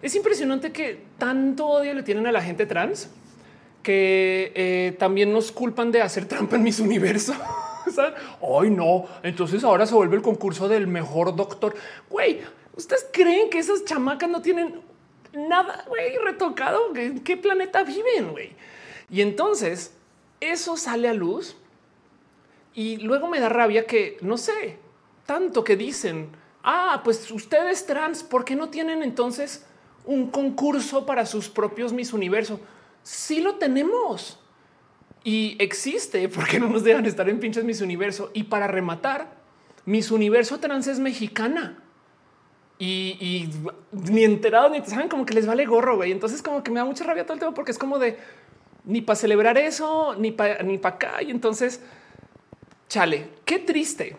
Es impresionante que tanto odio le tienen a la gente trans que eh, también nos culpan de hacer trampa en mis universo. Ay, no. Entonces ahora se vuelve el concurso del mejor doctor. Güey, ¿ustedes creen que esas chamacas no tienen nada retocado? ¿En qué planeta viven? Y entonces eso sale a luz y luego me da rabia que no sé tanto que dicen. Ah, pues ustedes trans, ¿por qué no tienen entonces un concurso para sus propios Miss Universo? Sí lo tenemos y existe porque no nos dejan estar en pinches Miss Universo. Y para rematar, Miss Universo trans es mexicana y, ni enterado ni saben como que les vale gorro. Güey. Entonces, como que me da mucha rabia todo el tema porque es como de ni para celebrar eso, ni para ni para acá. Y entonces, chale, qué triste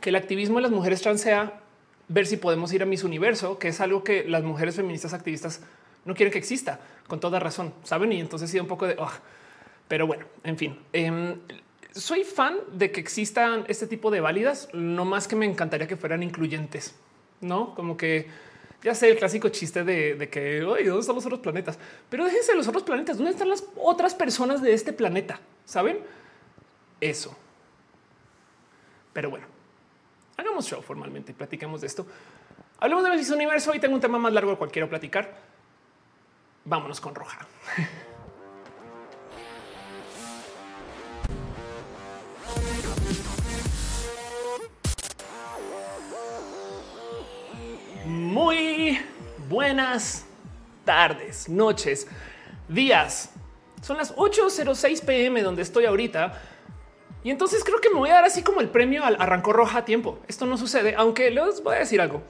que el activismo de las mujeres trans sea ver si podemos ir a Miss Universo, que es algo que las mujeres feministas activistas no quieren que exista, con toda razón, saben? Y entonces sí, un poco de, oh. pero bueno, en fin. Em, soy fan de que existan este tipo de válidas, no más que me encantaría que fueran incluyentes, no como que ya sé el clásico chiste de, que hoy ¿dónde están los otros planetas? Pero déjense los otros planetas. ¿Dónde están las otras personas de este planeta? Saben eso. Pero bueno, hagamos show formalmente y platiquemos de esto. Hablemos de Miss Universo. Hoy tengo un tema más largo del cual quiero platicar. Vámonos con roja. Muy buenas tardes, noches, días. Son las 8.06 pm donde estoy ahorita. Y entonces creo que me voy a dar así como el premio al arrancó roja a tiempo. Esto no sucede, aunque les voy a decir algo.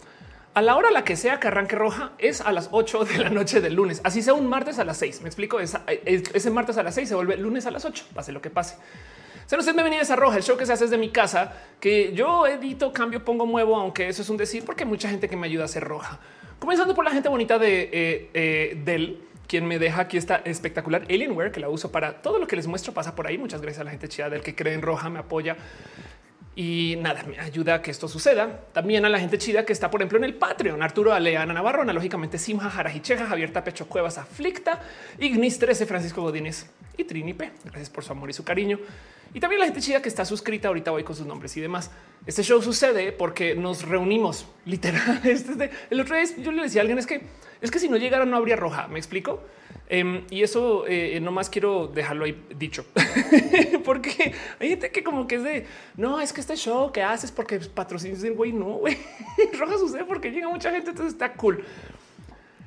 A la hora a la que sea que arranque roja es a las 8 de la noche del lunes. Así sea un martes a las 6. Me explico. ese martes a las 6 se vuelve lunes a las 8. Pase lo que pase. Sean ustedes bienvenidos a Roja, el show que se hace desde mi casa, que yo edito, cambio, pongo, muevo, aunque eso es un decir, porque mucha gente que me ayuda a hacer roja. Comenzando por la gente bonita de eh, eh, quien me deja aquí esta espectacular Alienware, que la uso para todo lo que les muestro, pasa por ahí. Muchas gracias a la gente chida del que cree en roja, me apoya. Y nada, me ayuda a que esto suceda. También a la gente chida que está, por ejemplo, en el Patreon. Arturo Aleana Navarro, analógicamente Simja, Jarajicheja, Javier Pecho Cuevas, Aflicta, Ignis 13, Francisco Godínez y Trinipe. Gracias por su amor y su cariño. Y también la gente chida que está suscrita ahorita voy con sus nombres y demás. Este show sucede porque nos reunimos literal. Este el otro día yo le decía a alguien es que es que si no llegara no habría roja. Me explico. Em, y eso eh, no más quiero dejarlo ahí dicho, porque hay gente que como que es de no, es que este show que haces porque patrocinas el güey. No, güey, roja sucede porque llega mucha gente. Entonces está cool.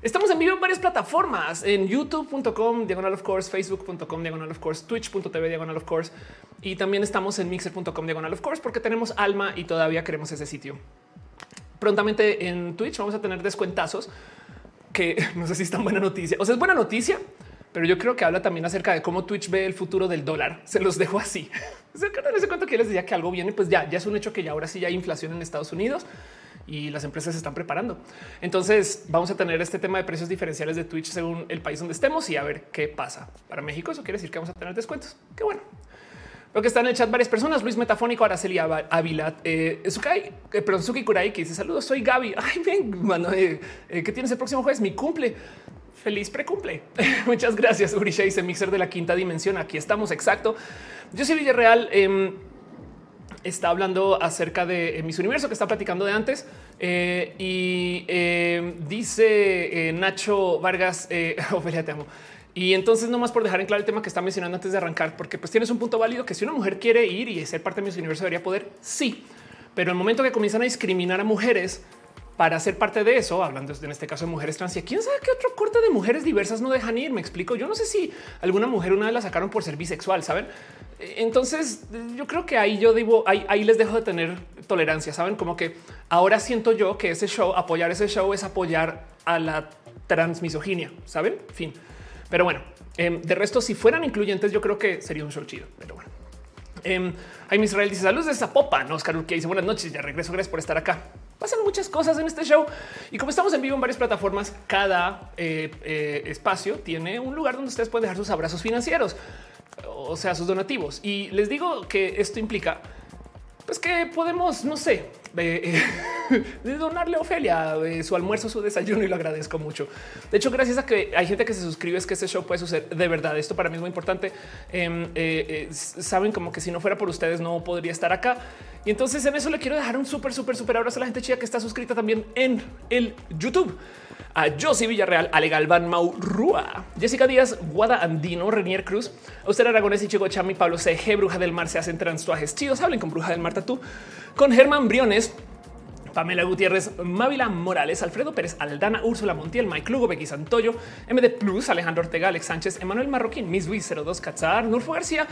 Estamos en vivo en varias plataformas en youtube.com, diagonal of course, facebook.com, diagonal of course, twitch.tv, diagonal of course. Y también estamos en mixer.com, diagonal of course, porque tenemos alma y todavía queremos ese sitio. Prontamente en Twitch vamos a tener descuentazos que no sé si es tan buena noticia. O sea, es buena noticia, pero yo creo que habla también acerca de cómo Twitch ve el futuro del dólar. Se los dejo así. No sé cuánto que les decía que algo viene, pues ya, ya es un hecho que ya ahora sí hay inflación en Estados Unidos y las empresas se están preparando. Entonces vamos a tener este tema de precios diferenciales de Twitch según el país donde estemos y a ver qué pasa. Para México eso quiere decir que vamos a tener descuentos. Qué bueno. Lo que están en el chat varias personas, Luis Metafónico, Araceli Ávila, eh, Sukai, eh, perdón, Suki Kurai, que dice saludos, soy Gaby. Ay, bien, mano, eh, eh, ¿qué tienes el próximo jueves? Mi cumple. Feliz precumple. Muchas gracias, Urisha, dice Mixer de la quinta dimensión. Aquí estamos, exacto. Yo soy Villarreal. Eh, está hablando acerca de Miss Universo que está platicando de antes. Eh, y eh, dice eh, Nacho Vargas, Ofelia, te amo. Y entonces, nomás por dejar en claro el tema que está mencionando antes de arrancar, porque pues tienes un punto válido que si una mujer quiere ir y ser parte de Miss Universo debería poder, sí. Pero el momento que comienzan a discriminar a mujeres, para ser parte de eso, hablando en este caso de mujeres trans, y quién sabe qué otro corte de mujeres diversas no dejan ir. Me explico. Yo no sé si alguna mujer una vez la sacaron por ser bisexual, saben? Entonces yo creo que ahí yo digo, ahí, les dejo de tener tolerancia. Saben como que ahora siento yo que ese show, apoyar ese show es apoyar a la transmisoginia. Saben? Fin. Pero bueno, em, de resto, si fueran incluyentes, yo creo que sería un show chido. Pero bueno, eh, Jaime Israel dice saludos de Zapopan. Oscar Urquía dice buenas noches. Ya regreso. Gracias por estar acá. Pasan muchas cosas en este show y como estamos en vivo en varias plataformas, cada eh, eh, espacio tiene un lugar donde ustedes pueden dejar sus abrazos financieros, o sea, sus donativos. Y les digo que esto implica pues que podemos, no sé, de, donarle a Ofelia eh, su almuerzo, su desayuno y lo agradezco mucho. De hecho, gracias a que hay gente que se suscribe, es que este show puede suceder de verdad. Esto para mí es muy importante. Em, eh, eh, saben como que si no fuera por ustedes no podría estar acá. Y entonces en eso le quiero dejar un súper, súper, súper abrazo a la gente chida que está suscrita también en el YouTube a Josie Villarreal, Ale Galván, Maurúa, Jessica Díaz, Guada Andino, Renier Cruz, Usted Aragones y Chico Chami, Pablo CG, Bruja del Mar, se hacen transtuajes chidos. Hablen con Bruja del Mar Tatú, con Germán Briones, Pamela Gutiérrez, Mávila Morales, Alfredo Pérez, Aldana, Úrsula Montiel, Mike Lugo, Becky Santoyo, MD Plus, Alejandro Ortega, Alex Sánchez, Emanuel Marroquín, Miss Luis 02 Cazar, Nurfo García,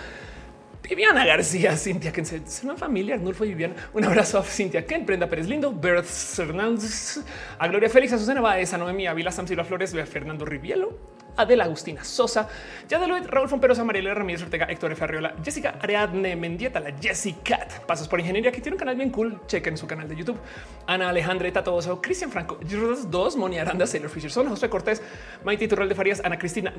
Viviana García, Cintia Ken, es una familia, Nulfo y Viviana. Un abrazo a Cintia Ken, Brenda Pérez Lindo, Berth Hernández, a Gloria Félix, a Susana Baez, a Noemí Ávila, Sam Silva Flores, a Fernando Rivielo, Adela Agustina Sosa, Yadeloid, Raúl Fomperosa, Mariela Ramírez Ortega, Héctor F. Arriola, Jessica Ariadne Mendieta, la Jessica, Pasos por Ingeniería, que tiene un canal bien cool. Chequen su canal de YouTube. Ana Alejandra Tatoso, Cristian Franco, dos, Moni Aranda, Sailor Fisher, Son José Cortés, Maite Turral de Farías, Ana Cristina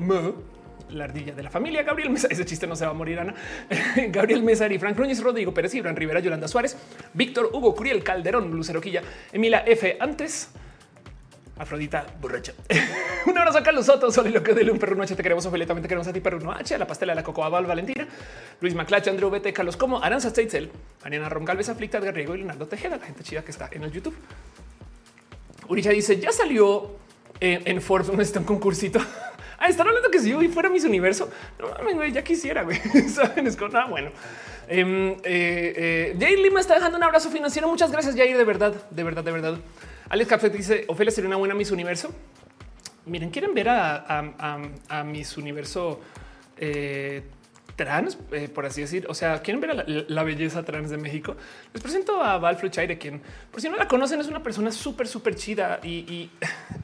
la ardilla de la familia, Gabriel Mesa, ese chiste no se va a morir, Ana, Gabriel Mesa y Frank Núñez, Rodrigo Pérez, Ibran Rivera, Yolanda Suárez, Víctor Hugo Curiel, Calderón, Lucero Quilla, Emila F. Antes, Afrodita borracha. un abrazo a Carlos Soto, lo que de un perro noche. Te queremos, Ophelia. También te queremos a ti, perro no H, a la pastela de la Cocoa Val, Valentina, Luis Maclacha, Andrew Bete, Carlos Como, Aranza Steitzel, Ariana Ron Galvez, Aflicta, Garriego y Leonardo Tejeda, la gente chida que está en el YouTube. Uricha dice: Ya salió en, en Forbes, donde está un concursito. Ah, están hablando que si yo fuera mis universo, no mames, güey, ya quisiera, güey. Saben, es como, ah, bueno. Eh, eh, Jair Lima está dejando un abrazo financiero. Muchas gracias, Jair, de verdad, de verdad, de verdad. Alex Café dice, Ofelia sería una buena Miss Universo. Miren, ¿quieren ver a, a, Miss Universo eh, trans, eh, por así decir? O sea, ¿quieren ver a la, belleza trans de México? Les presento a Val Fruchaire, quien, por si no la conocen, es una persona súper, súper chida y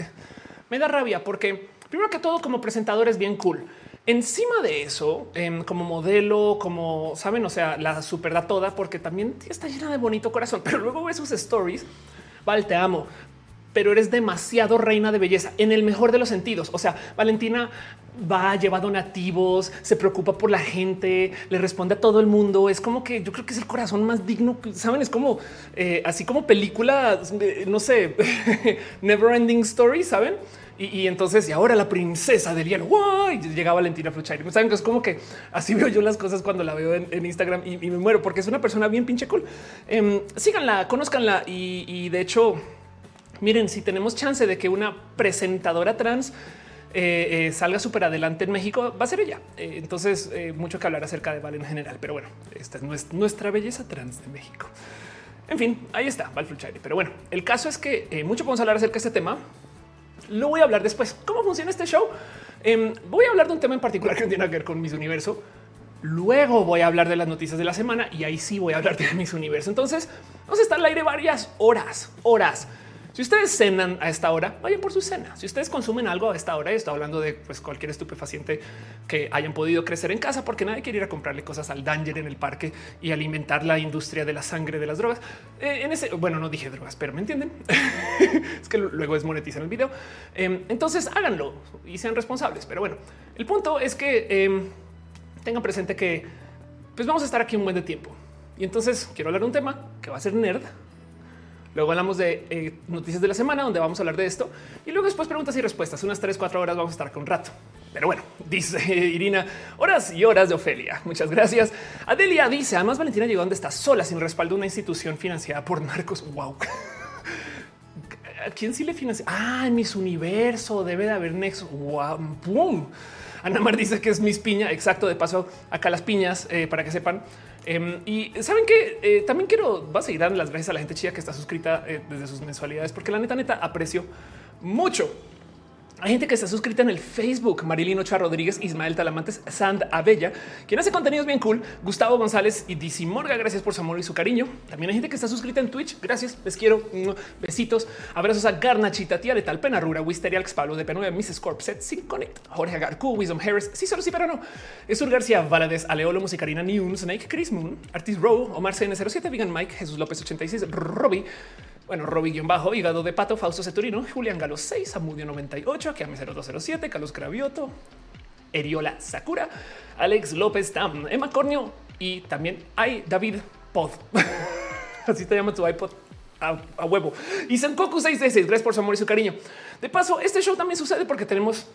me da rabia porque primero que todo como presentador es bien cool. Encima de eso, em, como modelo, como saben, o sea, la super da toda porque también está llena de bonito corazón, pero luego ve sus stories. Val, te amo, pero eres demasiado reina de belleza en el mejor de los sentidos. O sea, Valentina va, lleva donativos, se preocupa por la gente, le responde a todo el mundo. Es como que yo creo que es el corazón más digno. Saben, es como eh, así como película, no sé, never ending story, saben? Y, entonces, y ahora la princesa del hielo, y llega Valentina Fluchaire. Saben que es como que así veo yo las cosas cuando la veo en, Instagram y, me muero porque es una persona bien pinche cool. Em, síganla, conózcanla y, de hecho, miren, si tenemos chance de que una presentadora trans eh, eh, salga súper adelante en México, va a ser ella. Eh, entonces, mucho que hablar acerca de Val en general, pero bueno, esta es nuestra belleza trans de México. En fin, ahí está, Val Fluchaire. Pero bueno, el caso es que mucho podemos hablar acerca de este tema. Lo voy a hablar después. ¿Cómo funciona este show? Em, voy a hablar de un tema en particular que no tiene que ver con mis universo. Luego voy a hablar de las noticias de la semana y ahí sí voy a hablar de mis universo. Entonces vamos a estar al aire varias horas, horas. Si ustedes cenan a esta hora, vayan por su cena. Si ustedes consumen algo a esta hora, y estoy hablando de pues, cualquier estupefaciente que hayan podido crecer en casa, porque nadie quiere ir a comprarle cosas al danger en el parque y alimentar la industria de la sangre de las drogas. Eh, en ese, bueno, no dije drogas, pero me entienden. es que luego desmonetizan el video. Em, entonces háganlo y sean responsables. Pero bueno, el punto es que em, tengan presente que pues vamos a estar aquí un buen de tiempo. Y entonces quiero hablar de un tema que va a ser nerd, Luego hablamos de eh, noticias de la semana, donde vamos a hablar de esto. Y luego después preguntas y respuestas. Unas 3, 4 horas vamos a estar con un rato. Pero bueno, dice Irina, horas y horas de Ofelia. Muchas gracias. Adelia dice, además Valentina llegó donde está sola, sin respaldo, una institución financiada por narcos. Wow. ¿A quién sí le financia? Ah, en mis universo debe de haber nexo. Wow. Ana Mar dice que es mis piña. Exacto. De paso, acá las piñas eh, para que sepan. Em, y saben que eh, también quiero, va a las gracias a la gente chida que está suscrita eh, desde sus mensualidades, porque la neta, neta aprecio mucho hay gente que está suscrita en el Facebook, Marilyn Ochoa Rodríguez, Ismael Talamantes, Sand Abella, quien hace contenidos bien cool, Gustavo González y DC Morga. Gracias por su amor y su cariño. También hay gente que está suscrita en Twitch. Gracias, les quiero. Besitos. Abrazos a Garnachita, Tía Letal, Pena Rura, Wisterial, Pablo de P9, Mrs. Corpset, Sin Connect, Jorge Agarcu, Wisdom Harris, sí, solo sí, pero no. Esur García Valadez, Aleolo, Musicarina News, Snake, Chris Moon, Artist Row, Omar CN07, Vegan Mike, Jesús López 86, Robbie, bueno, Robbie-bajo, Hígado de Pato, Fausto Ceturino, Julián Galo 6, Amudio 98, Kiame 0207, Carlos Cravioto, Eriola Sakura, Alex López Tam, Emma Cornio y también hay David Pod. Así te llama tu iPod. a, huevo. Y Senkoku 666, gracias por su amor y su cariño. De paso, este show también sucede porque tenemos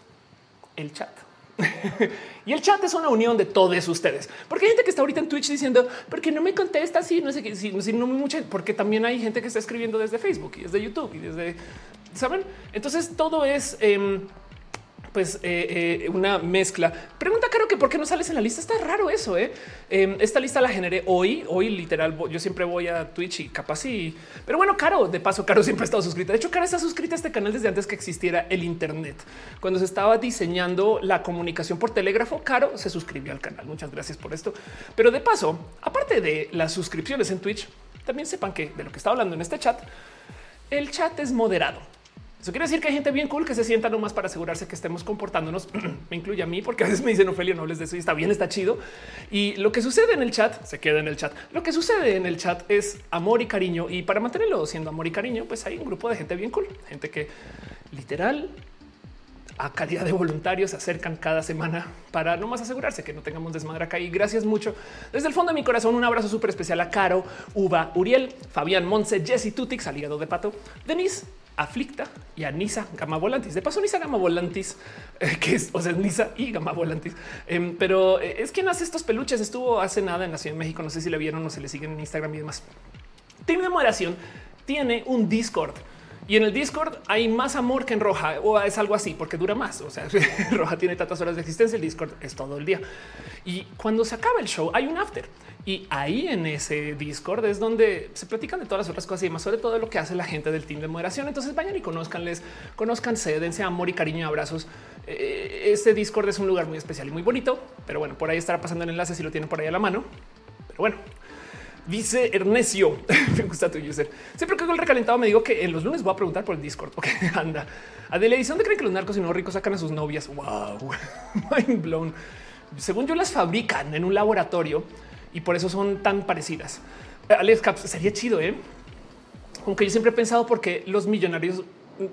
el chat. y el chat es una unión de todos ustedes, porque hay gente que está ahorita en Twitch diciendo, porque no me contesta así, no sé qué, si, no mucha, porque también hay gente que está escribiendo desde Facebook y desde YouTube y desde, ¿saben? Entonces todo es... Em, pues eh, eh, una mezcla. Pregunta Caro que por qué no sales en la lista. Está raro eso. ¿eh? Em, esta lista la generé hoy. Hoy literal, yo siempre voy a Twitch y capaz pero bueno, Caro, de paso, Caro siempre ha estado suscrita. De hecho, Caro está suscrita a este canal desde antes que existiera el Internet. Cuando se estaba diseñando la comunicación por telégrafo, Caro se suscribió al canal. Muchas gracias por esto. Pero de paso, aparte de las suscripciones en Twitch, también sepan que de lo que está hablando en este chat, el chat es moderado. Eso quiere decir que hay gente bien cool que se sienta nomás para asegurarse que estemos comportándonos. me incluye a mí, porque a veces me dicen Ophelia, no les de eso y está bien, está chido. Y lo que sucede en el chat se queda en el chat. Lo que sucede en el chat es amor y cariño. Y para mantenerlo siendo amor y cariño, pues hay un grupo de gente bien cool, gente que literal a calidad de voluntarios se acercan cada semana para no más asegurarse que no tengamos desmadre acá. Y gracias mucho desde el fondo de mi corazón. Un abrazo súper especial a Caro, Uva, Uriel, Fabián Monse, Jesse Tutix, aliado de pato, Denise, Aflicta y a Nisa Gama Volantis. De paso, Nisa Gama Volantis, eh, que es, o sea, Nisa y Gama Volantis. Em, pero eh, es quien hace estos peluches. Estuvo hace nada en la Ciudad de México. No sé si le vieron o se le siguen en Instagram y demás. Team de moderación tiene un Discord y en el Discord hay más amor que en Roja o es algo así porque dura más. O sea, Roja tiene tantas horas de existencia. El Discord es todo el día. Y cuando se acaba el show, hay un after. Y ahí en ese Discord es donde se platican de todas las otras cosas y más sobre todo lo que hace la gente del team de moderación. Entonces vayan y conozcanles, conozcanse, dense amor y cariño y abrazos. Eh, este Discord es un lugar muy especial y muy bonito, pero bueno, por ahí estará pasando el enlace si lo tienen por ahí a la mano. Pero bueno, Dice Ernesio, me gusta tu user. Siempre que hago el recalentado me digo que en los lunes voy a preguntar por el Discord. Ok, anda. Adelaide, ¿dónde creen que los narcos y no ricos sacan a sus novias? Wow, mind blown. Según yo las fabrican en un laboratorio y por eso son tan parecidas. Alex Caps sería chido, ¿eh? Aunque yo siempre he pensado porque los millonarios,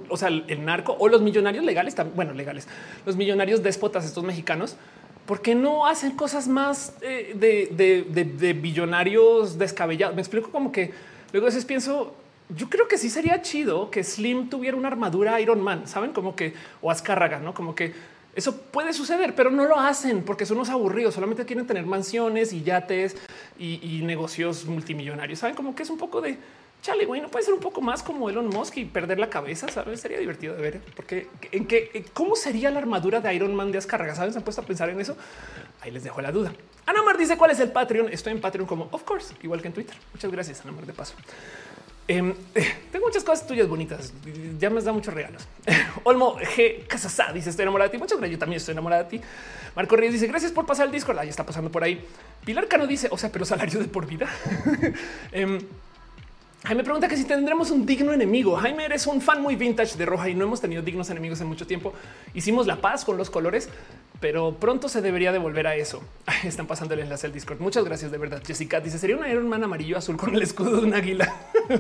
o sea, el narco o los millonarios legales, bueno, legales, los millonarios déspotas, estos mexicanos, ¿por qué no hacen cosas más eh, de, billonarios descabellados? Me explico como que luego a veces pienso, yo creo que sí sería chido que Slim tuviera una armadura Iron Man, saben como que o Azcárraga, no como que eso puede suceder, pero no lo hacen porque son unos aburridos. Solamente quieren tener mansiones y yates y, negocios multimillonarios. Saben como que es un poco de chale, güey, no puede ser un poco más como Elon Musk y perder la cabeza. Sabes, sería divertido de ver porque en qué, cómo sería la armadura de Iron Man de Azcárraga. Saben, se han puesto a pensar en eso. Ahí les dejo la duda. Ana Mar dice cuál es el Patreon. Estoy en Patreon como of course, igual que en Twitter. Muchas gracias, Ana Mar, de paso. Em, tengo muchas cosas tuyas bonitas. Ya me da muchos regalos. Olmo G. Casasá dice estoy enamorada de ti. Muchas gracias. Yo también estoy enamorada de ti. Marco Reyes dice gracias por pasar el Discord. Ahí está pasando por ahí. Pilar Cano dice, o sea, pero salario de por vida. Em, Jaime pregunta que si tendremos un digno enemigo. Jaime, eres un fan muy vintage de Roja y no hemos tenido dignos enemigos en mucho tiempo. Hicimos la paz con los colores, pero pronto se debería de volver a eso. Están pasando el enlace al Discord. Muchas gracias de verdad. Jessica dice sería un Iron Man amarillo azul con el escudo de un águila.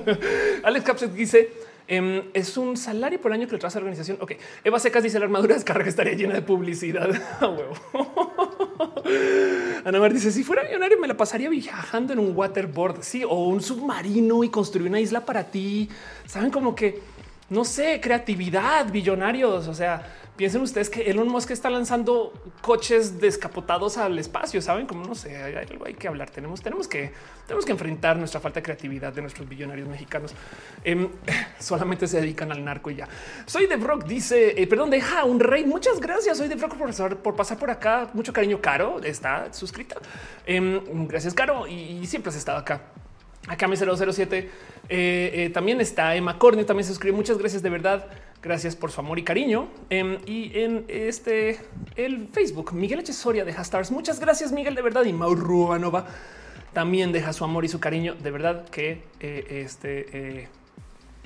Alex Capset dice Em, es un salario por año que le trae a la organización. Ok, Eva Secas dice la armadura de descarga estaría llena de publicidad. A huevo. Ana Mar dice si fuera millonario me la pasaría viajando en un waterboard, sí, o un submarino y construir una isla para ti. Saben como que no sé, creatividad, billonarios. O sea, Piensen ustedes que Elon Musk está lanzando coches descapotados al espacio. Saben cómo no sé, hay algo hay que hablar. Tenemos, tenemos que, tenemos que enfrentar nuestra falta de creatividad de nuestros billonarios mexicanos. Em, solamente se dedican al narco y ya. Soy de Brock, dice, eh, perdón, deja un rey. Muchas gracias. Soy de Brock por, por pasar por acá. Mucho cariño, Caro. Está suscrita. Em, gracias, Caro. Y, siempre has estado acá. Acá mi 007 eh, eh, también está Emma Corneo, también se suscribe. Muchas gracias de verdad. Gracias por su amor y cariño. Em, y en este, el Facebook, Miguel H. Soria deja stars. Muchas gracias, Miguel, de verdad. Y Mauro Anova también deja su amor y su cariño. De verdad que eh, este eh,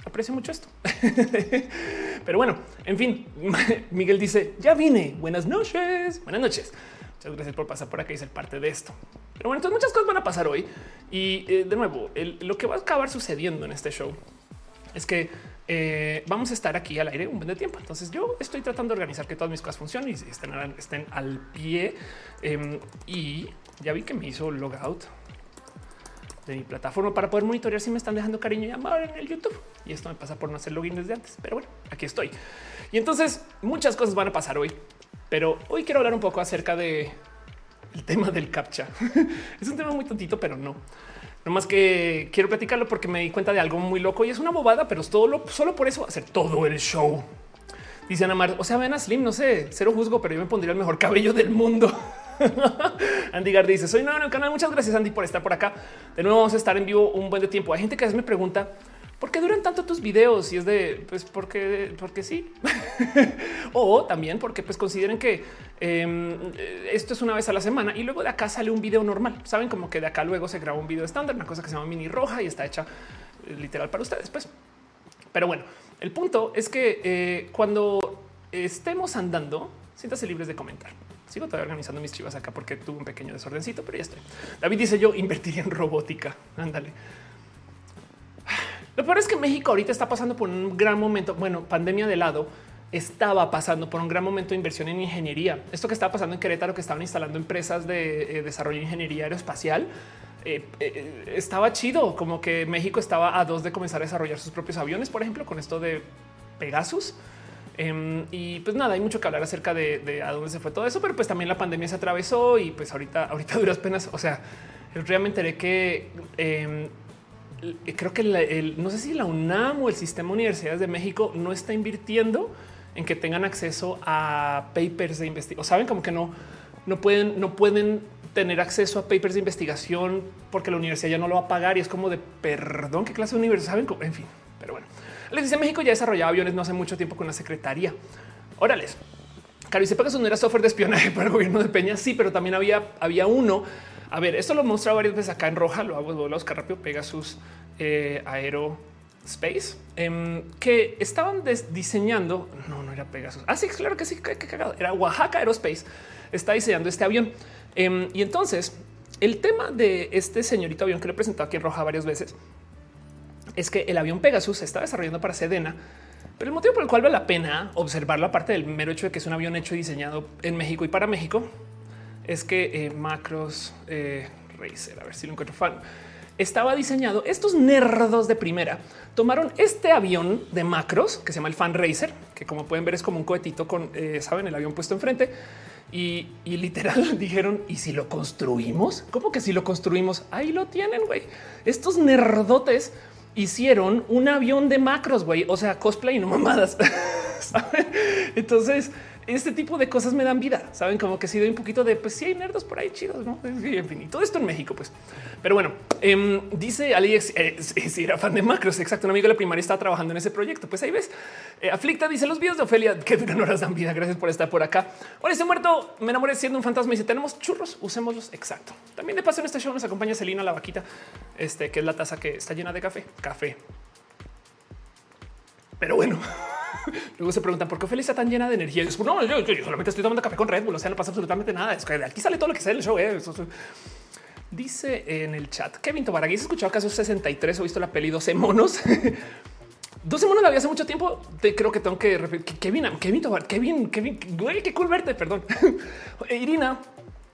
aprecio mucho esto. Pero bueno, en fin, Miguel dice ya vine. Buenas noches. Buenas noches. Muchas gracias por pasar por acá y ser parte de esto. Pero bueno, entonces muchas cosas van a pasar hoy. Y eh, de nuevo, lo que va a acabar sucediendo en este show es que eh, vamos a estar aquí al aire un buen de tiempo. Entonces yo estoy tratando de organizar que todas mis cosas funcionen y estén, al pie. Em, y ya vi que me hizo logout. de mi plataforma para poder monitorear si me están dejando cariño y amor en el YouTube. Y esto me pasa por no hacer login desde antes. Pero bueno, aquí estoy. Y entonces muchas cosas van a pasar hoy. Pero hoy quiero hablar un poco acerca de el tema del captcha. es un tema muy tontito, pero no. No más que quiero platicarlo porque me di cuenta de algo muy loco y es una bobada, pero es todo lo, solo por eso hacer todo el show. Dice Ana Mar, o sea, ven a Slim, no sé, cero juzgo, pero yo me pondría el mejor cabello del mundo. Andy Gar dice, soy nuevo en el canal. Muchas gracias, Andy, por estar por acá. De nuevo vamos a estar en vivo un buen de tiempo. Hay gente que a veces me pregunta, ¿por qué duran tanto tus videos? Y es de, pues, porque, porque sí. o también porque pues consideren que em, esto es una vez a la semana y luego de acá sale un video normal. Saben como que de acá luego se graba un video estándar, una cosa que se llama mini roja y está hecha eh, literal para ustedes. Pues, pero bueno, el punto es que eh, cuando estemos andando, siéntase libres de comentar. Sigo todavía organizando mis chivas acá porque tuve un pequeño desordencito, pero ya estoy. David dice yo invertiría en robótica. Ándale. Lo peor es que México ahorita está pasando por un gran momento. Bueno, pandemia de lado estaba pasando por un gran momento de inversión en ingeniería. Esto que estaba pasando en Querétaro, que estaban instalando empresas de eh, desarrollo de ingeniería aeroespacial, eh, eh, estaba chido. Como que México estaba a dos de comenzar a desarrollar sus propios aviones, por ejemplo, con esto de Pegasus. Em, y pues nada, hay mucho que hablar acerca de, a dónde se fue todo eso, pero pues también la pandemia se atravesó y pues ahorita, ahorita duras penas. O sea, realmente enteré que em, creo que no sé si la UNAM o el sistema universidades de México no está invirtiendo en que tengan acceso a papers de investigación. Saben como que no, no pueden, no pueden tener acceso a papers de investigación porque la universidad ya no lo va a pagar y es como de perdón, qué clase de universidad saben. En fin, pero bueno. Les dice México ya desarrollaba aviones no hace mucho tiempo con la secretaría. Órales. Caro, y se que no era software de espionaje para el gobierno de Peña. Sí, pero también había, había uno. A ver, esto lo mostrado varias veces acá en roja. Lo hago, a buscar rápido. Pegasus eh, Aerospace em, que estaban diseñando. No, no era Pegasus. Ah, sí, claro que sí. Qué, cagado. Era Oaxaca Aerospace. Está diseñando este avión. Em, y entonces el tema de este señorito avión que le he presentado aquí en roja varias veces es que el avión Pegasus se está desarrollando para Sedena, pero el motivo por el cual vale la pena observarlo, aparte del mero hecho de que es un avión hecho y diseñado en México y para México, es que eh, Macros eh, Racer, a ver si lo encuentro fan, estaba diseñado. Estos nerdos de primera tomaron este avión de Macros que se llama el Fan Racer, que como pueden ver es como un cohetito con, eh, saben, el avión puesto enfrente. Y, y, literal dijeron, ¿y si lo construimos? ¿Cómo que si lo construimos? Ahí lo tienen, güey. Estos nerdotes hicieron un avión de macros, güey. O sea, cosplay y no mamadas. Entonces, este tipo de cosas me dan vida. Saben como que si doy un poquito de pues si hay nerdos por ahí chidos, no? Y todo esto en México, pues. Pero bueno, em, dice Alex eh, si era fan de macros. Exacto. Un amigo de la primaria está trabajando en ese proyecto. Pues ahí ves. Eh, Aflicta dice los videos de Ofelia que duran horas dan vida. Gracias por estar por acá. Hola, estoy muerto. Me enamoré siendo un fantasma y dice tenemos churros, usémoslos. Exacto. También de paso en este show nos acompaña Celina la vaquita, este que es la taza que está llena de café. Café. Pero bueno. Luego se preguntan por qué Ophelia está tan llena de energía. Yo, no, yo, solamente estoy tomando café con Red Bull. O sea, no pasa absolutamente nada. Es que de aquí sale todo lo que sale el show. Eh. Dice en el chat Kevin Tobaragui, ¿has escuchado caso 63 o visto la peli 12 monos? 12 monos la vi hace mucho tiempo. Creo que tengo que repetir. Kevin, Kevin Tobar, Kevin, Kevin, güey, qué cool verte. Perdón. Irina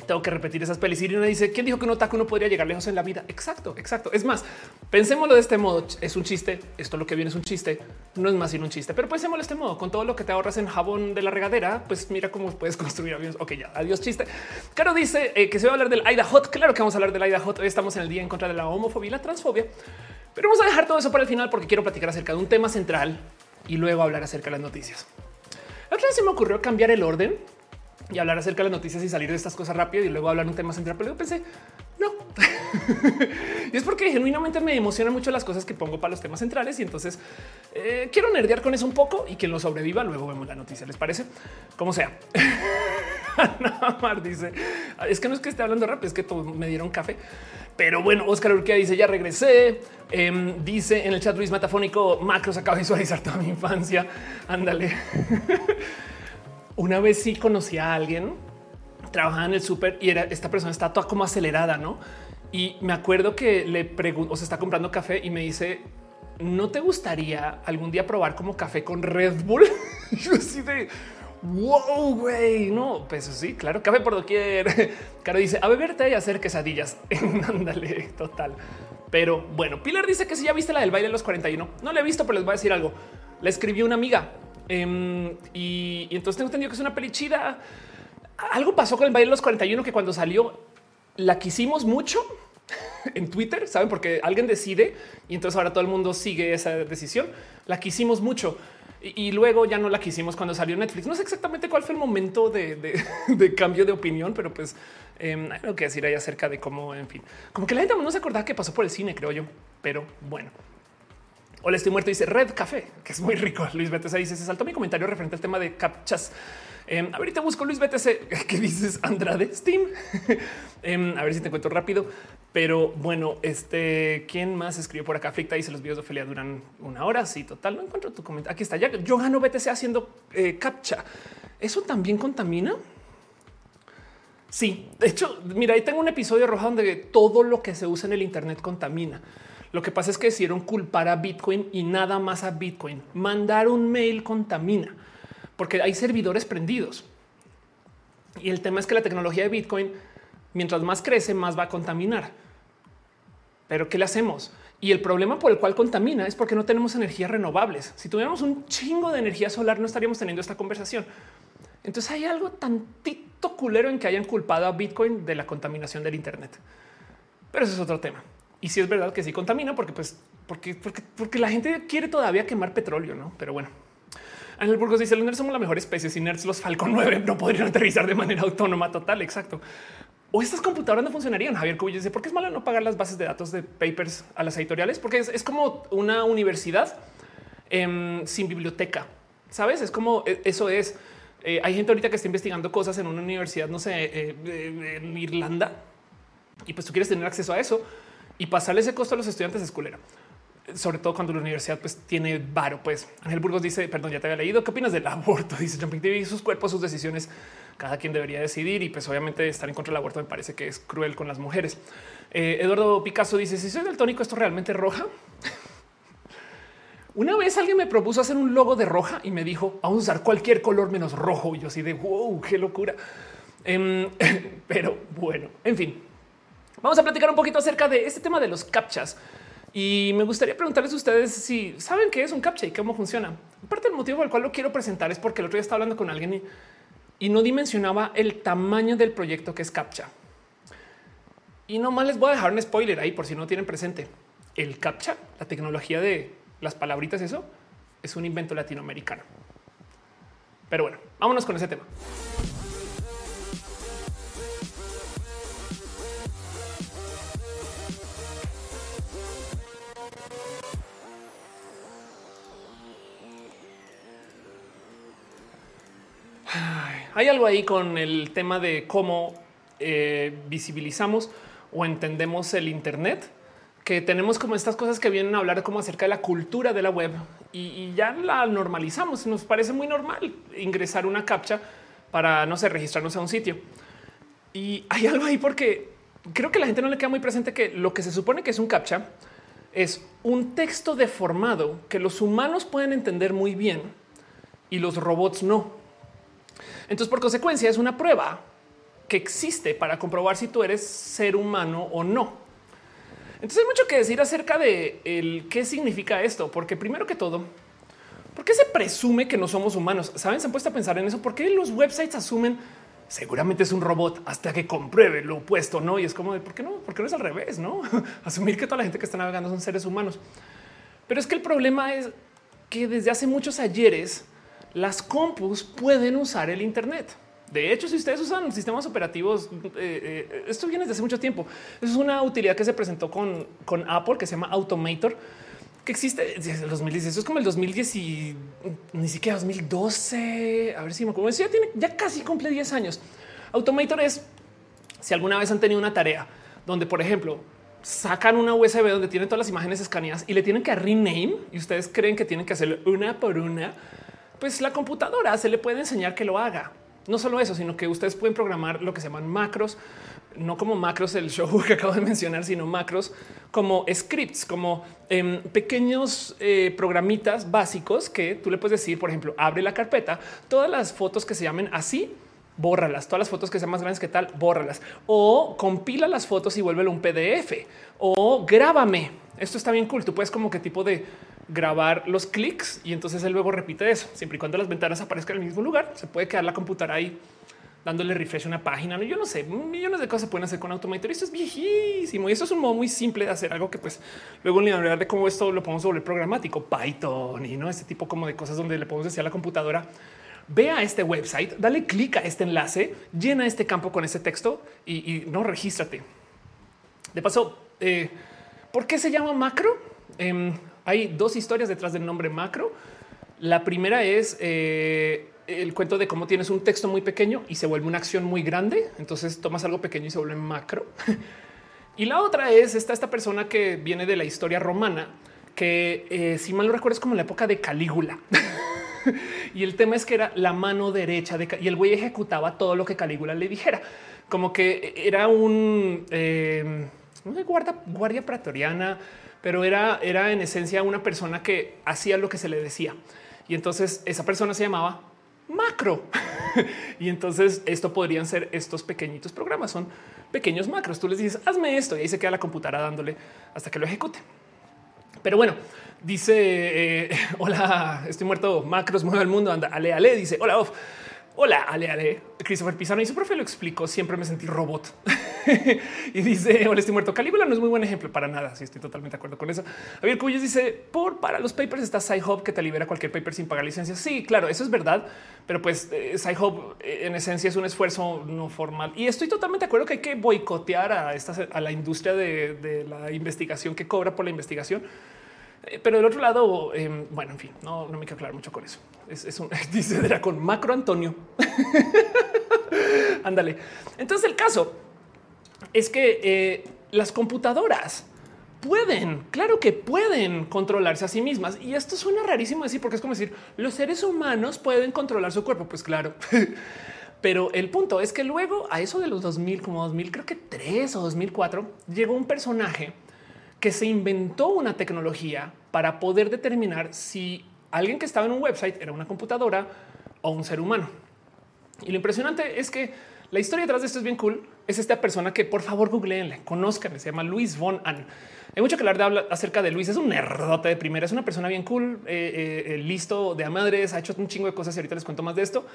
tengo que repetir esas pelis. Irina dice, ¿quién dijo que un otaku no podría llegar lejos en la vida? Exacto, exacto. Es más, pensémoslo de este modo. Es un chiste. Esto lo que viene es un chiste. No es más sino un chiste, pero pensémoslo de este modo. Con todo lo que te ahorras en jabón de la regadera, pues mira cómo puedes construir aviones. Ok, ya, adiós chiste. Caro dice eh, que se va a hablar del Aida Hot. Claro que vamos a hablar del Aida Hot. Hoy estamos en el día en contra de la homofobia y la transfobia. Pero vamos a dejar todo eso para el final porque quiero platicar acerca de un tema central y luego hablar acerca de las noticias. La otra se me ocurrió cambiar el orden y hablar acerca de las noticias y salir de estas cosas rápido y luego hablar un tema central. Pero yo pensé, no. y es porque genuinamente me emocionan mucho las cosas que pongo para los temas centrales y entonces eh, quiero nerdear con eso un poco y quien lo sobreviva, luego vemos la noticia. ¿Les parece? Como sea. Mar dice, es que no es que esté hablando rápido, es que me dieron café. Pero bueno, Oscar Urquía dice, ya regresé. Em, dice en el chat Luis Metafónico, Macros acaba de visualizar toda mi infancia. Ándale. Una vez sí conocí a alguien, trabajaba en el súper y era esta persona está toda como acelerada, ¿no? Y me acuerdo que le pregunto, o se está comprando café y me dice, ¿no te gustaría algún día probar como café con Red Bull? Yo así de wow, güey. No, pues sí, claro, café por doquier. Caro dice a beberte y hacer quesadillas. Ándale, total. Pero bueno, Pilar dice que si ya viste la del baile de los 41, no la he visto, pero les voy a decir algo. La escribió una amiga em, y, entonces tengo entendido que es una peli chida. Algo pasó con el baile de los 41 que cuando salió la quisimos mucho en Twitter, saben, porque alguien decide y entonces ahora todo el mundo sigue esa decisión. La quisimos mucho y, luego ya no la quisimos cuando salió Netflix. No sé exactamente cuál fue el momento de, cambio de opinión, pero pues eh, hay algo que decir ahí acerca de cómo, en fin, como que la gente no se acordaba que pasó por el cine, creo yo, pero bueno. Hola, estoy muerto. Dice Red Café, que es muy rico. Luis BTC dice: Se saltó mi comentario referente al tema de captchas. Eh, a ver, te busco Luis BTC. ¿Qué dices, Andrade? Steam. Em, a ver si te encuentro rápido. Pero bueno, este, ¿quién más escribió por acá? Flicta dice los videos de Ophelia duran una hora. Sí, total. No encuentro tu comentario. Aquí está. Ya yo gano BTC haciendo eh, captcha. ¿Eso también contamina? Sí, de hecho, mira, ahí tengo un episodio rojo donde todo lo que se usa en el Internet contamina. Lo que pasa es que decidieron culpar a Bitcoin y nada más a Bitcoin. Mandar un mail contamina porque hay servidores prendidos. Y el tema es que la tecnología de Bitcoin, mientras más crece, más va a contaminar. Pero ¿qué le hacemos? Y el problema por el cual contamina es porque no tenemos energías renovables. Si tuviéramos un chingo de energía solar, no estaríamos teniendo esta conversación. Entonces hay algo tantito culero en que hayan culpado a Bitcoin de la contaminación del Internet. Pero eso es otro tema. Y si es verdad que sí contamina, porque pues porque, porque, porque la gente quiere todavía quemar petróleo, no? Pero bueno, Ángel Burgos dice: Los nerds somos la mejor especie. Sin nerds, los Falcon 9 no podrían aterrizar de manera autónoma. Total, exacto o estas computadoras no funcionarían. Javier Cubillo dice por qué es malo no pagar las bases de datos de papers a las editoriales, porque es, como una universidad em, sin biblioteca. Sabes? Es como e, eso es. Eh, hay gente ahorita que está investigando cosas en una universidad, no sé, eh, en Irlanda, y pues tú quieres tener acceso a eso y pasarle ese costo a los estudiantes de escuela sobre todo cuando la universidad pues tiene varo. Pues Ángel Burgos dice, perdón, ya te había leído. ¿Qué opinas del aborto? Dice Jumping TV, sus cuerpos, sus decisiones cada quien debería decidir y pues obviamente estar en contra del aborto me parece que es cruel con las mujeres. Eh, Eduardo Picasso dice si soy daltónico esto realmente roja. Una vez alguien me propuso hacer un logo de roja y me dijo vamos a usar cualquier color menos rojo y yo así de wow, qué locura. Em, pero bueno, en fin, vamos a platicar un poquito acerca de este tema de los captchas. Y me gustaría preguntarles a ustedes si saben qué es un captcha y cómo funciona. Parte del motivo por el cual lo quiero presentar es porque el otro día estaba hablando con alguien y no dimensionaba el tamaño del proyecto que es CAPTCHA. Y nomás les voy a dejar un spoiler ahí por si no tienen presente. El CAPTCHA, la tecnología de las palabritas, eso es un invento latinoamericano. Pero bueno, vámonos con ese tema. Hay algo ahí con el tema de cómo eh, visibilizamos o entendemos el Internet, que tenemos como estas cosas que vienen a hablar como acerca de la cultura de la web y, ya la normalizamos. Nos parece muy normal ingresar una captcha para, no sé, registrarnos a un sitio. Y hay algo ahí porque creo que la gente no le queda muy presente que lo que se supone que es un captcha es un texto deformado que los humanos pueden entender muy bien y los robots no. Entonces, por consecuencia, es una prueba que existe para comprobar si tú eres ser humano o no. Entonces hay mucho que decir acerca de el qué significa esto, porque primero que todo, ¿por qué se presume que no somos humanos? Saben, se han puesto a pensar en eso. ¿Por qué los websites asumen seguramente es un robot hasta que compruebe lo opuesto? No, y es como de por qué no? Porque no es al revés, no asumir que toda la gente que está navegando son seres humanos. Pero es que el problema es que desde hace muchos ayeres las compus pueden usar el Internet. De hecho, si ustedes usan sistemas operativos, eh, eh, esto viene desde hace mucho tiempo. Es una utilidad que se presentó con, con Apple que se llama Automator, que existe desde el 2010. es como el 2010 y ni siquiera 2012. A ver si me acuerdo. Ya tiene ya casi cumple 10 años. Automator es si alguna vez han tenido una tarea donde, por ejemplo, sacan una USB donde tienen todas las imágenes escaneadas y le tienen que rename y ustedes creen que tienen que hacerlo una por una pues la computadora se le puede enseñar que lo haga. No solo eso, sino que ustedes pueden programar lo que se llaman macros, no como macros el show que acabo de mencionar, sino macros como scripts, como em, pequeños eh, programitas básicos que tú le puedes decir, por ejemplo, abre la carpeta, todas las fotos que se llamen así, bórralas. Todas las fotos que sean más grandes que tal, bórralas. O compila las fotos y vuélvelo un PDF. O grábame. Esto está bien cool. Tú puedes como que tipo de grabar los clics y entonces él luego repite eso. Siempre y cuando las ventanas aparezcan en el mismo lugar, se puede quedar la computadora ahí dándole refresh a una página. Yo no sé, millones de cosas se pueden hacer con Automator. Esto es viejísimo y esto es un modo muy simple de hacer algo que pues luego en la de cómo esto lo podemos volver programático, Python y no este tipo como de cosas donde le podemos decir a la computadora ve a este website, dale clic a este enlace, llena este campo con ese texto y, no regístrate. De paso, eh, ¿por qué se llama macro? Em, hay dos historias detrás del nombre macro. La primera es eh, el cuento de cómo tienes un texto muy pequeño y se vuelve una acción muy grande. Entonces tomas algo pequeño y se vuelve macro. y la otra es está esta persona que viene de la historia romana, que eh, si mal no recuerdo es como la época de Calígula. y el tema es que era la mano derecha de y el güey ejecutaba todo lo que Calígula le dijera, como que era un eh, guardia pretoriana, pero era, era en esencia una persona que hacía lo que se le decía. Y entonces esa persona se llamaba macro. y entonces esto podrían ser estos pequeñitos programas, son pequeños macros. Tú les dices, hazme esto y ahí se queda la computadora dándole hasta que lo ejecute. Pero bueno, dice eh, hola, estoy muerto. Macros mueve el mundo. Anda, ale, ale. Dice hola, off. Hola, Ale, Ale, Christopher Pizarro. Y su profe lo explicó. Siempre me sentí robot y dice: Hola, estoy muerto. Calígula no es muy buen ejemplo para nada. Sí, estoy totalmente de acuerdo con eso. Javier Cuyes dice: Por para los papers está SciHub que te libera cualquier paper sin pagar licencia. Sí, claro, eso es verdad. Pero pues eh, SciHub eh, en esencia es un esfuerzo no formal. Y estoy totalmente de acuerdo que hay que boicotear a, esta, a la industria de, la investigación que cobra por la investigación pero del otro lado, em, bueno, en fin, no, me quiero aclarar mucho con eso. Es, un dice era con macro Antonio. Ándale. Entonces el caso es que eh, las computadoras pueden, claro que pueden controlarse a sí mismas. Y esto suena rarísimo decir porque es como decir los seres humanos pueden controlar su cuerpo. Pues claro. Pero el punto es que luego a eso de los 2000, como 2000, creo que 3 o 2004, llegó un personaje que se inventó una tecnología para poder determinar si alguien que estaba en un website era una computadora o un ser humano. Y lo impresionante es que la historia detrás de esto es bien cool. Es esta persona que por favor googleenle, conozcan, se llama Luis von An. Hay mucho que hablar de hablar acerca de Luis. Es un nerdote de primera, es una persona bien cool, eh, eh, listo de a madres, ha hecho un chingo de cosas y ahorita les cuento más de esto.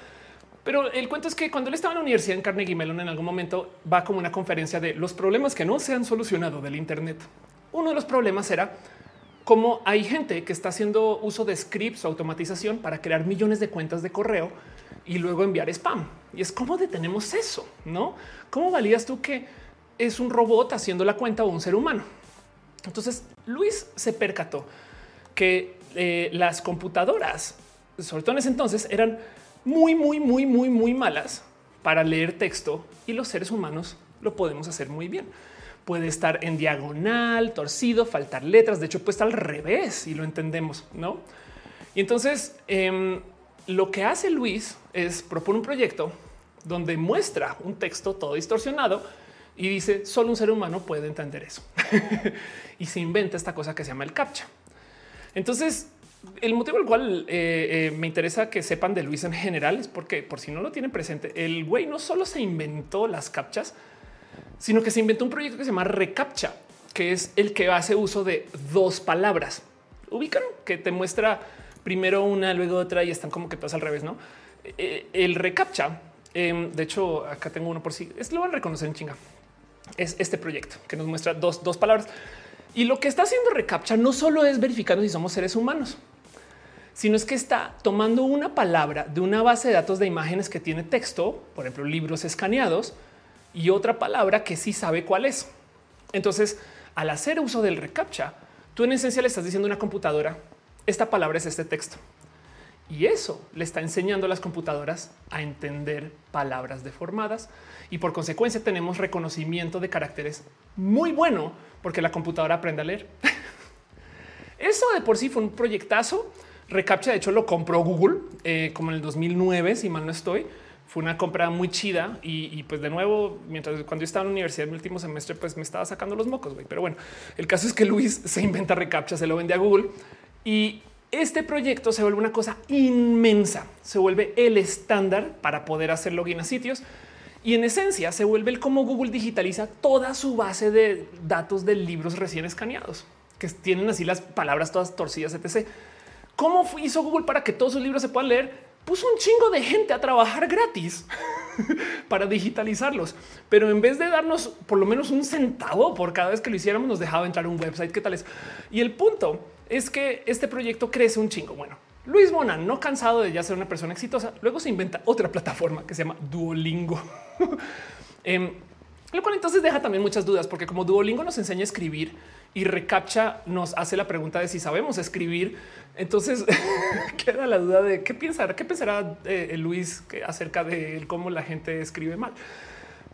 Pero el cuento es que cuando él estaba en la universidad en Carnegie Mellon, en algún momento va como una conferencia de los problemas que no se han solucionado del Internet. Uno de los problemas era cómo hay gente que está haciendo uso de scripts o automatización para crear millones de cuentas de correo y luego enviar spam. Y es cómo detenemos eso, ¿no? ¿Cómo valías tú que es un robot haciendo la cuenta o un ser humano? Entonces Luis se percató que eh, las computadoras, sobre todo en ese entonces, eran muy, muy, muy, muy, muy malas para leer texto y los seres humanos lo podemos hacer muy bien puede estar en diagonal, torcido, faltar letras. De hecho, puede estar al revés y lo entendemos, no? Y entonces em, lo que hace Luis es propone un proyecto donde muestra un texto todo distorsionado y dice solo un ser humano puede entender eso y se inventa esta cosa que se llama el captcha. Entonces, el motivo al cual eh, eh, me interesa que sepan de Luis en general es porque, por si no lo tienen presente, el güey no solo se inventó las captchas, sino que se inventó un proyecto que se llama Recaptcha, que es el que hace uso de dos palabras. Ubican que te muestra primero una, luego otra y están como que pasa al revés, ¿no? Eh, el Recaptcha, em, de hecho, acá tengo uno por sí, es lo van a reconocer en chinga. Es este proyecto que nos muestra dos, dos palabras. Y lo que está haciendo Recaptcha no solo es verificando si somos seres humanos, sino es que está tomando una palabra de una base de datos de imágenes que tiene texto, por ejemplo, libros escaneados, y otra palabra que sí sabe cuál es. Entonces, al hacer uso del reCAPTCHA, tú en esencia le estás diciendo a una computadora, esta palabra es este texto. Y eso le está enseñando a las computadoras a entender palabras deformadas y por consecuencia tenemos reconocimiento de caracteres muy bueno porque la computadora aprende a leer. Eso de por sí fue un proyectazo. Recaptcha, de hecho, lo compró Google eh, como en el 2009, si mal no estoy fue una compra muy chida y, pues de nuevo, mientras cuando yo estaba en la universidad en mi último semestre, pues me estaba sacando los mocos. Pero bueno, el caso es que Luis se inventa recaptcha, se lo vende a Google y este proyecto se vuelve una cosa inmensa, se vuelve el estándar para poder hacer login a sitios y en esencia se vuelve el cómo Google digitaliza toda su base de datos de libros recién escaneados, que tienen así las palabras todas torcidas, etc. ¿Cómo hizo Google para que todos sus libros se puedan leer? Puso un chingo de gente a trabajar gratis para digitalizarlos, pero en vez de darnos por lo menos un centavo por cada vez que lo hiciéramos, nos dejaba entrar un website. ¿Qué tal es? Y el punto es que este proyecto crece un chingo. Bueno, Luis Mona, no cansado de ya ser una persona exitosa, luego se inventa otra plataforma que se llama Duolingo. eh, lo cual entonces deja también muchas dudas, porque como Duolingo nos enseña a escribir y Recaptcha nos hace la pregunta de si sabemos escribir, entonces queda la duda de qué pensará, qué pensará eh, Luis acerca de cómo la gente escribe mal.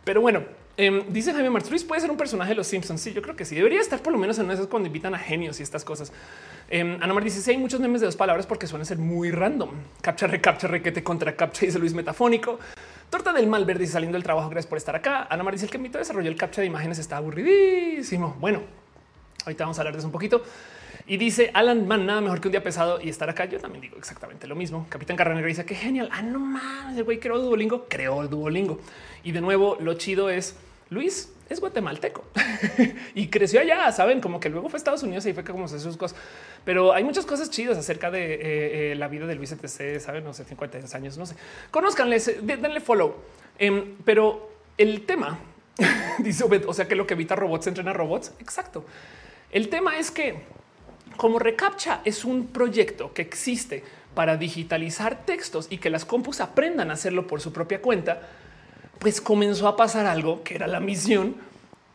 Pero bueno, eh, dice Jaime Martínez puede ser un personaje de los Simpsons. Sí, yo creo que sí. Debería estar por lo menos en esas cuando invitan a genios y estas cosas. Eh, Ana Mar dice: sí, hay muchos memes de dos palabras porque suelen ser muy random. Captcha, recaptcha, requete contra captcha, dice Luis Metafónico. Torta del mal verde saliendo del trabajo. Gracias por estar acá. Ana Mar dice: el que mito desarrolló el captcha de imágenes está aburridísimo. Bueno, ahorita vamos a hablar de eso un poquito. Y dice Alan Man, nada mejor que un día pesado y estar acá. Yo también digo exactamente lo mismo. Capitán Carrera dice que genial. Ah, no mames, el güey creó Duolingo, creó el Duolingo. Y de nuevo, lo chido es Luis es guatemalteco y creció allá, saben, como que luego fue a Estados Unidos y fue como se sus cosas. Pero hay muchas cosas chidas acerca de eh, eh, la vida de Luis ETC, saben, no sé, 50 años, no sé. Conozcanles, denle follow. Em, pero el tema dice, o sea, que lo que evita robots entrena robots. Exacto. El tema es que como Recaptcha es un proyecto que existe para digitalizar textos y que las compus aprendan a hacerlo por su propia cuenta, pues comenzó a pasar algo que era la misión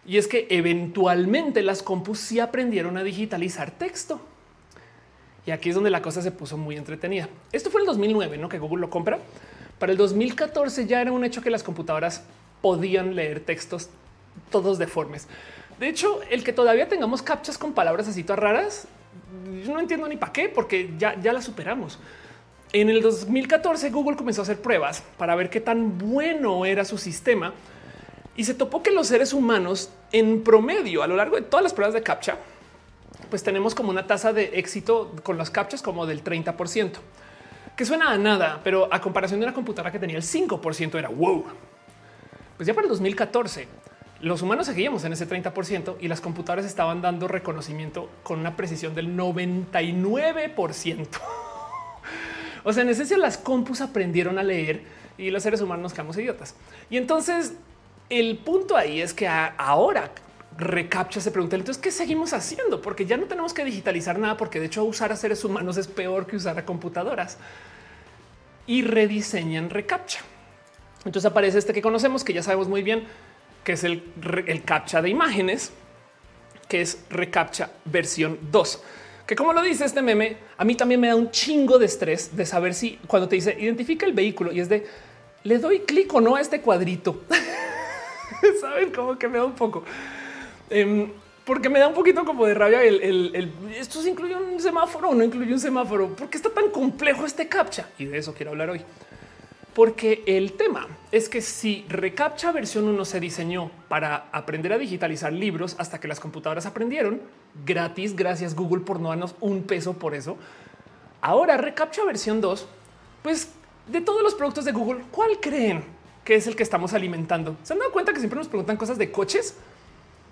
y es que eventualmente las compus sí aprendieron a digitalizar texto. Y aquí es donde la cosa se puso muy entretenida. Esto fue el 2009, ¿no? Que Google lo compra. Para el 2014 ya era un hecho que las computadoras podían leer textos todos deformes. De hecho, el que todavía tengamos captchas con palabras así todas raras, yo no entiendo ni para qué, porque ya, ya la superamos. En el 2014 Google comenzó a hacer pruebas para ver qué tan bueno era su sistema y se topó que los seres humanos en promedio a lo largo de todas las pruebas de captcha, pues tenemos como una tasa de éxito con las captchas como del 30 que suena a nada, pero a comparación de una computadora que tenía el 5 era wow. Pues ya para el 2014 los humanos seguíamos en ese 30 y las computadoras estaban dando reconocimiento con una precisión del 99 o sea, en esencia las compus aprendieron a leer y los seres humanos nos quedamos idiotas. Y entonces el punto ahí es que ahora recaptcha se pregunta entonces qué seguimos haciendo porque ya no tenemos que digitalizar nada porque de hecho usar a seres humanos es peor que usar a computadoras y rediseñan recaptcha. Entonces aparece este que conocemos que ya sabemos muy bien que es el, captcha de imágenes, que es recaptcha versión 2 que como lo dice este meme, a mí también me da un chingo de estrés de saber si cuando te dice identifica el vehículo y es de le doy clic o no a este cuadrito. Saben como que me da un poco, em, porque me da un poquito como de rabia el, esto se incluye un semáforo o no incluye un semáforo. porque está tan complejo este captcha? Y de eso quiero hablar hoy. Porque el tema es que si Recaptcha versión 1 se diseñó para aprender a digitalizar libros hasta que las computadoras aprendieron gratis, gracias Google por no darnos un peso por eso. Ahora Recaptcha versión 2, pues de todos los productos de Google, ¿cuál creen que es el que estamos alimentando? ¿Se han dado cuenta que siempre nos preguntan cosas de coches?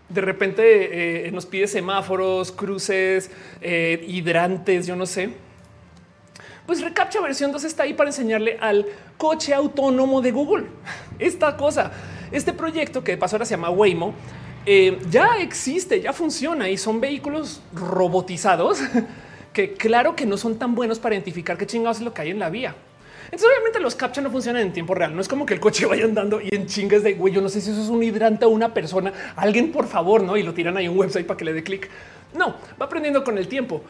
De repente eh, nos pide semáforos, cruces, eh, hidrantes, yo no sé pues Recaptcha versión 2 está ahí para enseñarle al coche autónomo de Google. Esta cosa, este proyecto que de paso ahora se llama Waymo, eh, ya existe, ya funciona y son vehículos robotizados que claro que no son tan buenos para identificar qué chingados es lo que hay en la vía. Entonces, obviamente, los captcha no funcionan en tiempo real. No es como que el coche vaya andando y en chingas de güey. Yo no sé si eso es un hidrante o una persona. Alguien, por favor, no? Y lo tiran ahí un website para que le dé clic. No va aprendiendo con el tiempo,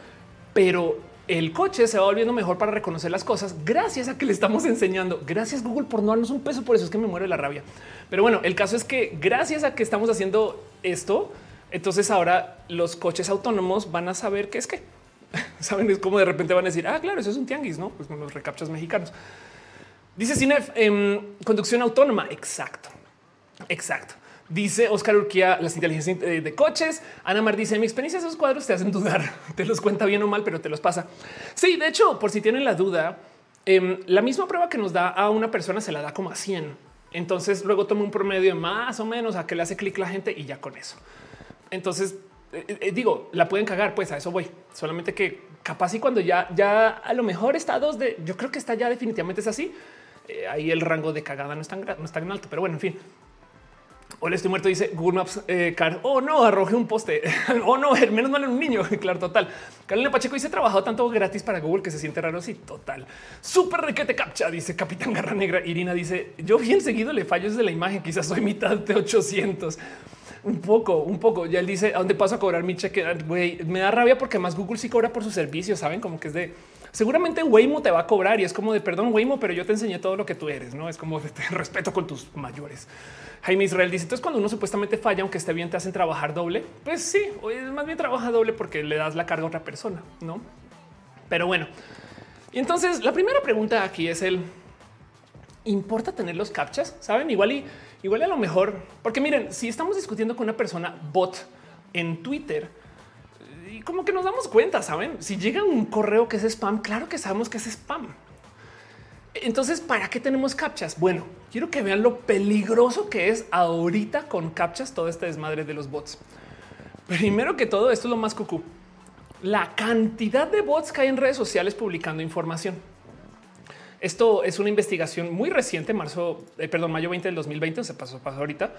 pero el coche se va volviendo mejor para reconocer las cosas gracias a que le estamos enseñando. Gracias Google por no darnos un peso, por eso es que me muere la rabia. Pero bueno, el caso es que gracias a que estamos haciendo esto, entonces ahora los coches autónomos van a saber qué es que saben es como de repente van a decir, ah, claro, eso es un tianguis, no? Pues con los recaptchas mexicanos. Dice Cinef, em, conducción autónoma. Exacto, exacto. Dice Oscar Urquía, las inteligencias de coches. Ana Mar dice: Mi experiencia, esos cuadros te hacen dudar. Te los cuenta bien o mal, pero te los pasa. Sí, de hecho, por si tienen la duda, em, la misma prueba que nos da a una persona se la da como a 100. Entonces luego toma un promedio más o menos a que le hace clic la gente y ya con eso. Entonces eh, eh, digo, la pueden cagar, pues a eso voy. Solamente que capaz y cuando ya, ya a lo mejor está dos de, yo creo que está ya definitivamente es así. Eh, ahí el rango de cagada no es tan, no es tan alto, pero bueno, en fin. Hola, estoy muerto. Dice Google Maps. Car. Oh, no, arroje un poste. oh, no, menos mal en un niño. claro, total. Carolina Pacheco dice trabajado tanto gratis para Google que se siente raro. Sí, total. Súper requete captcha. Dice Capitán Garra Negra. Irina dice yo bien seguido le fallo desde la imagen. Quizás soy mitad de 800. Un poco, un poco. Ya él dice a dónde paso a cobrar mi cheque. Güey, me da rabia porque más Google sí cobra por sus servicios. Saben como que es de seguramente Waymo te va a cobrar y es como de perdón, Waymo, pero yo te enseñé todo lo que tú eres. No es como de respeto con tus mayores. Jaime Israel dice: Entonces, cuando uno supuestamente falla, aunque esté bien, te hacen trabajar doble. Pues sí, más bien trabaja doble porque le das la carga a otra persona, no? Pero bueno, y entonces la primera pregunta aquí es el importa tener los captchas, saben? Igual y Igual a lo mejor, porque miren, si estamos discutiendo con una persona bot en Twitter, y como que nos damos cuenta, saben, si llega un correo que es spam, claro que sabemos que es spam. Entonces, ¿para qué tenemos captchas? Bueno, quiero que vean lo peligroso que es ahorita con captchas todo este desmadre de los bots. Primero que todo, esto es lo más cucú. La cantidad de bots que hay en redes sociales publicando información. Esto es una investigación muy reciente, marzo, eh, perdón, mayo 20 del 2020, se pasó, pasó ahorita,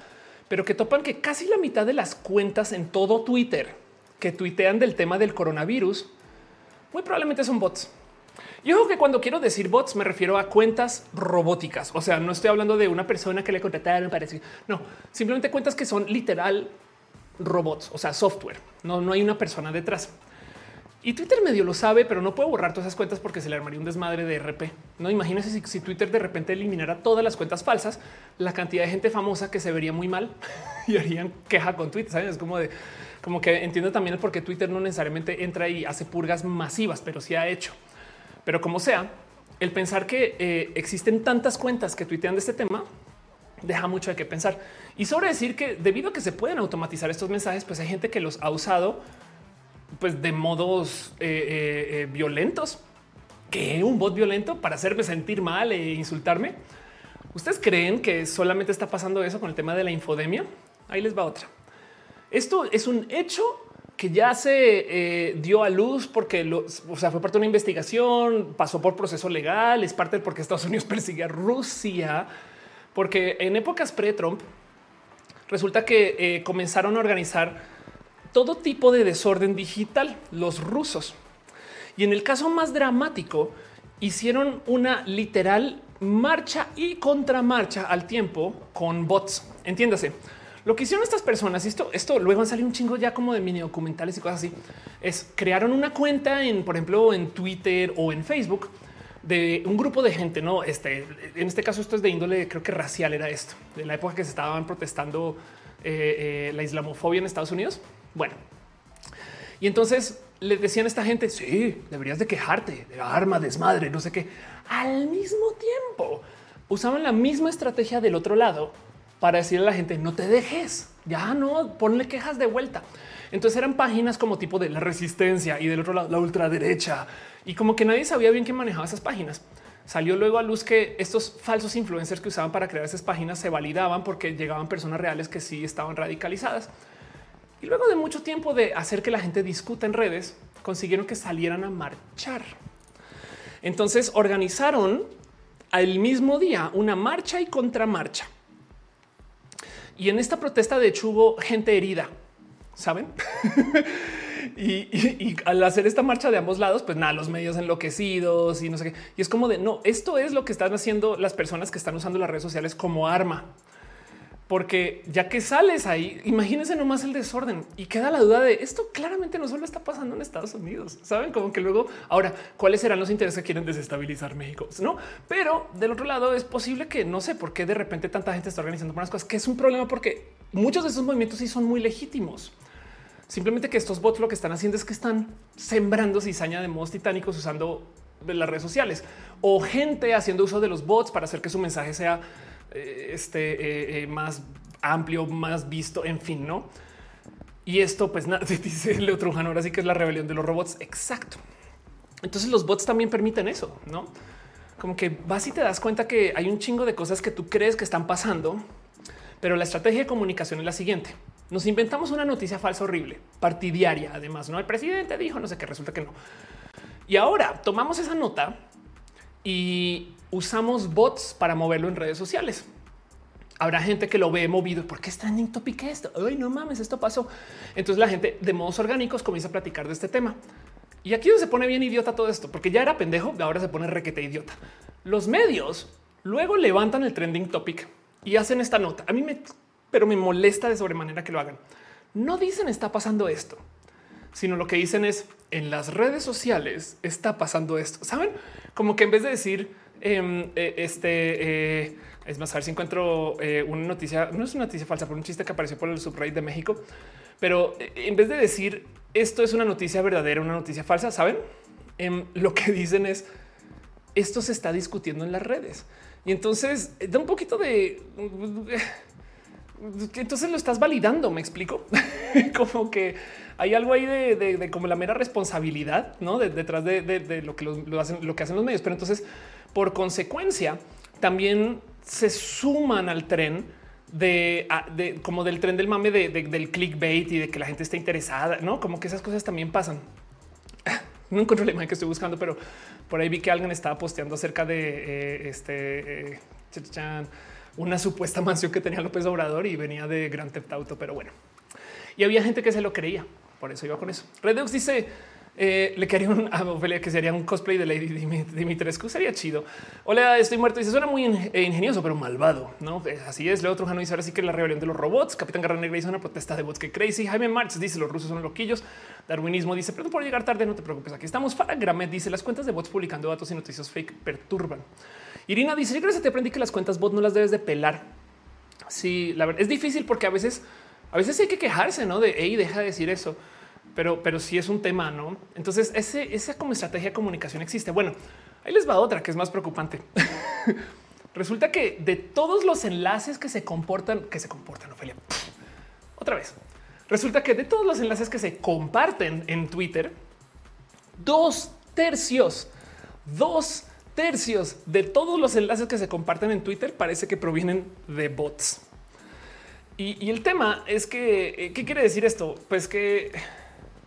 pero que topan que casi la mitad de las cuentas en todo Twitter que tuitean del tema del coronavirus, muy probablemente son bots. Yo creo que cuando quiero decir bots me refiero a cuentas robóticas. O sea, no estoy hablando de una persona que le contrataron para decir, no, simplemente cuentas que son literal robots, o sea, software. No, no hay una persona detrás. Y Twitter medio lo sabe, pero no puede borrar todas esas cuentas porque se le armaría un desmadre de RP. No imagínese si, Twitter de repente eliminara todas las cuentas falsas, la cantidad de gente famosa que se vería muy mal y harían queja con Twitter. ¿saben? Es como de como que entiendo también el por qué Twitter no necesariamente entra y hace purgas masivas, pero sí ha hecho. Pero como sea, el pensar que eh, existen tantas cuentas que tuitean de este tema deja mucho de qué pensar. Y sobre decir que debido a que se pueden automatizar estos mensajes, pues hay gente que los ha usado pues de modos eh, eh, violentos. que un bot violento para hacerme sentir mal e insultarme. ¿Ustedes creen que solamente está pasando eso con el tema de la infodemia? Ahí les va otra. Esto es un hecho que ya se dio a luz porque o sea, fue parte de una investigación, pasó por proceso legal, es parte de porque Estados Unidos persigue a Rusia, porque en épocas pre-Trump resulta que comenzaron a organizar todo tipo de desorden digital, los rusos. Y en el caso más dramático, hicieron una literal marcha y contramarcha al tiempo con bots. Entiéndase. Lo que hicieron estas personas, esto, esto luego han salido un chingo ya como de mini documentales y cosas así, es crearon una cuenta en, por ejemplo, en Twitter o en Facebook de un grupo de gente, no? Este, en este caso, esto es de índole, creo que racial era esto, de la época que se estaban protestando eh, eh, la islamofobia en Estados Unidos. Bueno, y entonces le decían a esta gente, sí, deberías de quejarte de arma, desmadre, no sé qué. Al mismo tiempo, usaban la misma estrategia del otro lado para decirle a la gente, no te dejes, ya no, ponle quejas de vuelta. Entonces eran páginas como tipo de la resistencia y del otro lado la ultraderecha. Y como que nadie sabía bien quién manejaba esas páginas. Salió luego a luz que estos falsos influencers que usaban para crear esas páginas se validaban porque llegaban personas reales que sí estaban radicalizadas. Y luego de mucho tiempo de hacer que la gente discuta en redes, consiguieron que salieran a marchar. Entonces organizaron al mismo día una marcha y contramarcha. Y en esta protesta, de hecho, hubo gente herida, saben? y, al hacer esta marcha de ambos lados, pues nada, los medios enloquecidos y no sé qué. Y es como de no, esto es lo que están haciendo las personas que están usando las redes sociales como arma porque ya que sales ahí, imagínense nomás el desorden y queda la duda de esto claramente no solo está pasando en Estados Unidos, saben como que luego ahora cuáles serán los intereses que quieren desestabilizar México, no? Pero del otro lado es posible que no sé por qué de repente tanta gente está organizando unas cosas que es un problema porque muchos de esos movimientos sí son muy legítimos. Simplemente que estos bots lo que están haciendo es que están sembrando cizaña de modos titánicos usando las redes sociales o gente haciendo uso de los bots para hacer que su mensaje sea este, eh, eh, más amplio, más visto, en fin, ¿no? Y esto, pues nada, dice Leo Trujano, ahora sí que es la rebelión de los robots. Exacto. Entonces los bots también permiten eso, ¿no? Como que vas y te das cuenta que hay un chingo de cosas que tú crees que están pasando, pero la estrategia de comunicación es la siguiente. Nos inventamos una noticia falsa horrible, partidaria, además, ¿no? El presidente dijo, no sé qué, resulta que no. Y ahora tomamos esa nota y usamos bots para moverlo en redes sociales. Habrá gente que lo ve movido. ¿Por qué es trending topic esto? Ay, no mames, esto pasó. Entonces la gente de modos orgánicos comienza a platicar de este tema. Y aquí se pone bien idiota todo esto, porque ya era pendejo, ahora se pone requete idiota. Los medios luego levantan el trending topic y hacen esta nota. A mí me, pero me molesta de sobremanera que lo hagan. No dicen está pasando esto, sino lo que dicen es en las redes sociales está pasando esto. Saben como que en vez de decir eh, este eh, es más, a ver si encuentro eh, una noticia, no es una noticia falsa, por un chiste que apareció por el subreddit de México, pero en vez de decir esto es una noticia verdadera, una noticia falsa, saben? Em, lo que dicen es esto se está discutiendo en las redes y entonces da un poquito de entonces lo estás validando. Me explico como que hay algo ahí de, como la mera responsabilidad ¿no? detrás de, lo que hacen los medios. Pero entonces, por consecuencia, también se suman al tren de, como del tren del mame del clickbait y de que la gente está interesada, no como que esas cosas también pasan. No encuentro la imagen que estoy buscando, pero por ahí vi que alguien estaba posteando acerca de eh, este. Eh, una supuesta mansión que tenía López Obrador y venía de Gran Theft Auto, pero bueno. Y había gente que se lo creía, por eso iba con eso. Redux dice, eh, le quería un, a Ophelia que sería un cosplay de Lady Dimitrescu. Sería chido. Hola, estoy muerto. Dice suena muy eh, ingenioso, pero malvado. No eh, así es. Leo Trujano dice ahora sí que la rebelión de los robots. Capitán Garra Negra dice una protesta de bots que crazy. Jaime Marx dice los rusos son loquillos. Darwinismo dice perdón por llegar tarde. No te preocupes. Aquí estamos. Farah Gramet dice las cuentas de bots publicando datos y noticias fake perturban. Irina dice: Yo creo que te aprendí que las cuentas bot no las debes de pelar. Sí, la verdad es difícil porque a veces, a veces hay que quejarse, no de hey, deja de decir eso, pero, pero sí es un tema, no? Entonces, ese, esa como estrategia de comunicación existe. Bueno, ahí les va otra que es más preocupante. Resulta que de todos los enlaces que se comportan, que se comportan, Ophelia, otra vez. Resulta que de todos los enlaces que se comparten en Twitter, dos tercios, dos tercios de todos los enlaces que se comparten en Twitter parece que provienen de bots. Y, el tema es que, eh, ¿qué quiere decir esto? Pues que,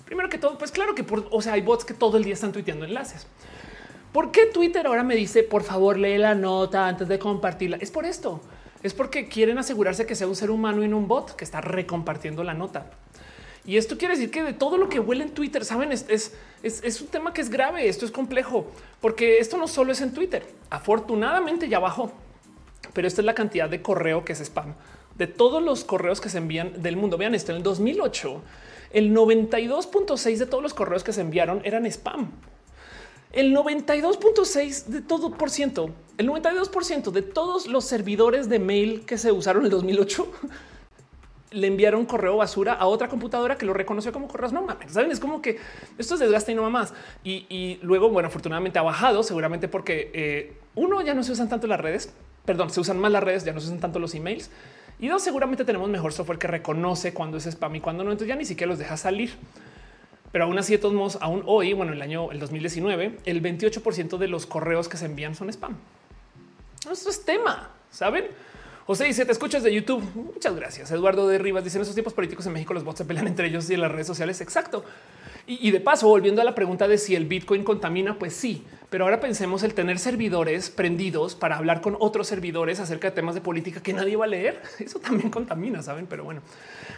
primero que todo, pues claro que por, o sea, hay bots que todo el día están tuiteando enlaces. ¿Por qué Twitter ahora me dice, por favor, lee la nota antes de compartirla? Es por esto. Es porque quieren asegurarse que sea un ser humano y no un bot que está recompartiendo la nota. Y esto quiere decir que de todo lo que huele en Twitter, saben, es, es, un tema que es grave. Esto es complejo porque esto no solo es en Twitter. Afortunadamente ya bajó, pero esta es la cantidad de correo que es spam de todos los correos que se envían del mundo. Vean esto en el 2008, el 92.6 de todos los correos que se enviaron eran spam. El 92.6 de todo por ciento, el 92% de todos los servidores de mail que se usaron en el 2008 le enviaron correo basura a otra computadora que lo reconoció como correos. No mames, saben, es como que esto es desgaste y no más. Y, luego, bueno, afortunadamente ha bajado, seguramente porque eh, uno ya no se usan tanto las redes, perdón, se usan más las redes, ya no se usan tanto los emails. Y dos, seguramente tenemos mejor software que reconoce cuando es spam y cuando no. Entonces ya ni siquiera los deja salir. Pero aún así, de todos modos, aún hoy, bueno, el año el 2019, el 28% de los correos que se envían son spam. Esto es tema, saben? José dice: Te escuchas de YouTube. Muchas gracias. Eduardo de Rivas dice: En esos tiempos políticos en México los bots se pelean entre ellos y en las redes sociales. Exacto. Y, de paso, volviendo a la pregunta de si el Bitcoin contamina, pues sí, pero ahora pensemos el tener servidores prendidos para hablar con otros servidores acerca de temas de política que nadie va a leer. Eso también contamina, saben? Pero bueno,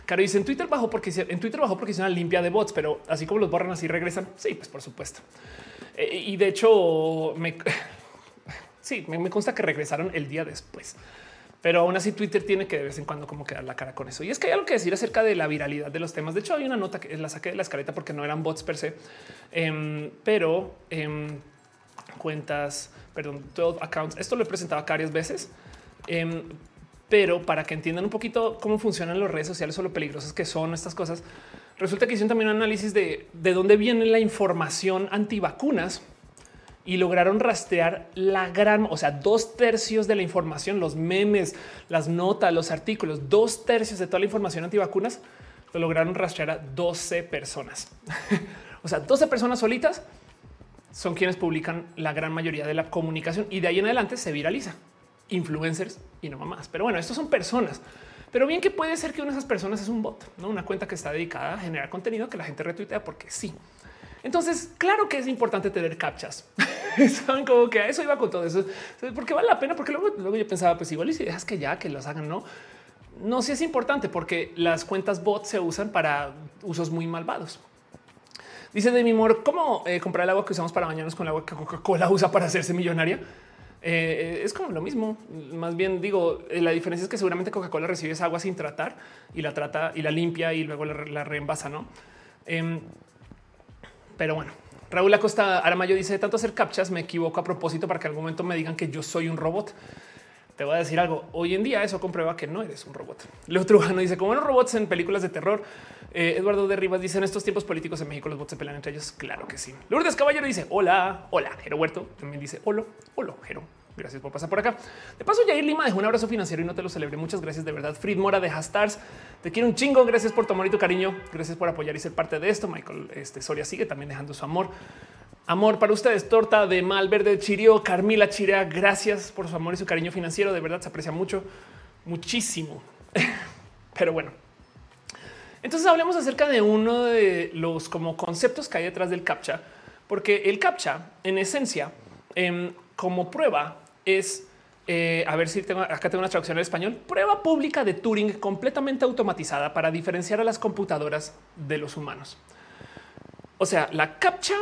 Caro dice en Twitter bajo porque en Twitter bajo porque es una limpia de bots, pero así como los borran, así regresan. Sí, pues por supuesto. Eh, y de hecho, me sí, me consta que regresaron el día después. Pero aún así Twitter tiene que de vez en cuando como quedar la cara con eso. Y es que hay algo que decir acerca de la viralidad de los temas. De hecho, hay una nota que la saqué de la escaleta porque no eran bots per se, em, pero em, cuentas, perdón, 12 accounts. Esto lo he presentado varias veces, em, pero para que entiendan un poquito cómo funcionan las redes sociales o lo peligrosas que son estas cosas, resulta que hicieron también un análisis de, de dónde viene la información antivacunas y lograron rastrear la gran, o sea, dos tercios de la información, los memes, las notas, los artículos, dos tercios de toda la información antivacunas lo lograron rastrear a 12 personas. o sea, 12 personas solitas son quienes publican la gran mayoría de la comunicación y de ahí en adelante se viraliza. Influencers y no más. Pero bueno, estos son personas. Pero bien que puede ser que una de esas personas es un bot, ¿no? una cuenta que está dedicada a generar contenido que la gente retuitea porque sí. Entonces, claro que es importante tener captchas. Saben como que a eso iba con todo eso, porque vale la pena, porque luego, luego yo pensaba, pues igual y si dejas que ya que los hagan, no, no, si es importante porque las cuentas bot se usan para usos muy malvados. Dice de mi amor, ¿cómo eh, comprar el agua que usamos para bañarnos con el agua que Coca-Cola usa para hacerse millonaria? Eh, es como lo mismo. Más bien digo, eh, la diferencia es que seguramente Coca-Cola recibe esa agua sin tratar y la trata y la limpia y luego la, la reenvasa, ¿no? Em, pero bueno, Raúl Acosta Aramayo dice, de tanto hacer captchas me equivoco a propósito para que algún momento me digan que yo soy un robot. Te voy a decir algo. Hoy en día eso comprueba que no eres un robot. Leo Trujano dice, como los robots en películas de terror. Eh, Eduardo de Rivas dice, en estos tiempos políticos en México los bots se pelean entre ellos. Claro que sí. Lourdes Caballero dice, hola, hola. Jero Huerto también dice, hola, hola, Jero. Gracias por pasar por acá. De paso, Jair Lima dejó un abrazo financiero y no te lo celebré. Muchas gracias de verdad. Fried Mora de Hastars. Te quiero un chingo. Gracias por tu amor y tu cariño. Gracias por apoyar y ser parte de esto. Michael este, Soria sigue también dejando su amor. Amor para ustedes, torta de Malverde Chirio, Carmila Chirea. Gracias por su amor y su cariño financiero. De verdad se aprecia mucho, muchísimo. Pero bueno, entonces hablemos acerca de uno de los como conceptos que hay detrás del CAPTCHA, porque el CAPTCHA en esencia em, como prueba es eh, a ver si tengo acá tengo una traducción en español. Prueba pública de Turing completamente automatizada para diferenciar a las computadoras de los humanos. O sea, la CAPTCHA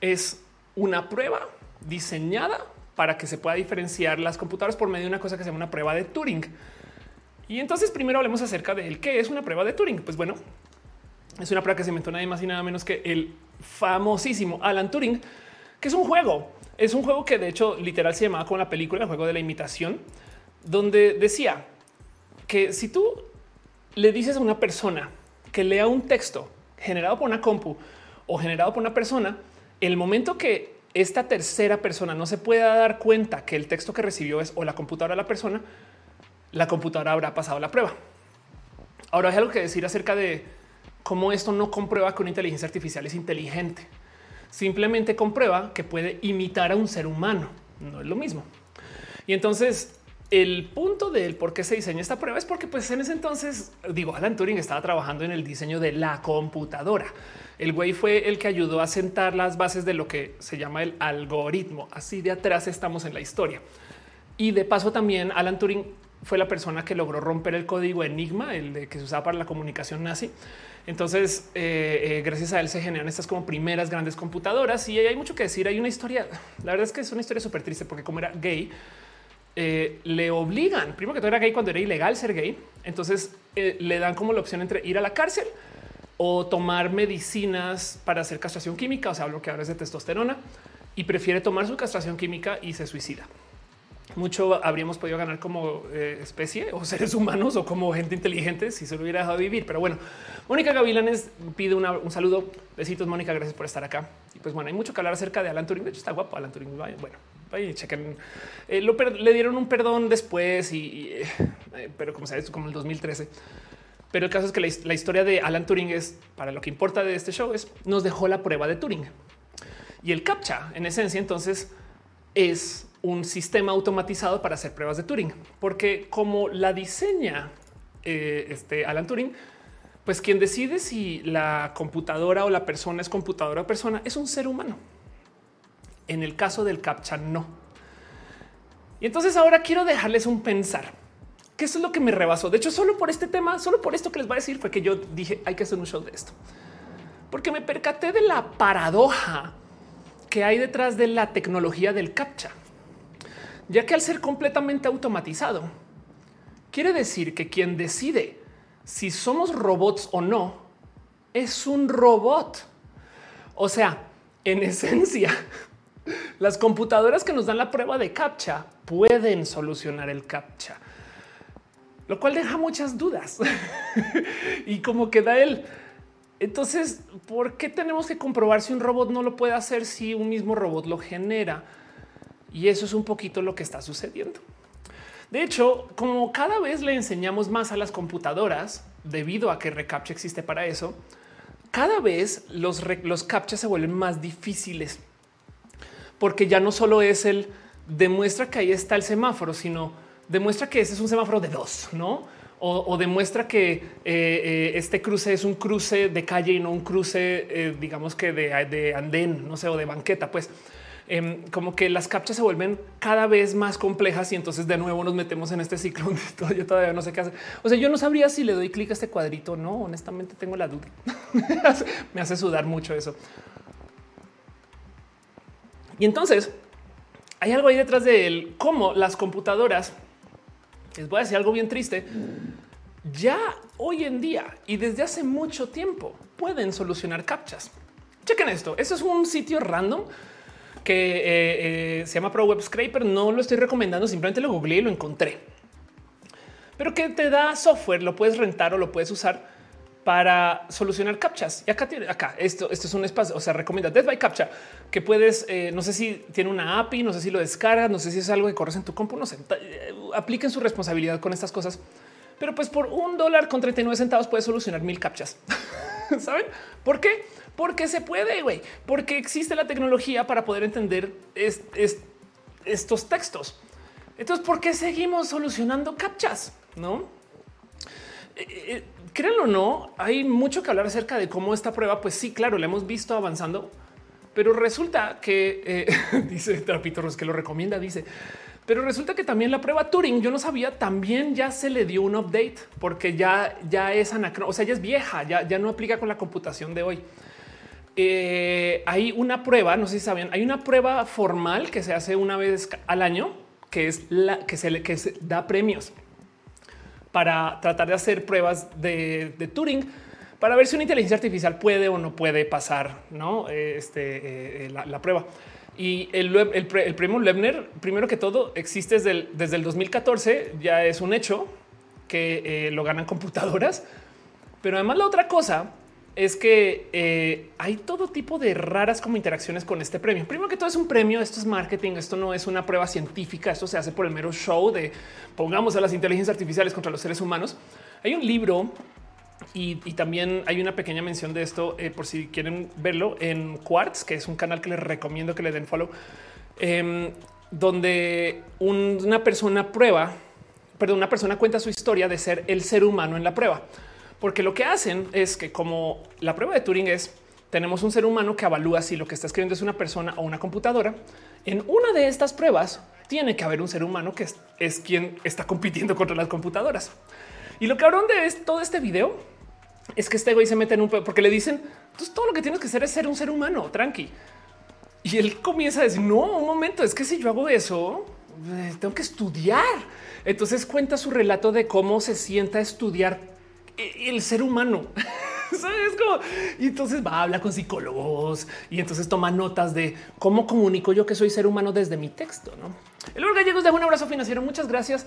es una prueba diseñada para que se pueda diferenciar las computadoras por medio de una cosa que se llama una prueba de Turing. Y entonces primero hablemos acerca de qué es una prueba de Turing. Pues bueno, es una prueba que se inventó nada más y nada menos que el famosísimo Alan Turing, que es un juego es un juego que de hecho literal se llamaba con la película, el juego de la imitación, donde decía que si tú le dices a una persona que lea un texto generado por una compu o generado por una persona, el momento que esta tercera persona no se pueda dar cuenta que el texto que recibió es o la computadora de la persona, la computadora habrá pasado la prueba. Ahora hay algo que decir acerca de cómo esto no comprueba que una inteligencia artificial es inteligente simplemente comprueba que puede imitar a un ser humano. No es lo mismo. Y entonces el punto del por qué se diseña esta prueba es porque pues en ese entonces, digo, Alan Turing estaba trabajando en el diseño de la computadora. El güey fue el que ayudó a sentar las bases de lo que se llama el algoritmo. Así de atrás estamos en la historia. Y de paso también Alan Turing fue la persona que logró romper el código Enigma, el de que se usaba para la comunicación nazi. Entonces, eh, eh, gracias a él se generan estas como primeras grandes computadoras y hay mucho que decir. Hay una historia, la verdad es que es una historia súper triste porque como era gay, eh, le obligan, primero que todo era gay cuando era ilegal ser gay, entonces le dan como la opción entre ir a la cárcel o tomar medicinas para hacer castración química, o sea, lo que ahora es de testosterona, y prefiere tomar su castración química y se suicida mucho habríamos podido ganar como eh, especie o seres humanos o como gente inteligente si se lo hubiera dejado vivir. Pero bueno, Mónica Gavilanes pide un saludo. Besitos, Mónica. Gracias por estar acá. Y pues bueno, hay mucho que hablar acerca de Alan Turing. De hecho, está guapo Alan Turing. Bueno, vaya, chequen. Eh, le dieron un perdón después, y, eh, pero como sabes, como el 2013. Pero el caso es que la, la historia de Alan Turing es para lo que importa de este show es nos dejó la prueba de Turing y el captcha en esencia. Entonces es un sistema automatizado para hacer pruebas de Turing, porque como la diseña eh, este Alan Turing, pues quien decide si la computadora o la persona es computadora o persona es un ser humano. En el caso del CAPTCHA, no. Y entonces ahora quiero dejarles un pensar, que eso es lo que me rebasó. De hecho, solo por este tema, solo por esto que les voy a decir, fue que yo dije hay que hacer un show de esto, porque me percaté de la paradoja que hay detrás de la tecnología del CAPTCHA ya que al ser completamente automatizado, quiere decir que quien decide si somos robots o no es un robot. O sea, en esencia, las computadoras que nos dan la prueba de captcha pueden solucionar el captcha, lo cual deja muchas dudas y como que da el Entonces, ¿por qué tenemos que comprobar si un robot no lo puede hacer si un mismo robot lo genera? Y eso es un poquito lo que está sucediendo. De hecho, como cada vez le enseñamos más a las computadoras, debido a que Recaptcha existe para eso, cada vez los, los captchas se vuelven más difíciles. Porque ya no solo es el demuestra que ahí está el semáforo, sino demuestra que ese es un semáforo de dos, ¿no? O, demuestra que eh, eh, este cruce es un cruce de calle y no un cruce, eh, digamos que de, de andén, no sé, o de banqueta, pues. Em, como que las captchas se vuelven cada vez más complejas y entonces de nuevo nos metemos en este ciclo donde yo todavía no sé qué hacer. O sea, yo no sabría si le doy clic a este cuadrito. No, honestamente tengo la duda. Me hace sudar mucho eso. Y entonces hay algo ahí detrás de él, como las computadoras. Les voy a decir algo bien triste. Ya hoy en día y desde hace mucho tiempo pueden solucionar captchas. Chequen esto. Esto es un sitio random que eh, eh, se llama Pro Web Scraper. No lo estoy recomendando, simplemente lo googleé y lo encontré. Pero que te da software, lo puedes rentar o lo puedes usar para solucionar captchas. Y acá tiene acá esto, esto es un espacio, o sea, recomienda Death by Captcha que puedes, eh, no sé si tiene una API, no sé si lo descargas, no sé si es algo que corres en tu compu, no sé, apliquen su responsabilidad con estas cosas. Pero pues por un dólar con 39 centavos puedes solucionar mil captchas. ¿Saben por qué? Porque se puede, güey, porque existe la tecnología para poder entender estos textos. Entonces, ¿por qué seguimos solucionando captchas? No eh, eh, créanlo o no, hay mucho que hablar acerca de cómo esta prueba, pues sí, claro, la hemos visto avanzando, pero resulta que eh, dice Trapito que lo recomienda, dice, pero resulta que también la prueba Turing, yo no sabía, también ya se le dio un update porque ya, ya es anacro, o sea, ya es vieja, ya, ya no aplica con la computación de hoy. Eh, hay una prueba, no sé si saben, hay una prueba formal que se hace una vez al año, que es la que se que da premios para tratar de hacer pruebas de, Turing para ver si una inteligencia artificial puede o no puede pasar ¿no? este, eh, la, prueba. Y el, premio Lebner, primero que todo, existe desde el, desde el 2014, ya es un hecho que eh, lo ganan computadoras. Pero además la otra cosa es que eh, hay todo tipo de raras como interacciones con este premio. Primero que todo es un premio, esto es marketing, esto no es una prueba científica, esto se hace por el mero show de pongamos a las inteligencias artificiales contra los seres humanos. Hay un libro y, también hay una pequeña mención de esto eh, por si quieren verlo en Quartz, que es un canal que les recomiendo que le den follow, em, donde una persona prueba, perdón, una persona cuenta su historia de ser el ser humano en la prueba. Porque lo que hacen es que como la prueba de Turing es, tenemos un ser humano que evalúa si lo que está escribiendo es una persona o una computadora. En una de estas pruebas tiene que haber un ser humano que es, quien está compitiendo contra las computadoras. Y lo cabrón de todo este video es que este güey se mete en un porque le dicen entonces todo lo que tienes que hacer es ser un ser humano tranqui. Y él comienza a decir no, un momento, es que si yo hago eso, eh, tengo que estudiar. Entonces cuenta su relato de cómo se sienta estudiar el ser humano. ¿Sabes cómo? Y entonces va a hablar con psicólogos y entonces toma notas de cómo comunico yo que soy ser humano desde mi texto. ¿no? El Gallegos Gallegos deja un abrazo financiero. Muchas gracias.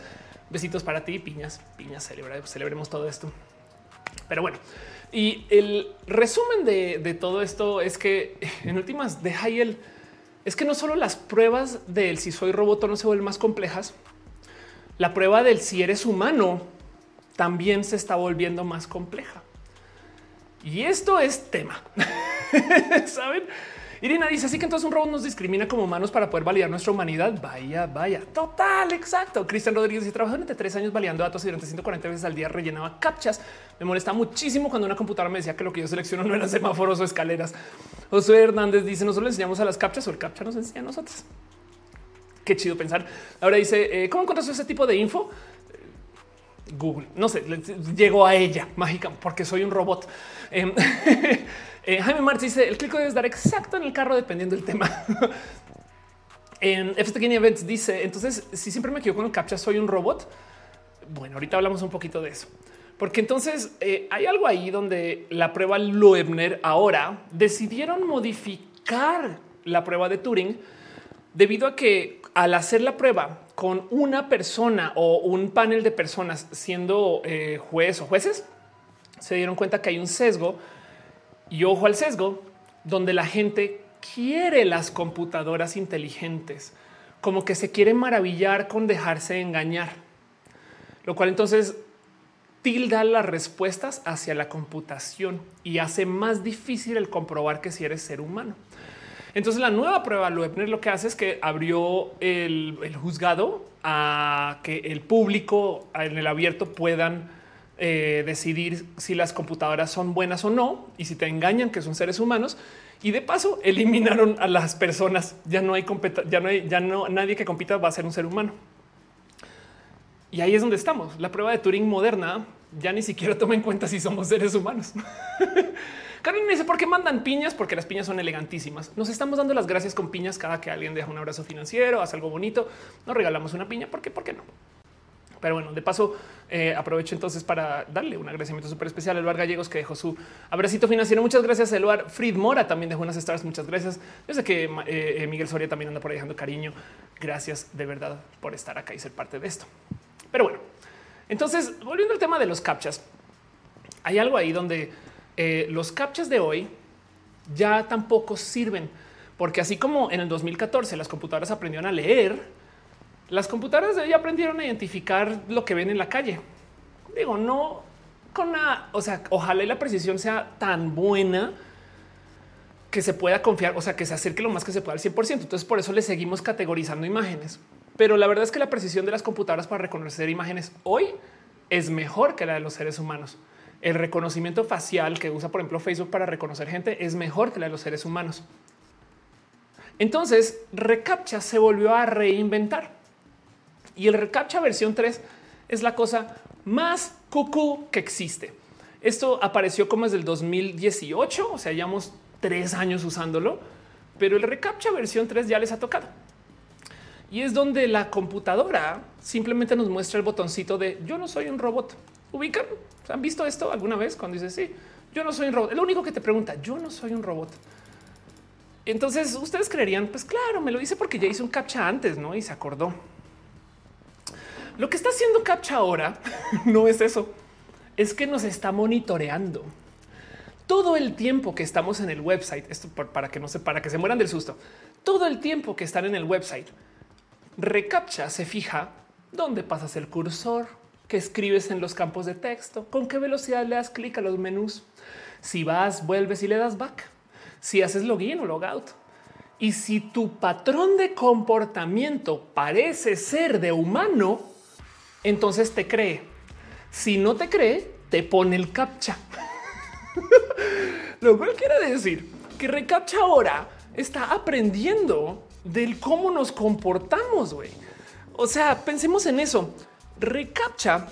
Besitos para ti, piñas, piñas. celebremos todo esto. Pero bueno, y el resumen de, todo esto es que en últimas de Hayel es que no solo las pruebas del si soy robot no se vuelven más complejas, la prueba del si eres humano también se está volviendo más compleja. Y esto es tema. Saben? Irina dice así que entonces un robot nos discrimina como humanos para poder validar nuestra humanidad. Vaya, vaya, total, exacto. Cristian Rodríguez y trabajó durante tres años validando datos y durante 140 veces al día rellenaba captchas. Me molesta muchísimo cuando una computadora me decía que lo que yo selecciono no eran semáforos o escaleras. José Hernández dice nosotros le enseñamos a las captchas o el captcha nos enseña a nosotros. Qué chido pensar. Ahora dice eh, cómo encontraste ese tipo de info. Google. No sé, llegó a ella mágica porque soy un robot. Em, eh, Jaime Martí dice el clic debe dar exacto en el carro dependiendo del tema. en FSTKN Events dice entonces si siempre me equivoco con el captcha soy un robot. Bueno, ahorita hablamos un poquito de eso. Porque entonces eh, hay algo ahí donde la prueba Loebner ahora decidieron modificar la prueba de Turing debido a que al hacer la prueba con una persona o un panel de personas siendo eh, juez o jueces, se dieron cuenta que hay un sesgo Y ojo al sesgo, donde la gente quiere las computadoras inteligentes, como que se quiere maravillar con dejarse engañar, lo cual entonces tilda las respuestas hacia la computación y hace más difícil el comprobar que si eres ser humano. Entonces la nueva prueba Loebner lo que hace es que abrió el, juzgado a que el público en el abierto puedan eh, decidir si las computadoras son buenas o no y si te engañan que son seres humanos. Y de paso eliminaron a las personas. Ya no hay ya no hay, ya no nadie que compita va a ser un ser humano. Y ahí es donde estamos. La prueba de Turing moderna ya ni siquiera toma en cuenta si somos seres humanos. Carmen me dice por qué mandan piñas, porque las piñas son elegantísimas. Nos estamos dando las gracias con piñas cada que alguien deja un abrazo financiero, hace algo bonito. Nos regalamos una piña. ¿Por qué? ¿Por qué no? Pero bueno, de paso, eh, aprovecho entonces para darle un agradecimiento súper especial a Eluar Gallegos que dejó su abracito financiero. Muchas gracias, Eluar. Fried Mora también dejó unas stars. Muchas gracias. Yo sé que eh, Miguel Soria también anda por ahí dejando cariño. Gracias de verdad por estar acá y ser parte de esto. Pero bueno, entonces volviendo al tema de los captchas, hay algo ahí donde eh, los captchas de hoy ya tampoco sirven, porque así como en el 2014 las computadoras aprendieron a leer, las computadoras de hoy aprendieron a identificar lo que ven en la calle. Digo, no con la, o sea, ojalá la precisión sea tan buena que se pueda confiar, o sea, que se acerque lo más que se pueda al 100%. Entonces, por eso le seguimos categorizando imágenes. Pero la verdad es que la precisión de las computadoras para reconocer imágenes hoy es mejor que la de los seres humanos el reconocimiento facial que usa, por ejemplo, Facebook para reconocer gente es mejor que la de los seres humanos. Entonces, Recaptcha se volvió a reinventar y el Recaptcha versión 3 es la cosa más cucú que existe. Esto apareció como desde el 2018, o sea, llevamos tres años usándolo, pero el Recaptcha versión 3 ya les ha tocado. Y es donde la computadora simplemente nos muestra el botoncito de yo no soy un robot. Ubican, han visto esto alguna vez cuando dices sí, yo no soy un robot. lo único que te pregunta, yo no soy un robot. Entonces ustedes creerían, pues claro, me lo dice porque ya hice un captcha antes, no? Y se acordó. Lo que está haciendo captcha ahora no es eso, es que nos está monitoreando todo el tiempo que estamos en el website. Esto para que no se para que se mueran del susto. Todo el tiempo que están en el website, Recaptcha se fija dónde pasas el cursor, que escribes en los campos de texto, con qué velocidad le das clic a los menús, si vas, vuelves y le das back, si haces login o logout. Y si tu patrón de comportamiento parece ser de humano, entonces te cree. Si no te cree, te pone el captcha. Lo cual quiere decir que Recaptcha ahora está aprendiendo del cómo nos comportamos. güey. O sea, pensemos en eso recaptcha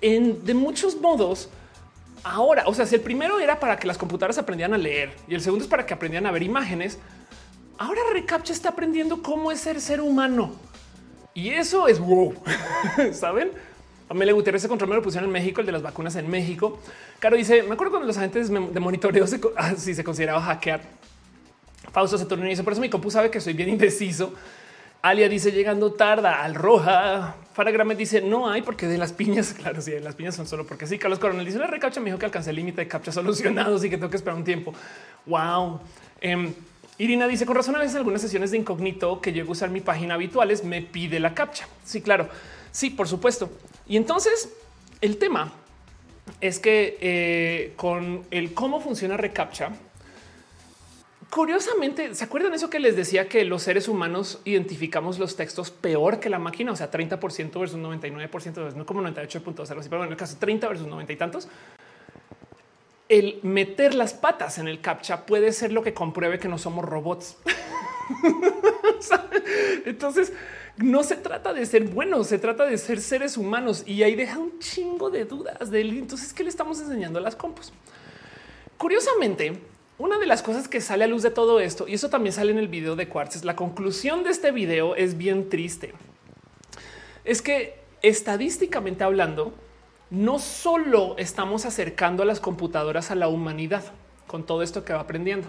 en, de muchos modos. Ahora, o sea, si el primero era para que las computadoras aprendieran a leer y el segundo es para que aprendieran a ver imágenes, ahora Recaptcha está aprendiendo cómo es ser ser humano. Y eso es wow, ¿saben? Amelia Gutiérrez ese control me lo pusieron en México, el de las vacunas en México. Caro dice, me acuerdo cuando los agentes de monitoreo se, ah, se consideraba hackear. Fausto se y dice, por eso mi compu sabe que soy bien indeciso Alia dice llegando tarda al roja. Faragrame dice no hay porque de las piñas. Claro, sí, las piñas son solo porque sí. Carlos Coronel dice la recapcha me dijo que alcancé el límite de captcha solucionados y que tengo que esperar un tiempo. Wow. Em, Irina dice con razón a veces algunas sesiones de incógnito que llego a usar mi página habituales me pide la captcha. Sí, claro. Sí, por supuesto. Y entonces el tema es que eh, con el cómo funciona recaptcha Curiosamente, ¿se acuerdan eso que les decía que los seres humanos identificamos los textos peor que la máquina? O sea, 30% versus 99%, no como 98.0, pero en el caso 30 versus 90 y tantos. El meter las patas en el captcha puede ser lo que compruebe que no somos robots. Entonces, no se trata de ser buenos, se trata de ser seres humanos y ahí deja un chingo de dudas de él. Entonces, ¿qué le estamos enseñando a las compus? Curiosamente, una de las cosas que sale a luz de todo esto, y eso también sale en el video de Quartz, la conclusión de este video es bien triste. Es que estadísticamente hablando, no solo estamos acercando a las computadoras a la humanidad con todo esto que va aprendiendo,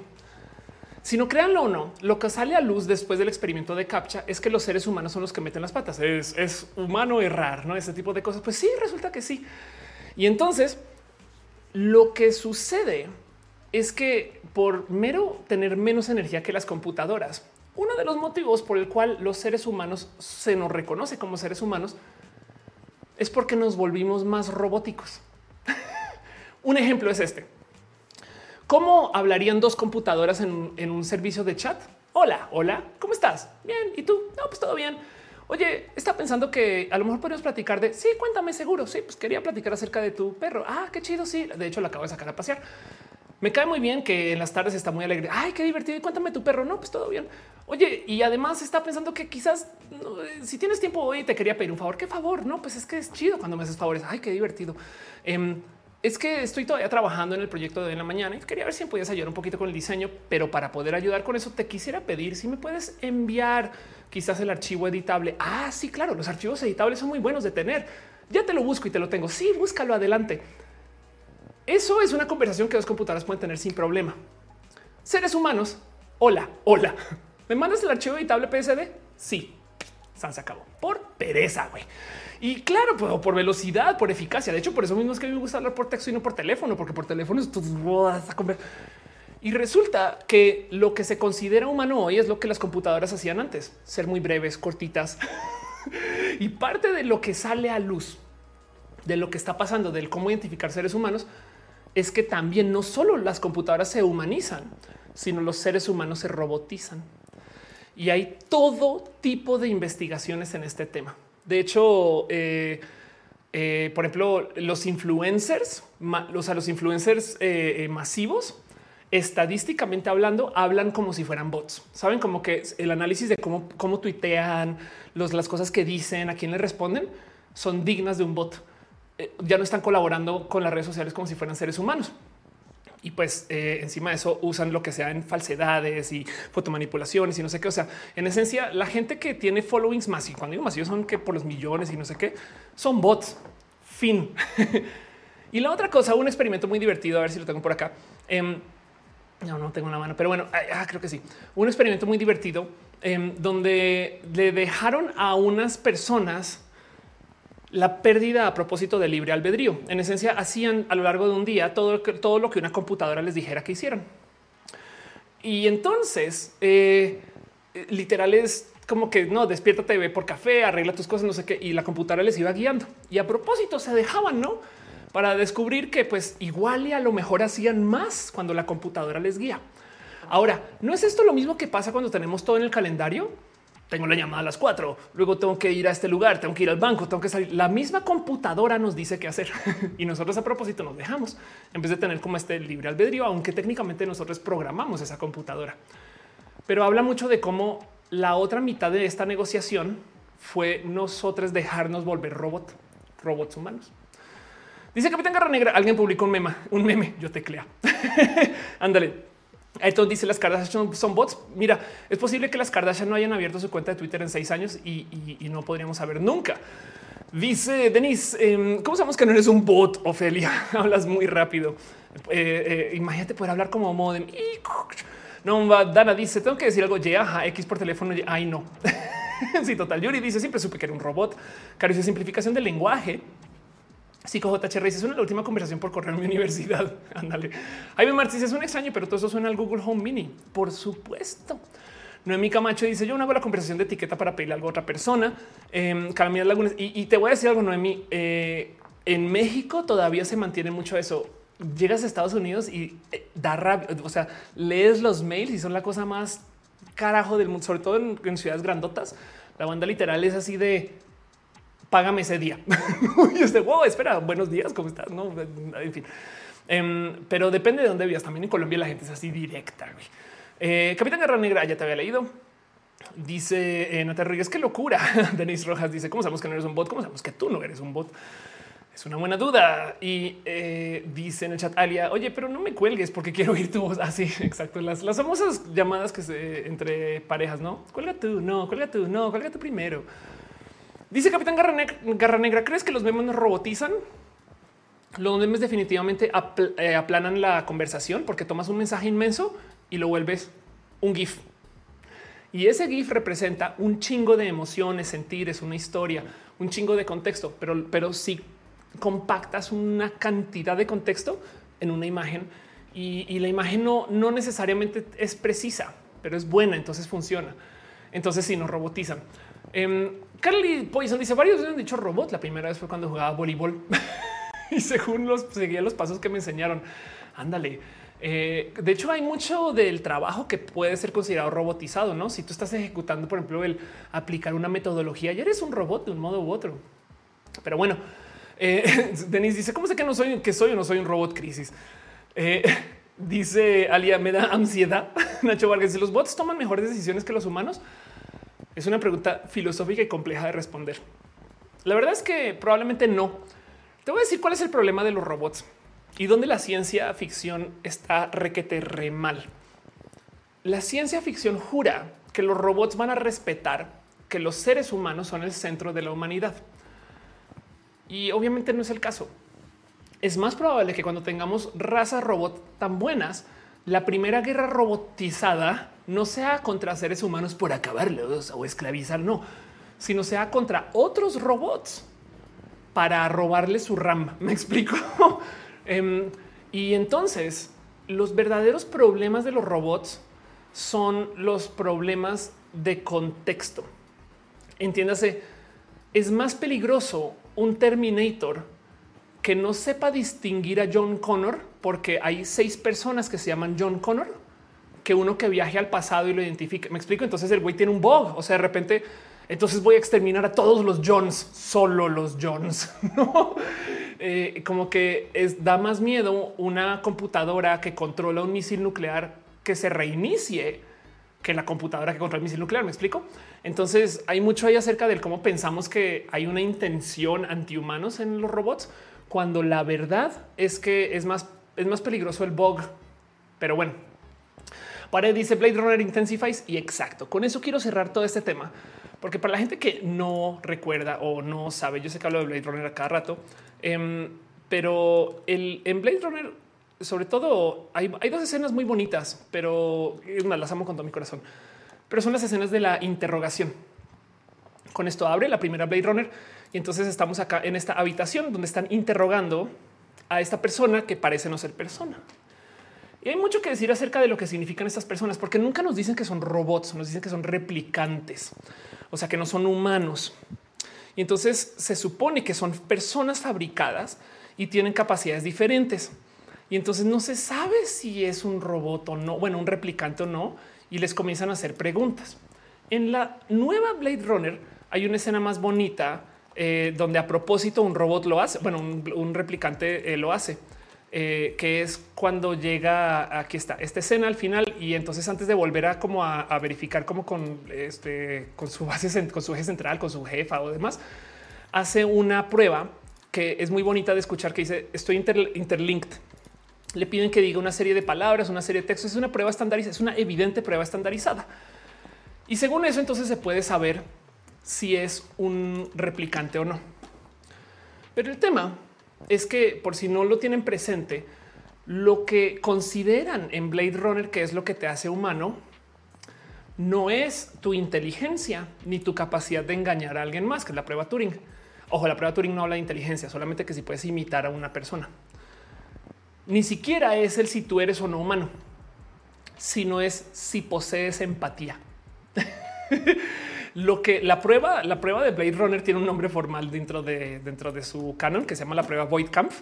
sino créanlo o no, lo que sale a luz después del experimento de CAPTCHA es que los seres humanos son los que meten las patas. Es, es humano errar, no ese tipo de cosas. Pues sí, resulta que sí. Y entonces lo que sucede es que por mero tener menos energía que las computadoras, uno de los motivos por el cual los seres humanos se nos reconoce como seres humanos es porque nos volvimos más robóticos. un ejemplo es este. ¿Cómo hablarían dos computadoras en, un servicio de chat? Hola, hola, ¿cómo estás? Bien, ¿y tú? No, pues todo bien. Oye, está pensando que a lo mejor podemos platicar de sí, cuéntame seguro. Sí, pues quería platicar acerca de tu perro. Ah, qué chido. Sí, de hecho, lo acabo de sacar a pasear. Me cae muy bien que en las tardes está muy alegre. Ay, qué divertido. cuéntame tu perro. No, pues todo bien. Oye, y además está pensando que quizás si tienes tiempo hoy te quería pedir un favor. ¿Qué favor? No, pues es que es chido cuando me haces favores. Ay, qué divertido. Em, es que estoy todavía trabajando en el proyecto de la mañana y quería ver si me podías ayudar un poquito con el diseño, pero para poder ayudar con eso te quisiera pedir si me puedes enviar quizás el archivo editable. Ah, sí, claro, los archivos editables son muy buenos de tener. Ya te lo busco y te lo tengo. Sí, búscalo adelante. Eso es una conversación que dos computadoras pueden tener sin problema. Seres humanos, hola, hola. ¿Me mandas el archivo editable PSD? Sí. San se acabó por pereza, güey. Y claro, pues, por velocidad, por eficacia. De hecho, por eso mismo es que a mí me gusta hablar por texto y no por teléfono, porque por teléfono es y resulta que lo que se considera humano hoy es lo que las computadoras hacían antes, ser muy breves, cortitas. y parte de lo que sale a luz de lo que está pasando, del cómo identificar seres humanos, es que también no solo las computadoras se humanizan, sino los seres humanos se robotizan. Y hay todo tipo de investigaciones en este tema. De hecho, eh, eh, por ejemplo, los influencers, o sea, los influencers eh, masivos, estadísticamente hablando, hablan como si fueran bots. Saben como que el análisis de cómo, cómo tuitean, las cosas que dicen, a quién le responden, son dignas de un bot. Eh, ya no están colaborando con las redes sociales como si fueran seres humanos. Y pues eh, encima de eso usan lo que sea en falsedades y fotomanipulaciones y no sé qué. O sea, en esencia, la gente que tiene followings masivos, cuando digo masivos son que por los millones y no sé qué, son bots. Fin. y la otra cosa, un experimento muy divertido, a ver si lo tengo por acá. Em, no, no tengo una mano, pero bueno, ah, creo que sí. Un experimento muy divertido em, donde le dejaron a unas personas la pérdida a propósito del libre albedrío. En esencia, hacían a lo largo de un día todo, todo lo que una computadora les dijera que hicieran. Y entonces, eh, literal es como que no, despiértate, ve por café, arregla tus cosas, no sé qué. Y la computadora les iba guiando. Y a propósito, se dejaban, ¿no? Para descubrir que pues igual y a lo mejor hacían más cuando la computadora les guía. Ahora, ¿no es esto lo mismo que pasa cuando tenemos todo en el calendario? Tengo la llamada a las cuatro, luego tengo que ir a este lugar, tengo que ir al banco, tengo que salir. La misma computadora nos dice qué hacer y nosotros a propósito nos dejamos en vez de tener como este libre albedrío, aunque técnicamente nosotros programamos esa computadora. Pero habla mucho de cómo la otra mitad de esta negociación fue nosotros dejarnos volver robot, robots humanos. Dice Capitán Garra Negra, alguien publicó un meme, un meme, yo teclea. Ándale. Entonces dice las Kardashian son bots. Mira, es posible que las Kardashian no hayan abierto su cuenta de Twitter en seis años y, no podríamos saber nunca. Dice Denis, em, ¿cómo sabemos que no eres un bot, Ofelia? Hablas muy rápido. Eh, eh, imagínate poder hablar como modem. No, Dana dice, tengo que decir algo, ya, X por teléfono, ay no. sí, total. Yuri dice, siempre supe que era un robot. Caro dice, simplificación del lenguaje. JHR dice es una última conversación por correo en mi universidad. Ándale. Jaime Martínez es un extraño, pero todo eso suena al Google Home Mini. Por supuesto. Noemí Camacho dice yo no hago la conversación de etiqueta para pedirle algo a otra persona. Eh, Lagunas. Y, te voy a decir algo, Noemí. Eh, en México todavía se mantiene mucho eso. Llegas a Estados Unidos y eh, da rabia. O sea, lees los mails y son la cosa más carajo del mundo, sobre todo en ciudades grandotas. La banda literal es así de págame ese día. y este wow, espera, buenos días, ¿cómo estás? No, en fin. Em, pero depende de dónde vivas. También en Colombia la gente es así directa. Eh, Capitán Guerra Negra, ya te había leído. Dice eh, Natalia Rodríguez, qué locura. Denis Rojas dice, ¿cómo sabemos que no eres un bot? ¿Cómo sabemos que tú no eres un bot? Es una buena duda. Y eh, dice en el chat Alia, oye, pero no me cuelgues porque quiero oír tu voz. Así, ah, exacto. Las, las famosas llamadas que se entre parejas, no cuelga tú, no cuelga tú, no cuelga tú primero. Dice Capitán Garra Negra, ¿crees que los memes nos robotizan? Los memes definitivamente eh, aplanan la conversación porque tomas un mensaje inmenso y lo vuelves un GIF. Y ese GIF representa un chingo de emociones, sentires, una historia, un chingo de contexto, pero, pero si compactas una cantidad de contexto en una imagen y, la imagen no, no necesariamente es precisa, pero es buena, entonces funciona. Entonces sí nos robotizan. Um, Carly Poison dice varios han dicho robot. La primera vez fue cuando jugaba voleibol y según los seguía los pasos que me enseñaron. Ándale. Eh, de hecho, hay mucho del trabajo que puede ser considerado robotizado, no? Si tú estás ejecutando, por ejemplo, el aplicar una metodología, ya eres un robot de un modo u otro. Pero bueno, eh, Denise dice: ¿Cómo sé que no soy que soy o no soy un robot crisis? Eh, dice Alia, me da ansiedad. Nacho Vargas, si los bots toman mejores decisiones que los humanos, es una pregunta filosófica y compleja de responder. La verdad es que probablemente no. Te voy a decir cuál es el problema de los robots y donde la ciencia ficción está requete re mal. La ciencia ficción jura que los robots van a respetar que los seres humanos son el centro de la humanidad. Y obviamente no es el caso. Es más probable que cuando tengamos razas robot tan buenas, la primera guerra robotizada no sea contra seres humanos por acabarlos o esclavizar, no, sino sea contra otros robots para robarle su RAM. Me explico. Em, y entonces los verdaderos problemas de los robots son los problemas de contexto. Entiéndase, es más peligroso un Terminator que no sepa distinguir a John Connor, porque hay seis personas que se llaman John Connor, que uno que viaje al pasado y lo identifique. Me explico. Entonces el güey tiene un bug. O sea, de repente, entonces voy a exterminar a todos los Johns, solo los Johns. ¿no? Eh, como que es, da más miedo una computadora que controla un misil nuclear que se reinicie que la computadora que controla el misil nuclear. Me explico. Entonces hay mucho ahí acerca de cómo pensamos que hay una intención antihumanos en los robots, cuando la verdad es que es más, es más peligroso el bug. Pero bueno, para dice Blade Runner Intensifies y exacto. Con eso quiero cerrar todo este tema, porque para la gente que no recuerda o no sabe, yo sé que hablo de Blade Runner a cada rato. Em, pero el, en Blade Runner, sobre todo, hay, dos escenas muy bonitas, pero las amo con todo mi corazón. Pero son las escenas de la interrogación. Con esto abre la primera Blade Runner y entonces estamos acá en esta habitación donde están interrogando a esta persona que parece no ser persona. Y hay mucho que decir acerca de lo que significan estas personas, porque nunca nos dicen que son robots, nos dicen que son replicantes, o sea, que no son humanos. Y entonces se supone que son personas fabricadas y tienen capacidades diferentes. Y entonces no se sabe si es un robot o no, bueno, un replicante o no, y les comienzan a hacer preguntas. En la nueva Blade Runner hay una escena más bonita eh, donde a propósito un robot lo hace, bueno, un, replicante eh, lo hace eh, que es cuando llega aquí está esta escena al final y entonces antes de volver a como a, verificar como con este con su base con su eje central con su jefa o demás hace una prueba que es muy bonita de escuchar que dice estoy interlinked le piden que diga una serie de palabras una serie de textos es una prueba estandarizada es una evidente prueba estandarizada. Y según eso entonces se puede saber si es un replicante o no pero el tema es que por si no lo tienen presente, lo que consideran en Blade Runner, que es lo que te hace humano, no es tu inteligencia ni tu capacidad de engañar a alguien más, que es la prueba Turing. Ojo, la prueba Turing no habla de inteligencia, solamente que si puedes imitar a una persona. Ni siquiera es el si tú eres o no humano, sino es si posees empatía. Lo que la prueba, la prueba de Blade Runner tiene un nombre formal dentro de, dentro de su canon que se llama la prueba Voidkampf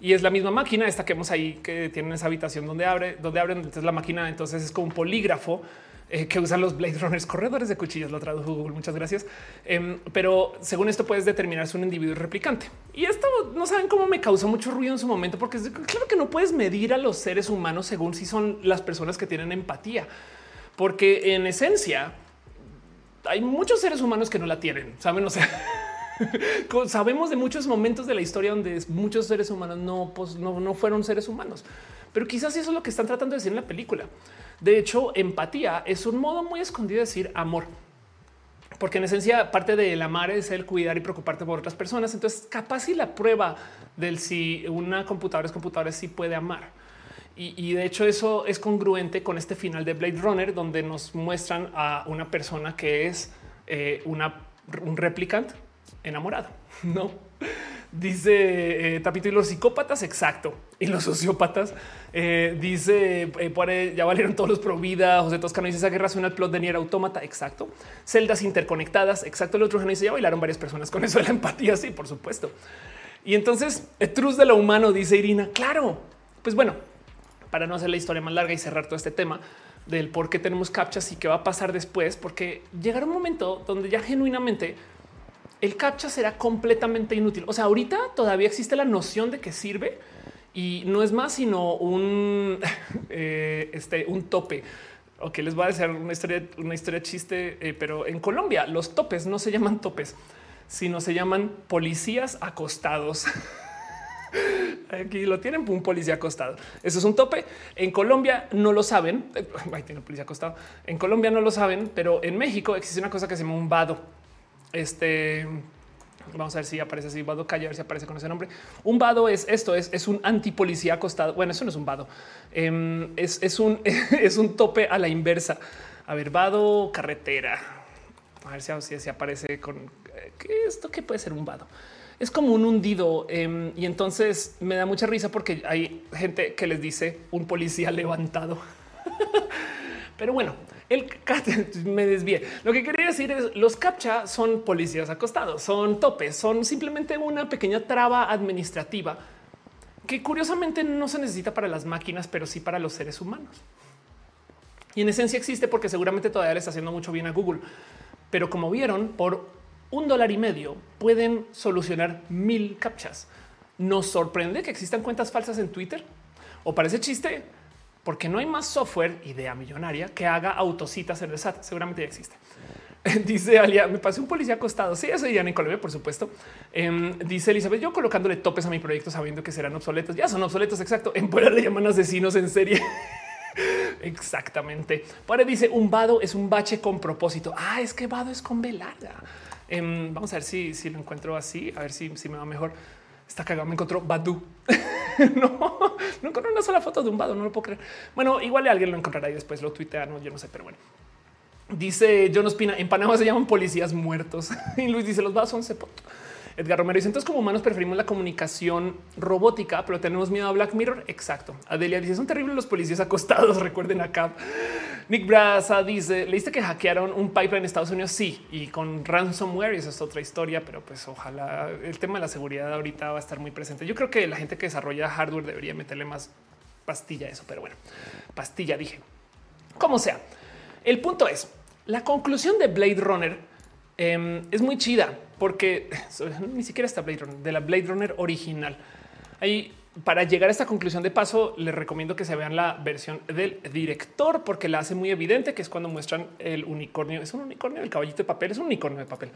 y es la misma máquina esta que vemos ahí que tiene esa habitación donde abre, donde abren. Entonces la máquina entonces es como un polígrafo eh, que usan los Blade Runners, corredores de cuchillos. Lo tradujo Google. Muchas gracias. Em, pero según esto puedes determinar si un individuo replicante. Y esto no saben cómo me causó mucho ruido en su momento, porque es claro que no puedes medir a los seres humanos según si son las personas que tienen empatía, porque en esencia hay muchos seres humanos que no la tienen, saben? O sea, sabemos de muchos momentos de la historia donde muchos seres humanos no, pues, no, fueron seres humanos, pero quizás eso es lo que están tratando de decir en la película. De hecho, empatía es un modo muy escondido de decir amor, porque en esencia parte del amar es el cuidar y preocuparte por otras personas. Entonces, capaz si la prueba del si una computadora es computadora, sí puede amar. Y, de hecho eso es congruente con este final de Blade Runner, donde nos muestran a una persona que es eh, una, un replicante enamorado, ¿no? Dice eh, Tapito y los psicópatas, exacto. Y los sociópatas. Eh, dice eh, ya valieron todos los pro vida. José Toscano dice esa guerra suena plot de Nier Automata. Exacto. Celdas interconectadas. Exacto. El otro dice ya bailaron varias personas con eso de la empatía. Sí, por supuesto. Y entonces, Truz de lo humano, dice Irina. Claro. Pues bueno, para no hacer la historia más larga y cerrar todo este tema del por qué tenemos captchas y qué va a pasar después, porque llegará un momento donde ya genuinamente el captcha será completamente inútil. O sea, ahorita todavía existe la noción de que sirve y no es más sino un, eh, este, un tope. Ok, les voy a decir una historia, una historia chiste, eh, pero en Colombia los topes no se llaman topes, sino se llaman policías acostados. Aquí lo tienen un policía acostado. Eso es un tope. En Colombia no lo saben. Ahí tiene un policía acostado. En Colombia no lo saben, pero en México existe una cosa que se llama un vado. Este vamos a ver si aparece así. Vado Calle, a ver si aparece con ese nombre. Un vado es esto, es, es un antipolicía acostado. Bueno, eso no es un vado, em, es, un, es un tope a la inversa. A ver, vado carretera. A ver si, si, aparece con eh, ¿qué esto que puede ser un vado. Es como un hundido em, y entonces me da mucha risa porque hay gente que les dice un policía levantado. Pero bueno, el me desvié. Lo que quería decir es los captcha son policías acostados, son topes, son simplemente una pequeña traba administrativa que curiosamente no se necesita para las máquinas, pero sí para los seres humanos. Y en esencia existe porque seguramente todavía le está haciendo mucho bien a Google. Pero como vieron, por un dólar y medio pueden solucionar mil captchas. Nos sorprende que existan cuentas falsas en Twitter o parece chiste porque no hay más software idea millonaria que haga autocitas en el SAT. Seguramente ya existe. Dice Alia, me pasé un policía acostado. Sí, eso dirían en Colombia, por supuesto. Em, dice Elizabeth, yo colocándole topes a mi proyecto sabiendo que serán obsoletos. Ya son obsoletos, exacto. En Puebla le llaman asesinos en serie. Exactamente. Para dice un vado es un bache con propósito. Ah, es que vado es con velada. Em, vamos a ver si, si lo encuentro así, a ver si, si me va mejor. Está cagado. Me encontró Badu. no, no encontré una sola foto de un vado. No lo puedo creer. Bueno, igual alguien lo encontrará y después lo tuitea. Yo no sé, pero bueno. Dice John Ospina, en Panamá se llaman policías muertos. y Luis dice, los vados son cepotos. Edgar Romero dice, entonces como humanos preferimos la comunicación robótica, pero tenemos miedo a Black Mirror. Exacto. Adelia dice, son terribles los policías acostados. Recuerden acá. Nick Braza dice, ¿leíste que hackearon un pipeline en Estados Unidos? Sí, y con ransomware, eso es otra historia, pero pues ojalá el tema de la seguridad ahorita va a estar muy presente. Yo creo que la gente que desarrolla hardware debería meterle más pastilla a eso, pero bueno, pastilla dije. Como sea, el punto es, la conclusión de Blade Runner em, es muy chida, porque ni siquiera está Blade Runner, de la Blade Runner original. Para llegar a esta conclusión de paso, les recomiendo que se vean la versión del director porque la hace muy evidente, que es cuando muestran el unicornio. Es un unicornio, el caballito de papel, es un unicornio de papel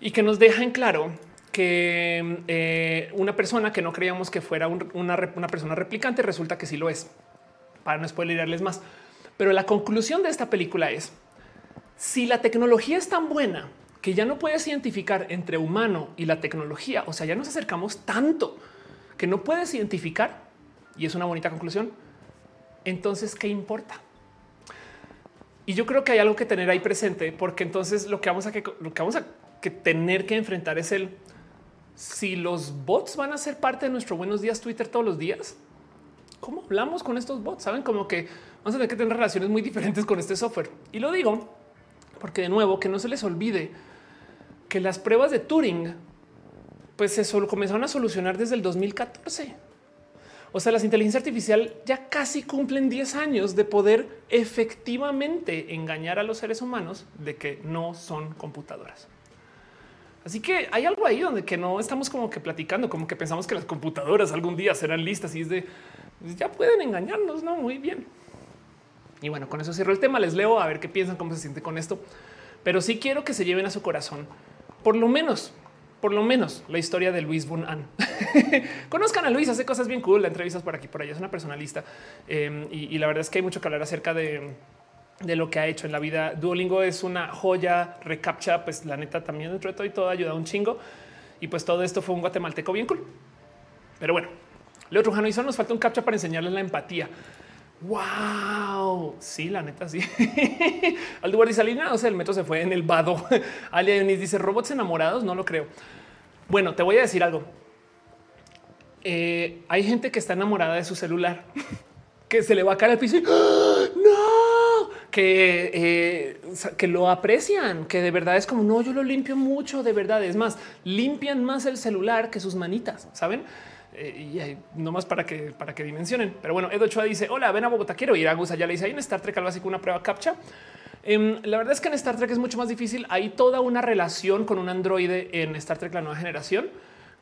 y que nos deja en claro que eh, una persona que no creíamos que fuera una, persona replicante resulta que sí lo es. Para no spoilerarles más, pero la conclusión de esta película es si la tecnología es tan buena que ya no puedes identificar entre humano y la tecnología, o sea, ya nos acercamos tanto que no puedes identificar, y es una bonita conclusión, entonces, ¿qué importa? Y yo creo que hay algo que tener ahí presente, porque entonces lo que vamos a, que, lo que vamos a tener que enfrentar es el si los bots van a ser parte de nuestro buenos días Twitter todos los días. ¿Cómo hablamos con estos bots? Saben como que vamos a tener que tener relaciones muy diferentes con este software. Y lo digo porque de nuevo que no se les olvide que las pruebas de Turing pues se comenzaron a solucionar desde el 2014. O sea, las inteligencias artificiales ya casi cumplen 10 años de poder efectivamente engañar a los seres humanos de que no son computadoras. Así que hay algo ahí donde que no estamos como que platicando, como que pensamos que las computadoras algún día serán listas y es de pues ya pueden engañarnos, no muy bien. Y bueno, con eso cierro el tema. Les leo a ver qué piensan, cómo se siente con esto, pero sí quiero que se lleven a su corazón por lo menos por lo menos la historia de Luis Bunan. Conozcan a Luis, hace cosas bien cool, la entrevistas por aquí, por allá, es una personalista em, y, la verdad es que hay mucho que hablar acerca de, lo que ha hecho en la vida. Duolingo es una joya, recaptcha, pues la neta también dentro de todo y todo ayuda un chingo. Y pues todo esto fue un guatemalteco bien cool. Pero bueno, Leo Trujano hizo nos falta un captcha para enseñarles la empatía. Wow, sí, la neta, sí. Aldubar dice Alina, o sea, el metro se fue en el vado. Alia Yunis dice robots enamorados. No lo creo. Bueno, te voy a decir algo. eh, hay gente que está enamorada de su celular, que se le va a caer al piso y no, que, eh, que lo aprecian, que de verdad es como no, yo lo limpio mucho, de verdad. Es más, limpian más el celular que sus manitas, saben? Eh, y no más para que para que dimensionen. Pero bueno, Edo Ochoa dice: Hola, ven a Bogotá, quiero ir a Gusa. Ya le dice: Hay en Star Trek algo así como una prueba captcha. Em, la verdad es que en Star Trek es mucho más difícil. Hay toda una relación con un androide en Star Trek, la nueva generación,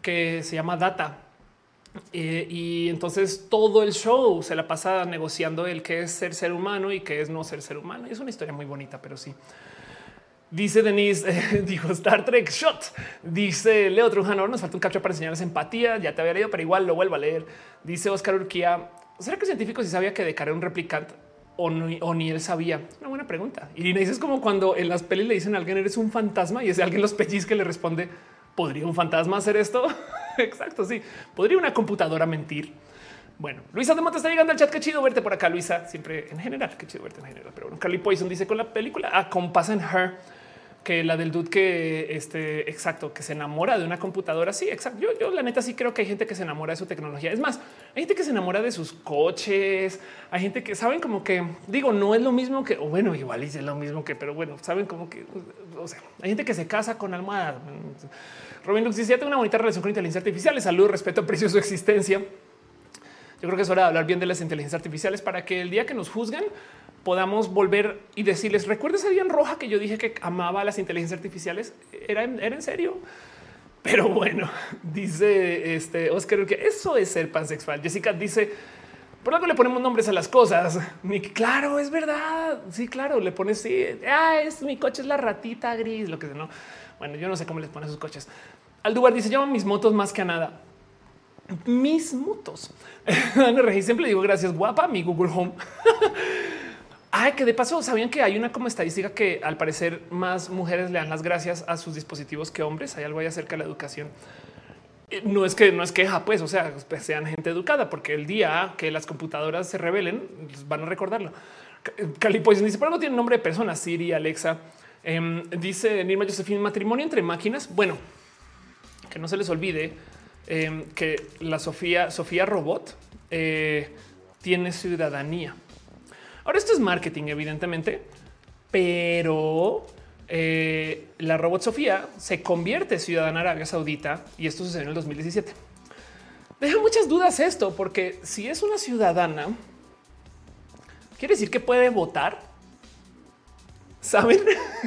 que se llama Data. Eh, y entonces todo el show se la pasa negociando el que es ser ser humano y que es no ser ser humano. Y es una historia muy bonita, pero sí. Dice Denise, dijo Star Trek Shot. Dice Leo Trujano, nos falta un captcha para enseñarles empatía. Ya te había leído, pero igual lo vuelvo a leer. Dice Oscar Urquía, ¿será que el científico sí sabía que Decar era un replicante? O, o, ni él sabía? Una buena pregunta. Y dice es como cuando en las pelis le dicen a alguien eres un fantasma y ese alguien los pellizca que le responde ¿podría un fantasma hacer esto? Exacto, sí. ¿Podría una computadora mentir? Bueno, Luisa de Monte está llegando al chat. Qué chido verte por acá, Luisa. Siempre en general, qué chido verte en general. Pero bueno, Carly Poison dice con la película a ah, en Her que la del dude que este exacto, que se enamora de una computadora. Sí, exacto. Yo, yo la neta sí creo que hay gente que se enamora de su tecnología. Es más, hay gente que se enamora de sus coches. Hay gente que saben como que digo, no es lo mismo que, o bueno, igual es lo mismo que, pero bueno, saben como que, o sea, hay gente que se casa con almohadas. Robin Lux dice: una bonita relación con inteligencia artificial. Salud, respeto, aprecio su existencia. Yo creo que es hora de hablar bien de las inteligencias artificiales para que el día que nos juzguen podamos volver y decirles, ¿recuerdas ese día en roja que yo dije que amaba las inteligencias artificiales? Era, era en serio. Pero bueno, dice este Oscar que eso es ser pansexual. Jessica dice, por algo le ponemos nombres a las cosas. claro, es verdad. Sí, claro, le pones, sí, ah, es mi coche, es la ratita gris, lo que no. Bueno, yo no sé cómo les ponen sus coches. Aldubar dice, llaman mis motos más que a nada. Mis motos. Regi siempre digo gracias, guapa, mi Google Home. Ay, que de paso sabían que hay una como estadística que al parecer más mujeres le dan las gracias a sus dispositivos que hombres. Hay algo ahí acerca de la educación. Eh, no es que no es queja, pues, o sea, pues, sean gente educada, porque el día que las computadoras se revelen, pues, van a recordarlo. Cali dice, pero no tiene nombre de persona, Siri, Alexa. Em, dice Nirma Josephine, matrimonio entre máquinas. Bueno, que no se les olvide em, que la Sofía, Sofía Robot eh, tiene ciudadanía. Ahora esto es marketing, evidentemente, pero eh, la robot Sofía se convierte ciudadana Arabia Saudita y esto sucedió en el 2017. Deja muchas dudas esto, porque si es una ciudadana, quiere decir que puede votar. Saben,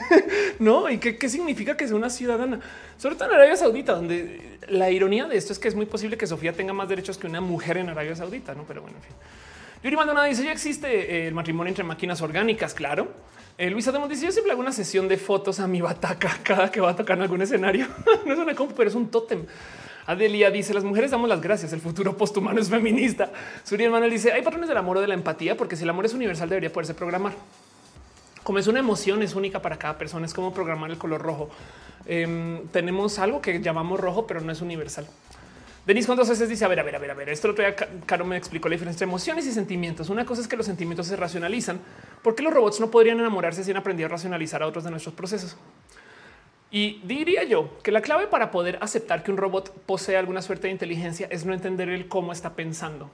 no? Y qué, significa que sea una ciudadana, sobre todo en Arabia Saudita, donde la ironía de esto es que es muy posible que Sofía tenga más derechos que una mujer en Arabia Saudita, no? Pero bueno, en fin. Yuri Maldonado dice ya existe eh, el matrimonio entre máquinas orgánicas. Claro. Eh, Luisa Demos dice yo siempre hago una sesión de fotos a mi bataca cada que va a tocar en algún escenario. no es una compu, pero es un tótem. Adelia dice las mujeres damos las gracias. El futuro posthumano es feminista. Suriel Manuel dice hay patrones del amor o de la empatía, porque si el amor es universal debería poderse programar. Como es una emoción, es única para cada persona. Es como programar el color rojo. Em, tenemos algo que llamamos rojo, pero no es universal. Denis cuántas veces dice, a ver, a ver, a ver, a ver, esto otro Caro me explicó la diferencia entre emociones y sentimientos. Una cosa es que los sentimientos se racionalizan, porque los robots no podrían enamorarse si han aprendido a racionalizar a otros de nuestros procesos. Y diría yo que la clave para poder aceptar que un robot posee alguna suerte de inteligencia es no entender el cómo está pensando.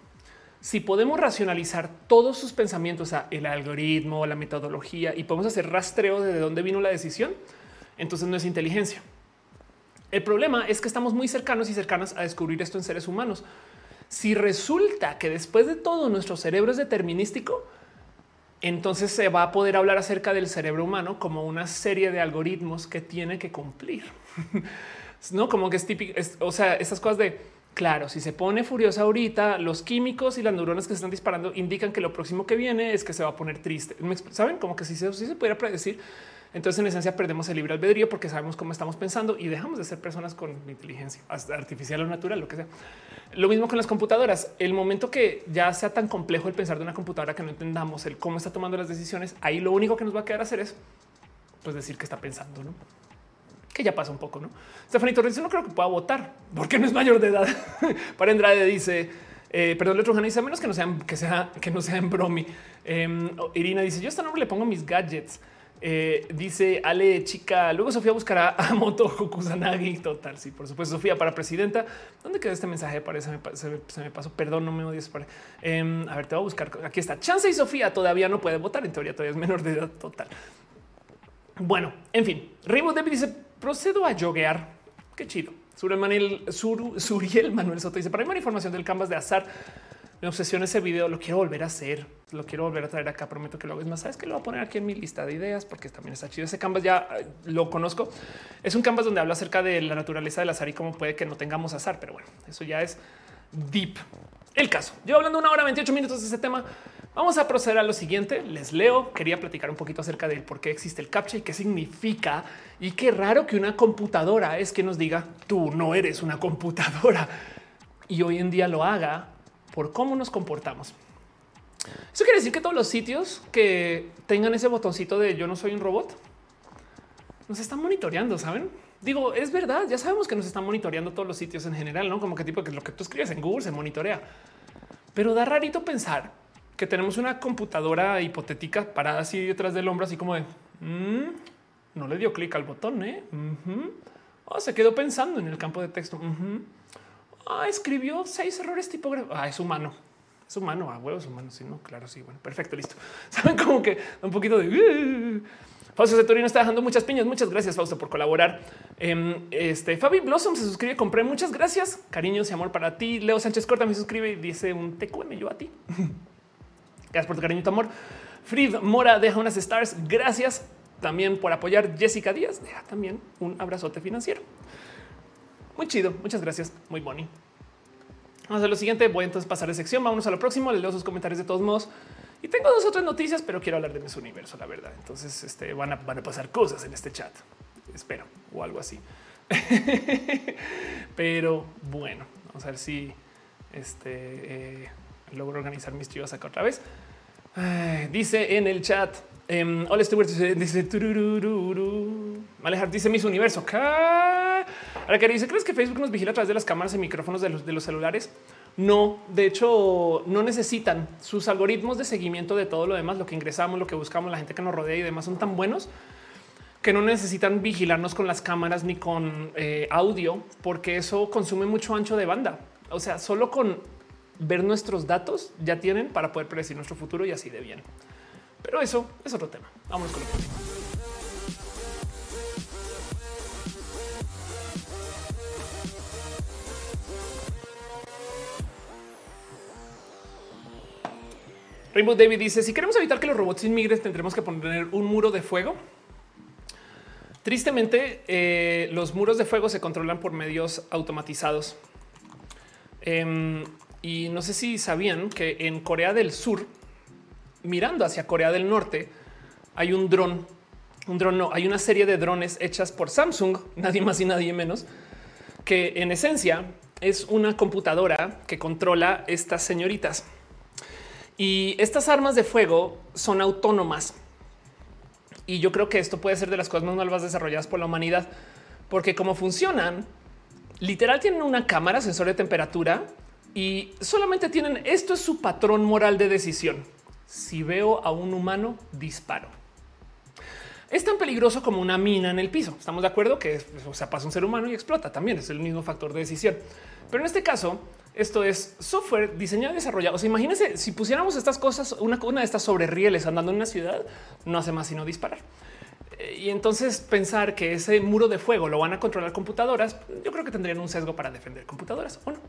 Si podemos racionalizar todos sus pensamientos, a el algoritmo, la metodología y podemos hacer rastreo de dónde vino la decisión, entonces no es inteligencia. El problema es que estamos muy cercanos y cercanas a descubrir esto en seres humanos. Si resulta que después de todo nuestro cerebro es determinístico, entonces se va a poder hablar acerca del cerebro humano como una serie de algoritmos que tiene que cumplir. no como que es típico, o sea, esas cosas de claro, si se pone furiosa ahorita, los químicos y las neuronas que se están disparando indican que lo próximo que viene es que se va a poner triste. Saben como que si se, se pudiera predecir, entonces, en esencia, perdemos el libre albedrío porque sabemos cómo estamos pensando y dejamos de ser personas con inteligencia artificial o natural, lo que sea. Lo mismo con las computadoras. El momento que ya sea tan complejo el pensar de una computadora que no entendamos el cómo está tomando las decisiones, ahí lo único que nos va a quedar hacer es pues decir que está pensando, ¿no? Que ya pasa un poco, ¿no? Stephanie Torres no creo que pueda votar porque no es mayor de edad. Para Andrade dice, eh, perdón, otro dice a menos que no sean que sea que no sea en bromi. Em, Irina dice yo a este nombre le pongo mis gadgets. Eh, dice Ale chica. Luego Sofía buscará a Moto Kusanagi. Total. Sí, por supuesto. Sofía para presidenta. ¿Dónde quedó este mensaje? Parece se me, pasó. Perdón, no me odies. Em, a ver, te voy a buscar. Aquí está. Chance y Sofía todavía no puede votar. En teoría, todavía es menor de edad. Total. Bueno, en fin. Rainbow David dice: procedo a yoguear. Qué chido. Suriel, Sur, Suriel Manuel Soto dice: para más información del canvas de azar me obsesiona ese video, lo quiero volver a hacer, lo quiero volver a traer acá, prometo que lo hago. más, sabes que lo voy a poner aquí en mi lista de ideas porque también está chido. Ese canvas ya eh, lo conozco. Es un canvas donde habla acerca de la naturaleza del azar y cómo puede que no tengamos azar, pero bueno, eso ya es deep. El caso. Yo hablando una hora 28 minutos de ese tema. Vamos a proceder a lo siguiente. Les leo. Quería platicar un poquito acerca de por qué existe el captcha y qué significa. Y qué raro que una computadora es que nos diga tú no eres una computadora y hoy en día lo haga por cómo nos comportamos. Eso quiere decir que todos los sitios que tengan ese botoncito de yo no soy un robot nos están monitoreando, saben? Digo, es verdad, ya sabemos que nos están monitoreando todos los sitios en general, no como que tipo que lo que tú escribes en Google se monitorea, pero da rarito pensar que tenemos una computadora hipotética parada así detrás del hombro, así como de mm, no le dio clic al botón, ¿eh? oh, se quedó pensando en el campo de texto. Ah, escribió seis errores tipográficos. Ah, es humano. Es humano, a huevos humanos. Sí, no, claro, sí. Bueno, perfecto, listo. Saben como que un poquito de uh". Fausto Zetorino está dejando muchas piñas. Muchas gracias, Fausto, por colaborar. Em, este Fabi Blossom se suscribe. Compré muchas gracias. Cariños y amor para ti. Leo Sánchez Corta me suscribe y dice un TQM yo a ti. gracias por tu cariño y tu amor. Frid Mora deja unas stars. Gracias también por apoyar. Jessica Díaz deja también un abrazote financiero. Muy chido. Muchas gracias. Muy bonito. Vamos a lo siguiente. Voy entonces a pasar de sección. Vámonos a lo próximo. Les leo sus comentarios de todos modos. Y tengo dos otras noticias, pero quiero hablar de mi universo, la verdad. Entonces este, van, a, van a pasar cosas en este chat. Espero o algo así. pero bueno, vamos a ver si este, eh, logro organizar mis chivas acá otra vez. dice en el chat. Um, hola, Stewart dice. Alejar dice mis universo. Ahora que dice, ¿crees que Facebook nos vigila a través de las cámaras y micrófonos de los, de los celulares? No, de hecho, no necesitan sus algoritmos de seguimiento de todo lo demás, lo que ingresamos, lo que buscamos, la gente que nos rodea y demás son tan buenos que no necesitan vigilarnos con las cámaras ni con eh, audio, porque eso consume mucho ancho de banda. O sea, solo con ver nuestros datos ya tienen para poder predecir nuestro futuro y así de bien. Pero eso es otro tema. Vamos con lo próximo. Rainbow David dice: Si queremos evitar que los robots inmigren, tendremos que poner un muro de fuego. Tristemente, eh, los muros de fuego se controlan por medios automatizados. Em, y no sé si sabían que en Corea del Sur mirando hacia Corea del Norte, hay un dron, un dron no, hay una serie de drones hechas por Samsung, nadie más y nadie menos, que en esencia es una computadora que controla estas señoritas. Y estas armas de fuego son autónomas. Y yo creo que esto puede ser de las cosas más malvadas desarrolladas por la humanidad, porque como funcionan, literal tienen una cámara, sensor de temperatura y solamente tienen esto es su patrón moral de decisión si veo a un humano, disparo. Es tan peligroso como una mina en el piso. Estamos de acuerdo que o pasa un ser humano y explota. También es el mismo factor de decisión. Pero en este caso, esto es software diseñado y desarrollado. O sea, imagínense si pusiéramos estas cosas, una, de estas sobre rieles andando en una ciudad, no hace más sino disparar. Eh, y entonces pensar que ese muro de fuego lo van a controlar computadoras, yo creo que tendrían un sesgo para defender computadoras o no.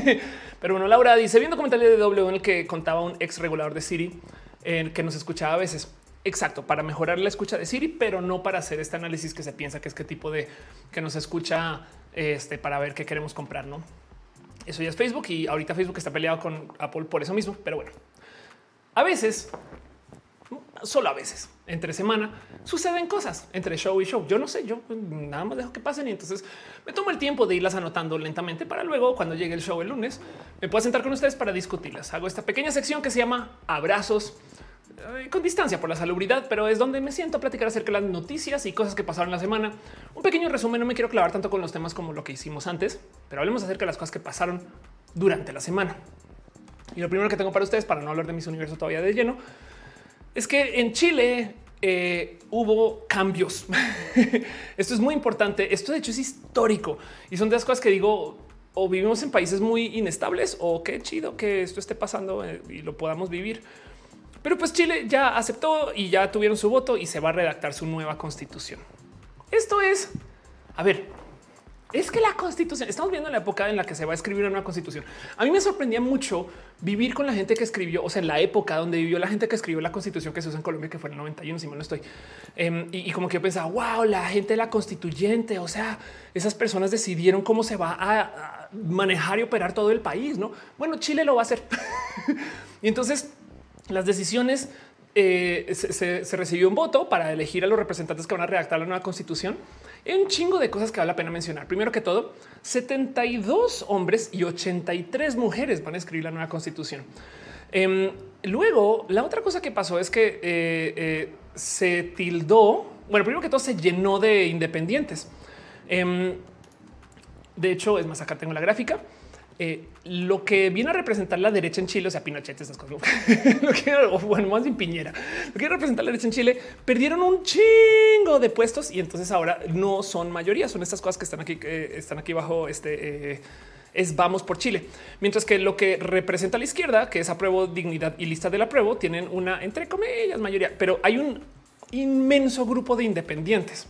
Pero bueno, Laura dice viendo comentario de W en el que contaba un ex regulador de Siri en que nos escuchaba a veces. Exacto, para mejorar la escucha de Siri, pero no para hacer este análisis que se piensa que es qué tipo de que nos escucha este para ver qué queremos comprar, no? Eso ya es Facebook y ahorita Facebook está peleado con Apple por eso mismo. Pero bueno, a veces solo a veces entre semana suceden cosas entre show y show. Yo no sé, yo nada más dejo que pasen y entonces me tomo el tiempo de irlas anotando lentamente para luego cuando llegue el show el lunes me puedo sentar con ustedes para discutirlas. Hago esta pequeña sección que se llama abrazos con distancia por la salubridad, pero es donde me siento a platicar acerca de las noticias y cosas que pasaron la semana. Un pequeño resumen, no me quiero clavar tanto con los temas como lo que hicimos antes, pero hablemos acerca de las cosas que pasaron durante la semana. Y lo primero que tengo para ustedes, para no hablar de mis universo todavía de lleno, es que en Chile eh, hubo cambios. Esto es muy importante. Esto de hecho es histórico y son de las cosas que digo, o vivimos en países muy inestables o qué chido que esto esté pasando eh, y lo podamos vivir. Pero pues Chile ya aceptó y ya tuvieron su voto y se va a redactar su nueva constitución. Esto es, a ver, es que la constitución, estamos viendo la época en la que se va a escribir una nueva constitución. A mí me sorprendía mucho vivir con la gente que escribió, o sea, en la época donde vivió la gente que escribió la constitución que se usa en Colombia, que fue en el 91, si mal no estoy. Em, y, como que yo pensaba, wow, la gente de la constituyente, o sea, esas personas decidieron cómo se va a, manejar y operar todo el país, ¿no? Bueno, Chile lo va a hacer. y entonces las decisiones eh, se, recibió un voto para elegir a los representantes que van a redactar la nueva constitución un chingo de cosas que vale la pena mencionar. Primero que todo, 72 hombres y 83 mujeres van a escribir la nueva constitución. Em, luego, la otra cosa que pasó es que eh, eh, se tildó, bueno, primero que todo se llenó de independientes. Em, de hecho, es más, acá tengo la gráfica. Eh, lo que viene a representar la derecha en Chile, o sea, Pinochet, esas cosas, lo que, o bueno, más Piñera, lo que representar la derecha en Chile, perdieron un chingo de puestos y entonces ahora no son mayoría, son estas cosas que están aquí, están aquí bajo este. Eh, es vamos por Chile. Mientras que lo que representa a la izquierda, que es apruebo dignidad y lista del apruebo, tienen una entre comillas mayoría, pero hay un inmenso grupo de independientes.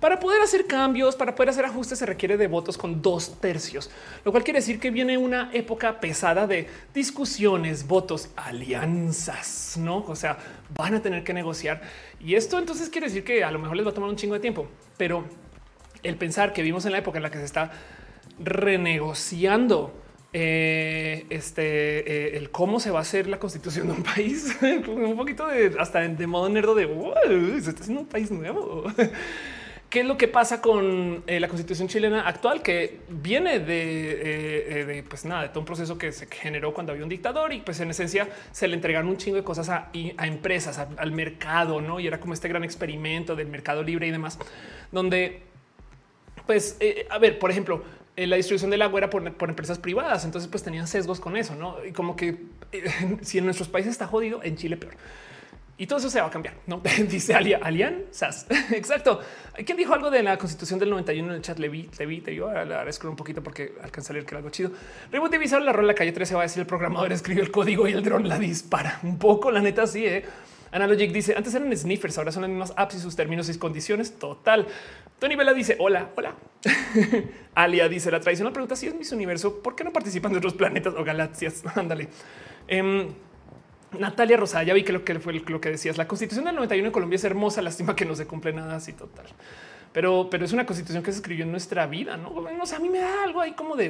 Para poder hacer cambios, para poder hacer ajustes, se requiere de votos con dos tercios, lo cual quiere decir que viene una época pesada de discusiones, votos, alianzas, no? O sea, van a tener que negociar y esto entonces quiere decir que a lo mejor les va a tomar un chingo de tiempo, pero el pensar que vivimos en la época en la que se está renegociando eh, este eh, el cómo se va a hacer la constitución de un país, un poquito de hasta de modo nerdo de se está haciendo un país nuevo. ¿Qué es lo que pasa con eh, la constitución chilena actual? Que viene de, eh, eh, pues nada, de todo un proceso que se generó cuando había un dictador y pues en esencia se le entregaron un chingo de cosas a, empresas, al mercado, ¿no? Y era como este gran experimento del mercado libre y demás, donde pues, a ver, por ejemplo, la distribución del agua era por, por, empresas privadas, entonces pues tenían sesgos con eso, ¿no? Y como que si en nuestros países está jodido, en Chile peor. Y todo eso se va a cambiar, ¿no? Dice Alia, Alian. Exacto. ¿Quién dijo algo de la constitución del 91 en el chat? Le vi, le vi, te digo, ahora un poquito porque alcanza a leer que era algo chido. Reboot divisar la rola calle 13 va a decir el programador escribió el código y el dron la dispara. Un poco, la neta, sí, ¿eh? Analogic dice, antes eran sniffers, ahora son las mismas apps y sus términos y condiciones. Total. Tony Vela dice, hola, hola. Alia dice, la tradicional pregunta si es Miss Universo, ¿por qué no participan de otros planetas o galaxias? Ándale. Em, Natalia Rosada, ya vi que lo que fue lo que decías. La constitución del 91 en Colombia es hermosa, lástima que no se cumple nada así total. Pero, pero es una constitución que se escribió en nuestra vida, no? O sea, a mí me da algo ahí como de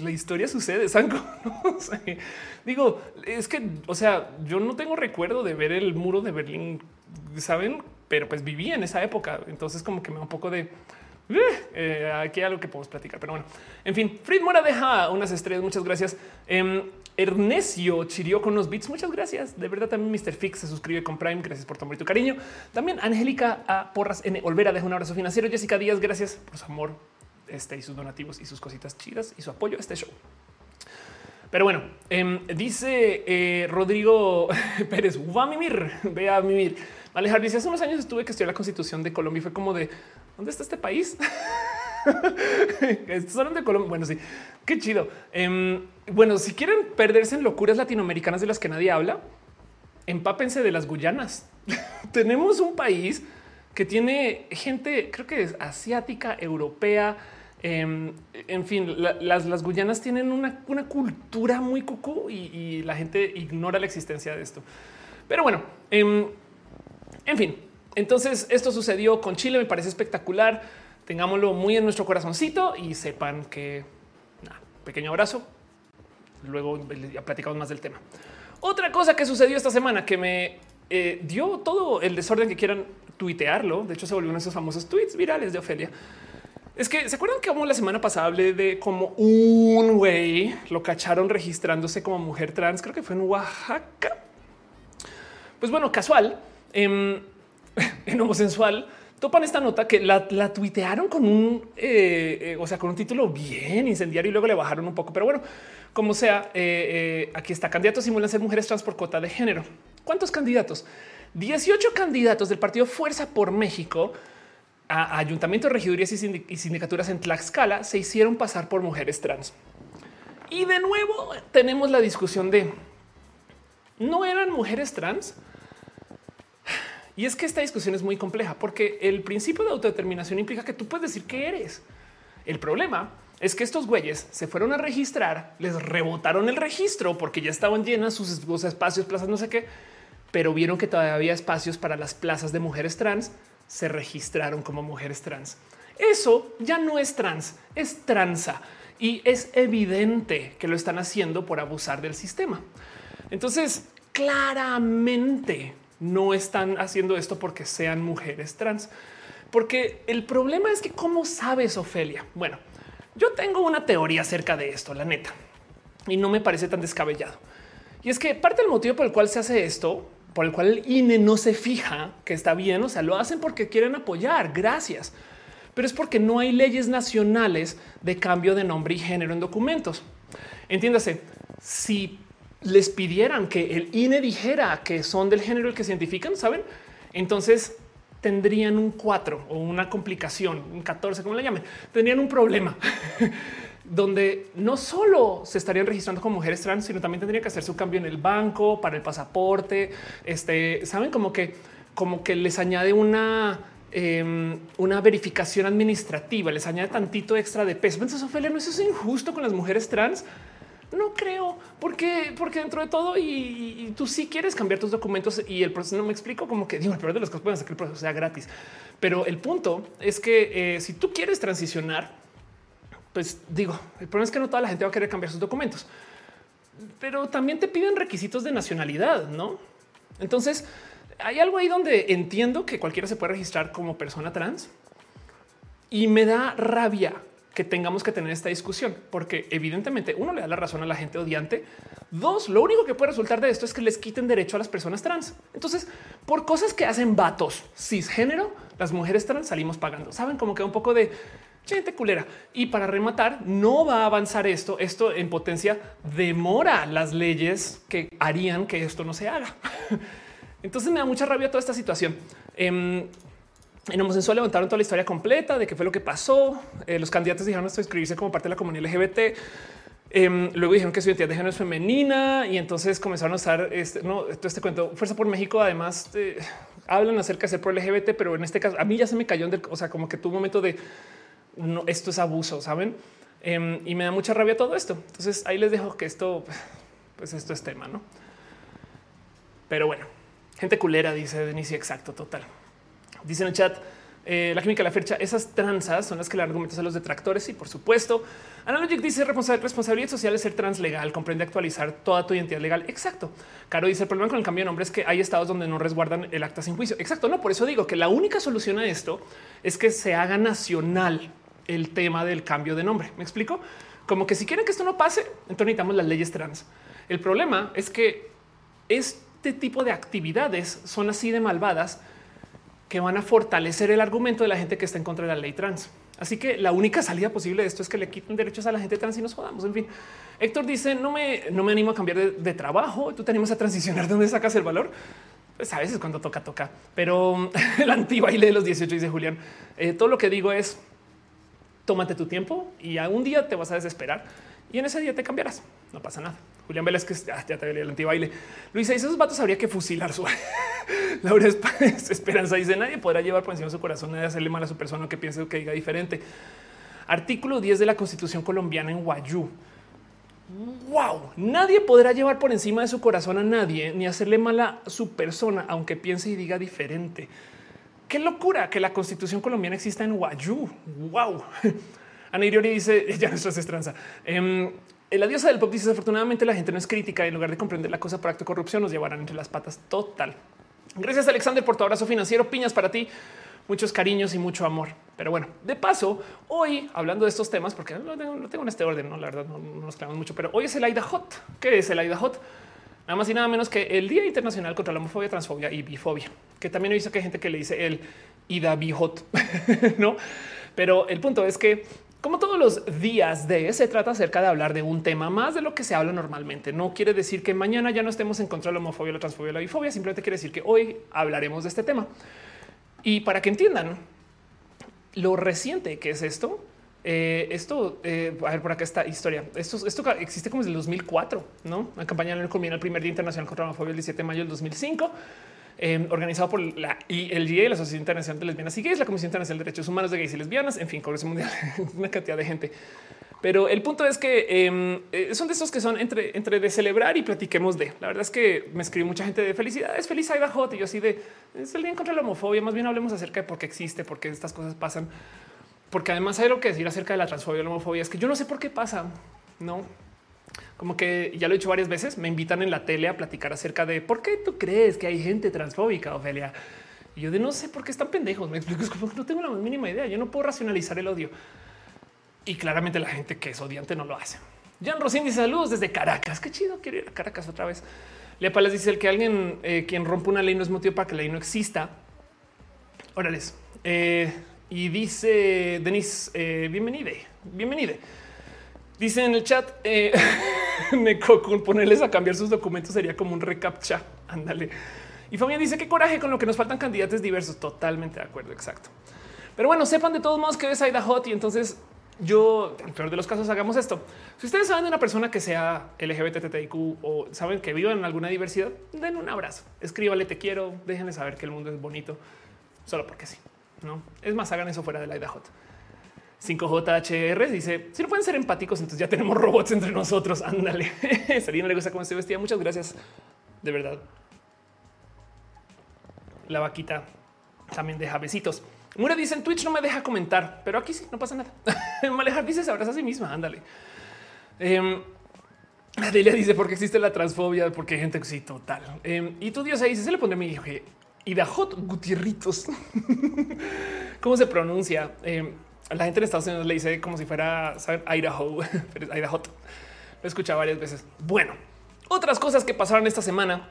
la historia sucede. Digo, es que, o sea, yo no tengo recuerdo de ver el muro de Berlín, saben, pero pues viví en esa época. Entonces, como que me da un poco de eh, aquí hay algo que podemos platicar, pero bueno, en fin, Frid Mora deja unas estrellas. Muchas gracias. Eh, Ernesio chirió con los bits. Muchas gracias. De verdad, también Mr. Fix se suscribe con Prime. Gracias por tu amor y tu cariño. También Angélica Porras N. Olvera deja un abrazo financiero. Jessica Díaz, gracias por su amor este, y sus donativos y sus cositas chidas y su apoyo a este show. Pero bueno, em, dice eh, Rodrigo Pérez, va a mimir, ve a mimir. Alejar dice hace unos años estuve que estudiar la constitución de Colombia y fue como de dónde está este país? Estos de Colombia. Bueno, sí, qué chido. Em, bueno, si quieren perderse en locuras latinoamericanas de las que nadie habla, empápense de las Guyanas. Tenemos un país que tiene gente, creo que es asiática, europea. Em, en fin, las, las, Guyanas tienen una, cultura muy cucú y, la gente ignora la existencia de esto. Pero bueno, em, en fin, entonces esto sucedió con Chile, me parece espectacular. Tengámoslo muy en nuestro corazoncito y sepan que pequeño abrazo. Luego ya platicamos más del tema. Otra cosa que sucedió esta semana que me eh, dio todo el desorden que quieran tuitearlo. De hecho, se volvió uno de esos famosos tweets virales de Ofelia. Es que se acuerdan que como la semana pasada hablé de como un güey lo cacharon registrándose como mujer trans. Creo que fue en Oaxaca. Pues bueno, casual em, en homosensual topan esta nota que la, tuitearon con un, eh, eh, o sea, con un título bien incendiario y luego le bajaron un poco. Pero bueno, como sea, eh, aquí está. Candidatos simulan ser mujeres trans por cuota de género. ¿Cuántos candidatos? 18 candidatos del partido Fuerza por México a ayuntamientos, regidurías y sindicaturas en Tlaxcala se hicieron pasar por mujeres trans. Y de nuevo tenemos la discusión de no eran mujeres trans. Y es que esta discusión es muy compleja porque el principio de autodeterminación implica que tú puedes decir que eres. El problema es que estos güeyes se fueron a registrar, les rebotaron el registro porque ya estaban llenas sus espacios, plazas, no sé qué, pero vieron que todavía había espacios para las plazas de mujeres trans, se registraron como mujeres trans. Eso ya no es trans, es tranza y es evidente que lo están haciendo por abusar del sistema. Entonces, claramente no están haciendo esto porque sean mujeres trans, porque el problema es que cómo sabes, Ofelia. Bueno, yo tengo una teoría acerca de esto, la neta, y no me parece tan descabellado. Y es que parte del motivo por el cual se hace esto, por el cual el INE no se fija que está bien, o sea, lo hacen porque quieren apoyar, gracias, pero es porque no hay leyes nacionales de cambio de nombre y género en documentos. Entiéndase, si les pidieran que el INE dijera que son del género el que se identifican, saben? Entonces tendrían un 4 o una complicación, un 14, como le llamen, tendrían un problema donde no solo se estarían registrando como mujeres trans, sino también tendría que hacer su cambio en el banco para el pasaporte. Este saben como que, como que les añade una, em, una verificación administrativa, les añade tantito extra de peso. Entonces, Ophelia, no es injusto con las mujeres trans. No creo, porque, porque dentro de todo y, tú sí quieres cambiar tus documentos y el proceso no me explico como que digo, el peor de las cosas pueden hacer que el proceso sea gratis. Pero el punto es que eh, si tú quieres transicionar, pues digo, el problema es que no toda la gente va a querer cambiar sus documentos, pero también te piden requisitos de nacionalidad, no? Entonces hay algo ahí donde entiendo que cualquiera se puede registrar como persona trans y me da rabia que tengamos que tener esta discusión, porque evidentemente uno le da la razón a la gente odiante. Dos, lo único que puede resultar de esto es que les quiten derecho a las personas trans. Entonces, por cosas que hacen vatos cisgénero, las mujeres trans salimos pagando. Saben como que un poco de gente culera. Y para rematar, no va a avanzar esto. Esto en potencia demora las leyes que harían que esto no se haga. Entonces me da mucha rabia toda esta situación. Em, en Homosensual levantaron toda la historia completa de qué fue lo que pasó. Eh, los candidatos dijeron esto inscribirse como parte de la comunidad LGBT. Em, luego dijeron que su identidad de género es femenina y entonces comenzaron a usar este, no, todo este cuento. Fuerza por México, además, eh, hablan acerca de ser pro LGBT, pero en este caso a mí ya se me cayó, o sea, como que tuvo momento de esto es abuso, saben? Em, y me da mucha rabia todo esto. Entonces ahí les dejo que esto, pues esto es tema, no? Pero bueno, gente culera, dice Denise. Exacto, total. Dice en el chat eh, la química, la fecha, esas tranzas son las que le argumentas a los detractores. Y por supuesto, Analogic dice responsabilidad social es ser trans legal, comprende actualizar toda tu identidad legal. Exacto. Caro dice el problema con el cambio de nombre es que hay estados donde no resguardan el acta sin juicio. Exacto. No, por eso digo que la única solución a esto es que se haga nacional el tema del cambio de nombre. Me explico como que si quieren que esto no pase, entonces necesitamos las leyes trans. El problema es que este tipo de actividades son así de malvadas que van a fortalecer el argumento de la gente que está en contra de la ley trans. Así que la única salida posible de esto es que le quiten derechos a la gente trans y nos jodamos. En fin, Héctor dice no me, no me animo a cambiar de, trabajo. Tú te animas a transicionar de dónde sacas el valor. Pues a veces cuando toca, toca, pero el antibaile de los 18 dice Julián. Eh, todo lo que digo es tómate tu tiempo y un día te vas a desesperar y en ese día te cambiarás. No pasa nada. Julián Velázquez ya, ya te el antibaile. Luisa dice esos vatos habría que fusilar su Laura Esperanza dice nadie podrá llevar por encima de su corazón, nadie hacerle mal a su persona que piense que diga diferente. Artículo 10 de la Constitución colombiana en Guayú. Wow, nadie podrá llevar por encima de su corazón a nadie ni hacerle mal a su persona, aunque piense y diga diferente. Qué locura que la constitución colombiana exista en Guayú. Wow. Ana Iriori dice ya nuestra estranza. Eh, la diosa del pop dice desafortunadamente la gente no es crítica y en lugar de comprender la cosa por acto de corrupción nos llevarán entre las patas total. Gracias Alexander por tu abrazo financiero. Piñas para ti. Muchos cariños y mucho amor. Pero bueno, de paso, hoy hablando de estos temas, porque no tengo, en este orden, no, la verdad no, nos clavamos mucho, pero hoy es el AIDA Hot. ¿Qué es el AIDA Hot? Nada más y nada menos que el Día Internacional contra la Homofobia, Transfobia y Bifobia, que también he que hay gente que le dice el Ida Bihot, no? Pero el punto es que Como todos los días de se trata acerca de hablar de un tema más de lo que se habla normalmente. No quiere decir que mañana ya no estemos en contra de la homofobia, la transfobia, la bifobia. Simplemente quiere decir que hoy hablaremos de este tema. Y para que entiendan lo reciente que es esto, eh, esto, eh, a ver, por acá está historia. Esto, existe como desde el 2004, no? La campaña en el, el primer Día Internacional contra la Homofobia el 17 de mayo del 2005. Eh, organizado por la ILGA, la Sociedad Internacional de Lesbianas y Gays, la Comisión Internacional de Derechos Humanos de Gays y Lesbianas, en fin, Congreso Mundial, una cantidad de gente. Pero el punto es que em, eh, son de esos que son entre, entre de celebrar y platiquemos de. La verdad es que me escribe mucha gente de felicidades, feliz Aida y yo así de es el día contra la homofobia. Más bien hablemos acerca de por qué existe, por qué estas cosas pasan. Porque además hay lo que decir acerca de la transfobia y la homofobia. Es que yo no sé por qué pasa, no? Como que ya lo he hecho varias veces, me invitan en la tele a platicar acerca de por qué tú crees que hay gente transfóbica, Ofelia. Y yo de no sé por qué están pendejos. Me explico, que no tengo la mínima idea. Yo no puedo racionalizar el odio. Y claramente la gente que es odiante no lo hace. Jan Rosin dice saludos desde Caracas. Qué chido quiero ir a Caracas otra vez. Lea les dice el que alguien eh, quien rompe una ley no es motivo para que la ley no exista. Órales. Eh, y dice Denis, eh, bienvenide, bienvenide. Dice en el chat, eh, con ponerles a cambiar sus documentos sería como un recaptcha. Ándale. Y Fabián dice que coraje con lo que nos faltan candidatos diversos. Totalmente de acuerdo. Exacto. Pero bueno, sepan de todos modos que es Aida Hot y entonces yo, en peor de los casos, hagamos esto. Si ustedes saben de una persona que sea LGBTTIQ o saben que viva en alguna diversidad, den un abrazo, escríbale te quiero, déjenle saber que el mundo es bonito, solo porque sí. No es más, hagan eso fuera de la Hot. 5JHR dice si no pueden ser empáticos, entonces ya tenemos robots entre nosotros. Ándale. Salina le gusta cómo estoy vestida. Muchas gracias. De verdad. La vaquita también deja besitos. Mura dice en Twitch no me deja comentar, pero aquí sí no pasa nada. Malejar dice se abraza a sí misma. Ándale. Eh, Adelia dice porque existe la transfobia, porque hay gente sí, total. Em, y tu Dios ahí se le pone a mi hijo de Hot Gutierritos. ¿Cómo se pronuncia? Em, la gente en Estados Unidos le dice como si fuera ¿saben? Idaho, pero Idaho. Lo escuchado varias veces. Bueno, otras cosas que pasaron esta semana.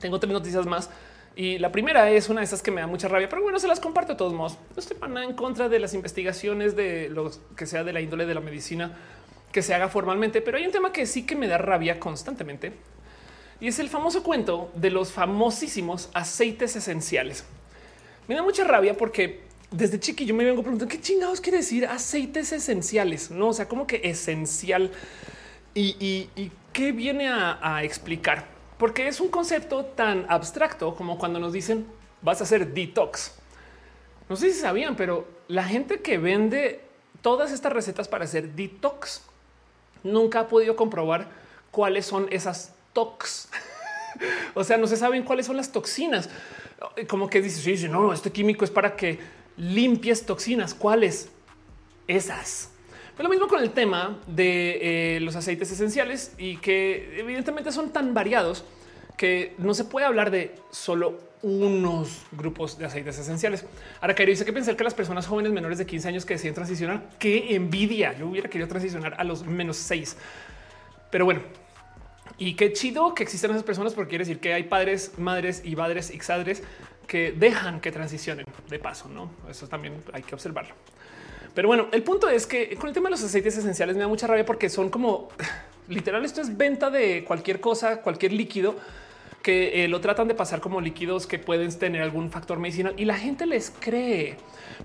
Tengo tres noticias más. Y la primera es una de esas que me da mucha rabia, pero bueno, se las comparto de todos modos. No estoy para nada en contra de las investigaciones de lo que sea de la índole de la medicina que se haga formalmente, pero hay un tema que sí que me da rabia constantemente y es el famoso cuento de los famosísimos aceites esenciales. Me da mucha rabia porque desde chiqui yo me vengo preguntando qué chingados quiere decir aceites esenciales, no? O sea, como que esencial y, qué viene a, explicar, porque es un concepto tan abstracto como cuando nos dicen vas a hacer detox. No sé si sabían, pero la gente que vende todas estas recetas para hacer detox nunca ha podido comprobar cuáles son esas tox. o sea, no se saben cuáles son las toxinas. Como que dice, sí, no, este químico es para que limpies toxinas. ¿Cuáles? Esas. Pero lo mismo con el tema de eh, los aceites esenciales y que evidentemente son tan variados que no se puede hablar de solo unos grupos de aceites esenciales. Ahora, que dice que pensar que las personas jóvenes menores de 15 años que deciden transicionar, qué envidia. Yo hubiera querido transicionar a los menos seis. Pero bueno, y qué chido que existen esas personas porque quiere decir que hay padres, madres y padres y exadres que dejan que transicionen de paso. No, eso también hay que observarlo. Pero bueno, el punto es que con el tema de los aceites esenciales me da mucha rabia porque son como literal. Esto es venta de cualquier cosa, cualquier líquido que eh, lo tratan de pasar como líquidos que pueden tener algún factor medicinal y la gente les cree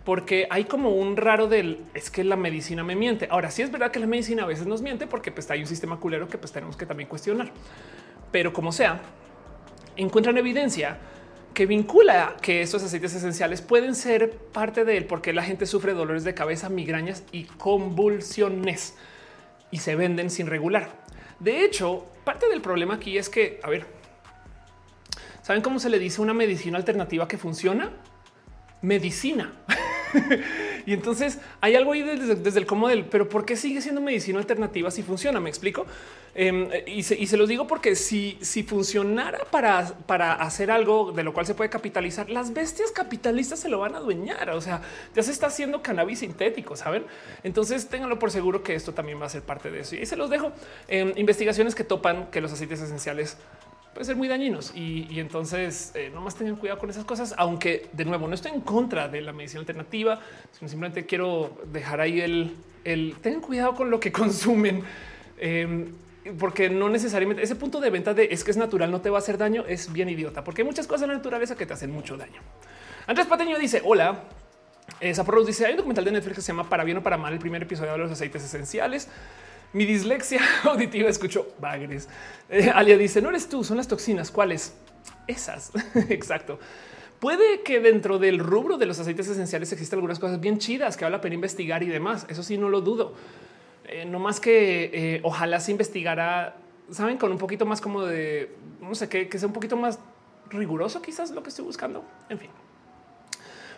porque hay como un raro del es que la medicina me miente. Ahora sí es verdad que la medicina a veces nos miente porque pues, hay un sistema culero que pues tenemos que también cuestionar. Pero como sea, encuentran evidencia que vincula que estos aceites esenciales pueden ser parte de él porque la gente sufre dolores de cabeza, migrañas y convulsiones y se venden sin regular. De hecho, parte del problema aquí es que, a ver, ¿saben cómo se le dice una medicina alternativa que funciona? Medicina. y entonces hay algo ahí desde, el cómo del, pero ¿por qué sigue siendo medicina alternativa si funciona? Me explico. Em, y, se, los digo porque si, si funcionara para, para hacer algo de lo cual se puede capitalizar, las bestias capitalistas se lo van a adueñar. O sea, ya se está haciendo cannabis sintético, saben? Entonces ténganlo por seguro que esto también va a ser parte de eso. Y se los dejo en investigaciones que topan que los aceites esenciales pueden ser muy dañinos y, entonces eh, nomás tengan cuidado con esas cosas, aunque de nuevo no estoy en contra de la medicina alternativa, sino simplemente quiero dejar ahí el el tengan cuidado con lo que consumen. Em, porque no necesariamente ese punto de venta de es que es natural, no te va a hacer daño, es bien idiota, porque hay muchas cosas en la naturaleza que te hacen mucho daño. Andrés Pateño dice: Hola, esa dice: Hay un documental de Netflix que se llama Para bien o para mal, el primer episodio de los aceites esenciales. Mi dislexia auditiva escucho bagres. Eh, Alia dice: No eres tú, son las toxinas. ¿Cuáles? Esas. Exacto. Puede que dentro del rubro de los aceites esenciales existen algunas cosas bien chidas que vale la pena investigar y demás. Eso sí, no lo dudo. Eh, no más que eh, ojalá se investigara, saben, con un poquito más como de no sé qué, que sea un poquito más riguroso, quizás lo que estoy buscando. En fin.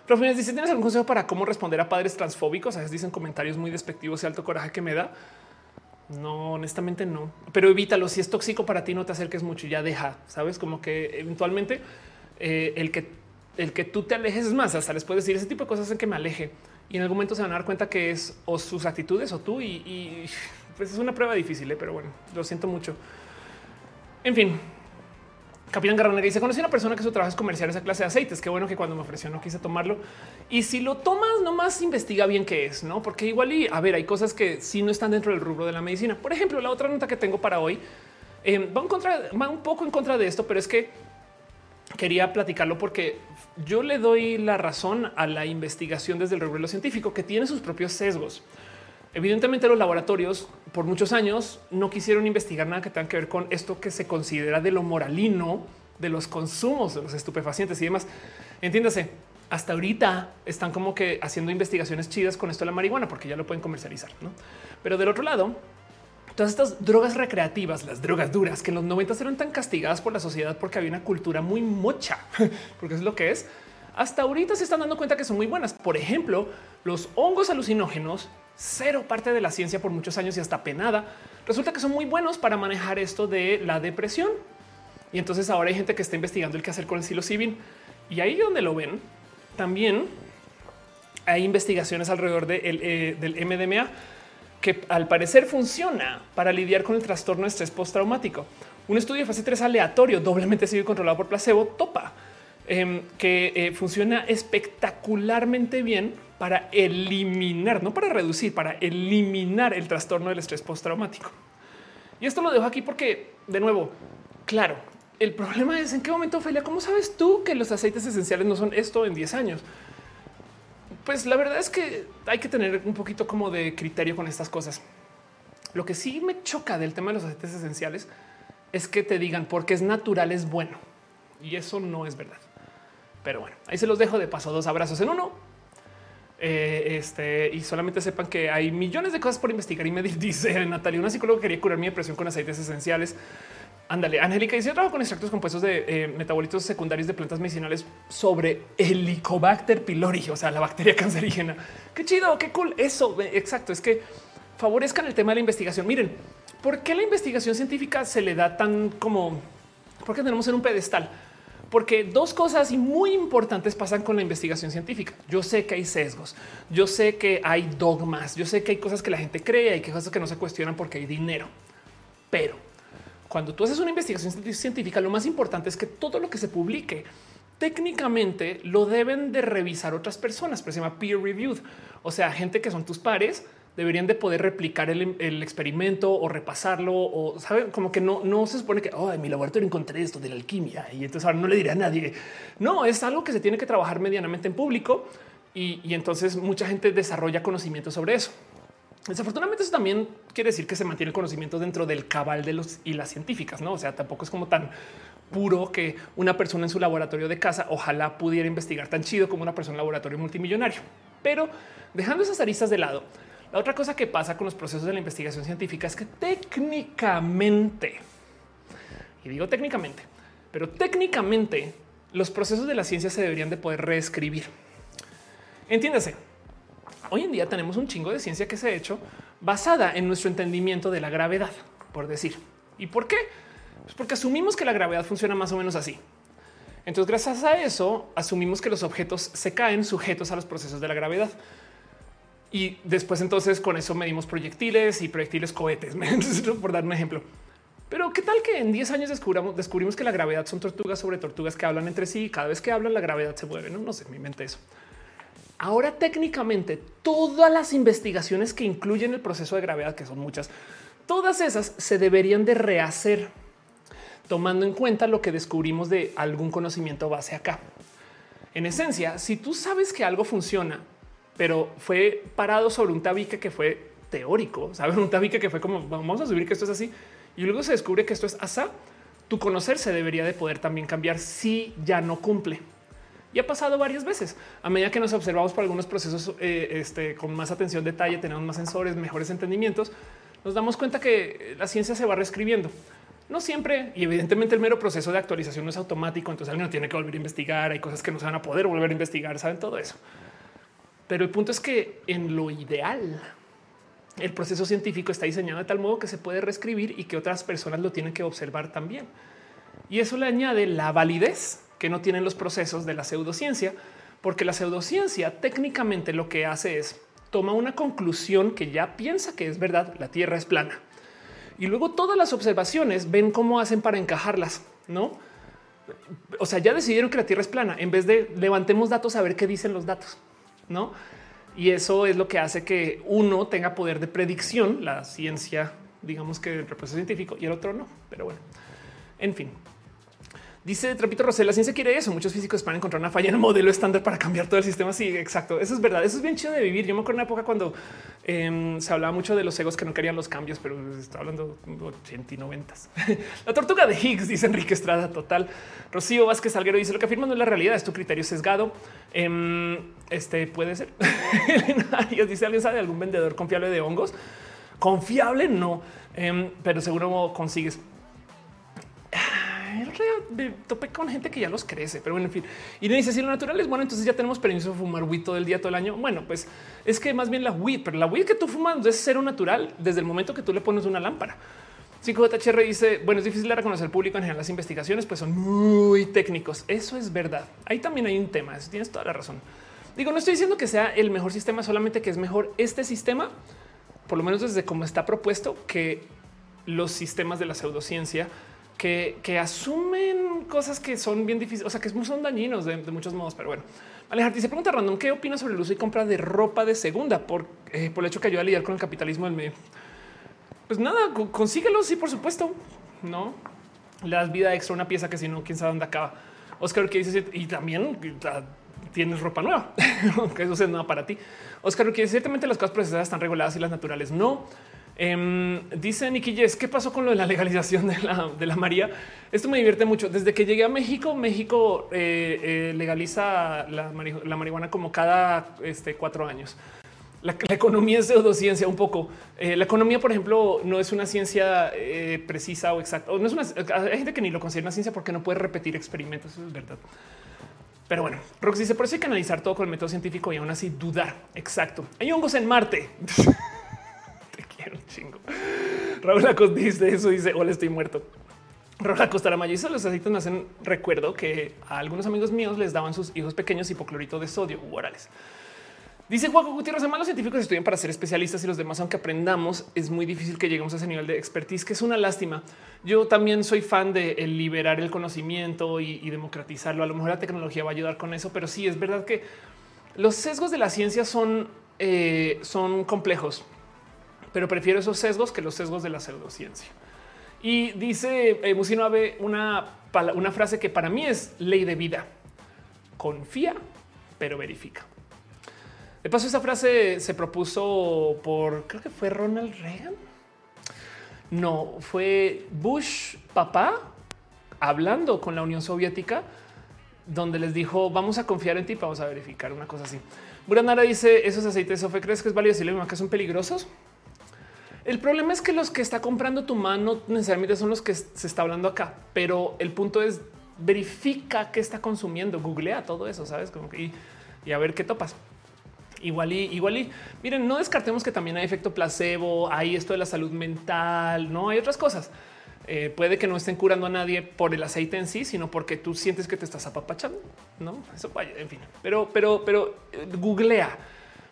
Profe, dice: ¿Tienes algún consejo para cómo responder a padres transfóbicos? A veces dicen comentarios muy despectivos y alto coraje que me da. No, honestamente no, pero evítalo. Si es tóxico para ti, no te acerques mucho ya deja. Sabes, como que eventualmente eh, el que el que tú te alejes es más, hasta les puedes decir ese tipo de cosas en que me aleje y en algún momento se van a dar cuenta que es o sus actitudes o tú y, pues es una prueba difícil, ¿eh? pero bueno, lo siento mucho. En fin, Capitán Garrona dice conocí una persona que su trabajo es comerciar esa clase de aceites. Qué bueno que cuando me ofreció no quise tomarlo. Y si lo tomas, nomás investiga bien qué es, no? Porque igual y a ver, hay cosas que sí no están dentro del rubro de la medicina. Por ejemplo, la otra nota que tengo para hoy eh, va, contra, va un poco en contra de esto, pero es que quería platicarlo porque yo le doy la razón a la investigación desde el rubro científico que tiene sus propios sesgos. Evidentemente los laboratorios por muchos años no quisieron investigar nada que tenga que ver con esto que se considera de lo moralino de los consumos de los estupefacientes y demás. Entiéndase, hasta ahorita están como que haciendo investigaciones chidas con esto de la marihuana porque ya lo pueden comercializar. ¿no? Pero del otro lado, Todas estas drogas recreativas, las drogas duras, que en los 90 eran tan castigadas por la sociedad porque había una cultura muy mocha, porque es lo que es. Hasta ahorita se están dando cuenta que son muy buenas. Por ejemplo, los hongos alucinógenos, cero parte de la ciencia por muchos años y hasta penada, resulta que son muy buenos para manejar esto de la depresión. Y entonces ahora hay gente que está investigando el qué hacer con el psilocibin. Y ahí donde lo ven, también hay investigaciones alrededor de eh, del MDMA que al parecer funciona para lidiar con el trastorno de estrés postraumático. Un estudio de fase 3 aleatorio, doblemente seguido y controlado por placebo, topa em, que eh, funciona espectacularmente bien para eliminar, no para reducir, para eliminar el trastorno del estrés postraumático. Y esto lo dejo aquí porque, de nuevo, claro, el problema es en qué momento, Ophelia, ¿cómo sabes tú que los aceites esenciales no son esto en 10 años? Pues la verdad es que hay que tener un poquito como de criterio con estas cosas. Lo que sí me choca del tema de los aceites esenciales es que te digan porque es natural es bueno y eso no es verdad. Pero bueno, ahí se los dejo de paso. Dos abrazos en uno. Eh, este y solamente sepan que hay millones de cosas por investigar. Y me dice Natalia, una psicóloga quería curar mi depresión con aceites esenciales. Ándale, Angélica dice: trabajo con extractos compuestos de eh, metabolitos secundarios de plantas medicinales sobre Helicobacter pylori, o sea, la bacteria cancerígena. Qué chido, qué cool. Eso, exacto. Es que favorezcan el tema de la investigación. Miren, ¿por qué la investigación científica se le da tan como, por qué tenemos en un pedestal? Porque dos cosas muy importantes pasan con la investigación científica. Yo sé que hay sesgos, yo sé que hay dogmas, yo sé que hay cosas que la gente cree, hay cosas que no se cuestionan porque hay dinero, pero cuando tú haces una investigación científica, lo más importante es que todo lo que se publique técnicamente lo deben de revisar otras personas, pero se llama peer reviewed. O sea, gente que son tus pares deberían de poder replicar el, experimento o repasarlo o saben como que no, no se supone que en mi laboratorio encontré esto de la alquimia y entonces ahora no le diré a nadie. No, es algo que se tiene que trabajar medianamente en público y, y entonces mucha gente desarrolla conocimiento sobre eso. Desafortunadamente eso también quiere decir que se mantiene el conocimiento dentro del cabal de los y las científicas, no? O sea, tampoco es como tan puro que una persona en su laboratorio de casa ojalá pudiera investigar tan chido como una persona en laboratorio multimillonario. Pero dejando esas aristas de lado, la otra cosa que pasa con los procesos de la investigación científica es que técnicamente, y digo técnicamente, pero técnicamente los procesos de la ciencia se deberían de poder reescribir. Entiéndase, Hoy en día tenemos un chingo de ciencia que se ha hecho basada en nuestro entendimiento de la gravedad, por decir. ¿Y por qué? Pues porque asumimos que la gravedad funciona más o menos así. Entonces, gracias a eso, asumimos que los objetos se caen sujetos a los procesos de la gravedad. Y después entonces con eso medimos proyectiles y proyectiles cohetes, por dar un ejemplo. Pero qué tal que en 10 años descubramos, descubrimos que la gravedad son tortugas sobre tortugas que hablan entre sí y cada vez que hablan la gravedad se mueve. No, no sé, mi mente eso. Ahora técnicamente todas las investigaciones que incluyen el proceso de gravedad, que son muchas, todas esas se deberían de rehacer tomando en cuenta lo que descubrimos de algún conocimiento base acá. En esencia, si tú sabes que algo funciona, pero fue parado sobre un tabique que fue teórico, sabes, un tabique que fue como vamos a subir que esto es así y luego se descubre que esto es así, tu conocer se debería de poder también cambiar si ya no cumple. Y ha pasado varias veces. A medida que nos observamos por algunos procesos eh, este, con más atención, detalle, tenemos más sensores, mejores entendimientos, nos damos cuenta que la ciencia se va reescribiendo. No siempre, y evidentemente el mero proceso de actualización no es automático, entonces alguien tiene que volver a investigar, hay cosas que no se van a poder volver a investigar, saben todo eso. Pero el punto es que en lo ideal, el proceso científico está diseñado de tal modo que se puede reescribir y que otras personas lo tienen que observar también. Y eso le añade la validez que no tienen los procesos de la pseudociencia, porque la pseudociencia técnicamente lo que hace es toma una conclusión que ya piensa que es verdad, la Tierra es plana y luego todas las observaciones ven cómo hacen para encajarlas, no? O sea, ya decidieron que la Tierra es plana en vez de levantemos datos a ver qué dicen los datos, no? Y eso es lo que hace que uno tenga poder de predicción, la ciencia, digamos que el proceso científico y el otro no. Pero bueno, en fin, Dice Trapito Rosel, la ciencia quiere eso. Muchos físicos a encontrar una falla en el modelo estándar para cambiar todo el sistema. Sí, exacto. Eso es verdad. Eso es bien chido de vivir. Yo me acuerdo en una época cuando em, se hablaba mucho de los egos que no querían los cambios, pero está hablando de 80 y 90. la tortuga de Higgs, dice Enrique Estrada. Total. Rocío Vázquez Alguero dice lo que afirma no es la realidad, es tu criterio sesgado. Em, este puede ser. dice alguien sabe algún vendedor confiable de hongos. Confiable no, em, pero seguro consigues de tope con gente que ya los crece, pero bueno, en fin. Y le dice si lo natural es bueno, entonces ya tenemos permiso de fumar weed todo el día, todo el año. Bueno, pues es que más bien la weed, pero la weed que tú fumas es cero natural desde el momento que tú le pones una lámpara. 5JHR dice, bueno, es difícil de reconocer público en general las investigaciones, pues son muy técnicos. Eso es verdad. Ahí también hay un tema, tienes toda la razón. Digo, no estoy diciendo que sea el mejor sistema, solamente que es mejor este sistema, por lo menos desde cómo está propuesto, que los sistemas de la pseudociencia que, asumen cosas que son bien difíciles, o sea, que son dañinos de, muchos modos. Pero bueno, Alejandro dice pregunta random: ¿Qué opinas sobre el uso y compra de ropa de segunda por, eh, por el hecho que ayuda a lidiar con el capitalismo del medio? Pues nada, consíguelo. Sí, por supuesto. No le das vida extra a una pieza que si no, quién sabe dónde acaba. Oscar, ¿qué dices? Y también tienes ropa nueva, que eso es nada para ti. Oscar, que ciertamente las cosas procesadas están reguladas y las naturales no. Eh, dice Nicky Yes, ¿qué pasó con lo de la legalización de la, de la María? Esto me divierte mucho. Desde que llegué a México, México eh, eh, legaliza la, marihuana como cada este, cuatro años. La, economía es pseudociencia un poco. Eh, la economía, por ejemplo, no es una ciencia precisa o exacta. no es una, hay gente que ni lo considera una ciencia porque no puede repetir experimentos. Eso es verdad. Pero bueno, Rox dice por eso hay que analizar todo con el método científico y aún así dudar. Exacto. Hay hongos en Marte. un chingo. Raúl Acosta dice eso, dice, hola, estoy muerto. Raúl Acosta la dice, los aceites me hacen recuerdo que a algunos amigos míos les daban sus hijos pequeños hipoclorito de sodio u orales. Dice Juan Gutiérrez, además los científicos estudian para ser especialistas y los demás, aunque aprendamos, es muy difícil que lleguemos a ese nivel de expertise, que es una lástima. Yo también soy fan de liberar el conocimiento y, democratizarlo. A lo mejor la tecnología va a ayudar con eso, pero sí es verdad que los sesgos de la ciencia son, eh, son complejos pero prefiero esos sesgos que los sesgos de la pseudociencia. Y dice eh, Musino Abe una, una frase que para mí es ley de vida. Confía, pero verifica. De paso, esa frase se propuso por, creo que fue Ronald Reagan. No, fue Bush papá hablando con la Unión Soviética, donde les dijo, vamos a confiar en ti, vamos a verificar una cosa así. Buranara dice, esos aceites Sofe, ¿crees que es válido decirle que son peligrosos? El problema es que los que está comprando tu mano necesariamente son los que se está hablando acá, pero el punto es verifica qué está consumiendo, googlea todo eso, sabes como que y, a ver qué topas. Igual y igual y miren, no descartemos que también hay efecto placebo, hay esto de la salud mental, no hay otras cosas. Eh, puede que no estén curando a nadie por el aceite en sí, sino porque tú sientes que te estás apapachando. No, eso vaya, en fin, pero, pero, pero eh, googlea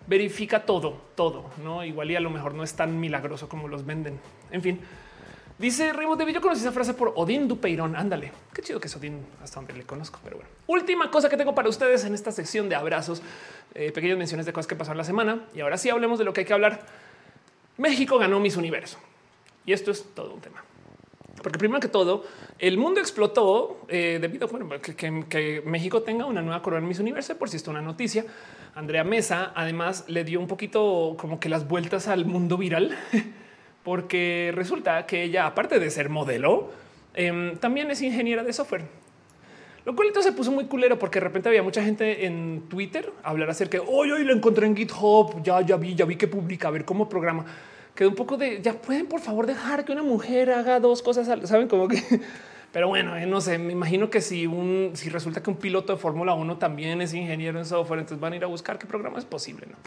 verifica todo, todo, no igual y a lo mejor no es tan milagroso como los venden. En fin, Dice Rebo David, yo conocí esa frase por Odín Dupeirón. Ándale, qué chido que es Odín, hasta donde le conozco. Pero bueno, última cosa que tengo para ustedes en esta sección de abrazos, eh, pequeñas menciones de cosas que pasaron la semana. Y ahora sí hablemos de lo que hay que hablar. México ganó Miss Universo y esto es todo un tema. Porque primero que todo, el mundo explotó eh, debido a que, que, México tenga una nueva corona en Miss Universo. Por si esto una noticia, Andrea Mesa además le dio un poquito como que las vueltas al mundo viral porque resulta que ella, aparte de ser modelo, em, también es ingeniera de software. Lo cual entonces se puso muy culero porque de repente había mucha gente en Twitter hablar acerca de hoy, hoy lo encontré en GitHub. Ya, ya vi, ya vi que publica, a ver cómo programa. Quedó un poco de ya pueden por favor dejar que una mujer haga dos cosas. Saben como que, pero bueno, eh, no sé. Me imagino que si un si resulta que un piloto de Fórmula 1 también es ingeniero en software, entonces van a ir a buscar qué programa es posible. ¿no?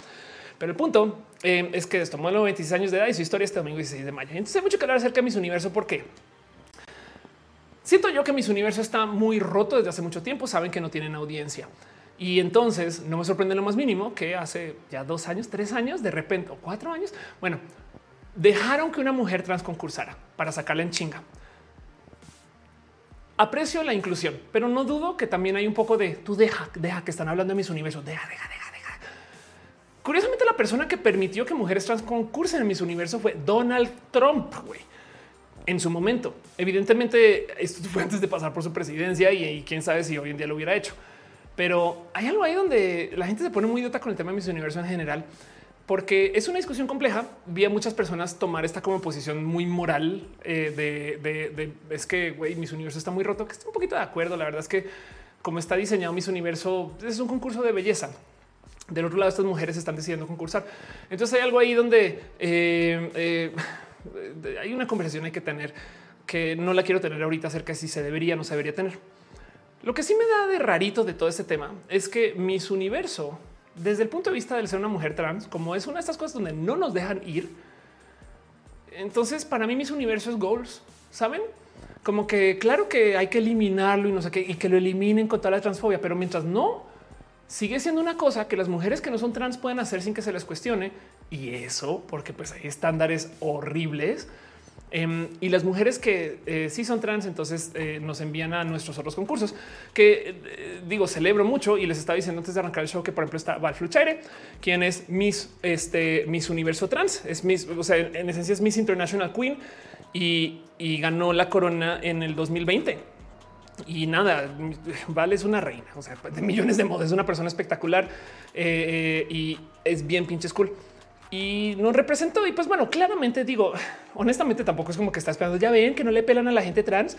Pero el punto eh, es que esto modelo 26 años de edad y su historia este domingo 16 de mayo. Entonces hay mucho que hablar acerca de mis universo. ¿Por qué? Siento yo que mis universo está muy roto desde hace mucho tiempo. Saben que no tienen audiencia. Y entonces no me sorprende lo más mínimo que hace ya dos años, tres años, de repente, o cuatro años, bueno, dejaron que una mujer trans concursara para sacarla en chinga. Aprecio la inclusión, pero no dudo que también hay un poco de tú deja, deja que están hablando de mis universos, deja, deja, deja. Curiosamente, la persona que permitió que mujeres trans concursen en mis universo fue Donald Trump. En su momento, evidentemente, esto fue antes de pasar por su presidencia y, quién sabe si hoy en día lo hubiera hecho. Pero hay algo ahí donde la gente se pone muy idiota con el tema de mis universo en general, porque es una discusión compleja. Vi a muchas personas tomar esta como posición muy moral eh, de, es que güey, mis universo está muy roto, que estoy un poquito de acuerdo. La verdad es que como está diseñado mis universo, es un concurso de belleza del otro lado, estas mujeres están decidiendo concursar. Entonces hay algo ahí donde eh, eh, hay una conversación hay que tener que no la quiero tener ahorita acerca de si se debería o no se debería tener. Lo que sí me da de rarito de todo este tema es que mis universo, desde el punto de vista de ser una mujer trans, como es una de estas cosas donde no nos dejan ir, entonces para mí mis universo es goals, ¿saben? Como que claro que hay que eliminarlo y no sé qué, y que lo eliminen con toda la transfobia, pero mientras no sigue siendo una cosa que las mujeres que no son trans pueden hacer sin que se les cuestione. Y eso porque pues hay estándares horribles. Em, y las mujeres que eh, sí son trans, entonces eh, nos envían a nuestros otros concursos que eh, digo, celebro mucho y les estaba diciendo antes de arrancar el show que, por ejemplo, está Val Fluchaire, quien es Miss, este, Miss Universo Trans, es Miss, o sea, en esencia es Miss International Queen y, ganó la corona en el 2020 y nada, Vale es una reina, o sea, de millones de modos, es una persona espectacular eh, y es bien pinche cool. Y nos representó y pues bueno, claramente digo, honestamente tampoco es como que está esperando, ya ven que no le pelan a la gente trans,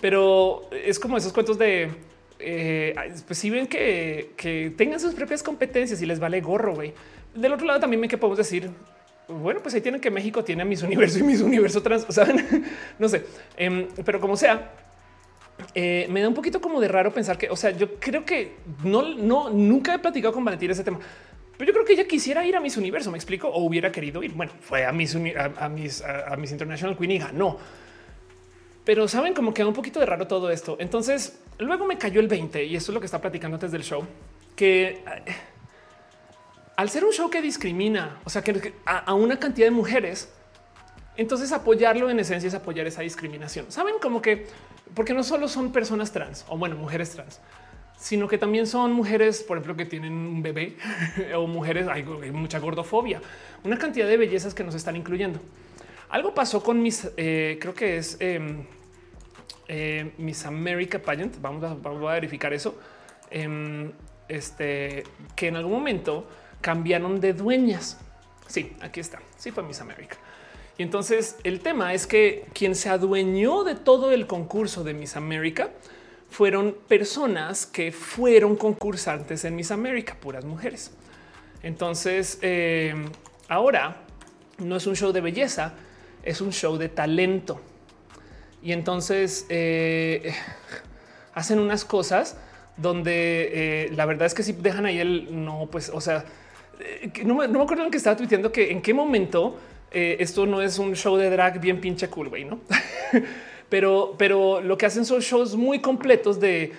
pero es como esos cuentos de, eh, pues si ven que, que, tengan sus propias competencias y les vale gorro, güey. Del otro lado también me que podemos decir, bueno, pues ahí tienen que México tiene a mis universo y mis universo trans, ¿saben? no sé, em, pero como sea, eh, me da un poquito como de raro pensar que, o sea, yo creo que no, no, nunca he platicado con Valentina ese tema, pero yo creo que ella quisiera ir a Miss Universo, me explico, o hubiera querido ir. Bueno, fue a Miss, a, a, Miss International Queen y ganó. Pero saben como que un poquito de raro todo esto. Entonces luego me cayó el 20 y eso es lo que está platicando antes del show, que eh, al ser un show que discrimina, o sea, que a una cantidad de mujeres, entonces apoyarlo en esencia es apoyar esa discriminación. Saben como que porque no solo son personas trans o bueno, mujeres trans, sino que también son mujeres, por ejemplo, que tienen un bebé o mujeres, hay, mucha gordofobia, una cantidad de bellezas que nos están incluyendo. Algo pasó con mis, eh, creo que es em, eh, Miss America Pageant. Vamos a, vamos a verificar eso. Em, este que en algún momento cambiaron de dueñas. Sí, aquí está. Sí, fue Miss America. Y entonces el tema es que quien se adueñó de todo el concurso de Miss América fueron personas que fueron concursantes en Miss América, puras mujeres. Entonces eh, ahora no es un show de belleza, es un show de talento. Y entonces eh, hacen unas cosas donde eh, la verdad es que si dejan ahí el no, pues, o sea, no, me acuerdo en que estaba tuiteando que en qué momento esto no es un show de drag bien pinche cool, güey, ¿no? pero, pero lo que hacen son shows muy completos de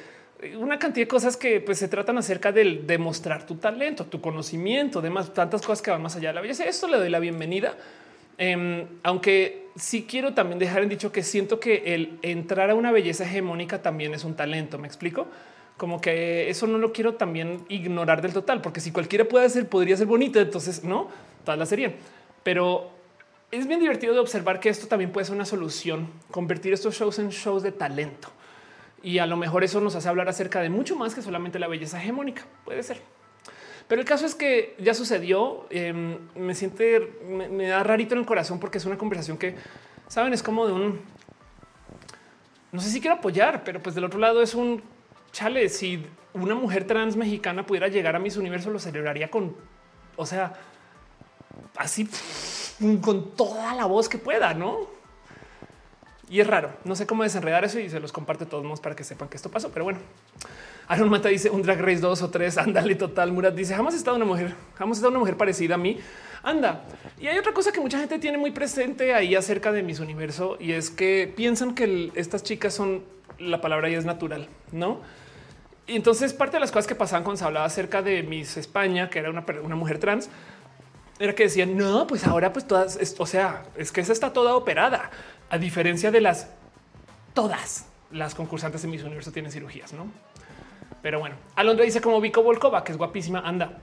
una cantidad de cosas que pues, se tratan acerca del demostrar tu talento, tu conocimiento, demás tantas cosas que van más allá de la belleza. Esto le doy la bienvenida, em, aunque sí quiero también dejar en dicho que siento que el entrar a una belleza hegemónica también es un talento. Me explico como que eso no lo quiero también ignorar del total, porque si cualquiera puede ser, podría ser bonito. Entonces no todas las serían, pero es bien divertido de observar que esto también puede ser una solución, convertir estos shows en shows de talento. Y a lo mejor eso nos hace hablar acerca de mucho más que solamente la belleza hegemónica. Puede ser. Pero el caso es que ya sucedió. Em, me siente, me, da rarito en el corazón porque es una conversación que, saben, es como de un, no sé si quiero apoyar, pero pues del otro lado es un chale. Si una mujer trans mexicana pudiera llegar a mis universo, lo celebraría con, o sea, así con toda la voz que pueda, no? Y es raro. No sé cómo desenredar eso y se los comparte todos modos para que sepan que esto pasó. Pero bueno, Aaron Mata dice un drag race dos o tres. Ándale, total. Murat dice jamás he estado una mujer, jamás he estado una mujer parecida a mí. Anda. Y hay otra cosa que mucha gente tiene muy presente ahí acerca de mis universo y es que piensan que estas chicas son la palabra y es natural, no? Y entonces parte de las cosas que pasaban cuando se hablaba acerca de Miss España, que era una mujer trans, era que decían no, pues ahora pues todas, o sea, es que esa está toda operada a diferencia de las todas las concursantes en Miss Universo tienen cirugías, no? Pero bueno, Alondra dice como Vico Volkova, que es guapísima. Anda.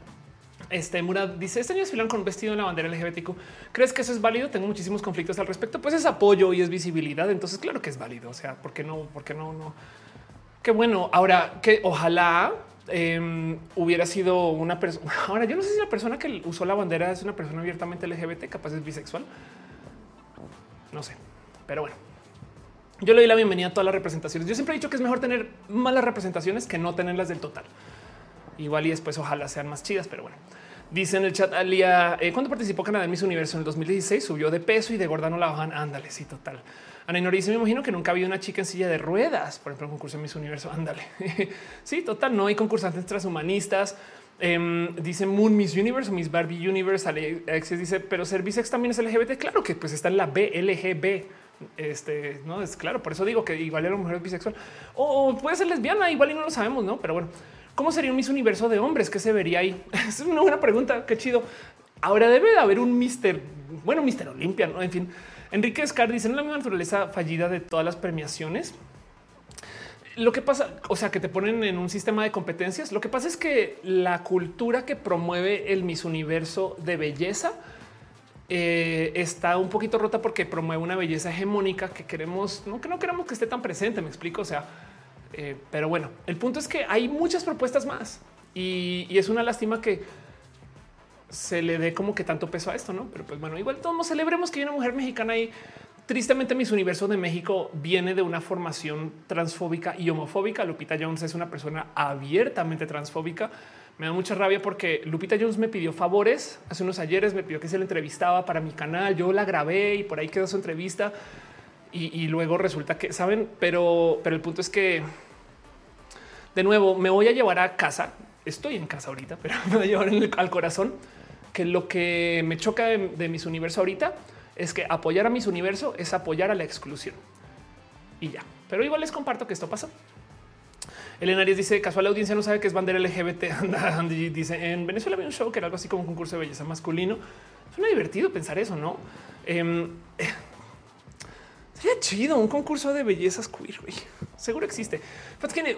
Este Murad dice este año desfilan con un vestido en la bandera LGBTQ. ¿Crees que eso es válido? Tengo muchísimos conflictos al respecto. Pues es apoyo y es visibilidad. Entonces, claro que es válido. O sea, ¿por qué no? ¿Por qué no? No. Qué bueno. Ahora que ojalá em, hubiera sido una persona. Ahora yo no sé si la persona que usó la bandera es una persona abiertamente LGBT, capaz es bisexual. No sé. Pero bueno, yo le doy la bienvenida a todas las representaciones. Yo siempre he dicho que es mejor tener malas representaciones que no tenerlas del total. Igual y después ojalá sean más chidas, pero bueno. Dice en el chat Alia, eh, cuando participó Canadá en Miss Universo en el 2016, subió de peso y de gorda no la bajan. Ándale, sí, total. Ana Inori dice, me imagino que nunca ha habido una chica en silla de ruedas, por ejemplo, en concurso en Miss Universo. Ándale. sí, total, no hay concursantes transhumanistas. Eh, dice Moon Miss Universe, Miss Barbie Universe. Alexis dice, pero ser bisex también es LGBT. Claro que pues está en la BLGB este no es claro. Por eso digo que igual era mujer bisexual o puede ser lesbiana, igual y no lo sabemos, no? Pero bueno, ¿cómo sería un Miss Universo de hombres? ¿Qué se vería ahí? Es una buena pregunta. Qué chido. Ahora debe de haber un Mister, bueno, Mister Olimpia, no? En fin, Enrique Scar dice en la naturaleza fallida de todas las premiaciones. Lo que pasa, o sea, que te ponen en un sistema de competencias. Lo que pasa es que la cultura que promueve el Miss Universo de belleza eh, está un poquito rota porque promueve una belleza hegemónica que queremos, no que no queremos que esté tan presente. Me explico. O sea, eh, pero bueno, el punto es que hay muchas propuestas más y, es una lástima que se le dé como que tanto peso a esto, no? Pero pues bueno, igual todos celebremos que hay una mujer mexicana y tristemente Miss Universo de México viene de una formación transfóbica y homofóbica. Lupita Jones es una persona abiertamente transfóbica me da mucha rabia porque Lupita Jones me pidió favores hace unos ayeres, me pidió que se le entrevistaba para mi canal. Yo la grabé y por ahí quedó su entrevista. Y, luego resulta que saben, pero, pero el punto es que de nuevo me voy a llevar a casa. Estoy en casa ahorita, pero me voy a llevar al corazón que lo que me choca de, mis universo ahorita es que apoyar a mis universo es apoyar a la exclusión y ya. Pero igual les comparto que esto pasó. Elena Arias dice casual audiencia no sabe que es bandera LGBT. dice en Venezuela había un show que era algo así como un concurso de belleza masculino. Suena divertido pensar eso, no? Em, sería chido un concurso de bellezas queer. Seguro existe.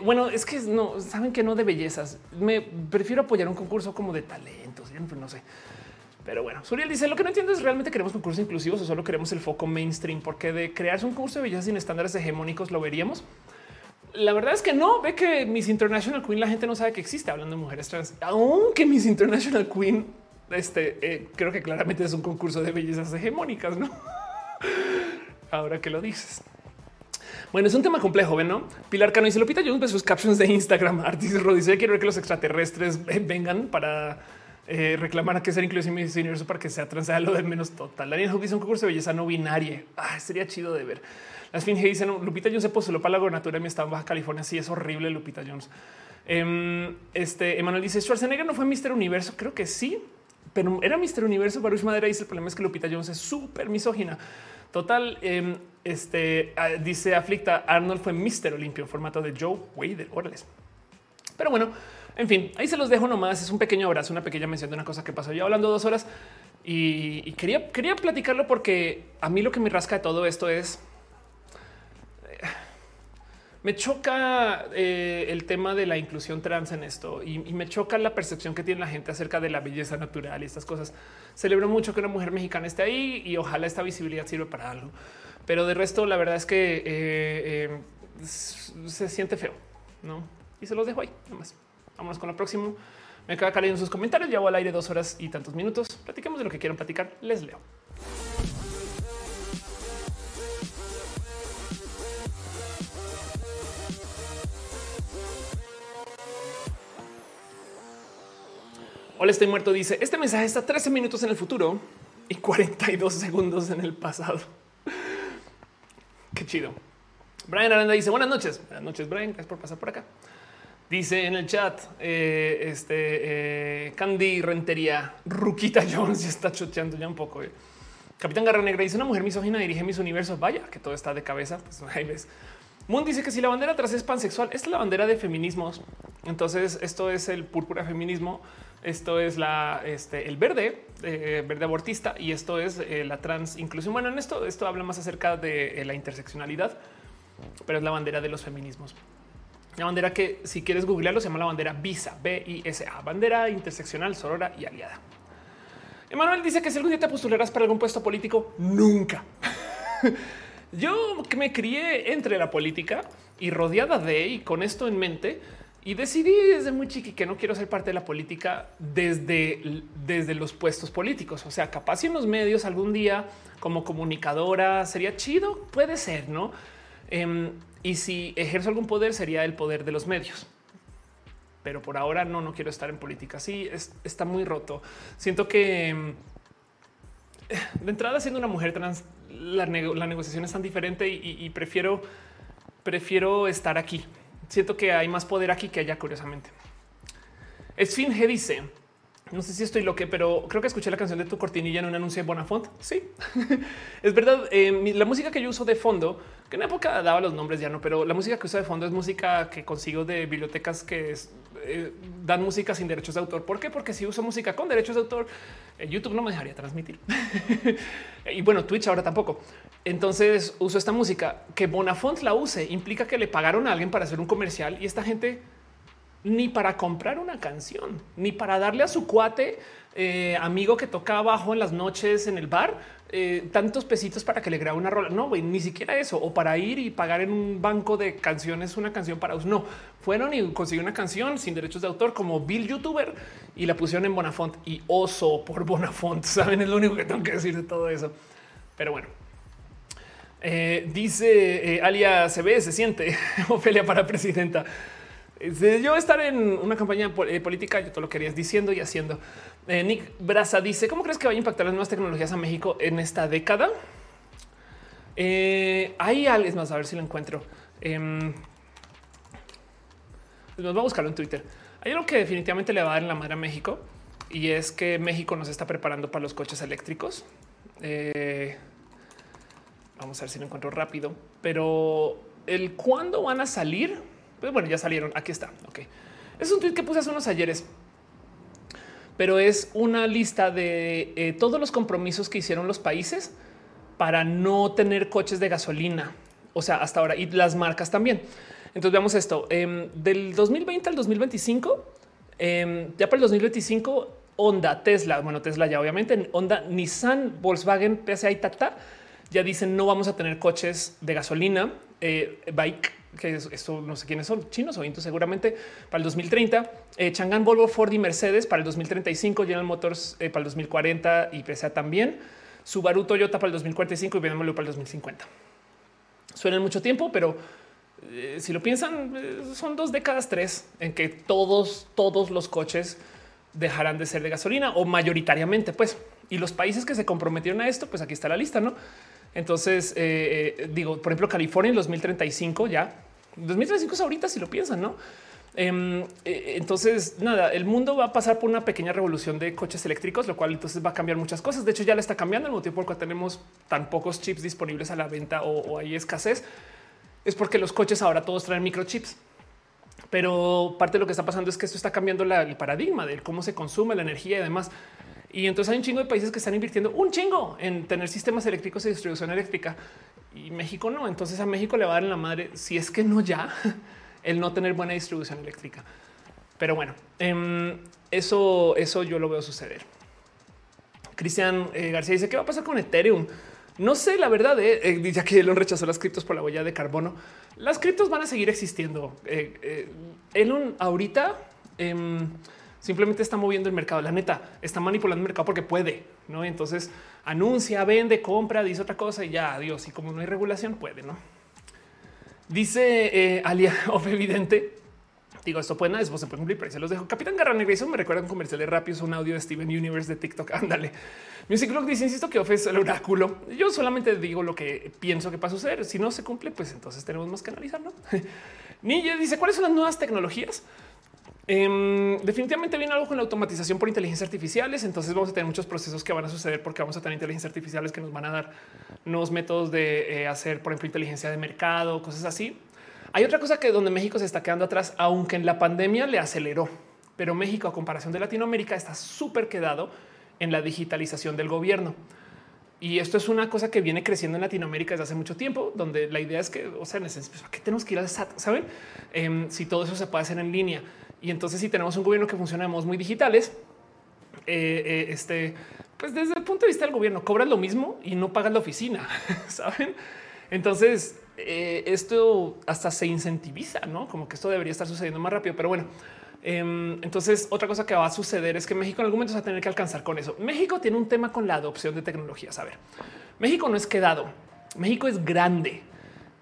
bueno, es que no saben que no de bellezas. Me prefiero apoyar un concurso como de talentos. No sé. Pero bueno, Suriel dice lo que no entiendo es realmente queremos concursos inclusivos o solo queremos el foco mainstream, porque de crearse un concurso de belleza sin estándares hegemónicos lo veríamos. La verdad es que no ve que Miss International Queen la gente no sabe que existe hablando de mujeres trans, aunque Miss International Queen este eh, creo que claramente es un concurso de bellezas hegemónicas, no? Ahora que lo dices. Bueno, es un tema complejo, ¿ven? ¿no? Pilar Cano dice Lupita Jones sus captions de Instagram. Artis Rod dice quiero que los extraterrestres vengan para eh, reclamar que ser inclusive en mi universo para que sea trans, sea lo de menos total. Daniel Hook dice un concurso de belleza no binaria. Ah, sería chido de ver. Las Finge dicen Lupita Jones se postuló para la gobernatura mi estado en Baja California. Sí, es horrible. Lupita Jones. Em, este Emanuel dice Schwarzenegger no fue Mr. Universo. Creo que sí, pero era Mr. Universo. Baruch Madera dice el problema es que Lupita Jones es súper misógina. Total, em, este ah, dice Aflicta Arnold fue Mr. Olimpio en formato de Joe Wader. Órales. Pero bueno, en fin, ahí se los dejo nomás. Es un pequeño abrazo, una pequeña mención de una cosa que pasó. Yo hablando dos horas. Y, quería, quería platicarlo porque a mí lo que me rasca de todo esto es me choca eh, el tema de la inclusión trans en esto y, me choca la percepción que tiene la gente acerca de la belleza natural y estas cosas. Celebro mucho que una mujer mexicana esté ahí y ojalá esta visibilidad sirva para algo. Pero de resto, la verdad es que eh, eh, se siente feo, ¿no? Y se los dejo ahí, nomás. Vámonos con la próxima. Me queda acá sus comentarios. Llevo al aire dos horas y tantos minutos. Platiquemos de lo que quieran platicar. Les leo. Hola, estoy muerto. Dice este mensaje está 13 minutos en el futuro y 42 segundos en el pasado. Qué chido. Brian Aranda dice buenas noches. Buenas noches, Brian. Gracias por pasar por acá. Dice en el chat, eh, este eh, Candy Rentería, Ruquita Jones ya está choteando ya un poco. Eh. Capitán Garra Negra dice una mujer misógina dirige mis universos. Vaya que todo está de cabeza. Pues ahí. Moon dice que si la bandera atrás es pansexual, es la bandera de feminismos. Entonces, esto es el púrpura feminismo. Esto es la este, el verde, verde abortista, y esto es la trans inclusión. Bueno, en esto, esto habla más acerca de la interseccionalidad, pero es la bandera de los feminismos. La bandera que, si quieres googlearlo, se llama la bandera Visa, B-I-S-A, bandera interseccional, sorora y aliada. Emanuel dice que si algún día te postularás para algún puesto político, nunca. Yo me crié entre la política y rodeada de y con esto en mente, y decidí desde muy chiqui que no quiero ser parte de la política desde, desde los puestos políticos. O sea, capaz en los medios algún día como comunicadora sería chido, puede ser, ¿no? Em, y si ejerzo algún poder sería el poder de los medios. Pero por ahora no, no quiero estar en política. Sí, está muy roto. Siento que em, de entrada siendo una mujer trans, la, negociación es tan diferente y, y prefiero, prefiero estar aquí siento que hay más poder aquí que allá, curiosamente. Esfinge dice: No sé si estoy loque, pero creo que escuché la canción de tu cortinilla en un anuncio de Bonafont. Sí, es verdad. Eh, la música que yo uso de fondo, que en época daba los nombres ya no, pero la música que uso de fondo es música que consigo de bibliotecas que eh, dan música sin derechos de autor. ¿Por qué? Porque si uso música con derechos de autor, eh, YouTube no me dejaría transmitir. y bueno, Twitch ahora tampoco. Entonces uso esta música que Bonafont la use implica que le pagaron a alguien para hacer un comercial y esta gente ni para comprar una canción, ni para darle a su cuate eh, amigo que toca abajo en las noches en el bar eh, tantos pesitos para que le grabe una rola. No, ni siquiera eso. O para ir y pagar en un banco de canciones una canción para No, fueron y consiguieron una canción sin derechos de autor como Bill YouTuber y la pusieron en Bonafont y oso por Bonafont. Saben, es lo único que tengo que decir de todo eso. Pero bueno, eh, dice Alia se ve, se siente Ofelia para presidenta. Yo estar en una campaña eh, política, yo todo lo querías diciendo y haciendo. Nick Braza dice: ¿Cómo crees que va a impactar las nuevas tecnologías a México en esta década? hay algo más, a ver si lo encuentro. Em, nos vamos a buscarlo en Twitter. Hay algo que definitivamente le va a dar en la madre a México y es que México nos está preparando para los coches eléctricos. Vamos a ver si lo encuentro rápido, pero el cuándo van a salir, pues bueno, ya salieron. Aquí está. Ok, es un tweet que puse hace unos ayeres, pero es una lista de eh, todos los compromisos que hicieron los países para no tener coches de gasolina. O sea, hasta ahora y las marcas también. Entonces veamos esto em, del 2020 al 2025. Em, ya para el 2025, Honda, Tesla, bueno, Tesla ya obviamente, Honda, Nissan, Volkswagen, PSA y Tata ya dicen no vamos a tener coches de gasolina, eh, bike, que esto no sé quiénes son, chinos o intos seguramente para el 2030, eh, Chang'an, Volvo, Ford y Mercedes para el 2035, General Motors eh, para el 2040 y PSA también, Subaru, Toyota para el 2045 y BMW para el 2050. Suena mucho tiempo, pero si lo piensan, son dos décadas, tres en que todos, todos los coches dejarán de ser de gasolina o mayoritariamente, pues. Y los países que se comprometieron a esto, pues aquí está la lista, ¿no? Entonces, eh, eh, digo, por ejemplo, California en 2035 ya. 2035 es ahorita si lo piensan, ¿no? Em, eh, entonces, nada, el mundo va a pasar por una pequeña revolución de coches eléctricos, lo cual entonces va a cambiar muchas cosas. De hecho, ya le está cambiando el motivo por el cual tenemos tan pocos chips disponibles a la venta o, hay escasez. Es porque los coches ahora todos traen microchips. Pero parte de lo que está pasando es que esto está cambiando el paradigma de cómo se consume la energía y demás. Y entonces hay un chingo de países que están invirtiendo un chingo en tener sistemas eléctricos de distribución eléctrica y México no. Entonces a México le va a dar en la madre, si es que no ya, el no tener buena distribución eléctrica. Pero bueno, em, eso, eso yo lo veo suceder. Cristian eh, García dice, ¿qué va a pasar con Ethereum? No sé, la verdad, eh, eh, ya que Elon rechazó las criptos por la huella de carbono, las criptos van a seguir existiendo. Elon ahorita em, simplemente está moviendo el mercado. La neta está manipulando el mercado porque puede, no? Entonces anuncia, vende, compra, dice otra cosa y ya adiós. Y como no hay regulación, puede, no? Dice Alia, of evidente. Digo, esto puede nada, después se puede cumplir, pero se los dejo. Capitán Garra me recuerda un comercial de un audio de Steven Universe de TikTok. Ándale. Music Blog dice, insisto que Off es el oráculo. Yo solamente digo lo que pienso que va a suceder. Si no se cumple, pues entonces tenemos más que analizar, ¿no? Ninja dice, ¿cuáles son las nuevas tecnologías? Em, definitivamente viene algo con la automatización por inteligencia artificiales. Entonces vamos a tener muchos procesos que van a suceder porque vamos a tener inteligencia artificiales que nos van a dar nuevos métodos de eh, hacer, por ejemplo, inteligencia de mercado, cosas así. Hay otra cosa que donde México se está quedando atrás, aunque en la pandemia le aceleró, pero México a comparación de Latinoamérica está súper quedado en la digitalización del gobierno. Y esto es una cosa que viene creciendo en Latinoamérica desde hace mucho tiempo, donde la idea es que, o sea, pues, ¿para qué tenemos que ir al SAT? Saben em, si todo eso se puede hacer en línea. Y entonces, si tenemos un gobierno que funciona de modos muy digitales, eh, eh, este, pues desde el punto de vista del gobierno, cobras lo mismo y no pagas la oficina. Saben? Entonces, eh, esto hasta se incentiviza, no como que esto debería estar sucediendo más rápido. Pero bueno, em, entonces otra cosa que va a suceder es que México en algún momento va a tener que alcanzar con eso. México tiene un tema con la adopción de tecnologías. A ver, México no es quedado, México es grande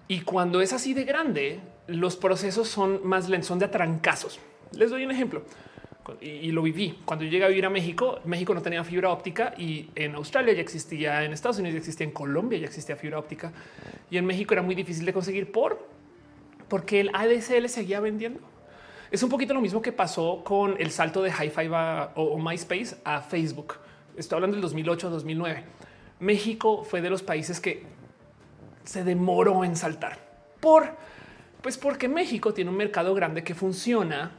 y cuando es así de grande, los procesos son más lentos, son de atrancazos. Les doy un ejemplo y, lo viví. Cuando llegué a vivir a México, México no tenía fibra óptica y en Australia ya existía, en Estados Unidos ya existía, en Colombia ya existía fibra óptica y en México era muy difícil de conseguir por porque el ADSL seguía vendiendo. Es un poquito lo mismo que pasó con el salto de Hi-Fi o, MySpace a Facebook. Estoy hablando del 2008 2009. México fue de los países que se demoró en saltar por pues porque México tiene un mercado grande que funciona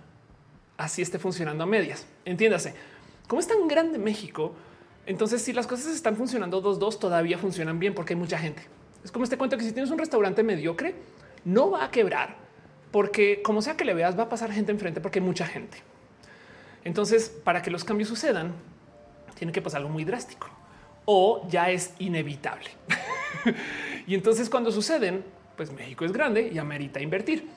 así esté funcionando a medias. Entiéndase, como es tan grande México, entonces si las cosas están funcionando dos, dos todavía funcionan bien porque hay mucha gente. Es como este cuento que si tienes un restaurante mediocre, no va a quebrar porque como sea que le veas, va a pasar gente enfrente porque hay mucha gente. Entonces, para que los cambios sucedan, tiene que pasar algo muy drástico o ya es inevitable. y entonces cuando suceden, pues México es grande y amerita invertir.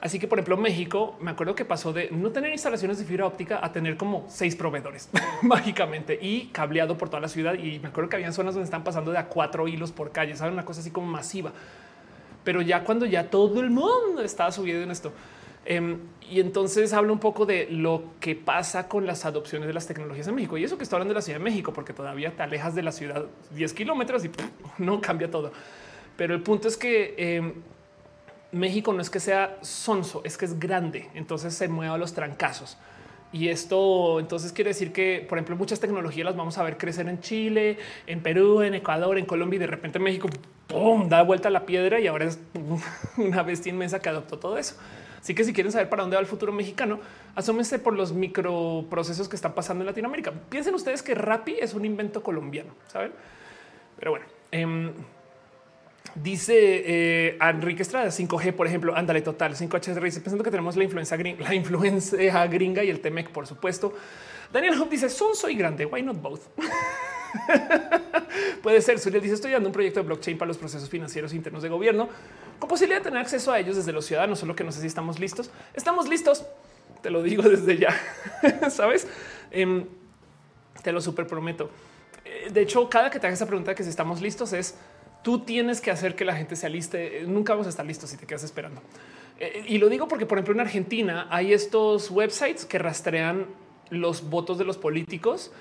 Así que, por ejemplo, México, me acuerdo que pasó de no tener instalaciones de fibra óptica a tener como seis proveedores mágicamente y cableado por toda la ciudad. Y me acuerdo que había zonas donde están pasando de a cuatro hilos por calle, saben, una cosa así como masiva. Pero ya cuando ya todo el mundo estaba subiendo en esto. Em, y entonces habla un poco de lo que pasa con las adopciones de las tecnologías en México. Y eso que está hablando de la Ciudad de México, porque todavía te alejas de la ciudad 10 kilómetros y no cambia todo. Pero el punto es que em, México no es que sea sonso, es que es grande, entonces se mueve los trancazos. Y esto entonces quiere decir que, por ejemplo, muchas tecnologías las vamos a ver crecer en Chile, en Perú, en Ecuador, en Colombia y de repente México ¡pum! da vuelta a la piedra y ahora es una bestia inmensa que adoptó todo eso. Así que si quieren saber para dónde va el futuro mexicano, asómense por los microprocesos que están pasando en Latinoamérica. Piensen ustedes que Rappi es un invento colombiano, ¿saben? Pero bueno, em, Dice eh, Enrique Estrada 5G, por ejemplo, ándale total 5H dice pensando que tenemos la influencia gringa, la influencia gringa y el Temec, por supuesto. Daniel Hope dice son soy grande. Why not both? Puede ser. Suriel dice estoy dando un proyecto de blockchain para los procesos financieros internos de gobierno con posibilidad de tener acceso a ellos desde los ciudadanos, solo que no sé si estamos listos. Estamos listos. Te lo digo desde ya. Sabes? Em, te lo super prometo. Eh, de hecho, cada que te haga esa pregunta que si estamos listos es Tú tienes que hacer que la gente se aliste. Nunca vamos a estar listos si te quedas esperando. Eh, y lo digo porque, por ejemplo, en Argentina hay estos websites que rastrean los votos de los políticos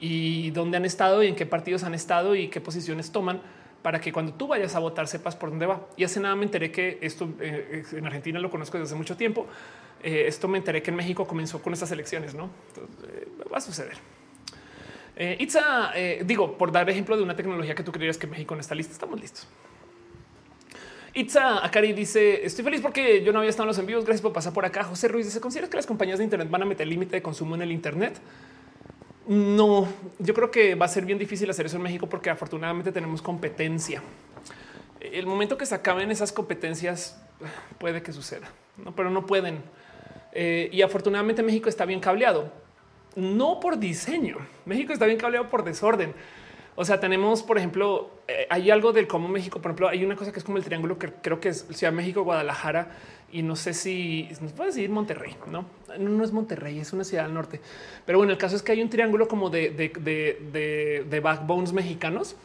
y dónde han estado y en qué partidos han estado y qué posiciones toman para que cuando tú vayas a votar sepas por dónde va. Y hace nada me enteré que esto eh, en Argentina lo conozco desde hace mucho tiempo. Eh, esto me enteré que en México comenzó con estas elecciones, ¿no? va a suceder. Eh, Itza, eh, digo, por dar ejemplo de una tecnología que tú creías que México no está lista, estamos listos. Itza Akari dice: Estoy feliz porque yo no había estado en los envíos. Gracias por pasar por acá. José Ruiz dice: ¿Consideras que las compañías de Internet van a meter límite de consumo en el Internet? No, yo creo que va a ser bien difícil hacer eso en México porque afortunadamente tenemos competencia. El momento que se acaben esas competencias puede que suceda, ¿no? pero no pueden. Eh, y afortunadamente México está bien cableado, no por diseño. México está bien cableado por desorden. O sea, tenemos, por ejemplo, eh, hay algo del cómo México, por ejemplo, hay una cosa que es como el triángulo que creo que es Ciudad México, Guadalajara y no sé si nos puede decir Monterrey, no, no, es Monterrey, es una ciudad al norte. Pero bueno, el caso es que hay un triángulo como de, backbones mexicanos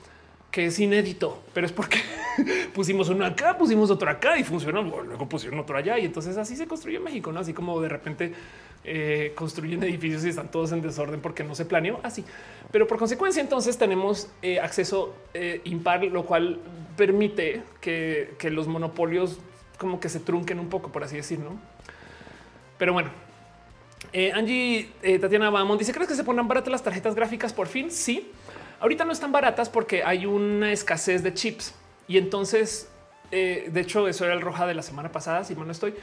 que es inédito, pero es porque pusimos uno acá, pusimos otro acá y funcionó. Luego pusieron otro allá y entonces así se construyó México, no así como de repente eh, construyen edificios y están todos en desorden porque no se planeó así. Pero por consecuencia, entonces tenemos eh, acceso eh, impar, lo cual permite que, que, los monopolios como que se trunquen un poco, por así decirlo. Pero bueno, Angie Tatiana Bamón dice: ¿Crees que se pongan baratas las tarjetas gráficas por fin? Sí Ahorita no están baratas porque hay una escasez de chips y entonces, de hecho, eso era el roja de la semana pasada. Si mal no estoy,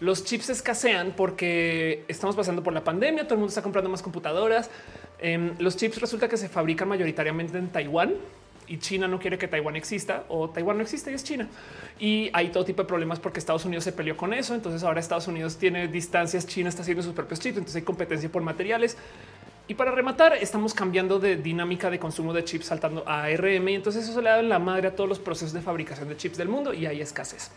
los chips escasean porque estamos pasando por la pandemia. Todo el mundo está comprando más computadoras. Em, los chips resulta que se fabrican mayoritariamente en Taiwán y China no quiere que Taiwán exista o Taiwán no existe y es China. Y hay todo tipo de problemas porque Estados Unidos se peleó con eso. Entonces ahora Estados Unidos tiene distancias, China está haciendo sus propios chips, entonces hay competencia por materiales. Y para rematar, estamos cambiando de dinámica de consumo de chips saltando a ARM. Y entonces eso le da la madre a todos los procesos de fabricación de chips del mundo y hay escasez.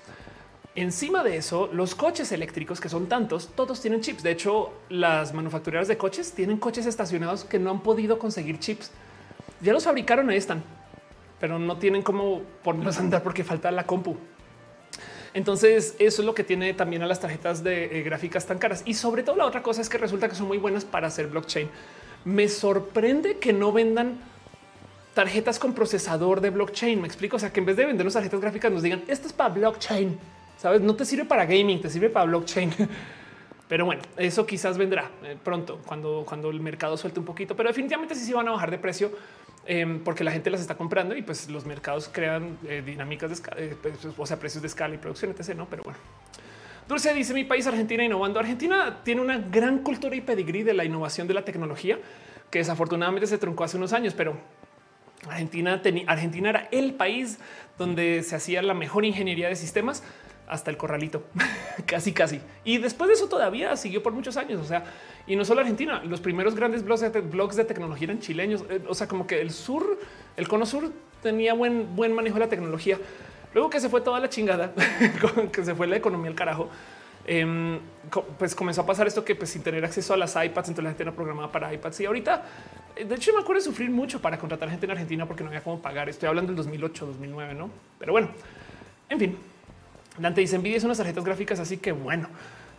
Encima de eso, los coches eléctricos que son tantos, todos tienen chips. De hecho, las manufactureras de coches tienen coches estacionados que no han podido conseguir chips. Ya los fabricaron, ahí están, pero no tienen cómo ponerlos a andar porque falta la compu. Entonces, eso es lo que tiene también a las tarjetas de eh, gráficas tan caras. Y sobre todo la otra cosa es que resulta que son muy buenas para hacer blockchain. Me sorprende que no vendan tarjetas con procesador de blockchain. Me explico. O sea, que en vez de vendernos tarjetas gráficas nos digan esto es para blockchain. Sabes, no te sirve para gaming, te sirve para blockchain. Pero bueno, eso quizás vendrá eh, pronto cuando, cuando el mercado suelte un poquito, pero definitivamente sí, sí van a bajar de precio em, porque la gente las está comprando y pues los mercados crean eh, dinámicas de escala, eh, pues, o sea, precios de escala y producción, etc. No, pero bueno. Dulce dice mi país, Argentina, innovando. Argentina tiene una gran cultura y pedigrí de la innovación de la tecnología que desafortunadamente se truncó hace unos años, pero Argentina, Argentina era el país donde se hacía la mejor ingeniería de sistemas hasta el corralito, casi, casi. Y después de eso todavía siguió por muchos años. O sea, y no solo Argentina, los primeros grandes blogs de, blogs de tecnología eran chileños. Eh, o sea, como que el sur, el cono sur tenía buen, buen manejo de la tecnología. Luego que se fue toda la chingada, que se fue la economía al carajo, em, pues comenzó a pasar esto que pues sin tener acceso a las iPads, entonces la gente no programaba para iPads. Y ahorita, eh, de hecho, me acuerdo de sufrir mucho para contratar gente en Argentina porque no había cómo pagar. Estoy hablando del 2008, 2009, no? Pero bueno, en fin, Dante dice envidias unas tarjetas gráficas, así que bueno.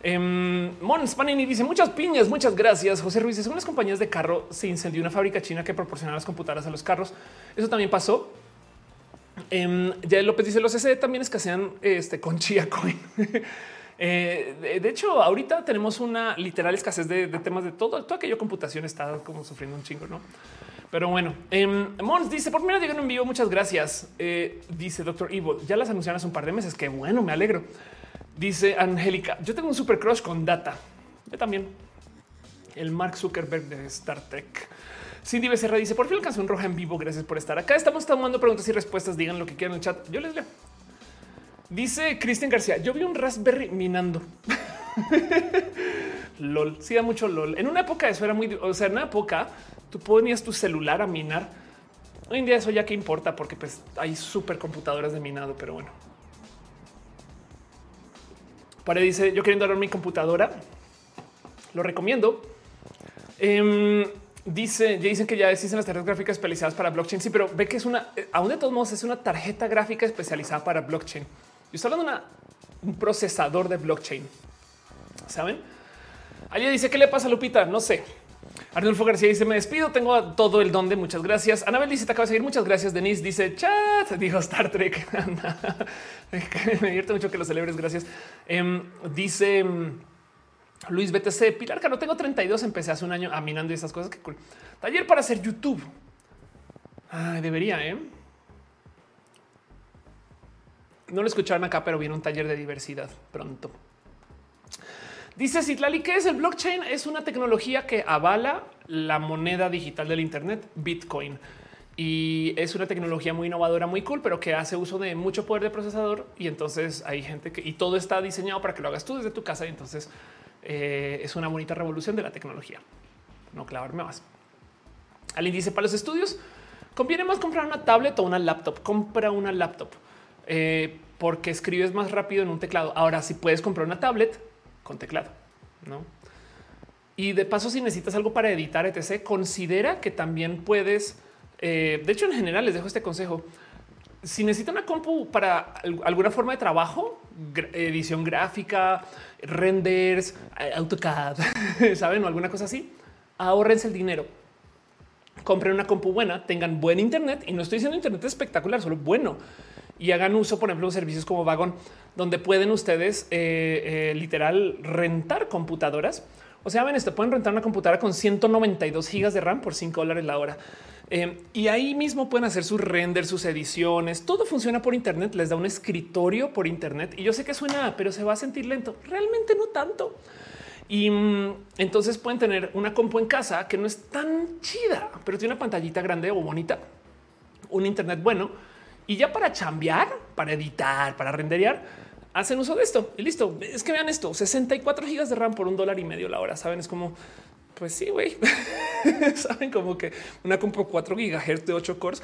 Eh, Mon Spanini dice muchas piñas, muchas gracias. José Ruiz dice unas compañías de carro se incendió una fábrica china que proporcionaba las computadoras a los carros. Eso también pasó. Eh, ya López dice los SD también escasean este, con Chia Coin. eh, de hecho, ahorita tenemos una literal escasez de, de temas de todo, todo aquello computación está como sufriendo un chingo, no? Pero bueno, eh, Mons dice por primera vez en vivo. Muchas gracias. Eh, dice Doctor Evil. Ya las anunciaron hace un par de meses. Qué bueno, me alegro. Dice Angélica. Yo tengo un super crush con data. Yo también. El Mark Zuckerberg de Star Trek. Cindy Becerra dice por fin alcanzó un roja en vivo. Gracias por estar acá. Estamos tomando preguntas y respuestas. Digan lo que quieran en el chat. Yo les leo. Dice Cristian García. Yo vi un Raspberry minando. LOL. Sí, da mucho LOL. En una época eso era muy, o sea, en una época tú ponías tu celular a minar. Hoy en día eso ya que importa porque pues hay supercomputadoras de minado, pero bueno. Pare dice yo queriendo dar mi computadora. Lo recomiendo. Em, dice, ya dicen que ya existen las tarjetas gráficas especializadas para blockchain. Sí, pero ve que es una, eh, aún de todos modos es una tarjeta gráfica especializada para blockchain. Yo estoy hablando de un procesador de blockchain. Saben? Alguien dice qué le pasa a Lupita. No sé. Arnulfo García dice me despido, tengo todo el don de muchas gracias. Anabel dice te acaba de seguir, muchas gracias. Denise dice chat, dijo Star Trek. me divierte mucho que lo celebres, gracias. Em, dice em, Luis BTC, Pilar, no tengo 32, empecé hace un año aminando esas cosas. Qué cool. Taller para hacer YouTube. debería, ¿eh? No lo escucharon acá, pero viene un taller de diversidad pronto. Dice Citlali, ¿qué es el blockchain? Es una tecnología que avala la moneda digital del Internet, Bitcoin. Y es una tecnología muy innovadora, muy cool, pero que hace uso de mucho poder de procesador. Y entonces hay gente que y todo está diseñado para que lo hagas tú desde tu casa. Y entonces eh, es una bonita revolución de la tecnología. No clavarme más. Alguien dice para los estudios conviene más comprar una tablet o una laptop. Compra una laptop eh, porque escribes más rápido en un teclado. Ahora, si puedes comprar una tablet con teclado, no? Y de paso, si necesitas algo para editar, etc., considera que también puedes. Eh, de hecho, en general les dejo este consejo. Si necesitan una compu para alguna forma de trabajo, edición gráfica, renders, AutoCAD, saben o alguna cosa así, ahorrense el dinero. Compren una compu buena, tengan buen internet y no estoy diciendo internet espectacular, solo bueno y hagan uso, por ejemplo, de servicios como Vagon, donde pueden ustedes eh, eh, literal rentar computadoras. O sea, ven esto, pueden rentar una computadora con 192 gigas de RAM por 5 dólares la hora. Eh, y ahí mismo pueden hacer sus renders, sus ediciones. Todo funciona por Internet. Les da un escritorio por Internet. Y yo sé que suena, pero se va a sentir lento. Realmente no tanto. Y mm, entonces pueden tener una compu en casa que no es tan chida, pero tiene una pantallita grande o bonita, un Internet bueno y ya para chambear, para editar, para renderear, hacen uso de esto y listo. Es que vean esto: 64 gigas de RAM por un dólar y medio la hora. Saben, es como, pues sí, güey. Saben como que una compro 4 gigahertz de 8 cores.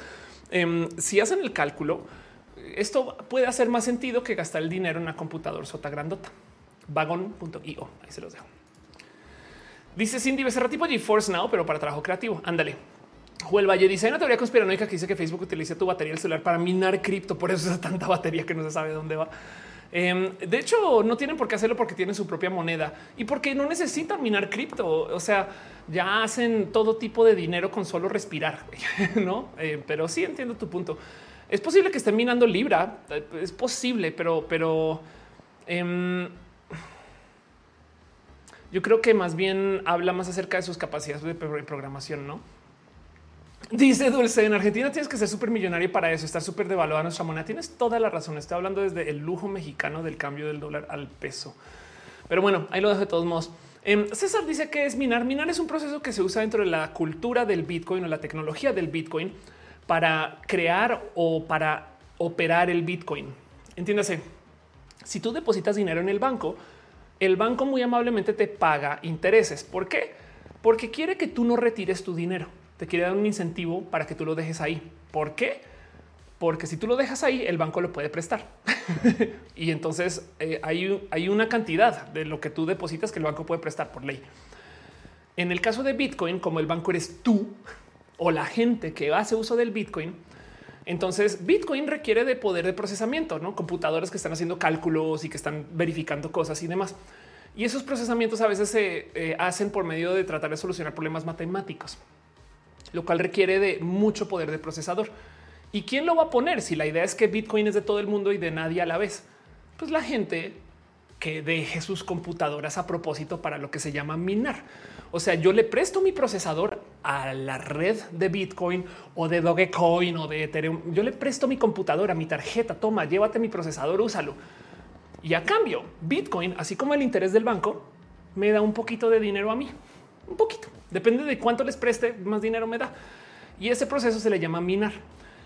Em, si hacen el cálculo, esto puede hacer más sentido que gastar el dinero en una computadora sota grandota. Vagon.io. Ahí se los dejo. Dice Cindy Becerra tipo GeForce Now, pero para trabajo creativo. Ándale. Joel Valle dice: Hay una teoría conspiranoica que dice que Facebook utiliza tu batería del celular para minar cripto. Por eso es tanta batería que no se sabe dónde va. Em, de hecho, no tienen por qué hacerlo porque tienen su propia moneda y porque no necesitan minar cripto. O sea, ya hacen todo tipo de dinero con solo respirar, no? Eh, pero sí entiendo tu punto. Es posible que estén minando Libra, eh, es posible, pero, pero em, yo creo que más bien habla más acerca de sus capacidades de programación, no? Dice Dulce, en Argentina tienes que ser súper millonario para eso, estar súper devaluada nuestra moneda. Tienes toda la razón. Estoy hablando desde el lujo mexicano del cambio del dólar al peso. Pero bueno, ahí lo dejo de todos modos. Em, César dice que es minar. Minar es un proceso que se usa dentro de la cultura del Bitcoin o la tecnología del Bitcoin para crear o para operar el Bitcoin. Entiéndase, si tú depositas dinero en el banco, el banco muy amablemente te paga intereses. ¿Por qué? Porque quiere que tú no retires tu dinero te quiere dar un incentivo para que tú lo dejes ahí. ¿Por qué? Porque si tú lo dejas ahí, el banco lo puede prestar. y entonces eh, hay, hay una cantidad de lo que tú depositas que el banco puede prestar por ley. En el caso de Bitcoin, como el banco eres tú o la gente que hace uso del Bitcoin, entonces Bitcoin requiere de poder de procesamiento, ¿no? Computadoras que están haciendo cálculos y que están verificando cosas y demás. Y esos procesamientos a veces se eh, hacen por medio de tratar de solucionar problemas matemáticos lo cual requiere de mucho poder de procesador. ¿Y quién lo va a poner si la idea es que Bitcoin es de todo el mundo y de nadie a la vez? Pues la gente que deje sus computadoras a propósito para lo que se llama minar. O sea, yo le presto mi procesador a la red de Bitcoin o de Dogecoin o de Ethereum. Yo le presto mi computadora, mi tarjeta, toma, llévate mi procesador, úsalo. Y a cambio, Bitcoin, así como el interés del banco, me da un poquito de dinero a mí un poquito. Depende de cuánto les preste, más dinero me da. Y ese proceso se le llama minar.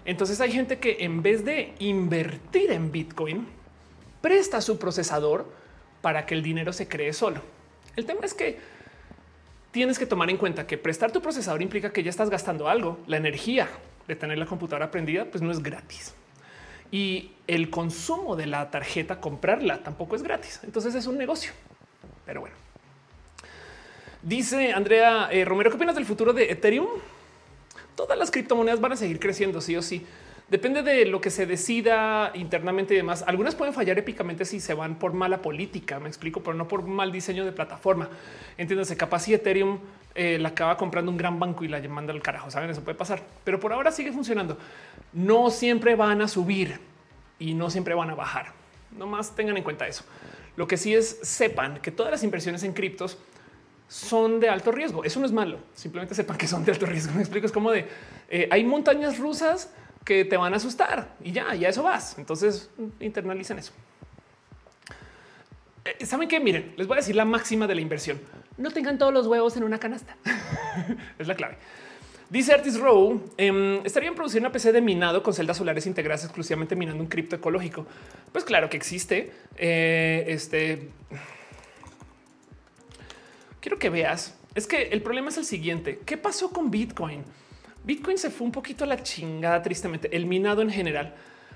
Entonces hay gente que en vez de invertir en Bitcoin, presta su procesador para que el dinero se cree solo. El tema es que tienes que tomar en cuenta que prestar tu procesador implica que ya estás gastando algo. La energía de tener la computadora prendida, pues no es gratis. Y el consumo de la tarjeta, comprarla tampoco es gratis. Entonces es un negocio. Pero bueno. Dice Andrea eh, Romero, ¿qué opinas del futuro de Ethereum? Todas las criptomonedas van a seguir creciendo, sí o sí. Depende de lo que se decida internamente y demás. Algunas pueden fallar épicamente si se van por mala política, me explico, pero no por mal diseño de plataforma. Entiéndase, capaz si Ethereum eh, la acaba comprando un gran banco y la manda al carajo, saben, eso puede pasar. Pero por ahora sigue funcionando. No siempre van a subir y no siempre van a bajar. No más tengan en cuenta eso. Lo que sí es sepan que todas las inversiones en criptos son de alto riesgo. Eso no es malo. Simplemente sepan que son de alto riesgo. Me explico. Es como de eh, hay montañas rusas que te van a asustar y ya, ya eso vas. Entonces internalicen eso. Eh, Saben que miren, les voy a decir la máxima de la inversión. No tengan todos los huevos en una canasta. es la clave. Dice Artis Row, eh, estaría en producir una PC de minado con celdas solares integradas exclusivamente minando un cripto ecológico. Pues claro que existe. Eh, este quiero que veas. Es que el problema es el siguiente. ¿Qué pasó con Bitcoin? Bitcoin se fue un poquito a la chingada, tristemente, el minado en general,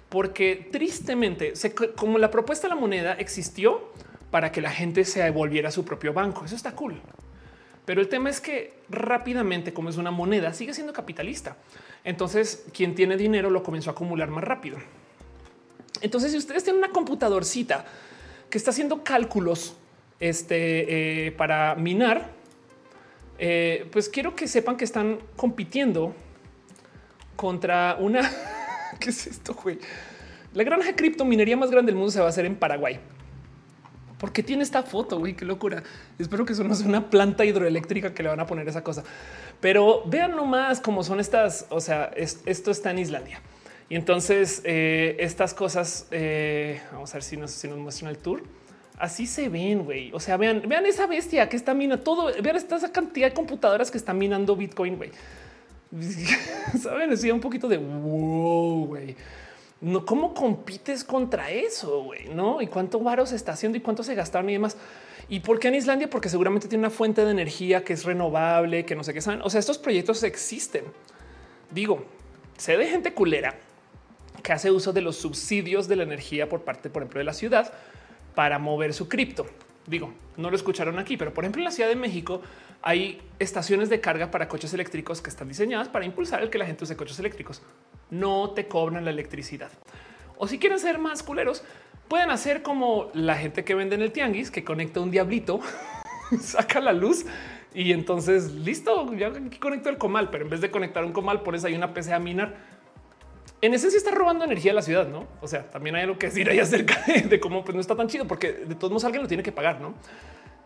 porque tristemente, se, como la propuesta de la moneda existió para que la gente se volviera a su propio banco. Eso está cool. Pero el tema es que rápidamente, como es una moneda, sigue siendo capitalista. Entonces, quien tiene dinero lo comenzó a acumular más rápido. Entonces, si ustedes tienen una computadorcita que está haciendo cálculos este, eh, para minar, eh, pues quiero que sepan que están compitiendo contra una. ¿Qué es esto? Güey? La granja de criptominería más grande del mundo se va a hacer en Paraguay. ¿Por qué tiene esta foto? Güey, qué locura. Espero que eso no sea una planta hidroeléctrica que le van a poner esa cosa. Pero vean nomás cómo son estas. O sea, esto está en Islandia. Y entonces eh, estas cosas, vamos a ver si nos, si nos muestran el tour. Así se ven, güey. O sea, vean, vean esa bestia que está minando todo. Vean esta cantidad de computadoras que están minando Bitcoin, güey. Saben, decía un poquito de wow, güey. No, ¿Cómo compites contra eso, güey? ¿No? ¿Y cuánto varo se está haciendo y cuánto se gastaron y demás? ¿Y por qué en Islandia? Porque seguramente tiene una fuente de energía que es renovable, que no sé qué saben. O sea, estos proyectos existen. Digo, sé de gente culera que hace uso de los subsidios de la energía por parte, por ejemplo, de la ciudad para mover su cripto. Digo, no lo escucharon aquí, pero por ejemplo en la Ciudad de México hay estaciones de carga para coches eléctricos que están diseñadas para impulsar el que la gente use coches eléctricos. No te cobran la electricidad. O si quieren ser más culeros, pueden hacer como la gente que vende en el tianguis, que conecta un diablito, saca la luz y entonces listo, ya aquí conecto el comal, pero en vez de conectar un comal pones ahí una PC a minar en esencia está robando energía a la ciudad, no? O sea, también hay algo que decir ahí acerca de, cómo pues, no está tan chido, porque de todos modos alguien lo tiene que pagar, no?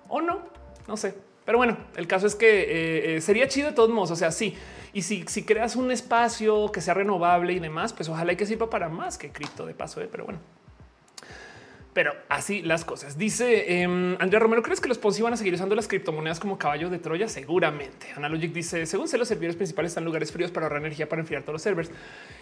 O no, no sé. Pero bueno, el caso es que eh, eh, sería chido de todos modos. O sea, sí. Y si, si creas un espacio que sea renovable y demás, pues ojalá y que sirva para más que cripto de paso. ¿eh? Pero bueno, pero así las cosas. Dice eh, Andrea Romero, ¿crees que los Ponzi van a seguir usando las criptomonedas como caballo de Troya? Seguramente. Analogic dice, según sé, los servidores principales están en lugares fríos para ahorrar energía para enfriar todos los servers.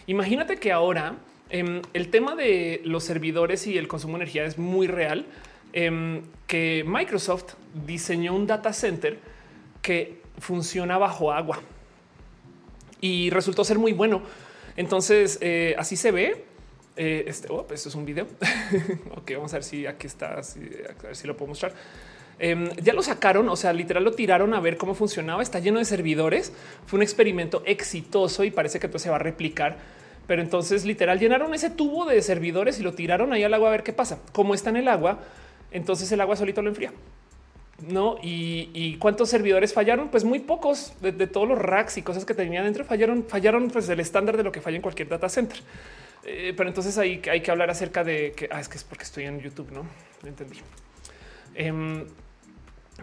Imagínate que ahora eh, el tema de los servidores y el consumo de energía es muy real. Eh, que Microsoft diseñó un data center que funciona bajo agua y resultó ser muy bueno. Entonces, eh, así se ve eh, este, oh, pues esto es un video. ok, vamos a ver si aquí está, a ver si lo puedo mostrar. Em, ya lo sacaron, o sea, literal lo tiraron a ver cómo funcionaba. Está lleno de servidores. Fue un experimento exitoso y parece que todo se va a replicar. Pero entonces literal llenaron ese tubo de servidores y lo tiraron ahí al agua a ver qué pasa. Como está en el agua, entonces el agua solito lo enfría. No, y, cuántos servidores fallaron? Pues muy pocos de, todos los racks y cosas que tenía dentro fallaron, fallaron pues el estándar de lo que falla en cualquier data center. Eh, pero entonces ahí hay que hablar acerca de que ah, es que es porque estoy en YouTube, no entendí. Em,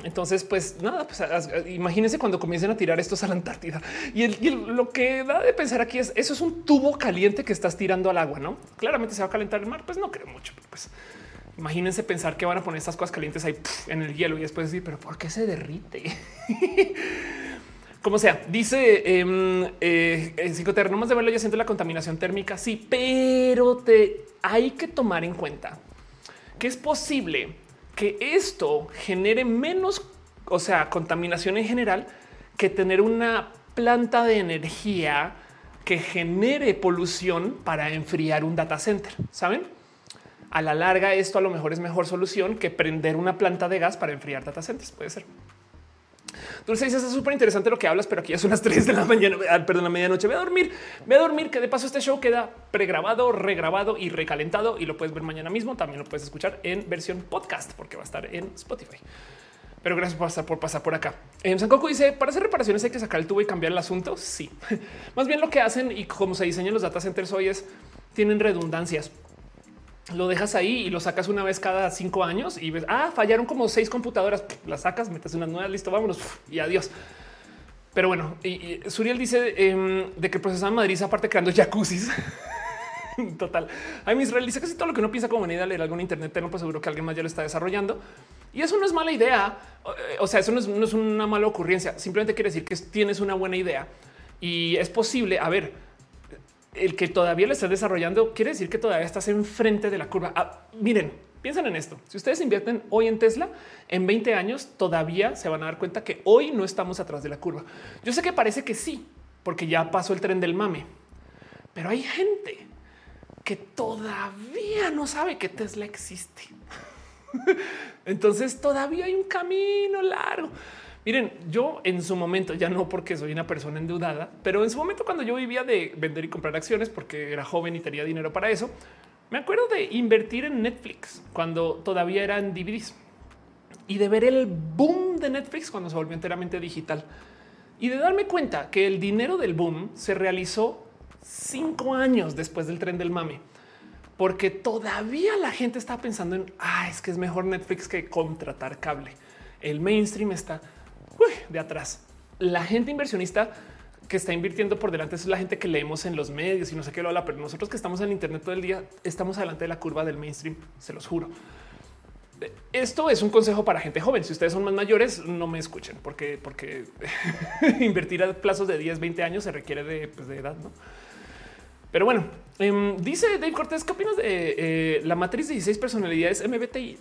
entonces, pues nada, pues imagínense cuando comiencen a tirar estos a la Antártida y, lo que da de pensar aquí es eso es un tubo caliente que estás tirando al agua, no? Claramente se va a calentar el mar. Pues no creo mucho, pues imagínense pensar que van a poner estas cosas calientes ahí en el hielo y después decir, pero ¿por qué se derrite? Como sea, dice eh, eh, nomás de verlo ya siento la contaminación térmica. Sí, pero te hay que tomar en cuenta que es posible que esto genere menos, o sea, contaminación en general que tener una planta de energía que genere polución para enfriar un data center. Saben? A la larga, esto a lo mejor es mejor solución que prender una planta de gas para enfriar data centers. Puede ser. Dulce dice, es súper interesante lo que hablas, pero aquí ya son las 3 de la mañana, ah, perdón, la medianoche. Voy a dormir, voy a dormir, que de paso este show queda pregrabado, regrabado y recalentado y lo puedes ver mañana mismo. También lo puedes escuchar en versión podcast porque va a estar en Spotify. Pero gracias por pasar por pasar por acá. Em, Sankoku dice para hacer reparaciones hay que sacar el tubo y cambiar el asunto. Sí, más bien lo que hacen y cómo se diseñan los data centers hoy es tienen redundancias lo dejas ahí y lo sacas una vez cada cinco años y ves, ah, fallaron como seis computadoras, las sacas, metes una nueva, listo, vámonos y adiós. Pero bueno, y, Suriel dice em, de que el procesador Madrid aparte creando jacuzzis. Total. Hay mis realiza casi todo lo que uno piensa como idea leer algún internet, no pues seguro que alguien más ya lo está desarrollando. Y eso no es mala idea. O sea, eso no es, no es una mala ocurrencia. Simplemente quiere decir que tienes una buena idea y es posible. A ver, el que todavía lo estés desarrollando quiere decir que todavía estás enfrente de la curva. Ah, miren, piensen en esto. Si ustedes invierten hoy en Tesla, en 20 años todavía se van a dar cuenta que hoy no estamos atrás de la curva. Yo sé que parece que sí, porque ya pasó el tren del mame, pero hay gente que todavía no sabe que Tesla existe. Entonces todavía hay un camino largo. Miren, yo en su momento, ya no porque soy una persona endeudada, pero en su momento cuando yo vivía de vender y comprar acciones porque era joven y tenía dinero para eso, me acuerdo de invertir en Netflix cuando todavía eran DVDs y de ver el boom de Netflix cuando se volvió enteramente digital y de darme cuenta que el dinero del boom se realizó cinco años después del tren del mame, porque todavía la gente está pensando en ah, es que es mejor Netflix que contratar cable. El mainstream está de atrás. La gente inversionista que está invirtiendo por delante es la gente que leemos en los medios y no sé qué lo habla, pero nosotros que estamos en Internet todo el día estamos adelante de la curva del mainstream, se los juro. Esto es un consejo para gente joven. Si ustedes son más mayores, no me escuchen porque, porque invertir a plazos de 10, 20 años se requiere de, pues, edad. ¿no? Pero bueno, em, dice Dave Cortés, ¿qué opinas de eh, la matriz de 16 personalidades MBTI?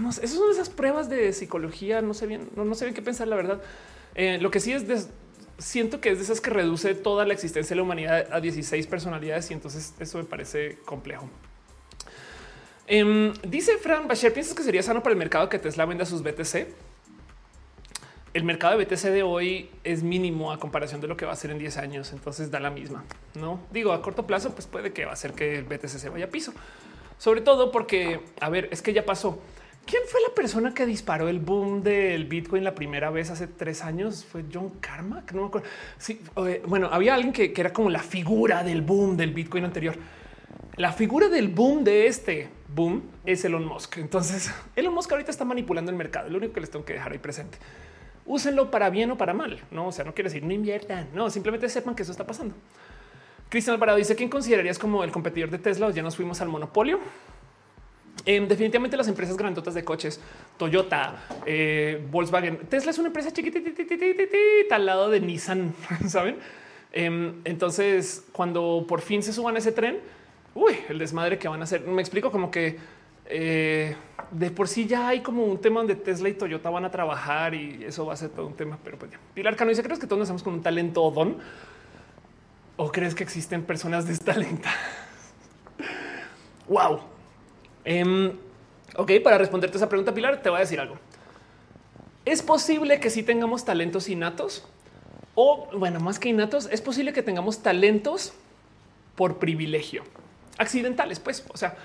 No esas son esas pruebas de psicología. No sé bien, no, sé bien qué pensar. La verdad, eh, lo que sí es siento que es de esas que reduce toda la existencia de la humanidad a 16 personalidades y entonces eso me parece complejo. Em, dice Fran Bacher, ¿piensas que sería sano para el mercado que Tesla venda sus BTC? El mercado de BTC de hoy es mínimo a comparación de lo que va a ser en 10 años, entonces da la misma. No digo a corto plazo, pues puede que va a ser que el BTC se vaya a piso, sobre todo porque, a ver, es que ya pasó. ¿Quién fue la persona que disparó el boom del Bitcoin la primera vez hace tres años? Fue John Karma, que no me acuerdo. Sí, bueno, había alguien que, era como la figura del boom del Bitcoin anterior. La figura del boom de este boom es Elon Musk. Entonces, Elon Musk ahorita está manipulando el mercado. Lo único que les tengo que dejar ahí presente. Úsenlo para bien o para mal. No, o sea, no quiere decir no inviertan. No, simplemente sepan que eso está pasando. Cristian Alvarado dice quién considerarías como el competidor de Tesla. ya nos fuimos al monopolio. Em, definitivamente las empresas grandotas de coches, Toyota, eh, Volkswagen, Tesla es una empresa chiquitita al lado de Nissan, saben? Em, entonces, cuando por fin se suban a ese tren, uy, el desmadre que van a hacer. Me explico como que eh, de por sí ya hay como un tema donde Tesla y Toyota van a trabajar y eso va a ser todo un tema. Pero pues ya. Pilar Cano dice: ¿Crees que todos estamos con un talento don? ¿O crees que existen personas destalentadas? wow. Em, ok, para responderte esa pregunta, Pilar, te voy a decir algo. Es posible que sí tengamos talentos innatos o, bueno, más que innatos, es posible que tengamos talentos por privilegio, accidentales, pues. O sea,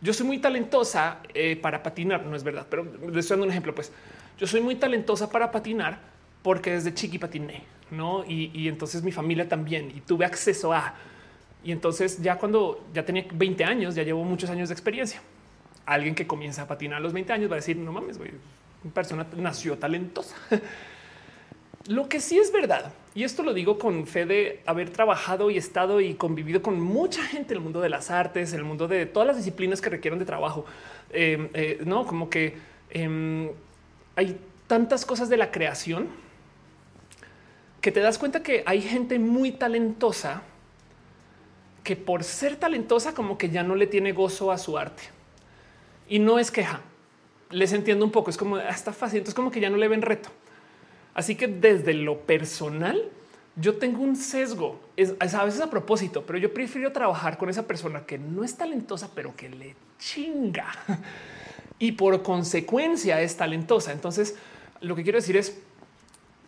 yo soy muy talentosa eh, para patinar, no es verdad, pero les estoy dando un ejemplo. Pues yo soy muy talentosa para patinar porque desde chiqui patiné, no? Y, y entonces mi familia también y tuve acceso a. Y entonces ya cuando ya tenía 20 años, ya llevo muchos años de experiencia alguien que comienza a patinar a los 20 años va a decir no mames, güey, una persona nació talentosa. Lo que sí es verdad, y esto lo digo con fe de haber trabajado y estado y convivido con mucha gente en el mundo de las artes, el mundo de todas las disciplinas que requieren de trabajo, em, eh, no como que em, hay tantas cosas de la creación que te das cuenta que hay gente muy talentosa que por ser talentosa como que ya no le tiene gozo a su arte. Y no es queja. Les entiendo un poco. Es como hasta ah, fácil. Entonces, como que ya no le ven reto. Así que desde lo personal, yo tengo un sesgo. Es, a veces a propósito, pero yo prefiero trabajar con esa persona que no es talentosa, pero que le chinga y por consecuencia es talentosa. Entonces, lo que quiero decir es,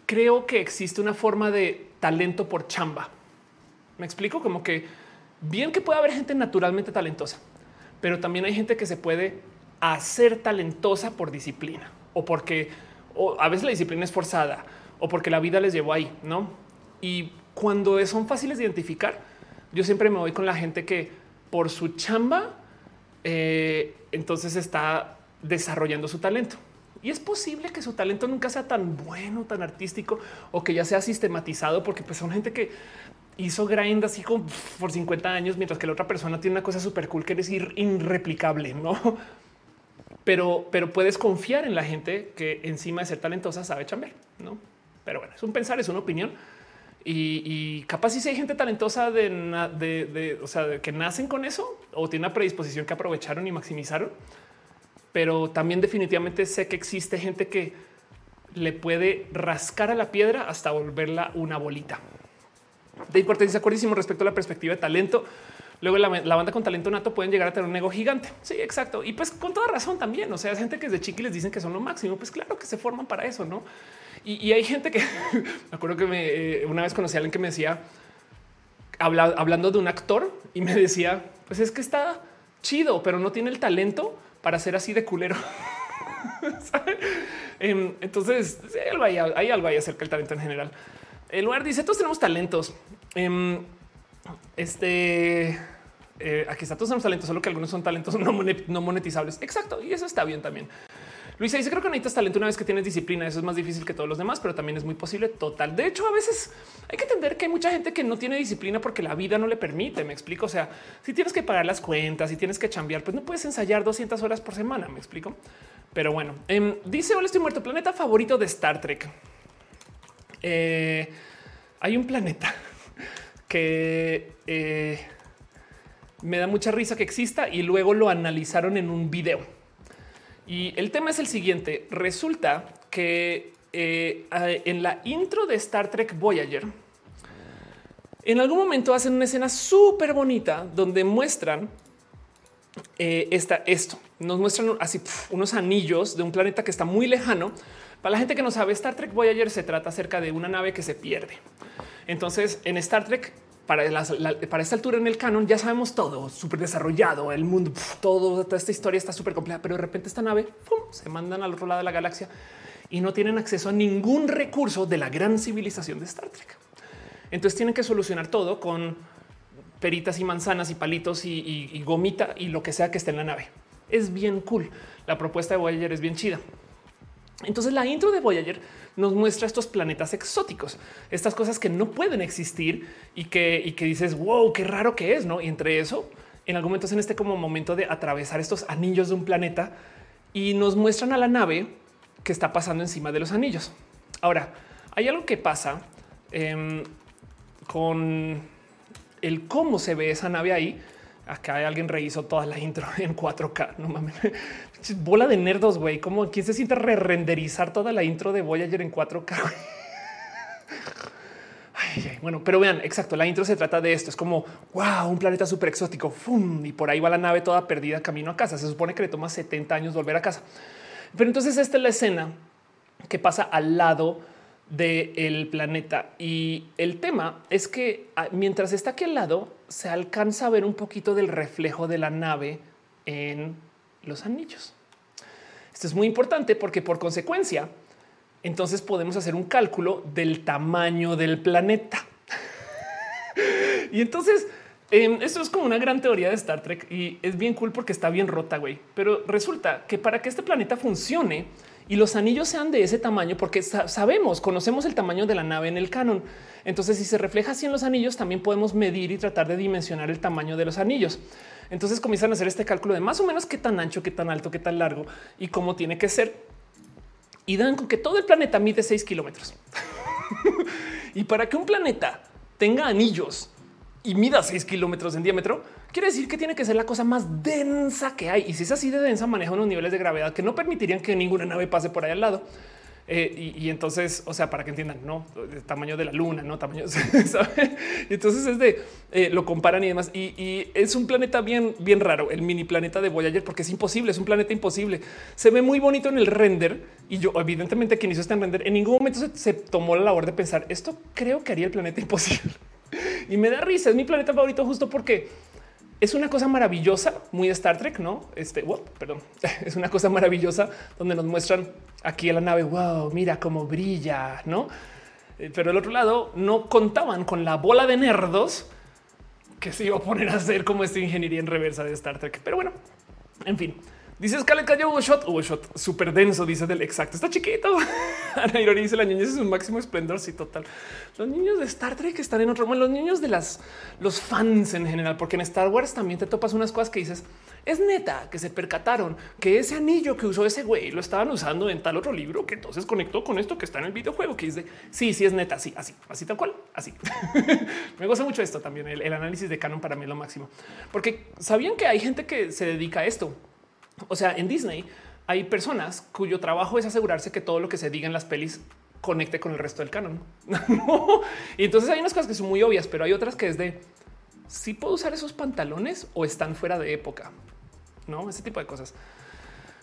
creo que existe una forma de talento por chamba. Me explico como que bien que puede haber gente naturalmente talentosa, pero también hay gente que se puede hacer talentosa por disciplina o porque a veces la disciplina es forzada o porque la vida les llevó ahí, no? Y cuando son fáciles de identificar, yo siempre me voy con la gente que por su chamba, eh, entonces está desarrollando su talento. Y es posible que su talento nunca sea tan bueno, tan artístico o que ya sea sistematizado, porque pues son gente que hizo grind así como por 50 años, mientras que la otra persona tiene una cosa súper cool que es ir irreplicable, no? Pero, pero puedes confiar en la gente que encima de ser talentosa sabe chambear, no? Pero bueno, es un pensar, es una opinión. Y, capaz si hay gente talentosa de, de, o sea, que nacen con eso o tiene una predisposición que aprovecharon y maximizaron. Pero también definitivamente sé que existe gente que le puede rascar a la piedra hasta volverla una bolita. De importancia, dice acuerdísimo respecto a la perspectiva de talento. Luego la, banda con talento nato pueden llegar a tener un ego gigante. Sí, exacto. Y pues con toda razón también. O sea, hay gente que desde chiqui les dicen que son lo máximo. Pues claro que se forman para eso, no? Y, hay gente que me acuerdo que me, eh, una vez conocí a alguien que me decía, hablando de un actor y me decía, pues es que está chido, pero no tiene el talento para ser así de culero. Em, entonces hay algo ahí acerca del talento en general. El lugar dice todos tenemos talentos. Em, este eh, aquí está, todos tenemos talentos, solo que algunos son talentos no monetizables. Exacto. Y eso está bien también. Luisa dice, creo que necesitas talento una vez que tienes disciplina. Eso es más difícil que todos los demás, pero también es muy posible. Total. De hecho, a veces hay que entender que hay mucha gente que no tiene disciplina porque la vida no le permite. Me explico. O sea, si tienes que pagar las cuentas, si tienes que chambear, pues no puedes ensayar 200 horas por semana. Me explico. Pero bueno, em, dice hola, estoy muerto. Planeta favorito de Star Trek. Eh, hay un planeta que eh, me da mucha risa que exista y luego lo analizaron en un video. Y el tema es el siguiente. Resulta que eh, en la intro de Star Trek Voyager, en algún momento hacen una escena súper bonita donde muestran esto. Nos muestran así unos anillos de un planeta que está muy lejano. Para la gente que no sabe, Star Trek Voyager se trata acerca de una nave que se pierde. Entonces, en Star Trek para, esta altura en el canon ya sabemos todo, súper desarrollado, el mundo, todo, toda esta historia está súper compleja, pero de repente esta nave se mandan al otro lado de la galaxia y no tienen acceso a ningún recurso de la gran civilización de Star Trek. Entonces tienen que solucionar todo con peritas y manzanas y palitos y gomita y lo que sea que esté en la nave. Es bien cool. La propuesta de Voyager es bien chida. Entonces la intro de Voyager nos muestra estos planetas exóticos, estas cosas que no pueden existir y que, que dices, wow, qué raro que es, ¿no? Y entre eso, en algún momento es en este como momento de atravesar estos anillos de un planeta y nos muestran a la nave que está pasando encima de los anillos. Ahora, hay algo que pasa em, con el cómo se ve esa nave ahí. Acá alguien rehizo toda la intro en 4K. No mames, bola de nerdos, güey. Como quien se siente re renderizar toda la intro de Voyager en 4K. bueno, pero vean, exacto. La intro se trata de esto. Es como wow, un planeta súper exótico. y por ahí va la nave toda perdida camino a casa. Se supone que le toma 70 años volver a casa. Pero entonces esta es la escena que pasa al lado del planeta. Y el tema es que ah, mientras está aquí al lado, se alcanza a ver un poquito del reflejo de la nave en los anillos. Esto es muy importante porque por consecuencia, entonces podemos hacer un cálculo del tamaño del planeta. y entonces em, esto es como una gran teoría de Star Trek y es bien cool porque está bien rota, güey. Pero resulta que para que este planeta funcione y los anillos sean de ese tamaño, porque sabemos, conocemos el tamaño de la nave en el canon. Entonces, si se refleja así en los anillos, también podemos medir y tratar de dimensionar el tamaño de los anillos. Entonces comienzan a hacer este cálculo de más o menos qué tan ancho, qué tan alto, qué tan largo y cómo tiene que ser. Y dan con que todo el planeta mide 6 kilómetros. y para que un planeta tenga anillos y mida 6 kilómetros en diámetro, quiere decir que tiene que ser la cosa más densa que hay. Y si es así de densa, maneja unos niveles de gravedad que no permitirían que ninguna nave pase por ahí al lado. Eh, y, entonces, o sea, para que entiendan, no tamaño de la luna, no tamaño. Entonces es de eh, lo comparan y demás. Y, es un planeta bien, bien raro, el mini planeta de Voyager, porque es imposible, es un planeta imposible. Se ve muy bonito en el render. Y yo, evidentemente, quien hizo este render en ningún momento se tomó la labor de pensar esto. Creo que haría el planeta imposible y me da risa. Es mi planeta favorito, justo porque es una cosa maravillosa, muy Star Trek, no? Este, perdón, es una cosa maravillosa donde nos muestran aquí en la nave. Wow, mira cómo brilla, no? Eh, pero el otro lado no contaban con la bola de nerdos que se iba a poner a hacer como esta ingeniería en reversa de Star Trek. Pero bueno, en fin, Dice Scarlett cayó hubo shot, hubo shot súper denso, dice del exacto. Está chiquito. Ana Ironi dice la niñez es un máximo esplendor. Sí, total. Los niños de Star Trek están en otro. Bueno, los niños de las los fans en general, porque en Star Wars también te topas unas cosas que dices es neta que se percataron que ese anillo que usó ese güey lo estaban usando en tal otro libro que entonces conectó con esto que está en el videojuego que dice sí, sí es neta, sí, así, así tal cual, así. Me gusta mucho esto también. El, el análisis de canon para mí es lo máximo, porque sabían que hay gente que se dedica a esto o sea, en Disney hay personas cuyo trabajo es asegurarse que todo lo que se diga en las pelis conecte con el resto del canon. Y entonces hay unas cosas que son muy obvias, pero hay otras que es de si puedo usar esos pantalones o están fuera de época, no ese tipo de cosas.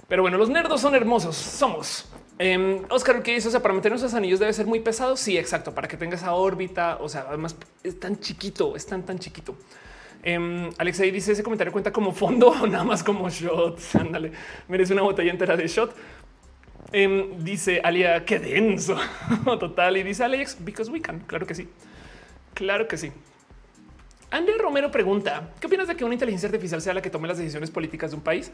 Pero bueno, los nerdos son hermosos. Somos eh, Oscar, ¿qué dice? O sea, para meter esos anillos debe ser muy pesado. Sí, exacto. Para que tenga esa órbita. O sea, además es tan chiquito, es tan chiquito. Um, Alexei dice ese comentario cuenta como fondo o nada más como shot. Ándale, merece una botella entera de shot. Em, dice Alia, qué denso total. Y dice Alex, because we can. Claro que sí. Claro que sí. Andel Romero pregunta: ¿Qué opinas de que una inteligencia artificial sea la que tome las decisiones políticas de un país?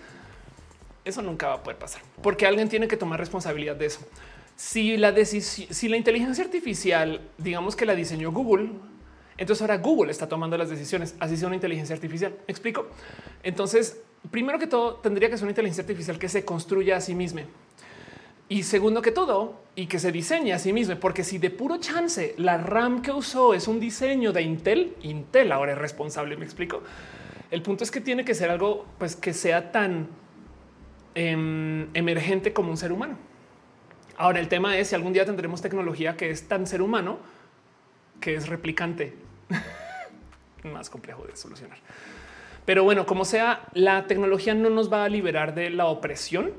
Eso nunca va a poder pasar porque alguien tiene que tomar responsabilidad de eso. Si la decisión, si la inteligencia artificial, digamos que la diseñó Google, entonces ahora Google está tomando las decisiones, así sea una inteligencia artificial. ¿Me explico? Entonces, primero que todo, tendría que ser una inteligencia artificial que se construya a sí misma. Y segundo que todo, y que se diseñe a sí misma, porque si de puro chance la RAM que usó es un diseño de Intel, Intel ahora es responsable. Me explico. El punto es que tiene que ser algo pues, que sea tan em, emergente como un ser humano. Ahora el tema es si algún día tendremos tecnología que es tan ser humano que es replicante más complejo de solucionar. Pero bueno, como sea, la tecnología no nos va a liberar de la opresión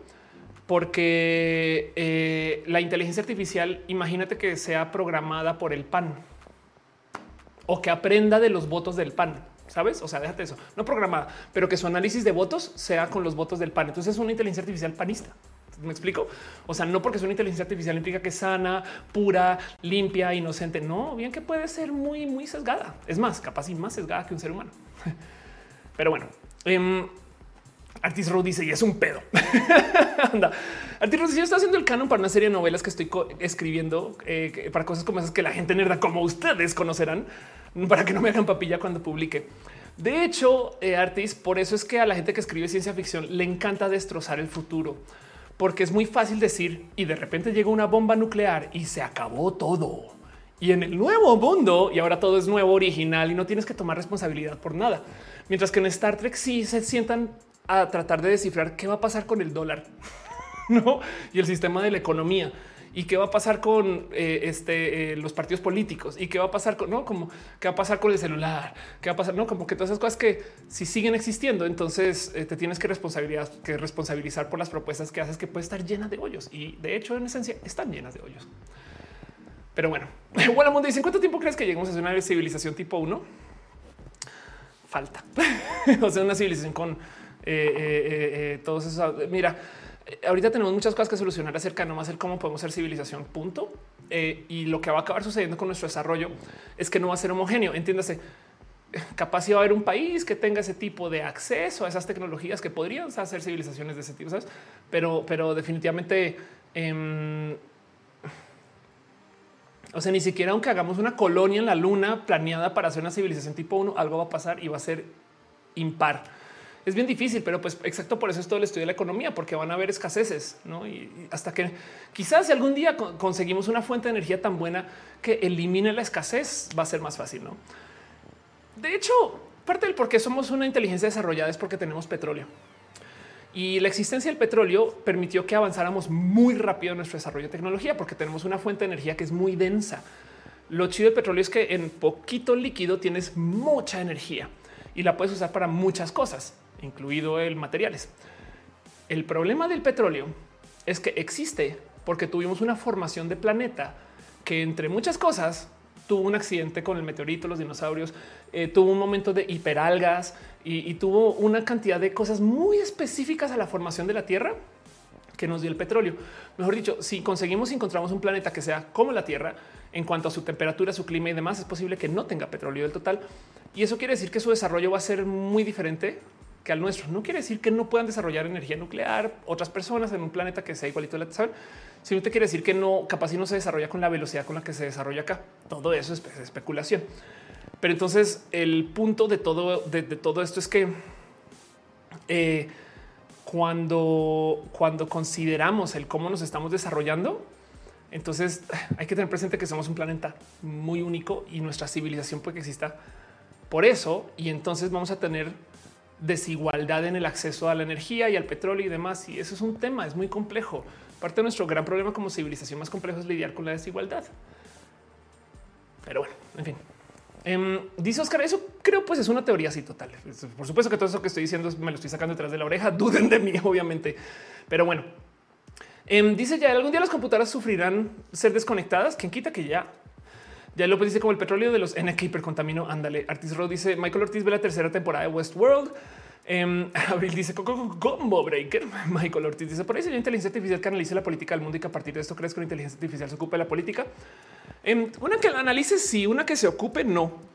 porque eh, la inteligencia artificial, imagínate que sea programada por el PAN o que aprenda de los votos del PAN. Sabes? O sea, déjate eso, no programada, pero que su análisis de votos sea con los votos del PAN. Entonces es una inteligencia artificial panista. Me explico. O sea, no porque es una inteligencia artificial implica que es sana, pura, limpia, inocente. No, bien que puede ser muy, muy sesgada. Es más, capaz y más sesgada que un ser humano. Pero bueno, eh, Artis Row dice y es un pedo. Anda. Artis Row dice yo estoy haciendo el canon para una serie de novelas que estoy escribiendo eh, para cosas como esas que la gente nerda como ustedes conocerán para que no me hagan papilla cuando publique. De hecho, eh, Artis, por eso es que a la gente que escribe ciencia ficción le encanta destrozar el futuro porque es muy fácil decir y de repente llega una bomba nuclear y se acabó todo. Y en el nuevo mundo, y ahora todo es nuevo, original y no tienes que tomar responsabilidad por nada. Mientras que en Star Trek sí se sientan a tratar de descifrar qué va a pasar con el dólar ¿no? y el sistema de la economía y qué va a pasar con eh, este, eh, los partidos políticos y qué va a pasar con no como qué va a pasar con el celular, qué va a pasar, no como que todas esas cosas que si siguen existiendo, entonces eh, te tienes que responsabilidad que responsabilizar por las propuestas que haces que puede estar llena de hoyos y de hecho en esencia están llenas de hoyos. Pero bueno, bueno, mundo dice cuánto tiempo crees que lleguemos a una civilización tipo 1? Falta, o sea, una civilización con todos esos. Mira, ahorita tenemos muchas cosas que solucionar acerca de no más el cómo podemos ser civilización, punto. Eh, y lo que va a acabar sucediendo con nuestro desarrollo es que no va a ser homogéneo. Entiéndase, capaz si va a haber un país que tenga ese tipo de acceso a esas tecnologías que podrían hacer civilizaciones de ese tipo, ¿sabes? Pero, pero definitivamente, em, o sea, ni siquiera aunque hagamos una colonia en la luna planeada para hacer una civilización tipo uno, algo va a pasar y va a ser impar es bien difícil, pero pues exacto por eso es todo el estudio de la economía, porque van a haber escaseces, ¿no? Y, hasta que quizás si algún día conseguimos una fuente de energía tan buena que elimine la escasez, va a ser más fácil, ¿no? De hecho, parte del por qué somos una inteligencia desarrollada es porque tenemos petróleo. Y la existencia del petróleo permitió que avanzáramos muy rápido en nuestro desarrollo de tecnología, porque tenemos una fuente de energía que es muy densa. Lo chido del petróleo es que en poquito líquido tienes mucha energía y la puedes usar para muchas cosas incluido el materiales. El problema del petróleo es que existe porque tuvimos una formación de planeta que entre muchas cosas tuvo un accidente con el meteorito, los dinosaurios, eh, tuvo un momento de hiperalgas y, tuvo una cantidad de cosas muy específicas a la formación de la Tierra que nos dio el petróleo. Mejor dicho, si conseguimos encontramos un planeta que sea como la Tierra en cuanto a su temperatura, su clima y demás, es posible que no tenga petróleo del total. Y eso quiere decir que su desarrollo va a ser muy diferente que al nuestro. No quiere decir que no puedan desarrollar energía nuclear otras personas en un planeta que sea igualito a la Tierra, sino te quiere decir que no, capaz y no se desarrolla con la velocidad con la que se desarrolla acá. Todo eso es especulación. Pero entonces el punto de todo, todo esto es que eh, cuando, cuando consideramos el cómo nos estamos desarrollando, entonces hay que tener presente que somos un planeta muy único y nuestra civilización puede que exista por eso. Y entonces vamos a tener desigualdad en el acceso a la energía y al petróleo y demás. Y eso es un tema, es muy complejo. Parte de nuestro gran problema como civilización más complejo es lidiar con la desigualdad. Pero bueno, en fin. Em, dice Oscar, eso creo pues es una teoría así total. Por supuesto que todo eso que estoy diciendo me lo estoy sacando detrás de la oreja. Duden de mí, obviamente. Pero bueno, em, dice ya algún día las computadoras sufrirán ser desconectadas. Quien quita que ya ya López dice como el petróleo de los N que hipercontamino. Ándale. Artis Road dice Michael Ortiz ve la tercera temporada de Westworld. Um, Abril dice combo breaker. Michael Ortiz dice por ahí sería inteligencia artificial que analice la política del mundo y que a partir de esto crees que una inteligencia artificial se ocupe de la política. Um, una que la analice, sí, una que se ocupe, no.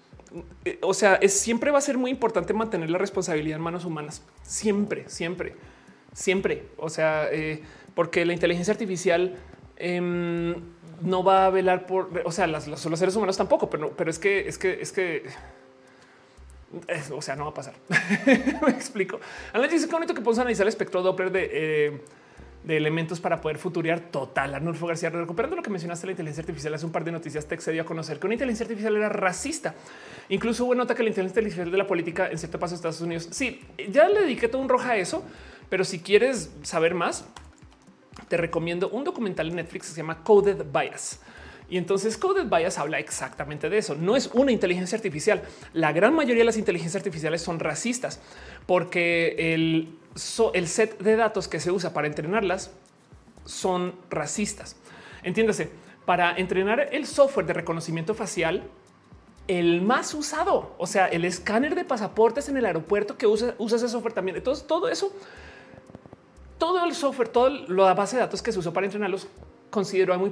Eh, o sea, es, siempre va a ser muy importante mantener la responsabilidad en manos humanas. Siempre, siempre, siempre. O sea, eh, porque la inteligencia artificial um, no va a velar por, o sea, las, los, seres humanos tampoco, pero, pero es que, es que, es que, o sea, no va a pasar. Me explico. Alan dice que bonito que podemos analizar el espectro Doppler de, eh, de elementos para poder futurear total. Arnulfo García, recuperando lo que mencionaste, la inteligencia artificial hace un par de noticias te dio a conocer que una inteligencia artificial era racista. Incluso hubo nota que la inteligencia artificial de la política en cierto paso de Estados Unidos. Sí, ya le dediqué todo un roja a eso, pero si quieres saber más, te recomiendo un documental en Netflix que se llama Coded Bias. Y entonces Coded Bias habla exactamente de eso. No es una inteligencia artificial. La gran mayoría de las inteligencias artificiales son racistas porque el, el set de datos que se usa para entrenarlas son racistas. Entiéndase, para entrenar el software de reconocimiento facial, el más usado, o sea, el escáner de pasaportes en el aeropuerto que usa, usa ese software también. Entonces, todo eso todo el software, toda la base de datos que se usó para entrenarlos, consideró a muy,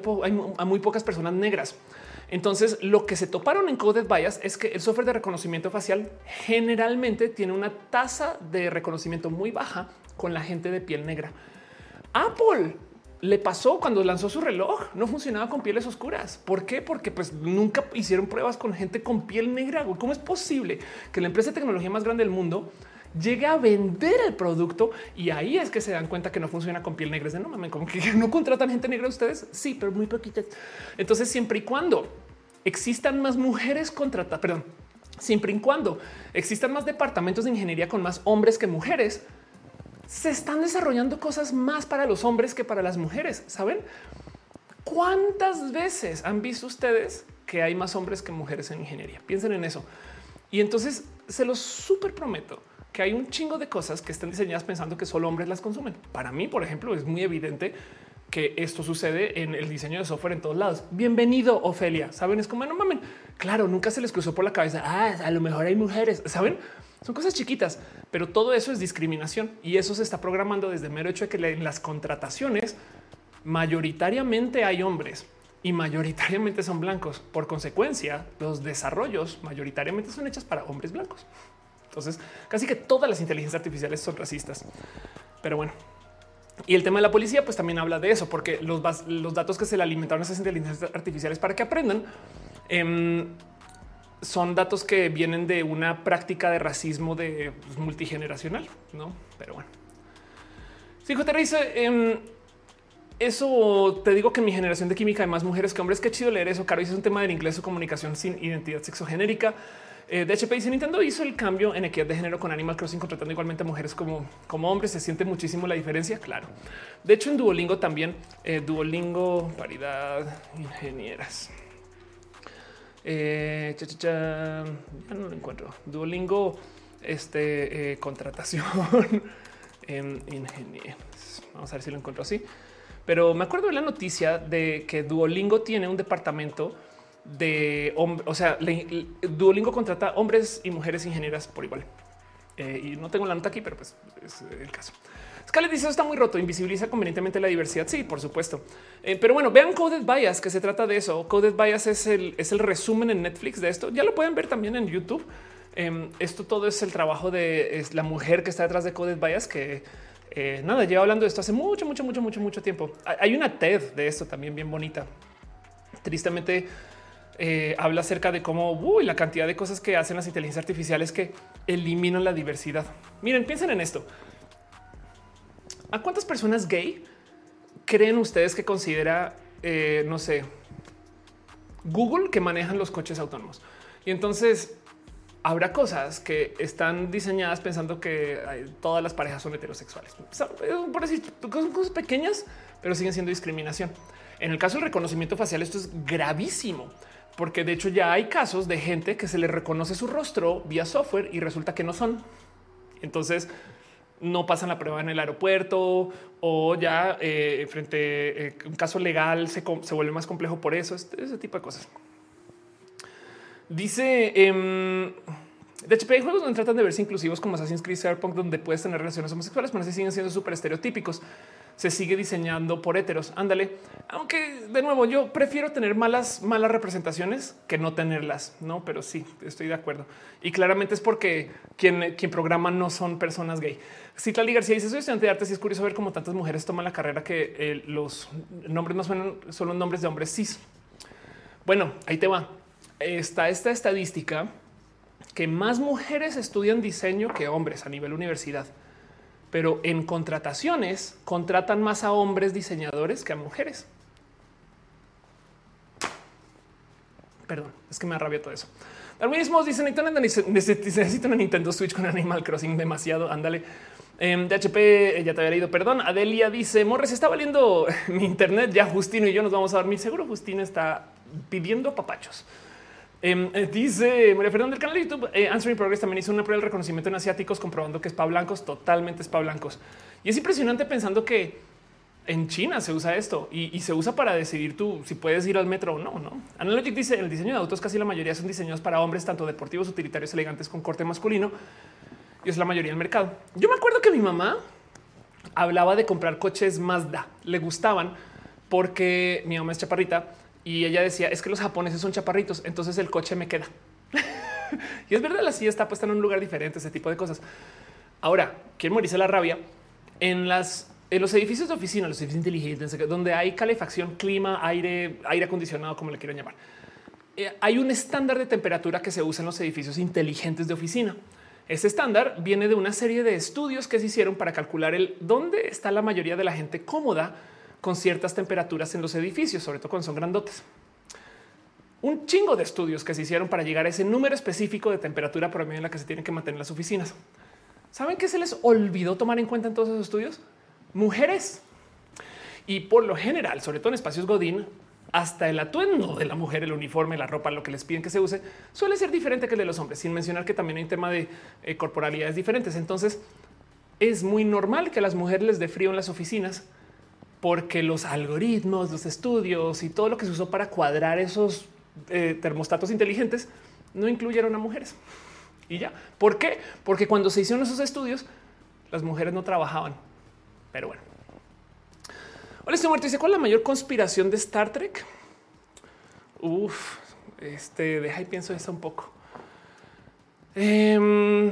a muy pocas personas negras. Entonces, lo que se toparon en Coded Bias es que el software de reconocimiento facial generalmente tiene una tasa de reconocimiento muy baja con la gente de piel negra. Apple le pasó cuando lanzó su reloj, no funcionaba con pieles oscuras. ¿Por qué? Porque pues nunca hicieron pruebas con gente con piel negra. ¿Cómo es posible que la empresa de tecnología más grande del mundo llegue a vender el producto y ahí es que se dan cuenta que no funciona con piel negra. de no mames, como que no contratan gente negra ustedes. Sí, pero muy poquitas. Entonces, siempre y cuando existan más mujeres contratadas, perdón, siempre y cuando existan más departamentos de ingeniería con más hombres que mujeres, se están desarrollando cosas más para los hombres que para las mujeres. Saben cuántas veces han visto ustedes que hay más hombres que mujeres en ingeniería? Piensen en eso. Y entonces se los súper prometo que hay un chingo de cosas que están diseñadas pensando que solo hombres las consumen. Para mí, por ejemplo, es muy evidente que esto sucede en el diseño de software en todos lados. Bienvenido, Ofelia. Saben, es como no mamen. Claro, nunca se les cruzó por la cabeza. Ah, a lo mejor hay mujeres. Saben, son cosas chiquitas, pero todo eso es discriminación y eso se está programando desde mero hecho de que en las contrataciones mayoritariamente hay hombres y mayoritariamente son blancos. Por consecuencia, los desarrollos mayoritariamente son hechos para hombres blancos. Entonces, casi que todas las inteligencias artificiales son racistas. Pero bueno, y el tema de la policía, pues también habla de eso, porque los, datos que se le alimentaron a esas inteligencias artificiales para que aprendan em, son datos que vienen de una práctica de racismo de pues, multigeneracional, no? Pero bueno, si te dice em, eso, te digo que mi generación de química hay más mujeres que hombres. Qué chido leer eso. Caro, es un tema del inglés o comunicación sin identidad sexogénérica. Eh, de HP dice Nintendo hizo el cambio en equidad de género con Animal Crossing contratando igualmente a mujeres como, como hombres. Se siente muchísimo la diferencia. Claro. De hecho, en Duolingo también eh, Duolingo paridad ingenieras. Eh, ya no lo encuentro. Duolingo, este contratación en. Vamos a ver si lo encuentro así. Pero me acuerdo de la noticia de que Duolingo tiene un departamento de hombre, o sea, Duolingo contrata hombres y mujeres ingenieras por igual. Eh, y no tengo la nota aquí, pero pues es el caso. Scarlett dice está muy roto, invisibiliza convenientemente la diversidad. Sí, por supuesto. Eh, pero bueno, vean Coded Bias, que se trata de eso. Coded Bias es el, es el resumen en Netflix de esto. Ya lo pueden ver también en YouTube. Em, esto todo es el trabajo de la mujer que está detrás de Coded Bias, que eh, nada, lleva hablando de esto hace mucho, mucho, mucho, mucho, mucho tiempo. Hay una TED de esto también bien bonita. Tristemente, eh, habla acerca de cómo la cantidad de cosas que hacen las inteligencias artificiales que eliminan la diversidad. Miren, piensen en esto. ¿A cuántas personas gay creen ustedes que considera, eh, no sé, Google que manejan los coches autónomos? Y entonces habrá cosas que están diseñadas pensando que todas las parejas son heterosexuales. Por decir cosas pequeñas, pero siguen siendo discriminación. En el caso del reconocimiento facial, esto es gravísimo, porque de hecho ya hay casos de gente que se le reconoce su rostro vía software y resulta que no son. Entonces no pasan la prueba en el aeropuerto o ya eh, frente a eh, un caso legal se, vuelve más complejo por eso, ese tipo de cosas. Dice em, de hecho, hay juegos donde tratan de verse inclusivos como Assassin's Creed Cyberpunk, donde puedes tener relaciones homosexuales, pero así siguen siendo súper estereotípicos. Se sigue diseñando por heteros. Ándale. Aunque de nuevo, yo prefiero tener malas, malas representaciones que no tenerlas, no? Pero sí, estoy de acuerdo. Y claramente es porque quien, quien programa no son personas gay. Citlali García dice: Soy estudiante de artes y es curioso ver cómo tantas mujeres toman la carrera que eh, los nombres no suenan, son los nombres de hombres cis. Bueno, ahí te va está esta estadística que más mujeres estudian diseño que hombres a nivel universidad, pero en contrataciones contratan más a hombres diseñadores que a mujeres. Perdón, es que me arrabia todo eso. mismo dice necesito una Nintendo Switch con Animal Crossing demasiado. Ándale. Eh, DHP ya te había leído. Perdón. Adelia dice Morres está valiendo mi internet. Ya Justino y yo nos vamos a dormir. Seguro Justino está pidiendo papachos. Em, eh, dice María Fernanda del canal de YouTube eh, Answering Progress también hizo una prueba de reconocimiento en asiáticos comprobando que es para blancos, totalmente es para blancos. Y es impresionante pensando que en China se usa esto y, se usa para decidir tú si puedes ir al metro o no. No Analogic dice el diseño de autos casi la mayoría son diseñados para hombres, tanto deportivos, utilitarios, elegantes con corte masculino y es la mayoría del mercado. Yo me acuerdo que mi mamá hablaba de comprar coches Mazda, le gustaban porque mi mamá es chaparrita y ella decía es que los japoneses son chaparritos, entonces el coche me queda. y es verdad, la silla está puesta en un lugar diferente, ese tipo de cosas. Ahora, quién morirse la rabia en los edificios de oficina, los edificios inteligentes, donde hay calefacción, clima, aire, aire acondicionado, como le quieran llamar. Eh, hay un estándar de temperatura que se usa en los edificios inteligentes de oficina. Ese estándar viene de una serie de estudios que se hicieron para calcular el dónde está la mayoría de la gente cómoda con ciertas temperaturas en los edificios, sobre todo cuando son grandotes. Un chingo de estudios que se hicieron para llegar a ese número específico de temperatura promedio en la que se tienen que mantener las oficinas. ¿Saben qué se les olvidó tomar en cuenta en todos esos estudios? Mujeres. Y por lo general, sobre todo en espacios Godín, hasta el atuendo de la mujer, el uniforme, la ropa, lo que les piden que se use, suele ser diferente que el de los hombres, sin mencionar que también hay un tema de eh, corporalidades diferentes. Entonces, es muy normal que a las mujeres les dé frío en las oficinas porque los algoritmos, los estudios y todo lo que se usó para cuadrar esos eh, termostatos inteligentes no incluyeron a mujeres. Y ya. ¿Por qué? Porque cuando se hicieron esos estudios, las mujeres no trabajaban. Pero bueno. Hola, estoy muerto. Dice cuál es la mayor conspiración de Star Trek. Uf, este deja y pienso eso un poco. Eh,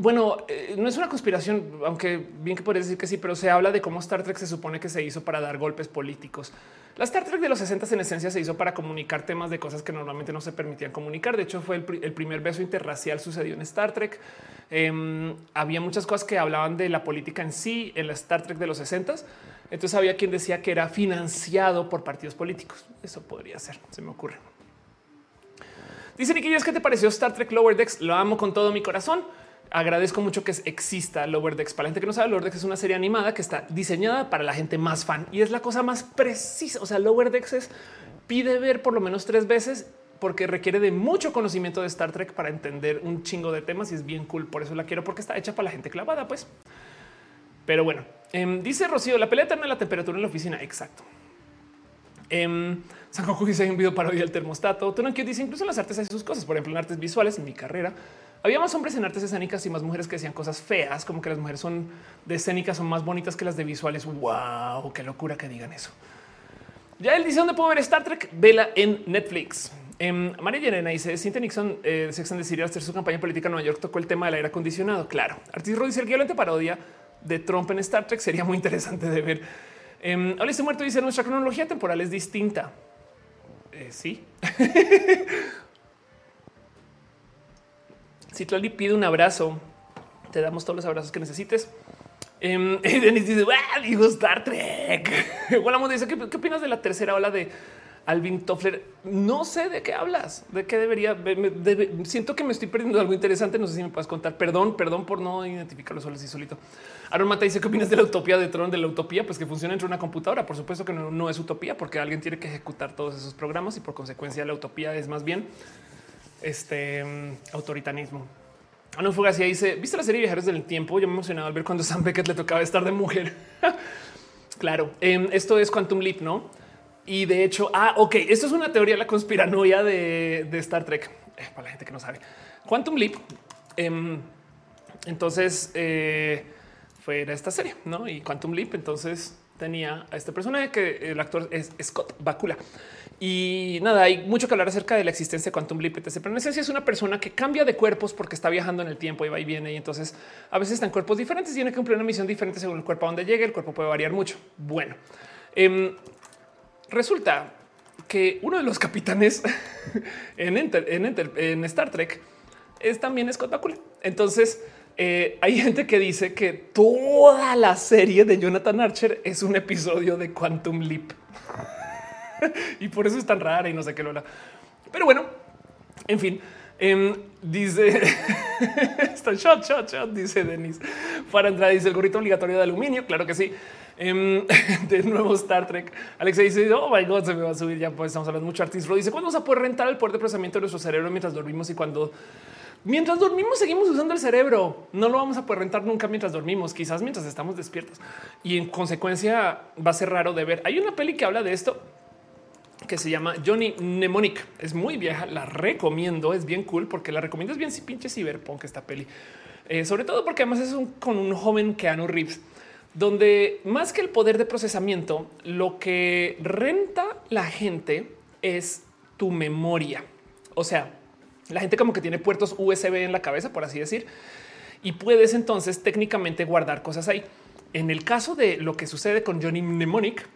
bueno, eh, no es una conspiración, aunque bien que podría decir que sí, pero se habla de cómo Star Trek se supone que se hizo para dar golpes políticos. La Star Trek de los 60 en esencia se hizo para comunicar temas de cosas que normalmente no se permitían comunicar. De hecho, fue el, primer beso interracial sucedió en Star Trek. Em, había muchas cosas que hablaban de la política en sí en la Star Trek de los 60 Entonces había quien decía que era financiado por partidos políticos. Eso podría ser, se me ocurre. Dice Nicky, ¿qué te pareció Star Trek Lower Decks? Lo amo con todo mi corazón agradezco mucho que exista Lower Decks. Para la gente que no sabe, Lower Decks es una serie animada que está diseñada para la gente más fan y es la cosa más precisa. O sea, Lower Decks es, pide ver por lo menos tres veces porque requiere de mucho conocimiento de Star Trek para entender un chingo de temas y es bien cool. Por eso la quiero porque está hecha para la gente clavada, pues. Pero bueno, em, dice Rocío, la pelea eterna de la temperatura en la oficina. Exacto. Eh, San Goku dice un video parodia del termostato. que dice incluso en las artes hay sus cosas. Por ejemplo, en artes visuales, en mi carrera, había más hombres en artes escénicas y más mujeres que decían cosas feas, como que las mujeres son de escénicas, son más bonitas que las de visuales. Wow, qué locura que digan eso. Ya él dice dónde puedo ver Star Trek. Vela en Netflix. Eh, María Yerena dice: Cintia Nixon, eh, and the hacer su campaña política en Nueva York, tocó el tema del aire acondicionado. Claro. Artis dice: El guiolente parodia de Trump en Star Trek sería muy interesante de ver. Eh, Hola, este muerto dice: Nuestra cronología temporal es distinta. Eh, sí. si Tlali pide un abrazo, te damos todos los abrazos que necesites. Eh, Denis dice, digo Star Trek. Bueno, dice, ¿qué, ¿qué opinas de la tercera ola de Alvin Toffler. No sé de qué hablas, de qué debería. siento que me estoy perdiendo algo interesante. No sé si me puedes contar. Perdón, perdón por no identificarlo solo así solito. Aaron Mata dice qué opinas de la utopía de Tron, de la utopía, pues que funciona entre una computadora. Por supuesto que no, es utopía porque alguien tiene que ejecutar todos esos programas y por consecuencia la utopía es más bien este mm, autoritarismo. Ana Fugacia dice: ¿Viste la serie Viajeros del Tiempo? Yo me emocionaba al ver cuando Sam Beckett le tocaba estar de mujer. claro, em, esto es Quantum Leap, no? Y de hecho, ah, ok, esto es una teoría de la conspiranoia de, Star Trek. Eh, para la gente que no sabe, Quantum Leap. Em, entonces eh, fue esta serie, no? Y Quantum Leap. Entonces tenía a este personaje que el actor es Scott Bakula. Y nada, hay mucho que hablar acerca de la existencia de Quantum Leap. Pero en esencia es una persona que cambia de cuerpos porque está viajando en el tiempo y va y viene. Y entonces a veces están cuerpos diferentes, tiene que cumplir una misión diferente según el cuerpo a donde llegue. El cuerpo puede variar mucho. Bueno, em, resulta que uno de los capitanes en, en, Star Trek es también Scott Bakula. Entonces, eh, hay gente que dice que toda la serie de Jonathan Archer es un episodio de Quantum Leap. y por eso es tan rara y no sé qué lo Pero bueno, en fin, em, dice está shot, shot, shot, dice Denis. Para entrar, dice el gorrito obligatorio de aluminio. Claro que sí. Em, de nuevo Star Trek. Alexa dice: Oh my God, se me va a subir. Ya pues estamos hablando mucho. Artis dice: ¿Cuándo vamos a poder rentar el poder de procesamiento de nuestro cerebro mientras dormimos y cuando mientras dormimos seguimos usando el cerebro? No lo vamos a poder rentar nunca mientras dormimos, quizás mientras estamos despiertos y en consecuencia va a ser raro de ver. Hay una peli que habla de esto que se llama Johnny Mnemonic. Es muy vieja, la recomiendo, es bien cool porque la recomiendo, es bien si pinche cyberpunk esta peli. Eh, sobre todo porque además es con un joven Keanu Reeves donde más que el poder de procesamiento, lo que renta la gente es tu memoria. O sea, la gente como que tiene puertos USB en la cabeza, por así decir, y puedes entonces técnicamente guardar cosas ahí. En el caso de lo que sucede con Johnny Mnemonic,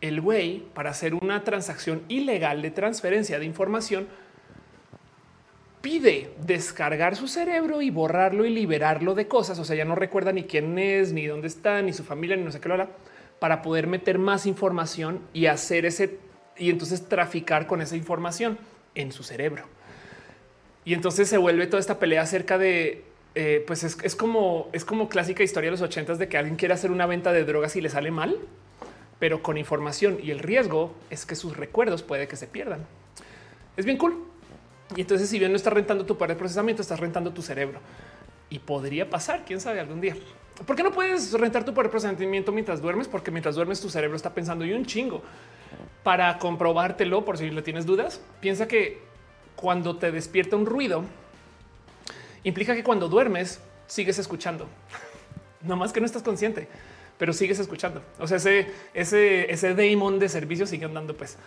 el güey para hacer una transacción ilegal de transferencia de información, pide descargar su cerebro y borrarlo y liberarlo de cosas. O sea, ya no recuerda ni quién es, ni dónde está, ni su familia, ni no sé qué lo hará, para poder meter más información y hacer ese y entonces traficar con esa información en su cerebro. Y entonces se vuelve toda esta pelea acerca de eh, pues es, como es como clásica historia de los ochentas de que alguien quiere hacer una venta de drogas y le sale mal, pero con información y el riesgo es que sus recuerdos puede que se pierdan. Es bien cool. Y entonces, si bien no estás rentando tu par de procesamiento, estás rentando tu cerebro y podría pasar, quién sabe, algún día. ¿Por qué no puedes rentar tu de procesamiento mientras duermes? Porque mientras duermes, tu cerebro está pensando y un chingo para comprobártelo. Por si le tienes dudas, piensa que cuando te despierta un ruido, implica que cuando duermes sigues escuchando, no más que no estás consciente, pero sigues escuchando. O sea, ese, ese, ese daemon de servicio sigue andando, pues.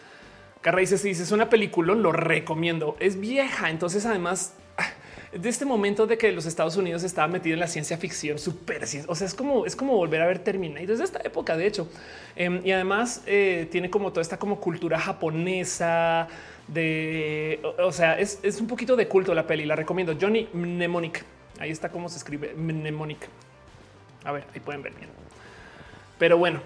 Carra dice, si es una película, lo recomiendo. Es vieja, entonces además de este momento de que los Estados Unidos estaba metido en la ciencia ficción super, o sea, es como es como volver a ver Terminator desde esta época, de hecho, em, y además eh, tiene como toda esta como cultura japonesa de, o, sea, es, es, un poquito de culto la peli. La recomiendo. Johnny Mnemonic. Ahí está cómo se escribe Mnemonic. A ver, ahí pueden ver bien. Pero bueno,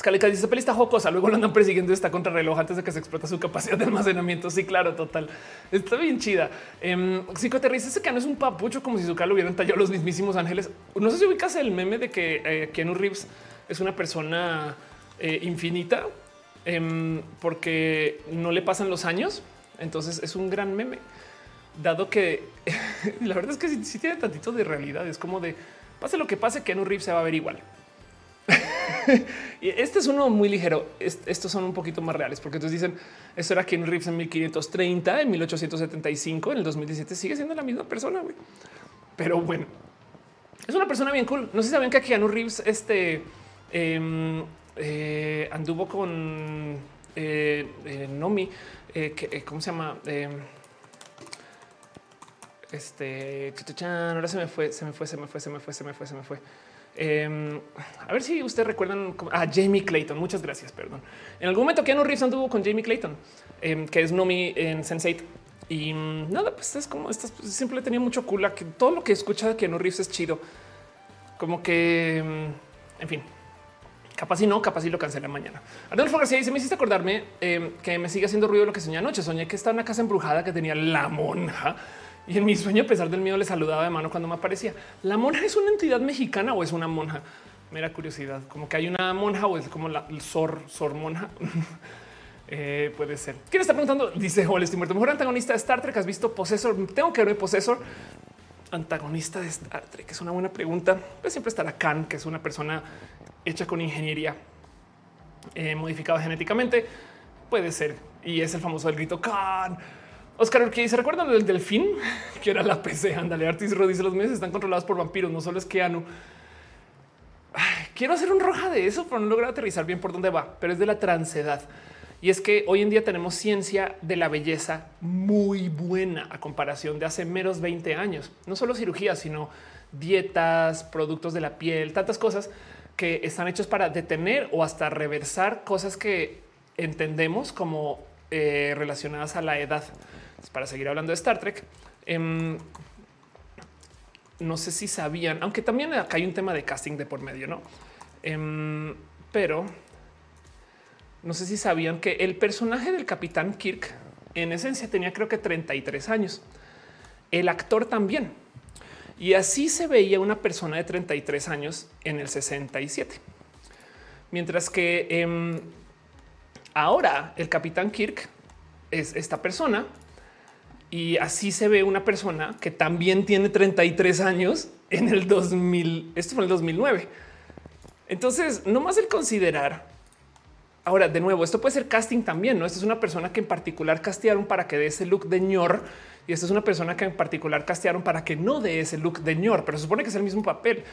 Scaleca dice peli está jocosa. Luego lo andan persiguiendo esta contrarreloj antes de que se explota su capacidad de almacenamiento. Sí, claro, total. Está bien chida. Eh, Psicoterriza ese que no es un papucho como si su cara lo hubieran tallado los mismísimos ángeles. No sé si ubicas el meme de que eh, Keanu Reeves es una persona eh, infinita em, porque no le pasan los años. Entonces es un gran meme, dado que la verdad es que sí, tiene tantito de realidad. Es como de pase lo que pase, Keanu Reeves se va a ver igual. este es uno muy ligero. Estos son un poquito más reales porque entonces dicen eso era Keanu Reeves en 1530, en 1875, en el 2017 sigue siendo la misma persona. Pero bueno, es una persona bien cool. No sé si saben que Keanu Reeves este, em, eh, anduvo con eh, Nomi, que, ¿cómo se llama? este, ahora se me fue, se me fue, se me fue, se me fue, se me fue, se me fue. Em, a ver si ustedes recuerdan a Jamie Clayton. Muchas gracias. Perdón. En algún momento Keanu Reeves anduvo con Jamie Clayton, em, que es Nomi en Sense8. Y mm, nada, pues es como estas pues, siempre tenía mucho que todo lo que escucha de Keanu Reeves es chido. Como que, mm, en fin, capaz y no, capaz y lo cancela mañana. Arnolfo García dice: Me hiciste acordarme em, que me sigue haciendo ruido lo que soñé anoche. Soñé que estaba en una casa embrujada que tenía la monja y en mi sueño, a pesar del miedo, le saludaba de mano cuando me aparecía. ¿La monja es una entidad mexicana o es una monja? Mera curiosidad, como que hay una monja o es como la sor, sor monja. Eh, puede ser. ¿Quién está preguntando? Dice Joel, estoy muerto. Mejor antagonista de Star Trek. ¿Has visto Possessor? Tengo que ver Possessor. Antagonista de Star Trek es una buena pregunta. Pues siempre estará Khan, que es una persona hecha con ingeniería eh, modificada genéticamente. Puede ser. Y es el famoso del grito Khan. Oscar, que se recuerdan del delfín, que era la PC. Ándale, Artis Ro dice los meses están controlados por vampiros, no solo es que Anu. Quiero hacer un roja de eso, pero no logro aterrizar bien por dónde va, pero es de la transedad. Y es que hoy en día tenemos ciencia de la belleza muy buena a comparación de hace menos 20 años. No solo cirugías, sino dietas, productos de la piel, tantas cosas que están hechos para detener o hasta reversar cosas que entendemos como eh, relacionadas a la edad para seguir hablando de Star Trek. Em, no sé si sabían, aunque también acá hay un tema de casting de por medio, no? Em, pero no sé si sabían que el personaje del capitán Kirk en esencia tenía creo que 33 años. El actor también. Y así se veía una persona de 33 años en el 67. Mientras que em, ahora el capitán Kirk es esta persona y así se ve una persona que también tiene 33 años en el 2000. Esto fue en el 2009. Entonces, no más el considerar. Ahora, de nuevo, esto puede ser casting también, ¿no? Esta es una persona que en particular castearon para que dé ese look de ñor y esta es una persona que en particular castearon para que no dé ese look de ñor, pero se supone que es el mismo papel.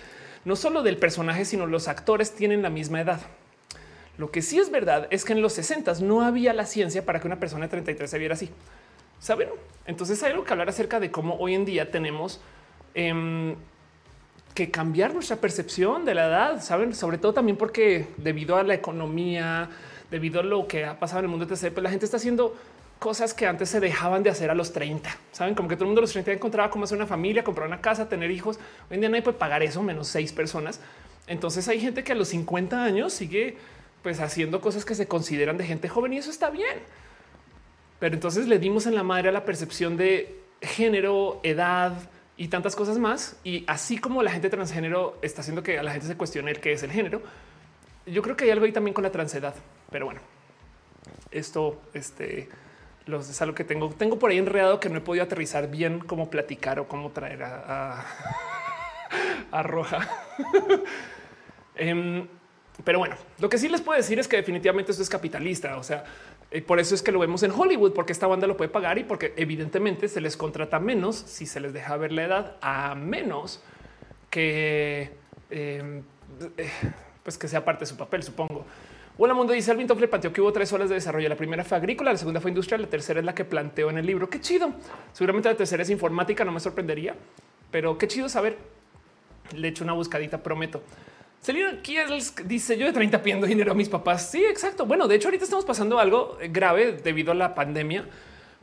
No solo del personaje, sino los actores tienen la misma edad. Lo que sí es verdad es que en los 60 no había la ciencia para que una persona de 33 se viera así. Saben? Entonces hay algo que hablar acerca de cómo hoy en día tenemos em, que cambiar nuestra percepción de la edad, saben? Sobre todo también porque debido a la economía, debido a lo que ha pasado en el mundo, pues la gente está haciendo cosas que antes se dejaban de hacer a los 30. Saben como que todo el mundo a los 30 encontraba cómo hacer una familia, comprar una casa, tener hijos. Hoy en día nadie puede pagar eso, menos seis personas. Entonces hay gente que a los 50 años sigue pues haciendo cosas que se consideran de gente joven y eso está bien. Pero entonces le dimos en la madre a la percepción de género, edad y tantas cosas más. Y así como la gente transgénero está haciendo que a la gente se cuestione el qué es el género, yo creo que hay algo ahí también con la transedad. Pero bueno, esto este, es algo que tengo. Tengo por ahí enredado que no he podido aterrizar bien cómo platicar o cómo traer a, a, Roja. Em, pero bueno, lo que sí les puedo decir es que definitivamente esto es capitalista. O sea, y por eso es que lo vemos en Hollywood, porque esta banda lo puede pagar y porque evidentemente se les contrata menos si se les deja ver la edad, a menos que em, eh, pues que sea parte de su papel, supongo. Hola Mundo dice Alvin Toffler planteó que hubo tres horas de desarrollo. La primera fue agrícola, la segunda fue industrial, la tercera es la que planteó en el libro. Qué chido. Seguramente la tercera es informática, no me sorprendería, pero qué chido saber. Le echo una buscadita, prometo. Selina Kiels dice yo de 30 pidiendo dinero a mis papás. Sí, exacto. Bueno, de hecho ahorita estamos pasando algo grave debido a la pandemia,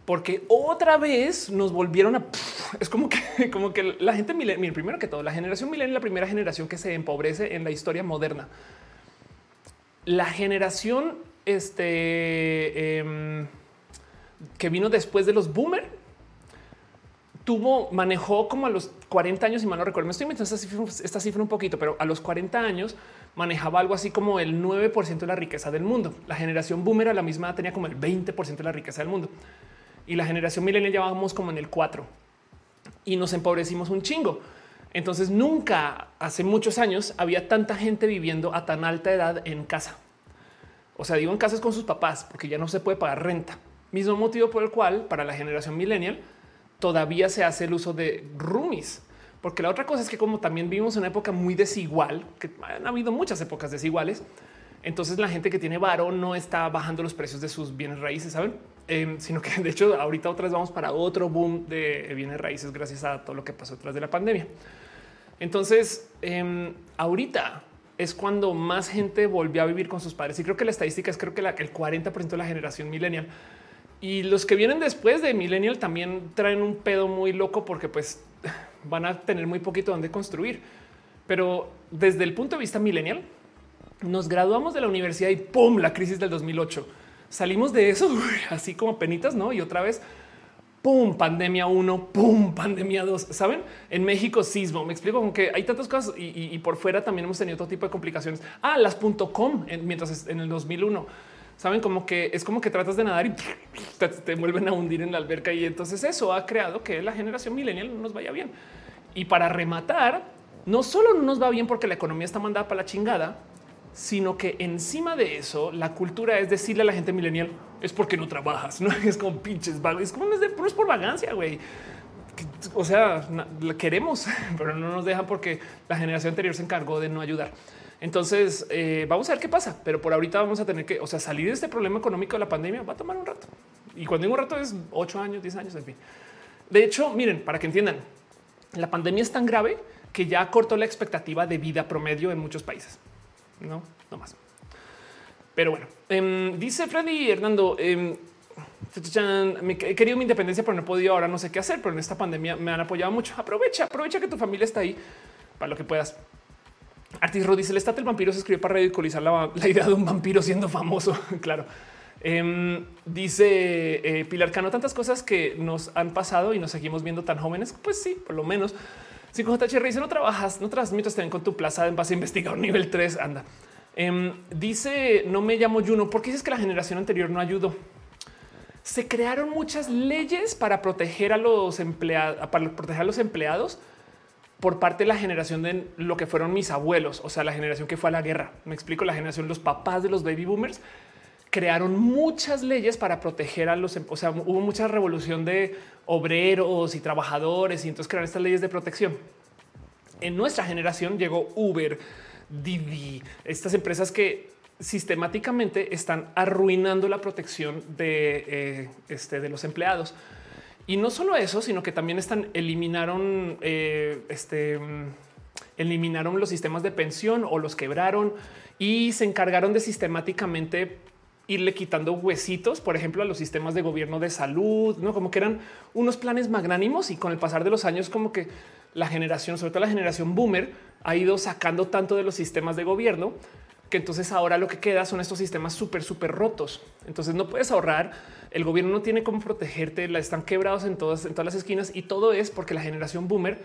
porque otra vez nos volvieron a... Es como que, como que la gente milenio, primero que todo, la generación milenio es la primera generación que se empobrece en la historia moderna. La generación este, em, que vino después de los boomer tuvo, manejó como a los 40 años, y mal no recuerdo, me estoy inventando esta cifra, un poquito, pero a los 40 años manejaba algo así como el 9% de la riqueza del mundo. La generación boomer a la misma tenía como el 20% de la riqueza del mundo. Y la generación millennial ya vamos como en el 4. Y nos empobrecimos un chingo. Entonces nunca hace muchos años había tanta gente viviendo a tan alta edad en casa. O sea, digo en casas con sus papás porque ya no se puede pagar renta. Mismo motivo por el cual para la generación millennial todavía se hace el uso de roomies. Porque la otra cosa es que como también vivimos una época muy desigual, que han habido muchas épocas desiguales, Entonces la gente que tiene varo no está bajando los precios de sus bienes raíces, saben? Em, sino que de hecho ahorita otras vamos para otro boom de bienes raíces gracias a todo lo que pasó detrás de la pandemia. Entonces, em, ahorita es cuando más gente volvió a vivir con sus padres. Y creo que la estadística es creo que, el 40% de la generación millennial. Y los que vienen después de millennial también traen un pedo muy loco porque pues van a tener muy poquito donde construir. Pero desde el punto de vista millennial, nos graduamos de la universidad y ¡pum! la crisis del 2008 salimos de eso así como penitas, ¿no? Y otra vez, pum, pandemia 1, pum, pandemia 2. Saben, en México sismo. Me explico con que hay tantas cosas y, por fuera también hemos tenido otro tipo de complicaciones. Ah, las mientras en el 2001. Saben como que es como que tratas de nadar y te, vuelven a hundir en la alberca y entonces eso ha creado que la generación millennial no nos vaya bien. Y para rematar, no solo no nos va bien porque la economía está mandada para la chingada, sino que encima de eso, la cultura es decirle a la gente millennial es porque no trabajas, no es como pinches es como no es, por vagancia, güey. O sea, la queremos, pero no nos dejan porque la generación anterior se encargó de no ayudar. Entonces, eh, vamos a ver qué pasa, pero por ahorita vamos a tener que, o sea, salir de este problema económico de la pandemia va a tomar un rato. Y cuando digo un rato es ocho años, diez años, en fin. De hecho, miren, para que entiendan, la pandemia es tan grave que ya cortó la expectativa de vida promedio en muchos países no, no más. Pero bueno, em, dice Freddy Hernando, eh, he querido mi independencia, pero no he podido. Ahora no sé qué hacer, pero en esta pandemia me han apoyado mucho. Aprovecha, aprovecha que tu familia está ahí para lo que puedas. Artis dice el estate del vampiro se escribió para ridiculizar la, idea de un vampiro siendo famoso. claro. Em, dice eh, Pilar Cano, tantas cosas que nos han pasado y nos seguimos viendo tan jóvenes. Pues sí, por lo menos. Si con JHR dice no trabajas, no transmites también con tu plaza en base a investigar nivel 3. Anda. Em, dice no me llamo Juno porque dices que la generación anterior no ayudó. Se crearon muchas leyes para proteger a los empleados, para proteger a los empleados por parte de la generación de lo que fueron mis abuelos, o sea, la generación que fue a la guerra. Me explico, la generación, los papás de los baby boomers crearon muchas leyes para proteger a los, em, o sea, hubo mucha revolución de obreros y trabajadores y entonces crearon estas leyes de protección. En nuestra generación llegó Uber, Didi, estas empresas que sistemáticamente están arruinando la protección de, eh, este, de los empleados. Y no solo eso, sino que también están eliminaron eh, este, eliminaron los sistemas de pensión o los quebraron y se encargaron de sistemáticamente irle quitando huesitos, por ejemplo, a los sistemas de gobierno de salud, no como que eran unos planes magnánimos y con el pasar de los años, como que la generación, sobre todo la generación boomer, ha ido sacando tanto de los sistemas de gobierno que entonces ahora lo que queda son estos sistemas súper, súper rotos. Entonces no puedes ahorrar. El gobierno no tiene cómo protegerte, la están quebrados en todas, en todas las esquinas y todo es porque la generación boomer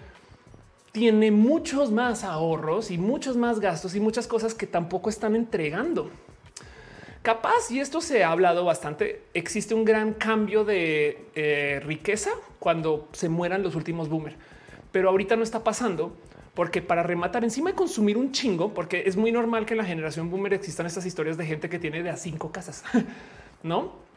tiene muchos más ahorros y muchos más gastos y muchas cosas que tampoco están entregando. Capaz, y esto se ha hablado bastante, existe un gran cambio de eh, riqueza cuando se mueran los últimos boomers, pero ahorita no está pasando porque para rematar encima de consumir un chingo, porque es muy normal que en la generación boomer existan estas historias de gente que tiene de a cinco casas, no?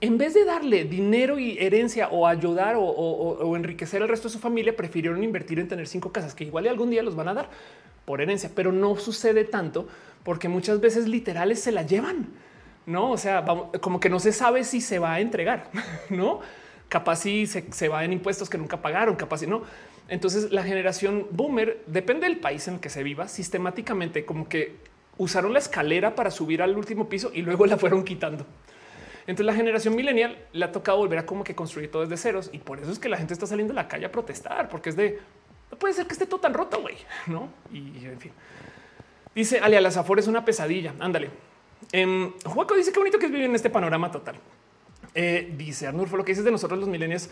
En vez de darle dinero y herencia o ayudar o, enriquecer al resto de su familia, prefirieron invertir en tener cinco casas que igual algún día los van a dar por herencia, pero no sucede tanto porque muchas veces literales se la llevan. No, o sea, como que no se sabe si se va a entregar, no? Capaz si se, va en impuestos que nunca pagaron, capaz si no. Entonces la generación boomer depende del país en el que se viva sistemáticamente, como que usaron la escalera para subir al último piso y luego la fueron quitando. Entonces la generación millennial le ha tocado volver a como que construir todo desde ceros y por eso es que la gente está saliendo a la calle a protestar porque es de no puede ser que esté todo tan roto, güey, no? Y en fin. Dice Alia, las Afores es una pesadilla. Ándale. Eh, Juaco dice que bonito que es vivir en este panorama total. Eh, dice Arnulfo, lo que dices de nosotros los milenios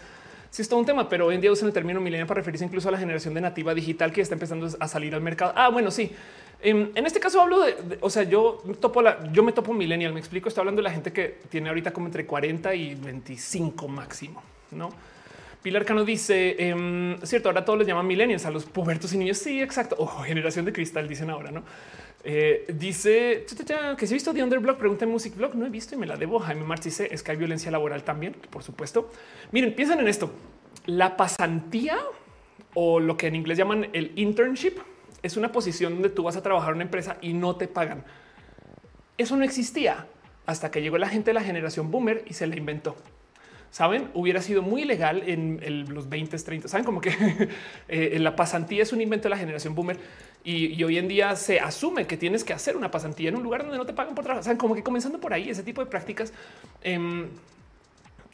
sí es todo un tema, pero hoy en día usan el término milenio para referirse incluso a la generación de nativa digital que está empezando a salir al mercado. Ah, bueno, sí. En este caso hablo de, o sea, yo topo la, yo me topo millennial, me explico, estoy hablando de la gente que tiene ahorita como entre 40 y 25 máximo, ¿no? Pilar Cano dice, em, cierto, ahora todos les llaman millennials a los pubertos y niños. Sí, exacto. O generación de cristal, dicen ahora, ¿no? Eh, dice que si he visto The Underblog, pregunta en Music Blog. No he visto y me la debo. Jaime Martice es que hay violencia laboral también, por supuesto. Miren, piensen en esto. La pasantía o lo que en inglés llaman el internship es una posición donde tú vas a trabajar en una empresa y no te pagan. Eso no existía hasta que llegó la gente de la generación boomer y se la inventó. Saben, hubiera sido muy ilegal en los 20, 30. Saben como que eh, la pasantía es un invento de la generación boomer y, hoy en día se asume que tienes que hacer una pasantía en un lugar donde no te pagan por trabajar. Saben como que comenzando por ahí ese tipo de prácticas. Em,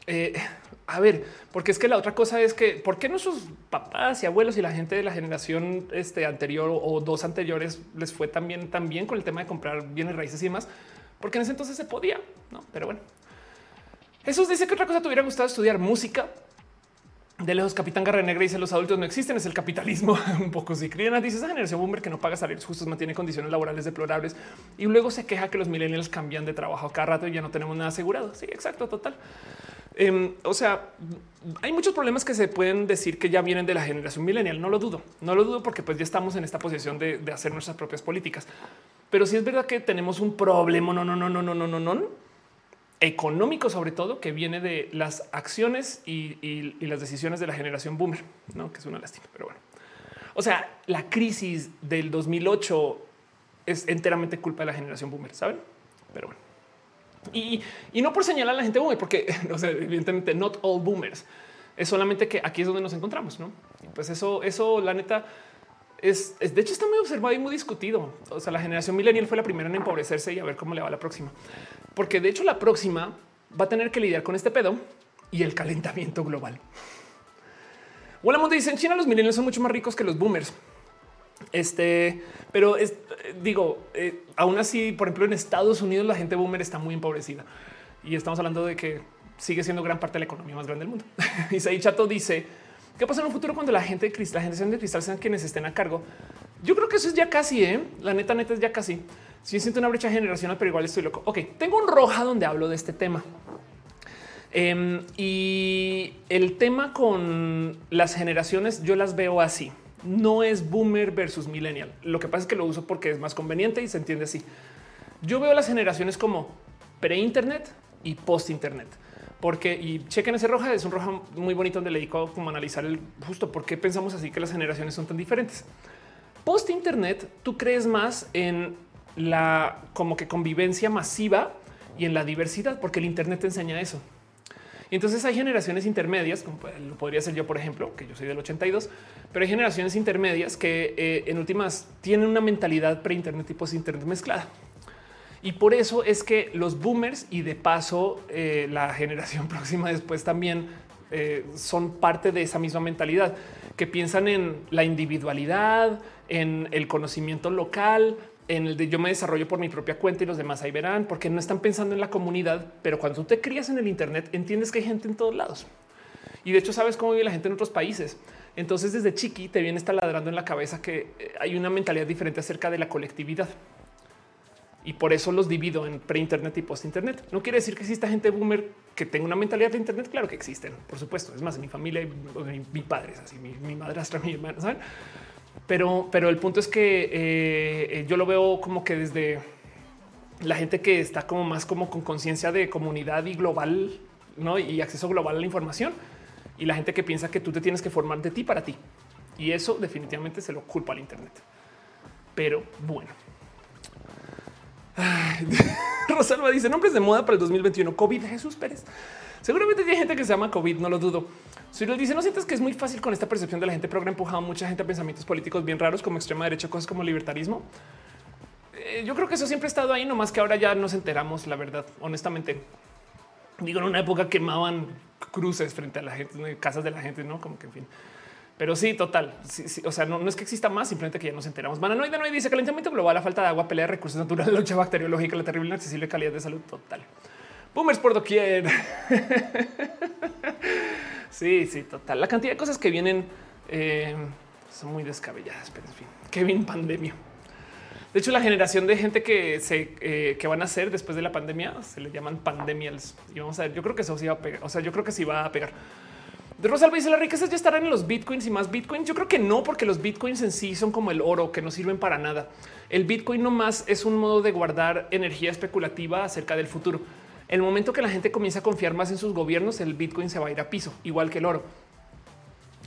eh, a ver, porque es que la otra cosa es que, ¿por qué nuestros papás y abuelos y la gente de la generación este, anterior o dos anteriores les fue también tan con el tema de comprar bienes raíces y demás? Porque en ese entonces se podía, ¿no? Pero bueno. Jesús dice que otra cosa te hubiera gustado estudiar música. De lejos, Capitán Garra Negra dice los adultos no existen, es el capitalismo. Un poco si Criana dice esa generación boomer que no paga salarios justos, mantiene condiciones laborales deplorables y luego se queja que los millennials cambian de trabajo cada rato y ya no tenemos nada asegurado. Sí, exacto, total. Em, o sea, hay muchos problemas que se pueden decir que ya vienen de la generación millennial. No lo dudo, no lo dudo porque pues ya estamos en esta posición de, hacer nuestras propias políticas. Pero sí es verdad que tenemos un problema, no, no, no, no, no, no, no, no, económico sobre todo, que viene de las acciones y, las decisiones de la generación boomer, ¿no? que es una lástima, pero bueno. O sea, la crisis del 2008 es enteramente culpa de la generación boomer, ¿saben? Pero bueno. Y, no por señalar a la gente boomer, porque o sea, evidentemente not all boomers. Es solamente que aquí es donde nos encontramos, ¿no? pues eso, eso, la neta, es, de hecho está muy observado y muy discutido. O sea, la generación millennial fue la primera en empobrecerse y a ver cómo le va la próxima. Porque de hecho la próxima va a tener que lidiar con este pedo y el calentamiento global. Hola, Mundo dice en China los millennials son mucho más ricos que los boomers. Este, pero es, digo, eh, aún así, por ejemplo, en Estados Unidos la gente boomer está muy empobrecida y estamos hablando de que sigue siendo gran parte de la economía más grande del mundo. y Chato dice qué pasa en un futuro cuando la gente de cristal, la generación de cristal sean quienes estén a cargo. Yo creo que eso es ya casi, ¿eh? la neta, neta es ya casi. Si siento una brecha generacional, pero igual estoy loco. Ok, tengo un roja donde hablo de este tema. Em, y el tema con las generaciones, yo las veo así no es boomer versus millennial. Lo que pasa es que lo uso porque es más conveniente y se entiende así. Yo veo las generaciones como pre-internet y post-internet. Porque, y chequen ese roja, es un roja muy bonito donde le dedico como analizar el justo por qué pensamos así que las generaciones son tan diferentes. Post-internet, tú crees más en la como que convivencia masiva y en la diversidad, porque el internet te enseña eso. Y entonces hay generaciones intermedias, como lo podría ser yo, por ejemplo, que yo soy del 82, pero hay generaciones intermedias que eh, en últimas tienen una mentalidad pre-internet y post-internet mezclada. Y por eso es que los boomers y de paso eh, la generación próxima después también eh, son parte de esa misma mentalidad que piensan en la individualidad, en el conocimiento local, en el de yo me desarrollo por mi propia cuenta y los demás ahí verán, porque no están pensando en la comunidad, pero cuando tú te crías en el Internet, entiendes que hay gente en todos lados. Y de hecho sabes cómo vive la gente en otros países. Entonces desde chiqui te viene esta ladrando en la cabeza que eh, hay una mentalidad diferente acerca de la colectividad. Y por eso los divido en pre-internet y post-internet. No quiere decir que exista gente boomer que tenga una mentalidad de internet. Claro que existen, por supuesto. Es más, en mi familia, mi, mi padre es así, mi, mi madrastra, mi hermana, ¿saben? Pero, pero el punto es que eh, eh, yo lo veo como que desde la gente que está como más como con conciencia de comunidad y global ¿no? y acceso global a la información y la gente que piensa que tú te tienes que formar de ti para ti. Y eso definitivamente se lo culpa al Internet. Pero bueno. Rosalba dice nombres de moda para el 2021. COVID Jesús Pérez. Seguramente hay gente que se llama COVID, no lo dudo. Si lo dice, no sientes que es muy fácil con esta percepción de la gente progre empujado a mucha gente a pensamientos políticos bien raros como extrema derecha, cosas como libertarismo. Eh, yo creo que eso siempre ha estado ahí, nomás que ahora ya nos enteramos, la verdad, honestamente. Digo, en una época quemaban cruces frente a la gente, casas de la gente, no como que en fin. Pero sí, total. o sea, no, es que exista más, simplemente que ya nos enteramos. Mananoide no dice calentamiento global, la falta de agua, pelea de recursos naturales, lucha bacteriológica, la terrible inaccesible calidad de salud total. Boomers por doquier. Sí, sí, total. La cantidad de cosas que vienen eh, son muy descabelladas, pero en fin, Kevin pandemia. De hecho, la generación de gente que se eh, que van a hacer después de la pandemia se le llaman pandemials. Y vamos a ver, yo creo que eso sí va a pegar. O sea, yo creo que sí va a pegar. De Rosalba dice la riqueza ya estarán en los bitcoins y más bitcoins. Yo creo que no, porque los bitcoins en sí son como el oro que no sirven para nada. El bitcoin no más es un modo de guardar energía especulativa acerca del futuro. El momento que la gente comienza a confiar más en sus gobiernos, el Bitcoin se va a ir a piso, igual que el oro.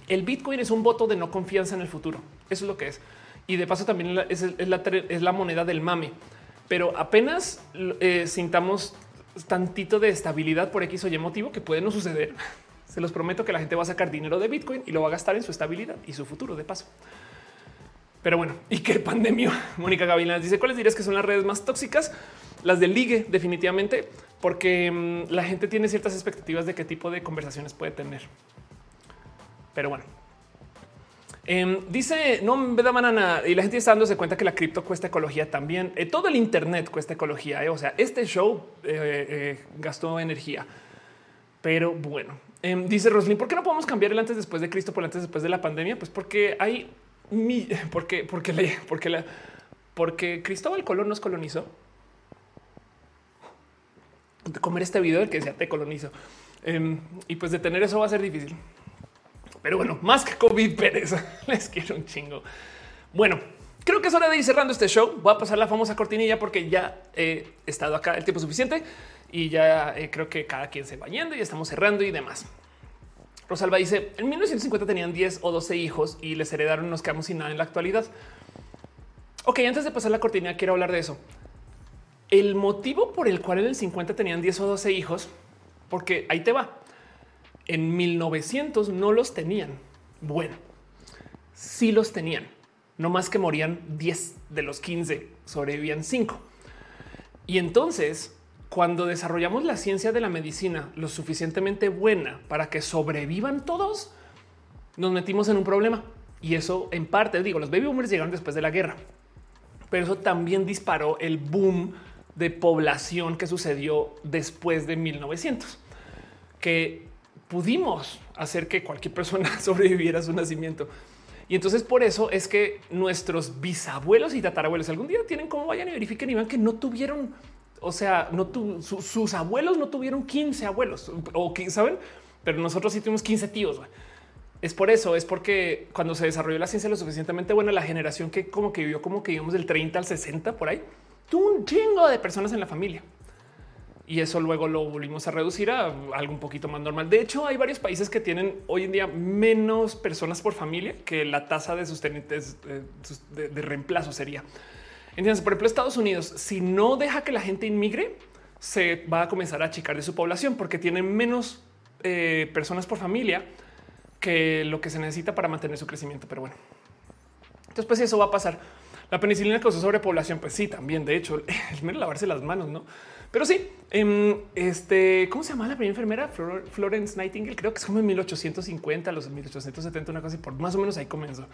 El Bitcoin es un voto de no confianza en el futuro. Eso es lo que es. Y de paso también es, la, moneda del mame. pero apenas eh, sintamos tantito de estabilidad por X o Y motivo que puede no suceder. Se los prometo que la gente va a sacar dinero de Bitcoin y lo va a gastar en su estabilidad y su futuro de paso. Pero bueno, y qué pandemia. Mónica Gavilán dice cuáles dirías que son las redes más tóxicas, las del ligue, definitivamente, porque mm, la gente tiene ciertas expectativas de qué tipo de conversaciones puede tener. Pero bueno, em, dice no me da banana y la gente está dándose cuenta que la cripto cuesta ecología también. Eh, todo el Internet cuesta ecología. Eh. O sea, este show eh, gastó energía. Pero bueno, em, dice Roslyn, ¿por qué no podemos cambiar el antes después de Cristo por el antes después de la pandemia? Pues porque hay mi, porque, porque, le, porque, la, porque Cristóbal Colón nos colonizó. De comer este video del que ya te colonizo. Em, y pues detener eso va a ser difícil. Pero bueno, más que COVID pereza, les quiero un chingo. Bueno, creo que es hora de ir cerrando este show. Voy a pasar la famosa cortinilla porque ya he estado acá el tiempo suficiente y ya eh, creo que cada quien se va yendo y estamos cerrando y demás. Rosalba dice en 1950 tenían 10 o 12 hijos y les heredaron, nos quedamos sin nada en la actualidad. Ok, antes de pasar la cortina, quiero hablar de eso. El motivo por el cual en el 50 tenían 10 o 12 hijos, porque ahí te va. En 1900 no los tenían. Bueno, sí los tenían, no más que morían 10 de los 15, sobrevivían 5. Y entonces cuando desarrollamos la ciencia de la medicina lo suficientemente buena para que sobrevivan todos, nos metimos en un problema. Y eso en parte, digo, los baby boomers llegaron después de la guerra, pero eso también disparó el boom de población que sucedió después de 1900, que pudimos hacer que cualquier persona sobreviviera a su nacimiento. Y entonces por eso es que nuestros bisabuelos y tatarabuelos algún día tienen como vayan y verifiquen y vean que no tuvieron o sea, no sus abuelos no tuvieron 15 abuelos o saben, pero nosotros sí tuvimos 15 tíos. Es por eso, es porque cuando se desarrolló la ciencia lo suficientemente buena, la generación que como que vivió como que íbamos del 30 al 60 por ahí, un chingo de personas en la familia. Y eso luego lo volvimos a reducir a algo un poquito más normal. De hecho, hay varios países que tienen hoy en día menos personas por familia que la tasa de sustentes eh, de reemplazo sería. Entonces, por ejemplo, Estados Unidos, si no deja que la gente inmigre, se va a comenzar a achicar de su población porque tiene menos eh, personas por familia que lo que se necesita para mantener su crecimiento. Pero bueno, entonces pues eso va a pasar. La penicilina causó sobrepoblación, pues sí, también. De hecho, es mero lavarse las manos, no? Pero sí, em, este, ¿cómo se llama la primera enfermera? Florence Nightingale, creo que es como en 1850, los 1870, una cosa y por más o menos ahí comenzó.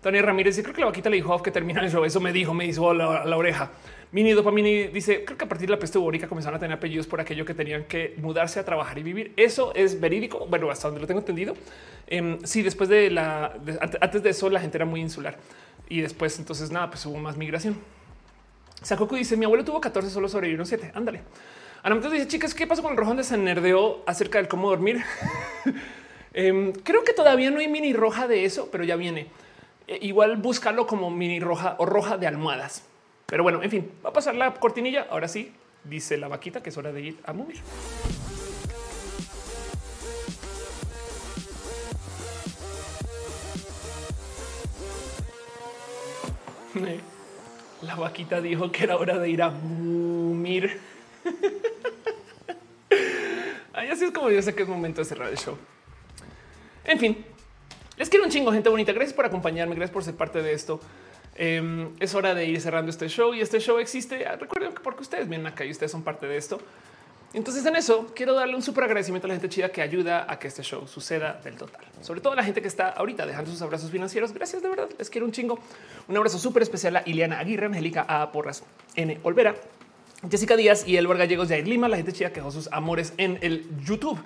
Tania Ramírez, y creo que la vaquita le dijo que termina el show. Eso me dijo, me hizo la, oreja. Mini Dopamini dice: Creo que a partir de la peste bubónica comenzaron a tener apellidos por aquello que tenían que mudarse a trabajar y vivir. Eso es verídico. Bueno, hasta donde lo tengo entendido. Eh, sí, después de la antes de eso, la gente era muy insular y después, entonces nada, pues hubo más migración. Sakoku dice: Mi abuelo tuvo 14, solo sobrevivieron 7. Ándale. Ana dice: Chicas, ¿qué pasó con el rojón de San Nerdeo acerca del cómo dormir? Em, creo que todavía no hay mini roja de eso, pero ya viene. Eh, igual búscalo como mini roja o roja de almohadas. Pero bueno, en fin, va a pasar la cortinilla. Ahora sí, dice la vaquita que es hora de ir a mover. La vaquita dijo que era hora de ir a mumir. así es como yo sé que es momento de cerrar el show. En fin, les quiero un chingo, gente bonita. Gracias por acompañarme. Gracias por ser parte de esto. Em, es hora de ir cerrando este show y este show existe. Ah, recuerden que porque ustedes vienen acá y ustedes son parte de esto. Entonces, en eso quiero darle un súper agradecimiento a la gente chida que ayuda a que este show suceda del total. Sobre todo a la gente que está ahorita dejando sus abrazos financieros. Gracias de verdad. Les quiero un chingo. Un abrazo súper especial a Ileana Aguirre, Angélica A. Porras, N. Olvera, Jessica Díaz y Elvar Gallegos de Lima, la gente chida que dejó sus amores en el YouTube.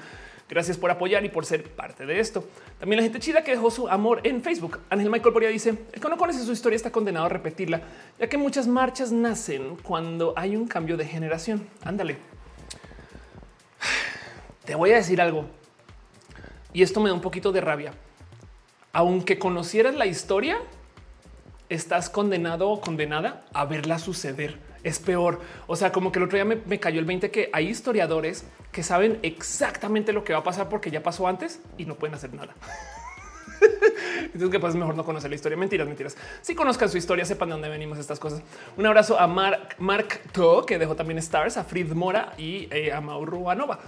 Gracias por apoyar y por ser parte de esto. También la gente chida que dejó su amor en Facebook. Ángel Michael Boria dice: El que no conoce su historia está condenado a repetirla, ya que muchas marchas nacen cuando hay un cambio de generación. Ándale. Te voy a decir algo. Y esto me da un poquito de rabia. Aunque conocieras la historia, estás condenado o condenada a verla suceder es peor. O sea, como que el otro día me, cayó el 20 que hay historiadores que saben exactamente lo que va a pasar porque ya pasó antes y no pueden hacer nada. Entonces, que pues mejor no conocer la historia. Mentiras, mentiras. Si conozcan su historia, sepan de dónde venimos estas cosas. Un abrazo a Mark, Mark To, que dejó también stars, a Frid Mora y eh, a Mauro Anova.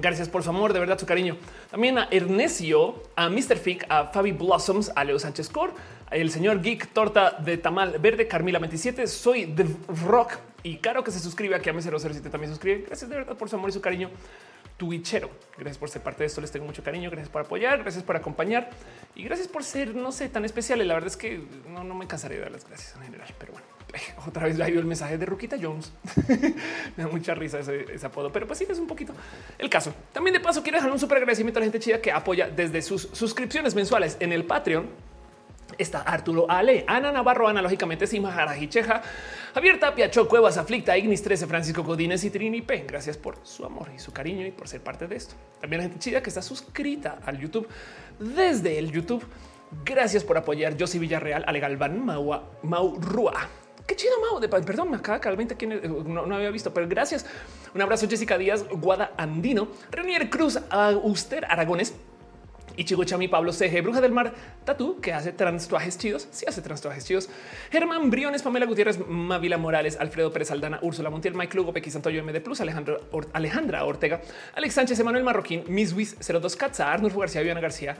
Gracias por su amor, de verdad, su cariño. También a Ernesio, a Mr. Fick, a Fabi Blossoms, a Leo Sánchez Cor, el señor Geek Torta de Tamal Verde, Carmila 27, soy The Rock y Caro que se suscribe aquí a mi 007 también suscribe. Gracias de verdad por su amor y su cariño. Twitchero. Gracias por ser parte de esto. Les tengo mucho cariño. Gracias por apoyar. Gracias por acompañar y gracias por ser, no sé, tan especial. Y la verdad es que no, no me cansaré de dar las gracias en general, pero bueno. Otra vez ahí el mensaje de Ruquita Jones. me da mucha risa ese, ese, apodo, pero pues sí es un poquito el caso. También de paso quiero dejar un súper agradecimiento a la gente chida que apoya desde sus suscripciones mensuales en el Patreon está Arturo Ale, Ana Navarro, analógicamente Sima Jarajicheja, Javier Tapia, Cho Cuevas, Aflicta, Ignis 13, Francisco Codines y Trini P. Gracias por su amor y su cariño y por ser parte de esto. También la gente chida que está suscrita al YouTube desde el YouTube. Gracias por apoyar. Josy Villarreal, Ale Galván, Maua, Maurua. Qué chido, Mau. De, perdón, me acaba 20 quien no, no, había visto, pero gracias. Un abrazo, Jessica Díaz, Guada Andino, Renier Cruz, Auster Aragones, Ichigo Chami, Pablo CG, Bruja del Mar, Tatu, que hace transtuajes chidos. Sí hace transtuajes chidos. Germán Briones, Pamela Gutiérrez, Mavila Morales, Alfredo Pérez Aldana, Úrsula Montiel, Mike Lugo, Pequi Santoyo MD Plus, Alejandro Alejandra Ortega, Alex Sánchez, Emanuel Marroquín, Miss Wiz 02 Katza, Arnulfo García, Viviana García,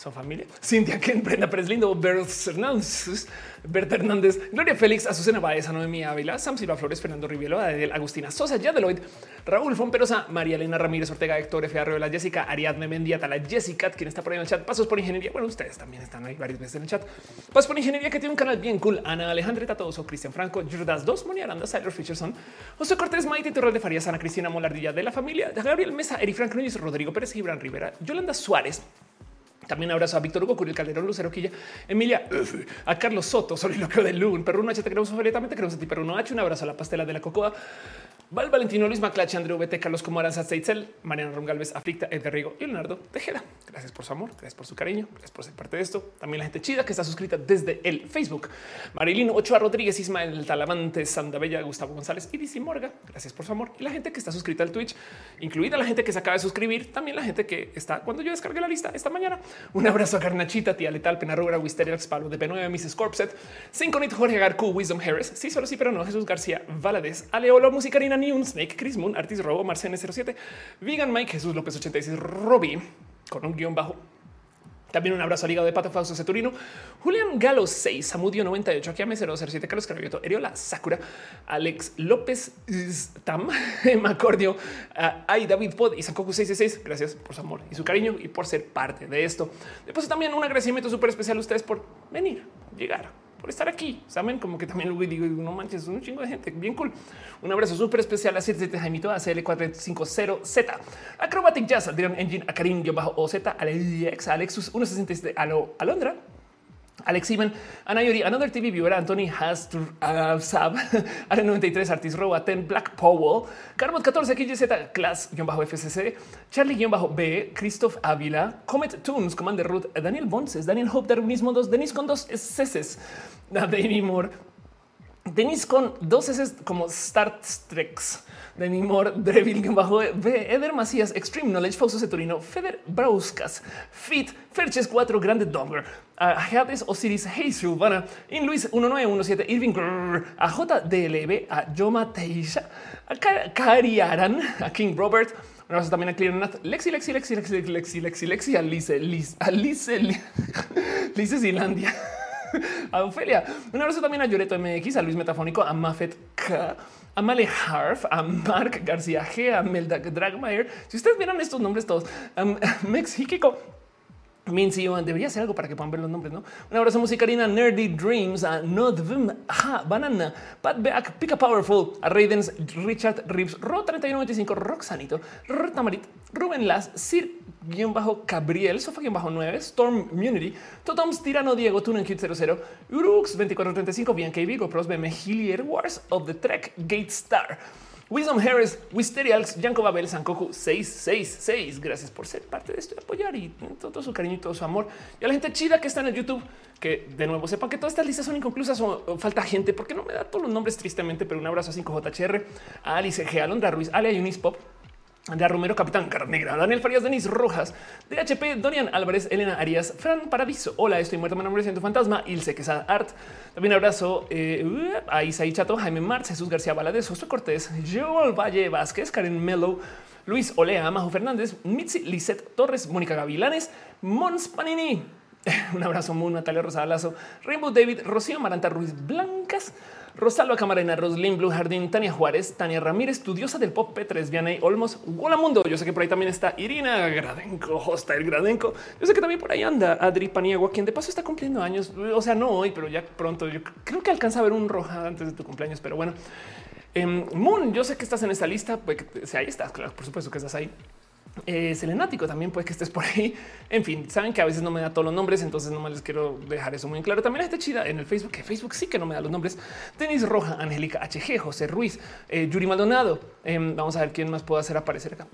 son familia. Cintia Ken, Brenda Pérez Lindo, Berta Hernández, Gloria Félix, Azucena Baeza, Noemí Ávila, Sam Silva Flores, Fernando Rivielo, Adel, Agustina Sosa, Yadeloid, Raúl Fomperosa, María Elena Ramírez Ortega, Héctor F. Arreola, Jessica, Ariadne Mendiata, la Jessica, quien está por ahí en el chat, Pasos por Ingeniería. Bueno, ustedes también están ahí varias veces en el chat. Pasos por Ingeniería, que tiene un canal bien cool. Ana Alejandra Tatoso, Cristian Franco, Jordas 2, Moni Aranda, Siler Fisherson, José Cortés, Maite Torres de Farías, Ana Cristina Molardilla de la familia, Gabriel Mesa, Eri Frank Núñez, Rodrigo Pérez, Gibran Rivera, Yolanda Suárez, también abrazo a Víctor Hugo, Curiel Calderón, Lucero Quilla, Emilia, a Carlos Soto, Soliloquio de Lun, Perruno H, te queremos completamente, queremos a ti, Perruno H, un abrazo a la pastela de la Cocoa, Val Valentino, Luis Maclache, Andrew VT, Carlos Comoranza, Seitzel, Mariana Rongalves, Aflicta, Ed Rigo y Leonardo Tejeda. Gracias por su amor, gracias por su cariño, gracias por ser parte de esto. También la gente chida que está suscrita desde el Facebook. Marilino Ochoa Rodríguez, Ismael Talamante, Sanda Bella, Gustavo González y Dici Morga. Gracias por su amor. Y la gente que está suscrita al Twitch, incluida la gente que se acaba de suscribir, también la gente que está cuando yo descargué la lista esta mañana. Un abrazo a Carnachita, Tía Letal, Penarrugra, Wisteria, Palo de P9, Mrs. Corpset, Cinconit, Jorge Garcu, Wisdom Harris, sí, solo sí, pero no, Jesús García, Valadez, Aleolo, Musicarina, News, Snake, Chris Moon, Artis Robo, Marcene 07, Vegan Mike, Jesús López 86, Robbie con un guion bajo. También un abrazo al hígado de Pato Fausto Ceturino, Julián Galo 6, Samudio 98, aquí a 007, Carlos Carabioto, Eriola Sakura, Alex López Tam, Macordio, Ay David Pod y Sankoku 66. Gracias por su amor y su cariño y por ser parte de esto. Después también un agradecimiento súper especial a ustedes por venir, llegar por estar aquí. Saben como que también luego digo, no manches, un chingo de gente bien cool. Un abrazo súper especial a 77 Jaimito, a CL450Z, Acrobatic Jazz, Adrian Engine, a Karim bajo OZ, Alex, Alexus 167, Alo, Alondra, Alex Iman, Anayori, Another TV Viewer, Anthony Hast, uh, Sab, Ale93, Artis Roa, Ten, Black Powell, Carbot 14, XYZ, Class-FCC, Charlie-B, Christoph Ávila, Comet Tunes, Commander Root, Daniel Bonces, Daniel Hope, Darwinismo 2, Denis con dos S, Danny Moore, Denis con dos S como Star Trek. Demi Moore, Drevil bajo B, Eder Macías, Extreme Knowledge, Fausto Ceturino, Feder Brauskas, Fit, Ferches 4, Grande Donger, a Hades Osiris, Hey Silvana, In Luis 1917, Irving Grrr, a JDLB, a Yoma Teisha, a Kariaran, a King Robert, un abrazo también a Clearnath, Lexi, Lexi, Lexi, Lexi, Lexi, Lexi, Lexi, Alice, Alice, Alice, Alice Zilandia. A Ofelia, un abrazo también a Lloreto MX, a Luis Metafónico, a Mafet K, a Male Harf, a Mark García G, a Melda Dragmeyer. Si ustedes vieron estos nombres todos, Mex Hikiko, Mincy debería hacer algo para que puedan ver los nombres, ¿no? Un abrazo musicarina, Nerdy Dreams, a Nodvim, a Banana, Pat Beck, Pica Powerful, a Raidens, Richard Reeves, Ro 3195, Roxanito, Rotamarit, Rubén Las, Sir guion bajo Gabriel, Sofa guion bajo 9, Storm Immunity, Totoms, Tirano, Diego, Tunen Cute 00, Urux 2435, Bianca Vigo, Pros, BM, Hillier, Wars of the Trek, Gate Star. Wisdom Harris, Wisterials, Yanko Babel, Sankoku 666. Gracias por ser parte de esto y apoyar y todo su cariño y todo su amor. Y a la gente chida que está en el YouTube, que de nuevo sepan que todas estas listas son inconclusas o falta gente, porque no me da todos los nombres tristemente, pero un abrazo a 5JHR, a Alice G, Alondra Ruiz, Ale Pop, Andrea Romero, Capitán Carnegra, Daniel Farías, Denis Rojas, DHP, Dorian Álvarez, Elena Arias, Fran Paradiso. Hola, estoy muerto, me nombre siento fantasma, Ilse Quesada Art. También abrazo eh, a Isaí Chato, Jaime Marx, Jesús García Valadez, José Cortés, Joel Valle Vázquez, Karen Mello, Luis Olea, Majo Fernández, Mitzi Lisette Torres, Mónica Gavilanes, Mons Panini. Un abrazo, Moon, Natalia Rosada Lazo, Rainbow David, Rocío Maranta Ruiz Blancas, Rosalba Camarena, Roslyn Blue Jardín, Tania Juárez, Tania Ramírez, estudiosa del pop P3, Vianey Olmos, Hola Mundo. Yo sé que por ahí también está Irina Gradenko, el Gradenko. Yo sé que también por ahí anda Adri Paniagua, quien de paso está cumpliendo años. O sea, no hoy, pero ya pronto. Yo creo que alcanza a ver un roja antes de tu cumpleaños, pero bueno. Em, Moon, yo sé que estás en esta lista, pues ahí estás, claro, por supuesto que estás ahí. Eh, selenático también puede que estés por ahí. En fin, saben que a veces no me da todos los nombres, entonces no me les quiero dejar eso muy claro. También está chida en el Facebook, que Facebook sí que no me da los nombres. Denis Roja, Angélica HG, José Ruiz, eh, Yuri Maldonado. Em, vamos a ver quién más puedo hacer aparecer acá.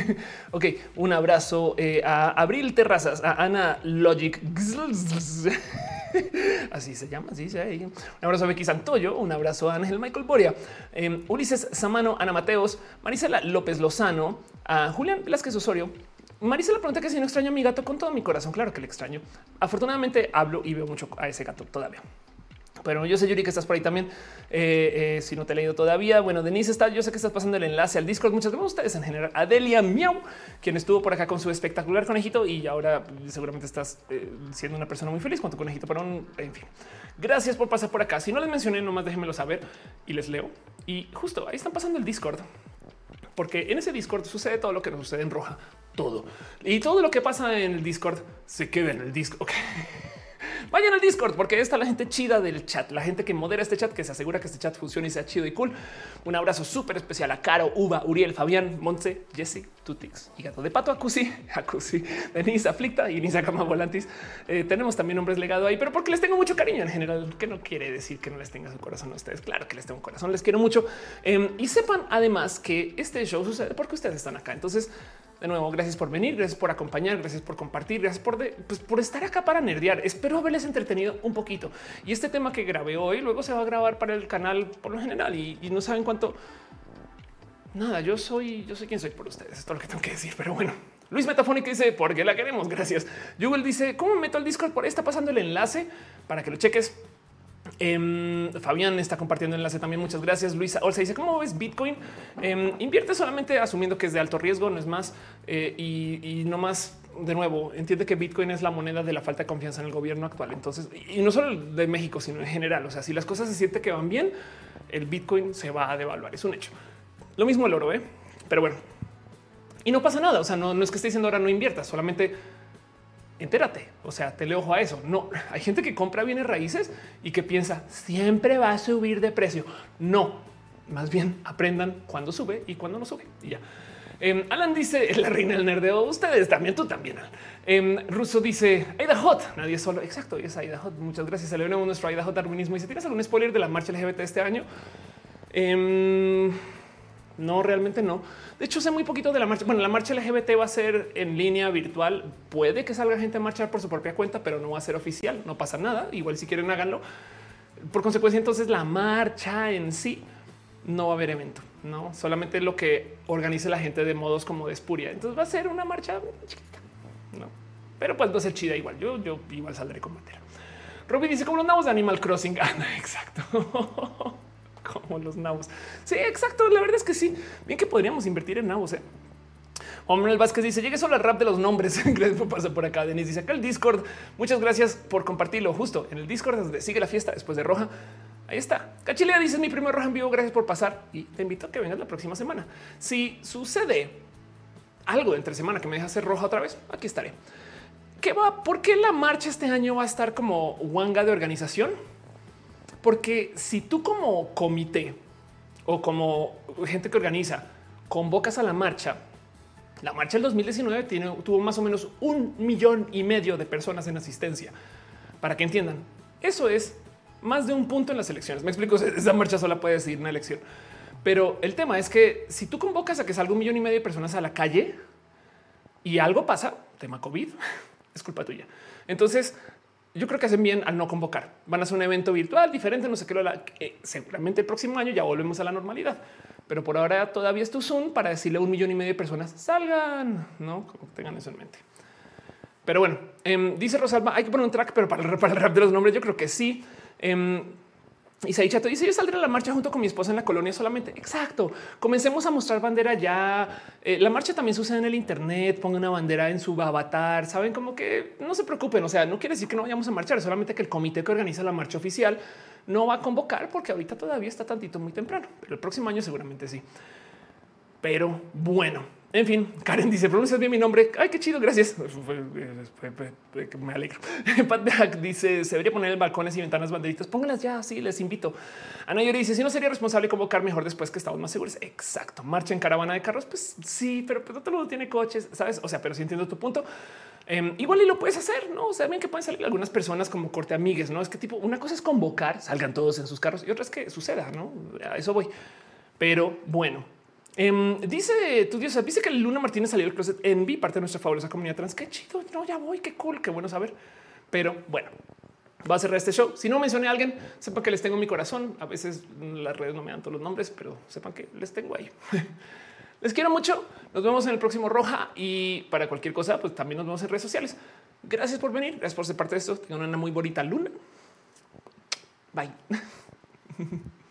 ok, un abrazo eh, a Abril Terrazas, a Ana Logic. así se llama, así se Un abrazo a Becky Santoyo, un abrazo a Ángel Michael Boria, em, Ulises Samano, Ana Mateos, Marisela López Lozano, a Julián Velázquez Osorio. Marisela pregunta que si no extraño a mi gato con todo mi corazón. Claro que le extraño. Afortunadamente hablo y veo mucho a ese gato todavía. Pero yo sé, Yuri, que estás por ahí también. Eh, eh, si no te he leído todavía, bueno, Denise está. Yo sé que estás pasando el enlace al Discord. Muchas gracias a ustedes en general. Adelia Miau, quien estuvo por acá con su espectacular conejito y ahora seguramente estás eh, siendo una persona muy feliz con tu conejito para un. En fin, gracias por pasar por acá. Si no les mencioné, nomás déjenmelo saber y les leo. Y justo ahí están pasando el Discord, porque en ese Discord sucede todo lo que nos sucede en roja, todo y todo lo que pasa en el Discord se queda en el Discord. Okay. Vayan al Discord porque está la gente chida del chat, la gente que modera este chat, que se asegura que este chat funcione y sea chido y cool. Un abrazo súper especial a Caro, Uva, Uriel, Fabián, Montse, Jesse, Tutix y Gato de Pato, Acusi, Acusi, Denise Aflicta y Nisa Cama Volantis. Eh, tenemos también nombres legado ahí, pero porque les tengo mucho cariño en general, que no quiere decir que no les tenga su corazón a ustedes. Claro que les tengo un corazón, les quiero mucho. Em, y sepan además que este show sucede porque ustedes están acá. Entonces, de nuevo, gracias por venir, gracias por acompañar, gracias por compartir, gracias por, pues, por estar acá para nerdear. Espero haberles entretenido un poquito. Y este tema que grabé hoy luego se va a grabar para el canal por lo general y, no saben cuánto. Nada, yo soy, yo soy quien soy por ustedes. Es lo que tengo que decir, pero bueno. Luis Metafónico dice porque la queremos. Gracias. Google dice cómo meto al Discord por ahí está pasando el enlace para que lo cheques. Em, Fabián está compartiendo enlace también. Muchas gracias. Luisa Olsa dice cómo ves Bitcoin. Em, invierte solamente asumiendo que es de alto riesgo, no es más. Eh, y, no más de nuevo, entiende que Bitcoin es la moneda de la falta de confianza en el gobierno actual. Entonces, y no solo de México, sino en general. O sea, si las cosas se siente que van bien, el Bitcoin se va a devaluar. Es un hecho. Lo mismo el oro, ¿eh? pero bueno, y no pasa nada. O sea, no, no es que esté diciendo ahora no inviertas, solamente entérate. O sea, te le ojo a eso. No hay gente que compra bienes raíces y que piensa siempre va a subir de precio. No, más bien aprendan cuándo sube y cuándo no sube. Y ya. Em, Alan dice la reina del nerdeo. Ustedes también, tú también. Eh, Russo dice Aida Hot. Nadie solo. Exacto. Es Aida Hot. Muchas gracias. a nuestro Aida Hot darwinismo. Y si tienes algún spoiler de la marcha LGBT este año, em, no, realmente no. De hecho, sé muy poquito de la marcha. Bueno, la marcha LGBT va a ser en línea virtual. Puede que salga gente a marchar por su propia cuenta, pero no va a ser oficial. No pasa nada. Igual si quieren háganlo. Por consecuencia, entonces la marcha en sí no va a haber evento, no solamente lo que organice la gente de modos como de espuria. Entonces va a ser una marcha chiquita, no, pero pues va a ser chida igual. Yo, yo igual saldré con bandera. Robbie dice como los nabos de Animal Crossing. Ah, exacto. como los nabos. Sí, exacto. La verdad es que sí. Bien que podríamos invertir en nabos. ¿eh? El Vázquez dice: Llegue solo al rap de los nombres. gracias por pasar por acá. Denis dice acá el Discord. Muchas gracias por compartirlo justo en el Discord donde sigue la fiesta después de Roja. Ahí está. Cachilea dice: Mi primer Roja en vivo. Gracias por pasar y te invito a que vengas la próxima semana. Si sucede algo entre semana que me deja hacer Roja otra vez, aquí estaré. ¿Qué va? ¿Por qué la marcha este año va a estar como wanga de organización? Porque si tú como comité o como gente que organiza convocas a la marcha, la marcha del 2019 tiene, tuvo más o menos un millón y medio de personas en asistencia. Para que entiendan, eso es más de un punto en las elecciones. Me explico, esa marcha sola puede decidir una elección. Pero el tema es que si tú convocas a que salga un millón y medio de personas a la calle y algo pasa, tema COVID, es culpa tuya. Entonces, yo creo que hacen bien al no convocar. Van a hacer un evento virtual diferente, no sé qué, seguramente el próximo año ya volvemos a la normalidad. pero por ahora todavía es tu Zoom para decirle a un millón y medio de personas salgan, no como tengan eso en mente. Pero bueno, em, dice Rosalba, hay que poner un track, pero para el, rap de los nombres, yo creo que sí. Eh, y se Chato dice: Yo saldré a la marcha junto con mi esposa en la colonia solamente. Exacto. Comencemos a mostrar bandera ya. Eh, la marcha también sucede en el Internet. Ponga una bandera en su avatar. Saben como que no se preocupen. O sea, no quiere decir que no vayamos a marchar, solamente que el comité que organiza la marcha oficial no va a convocar porque ahorita todavía está tantito muy temprano, pero el próximo año seguramente sí. Pero bueno, en fin, Karen dice, pronuncias bien mi nombre. Ay, qué chido, gracias. Me alegro. Pat dice, se debería poner en balcones y ventanas banderitas. Pónganlas ya, sí, les invito. Ana Yuri dice, si no sería responsable convocar mejor después que estamos más seguros. Exacto. Marcha en caravana de carros. Pues sí, pero, pero todo tiene coches, ¿sabes? O sea, pero sí entiendo tu punto. Em, igual y lo puedes hacer, ¿no? O sea, bien que pueden salir algunas personas como corte amigues, ¿no? Es que tipo, una cosa es convocar, salgan todos en sus carros y otra es que suceda, ¿no? A eso voy. Pero bueno, Em, dice tu diosa, dice que Luna Martínez salió del closet en vi parte de nuestra fabulosa comunidad trans. Qué chido. No, ya voy. Qué cool. Qué bueno saber. Pero bueno, va a cerrar este show. Si no mencioné a alguien, sepan que les tengo mi corazón. A veces las redes no me dan todos los nombres, pero sepan que les tengo ahí. les quiero mucho. Nos vemos en el próximo Roja y para cualquier cosa, pues también nos vemos en redes sociales. Gracias por venir. Gracias por ser parte de esto. Tengan una muy bonita luna. Bye.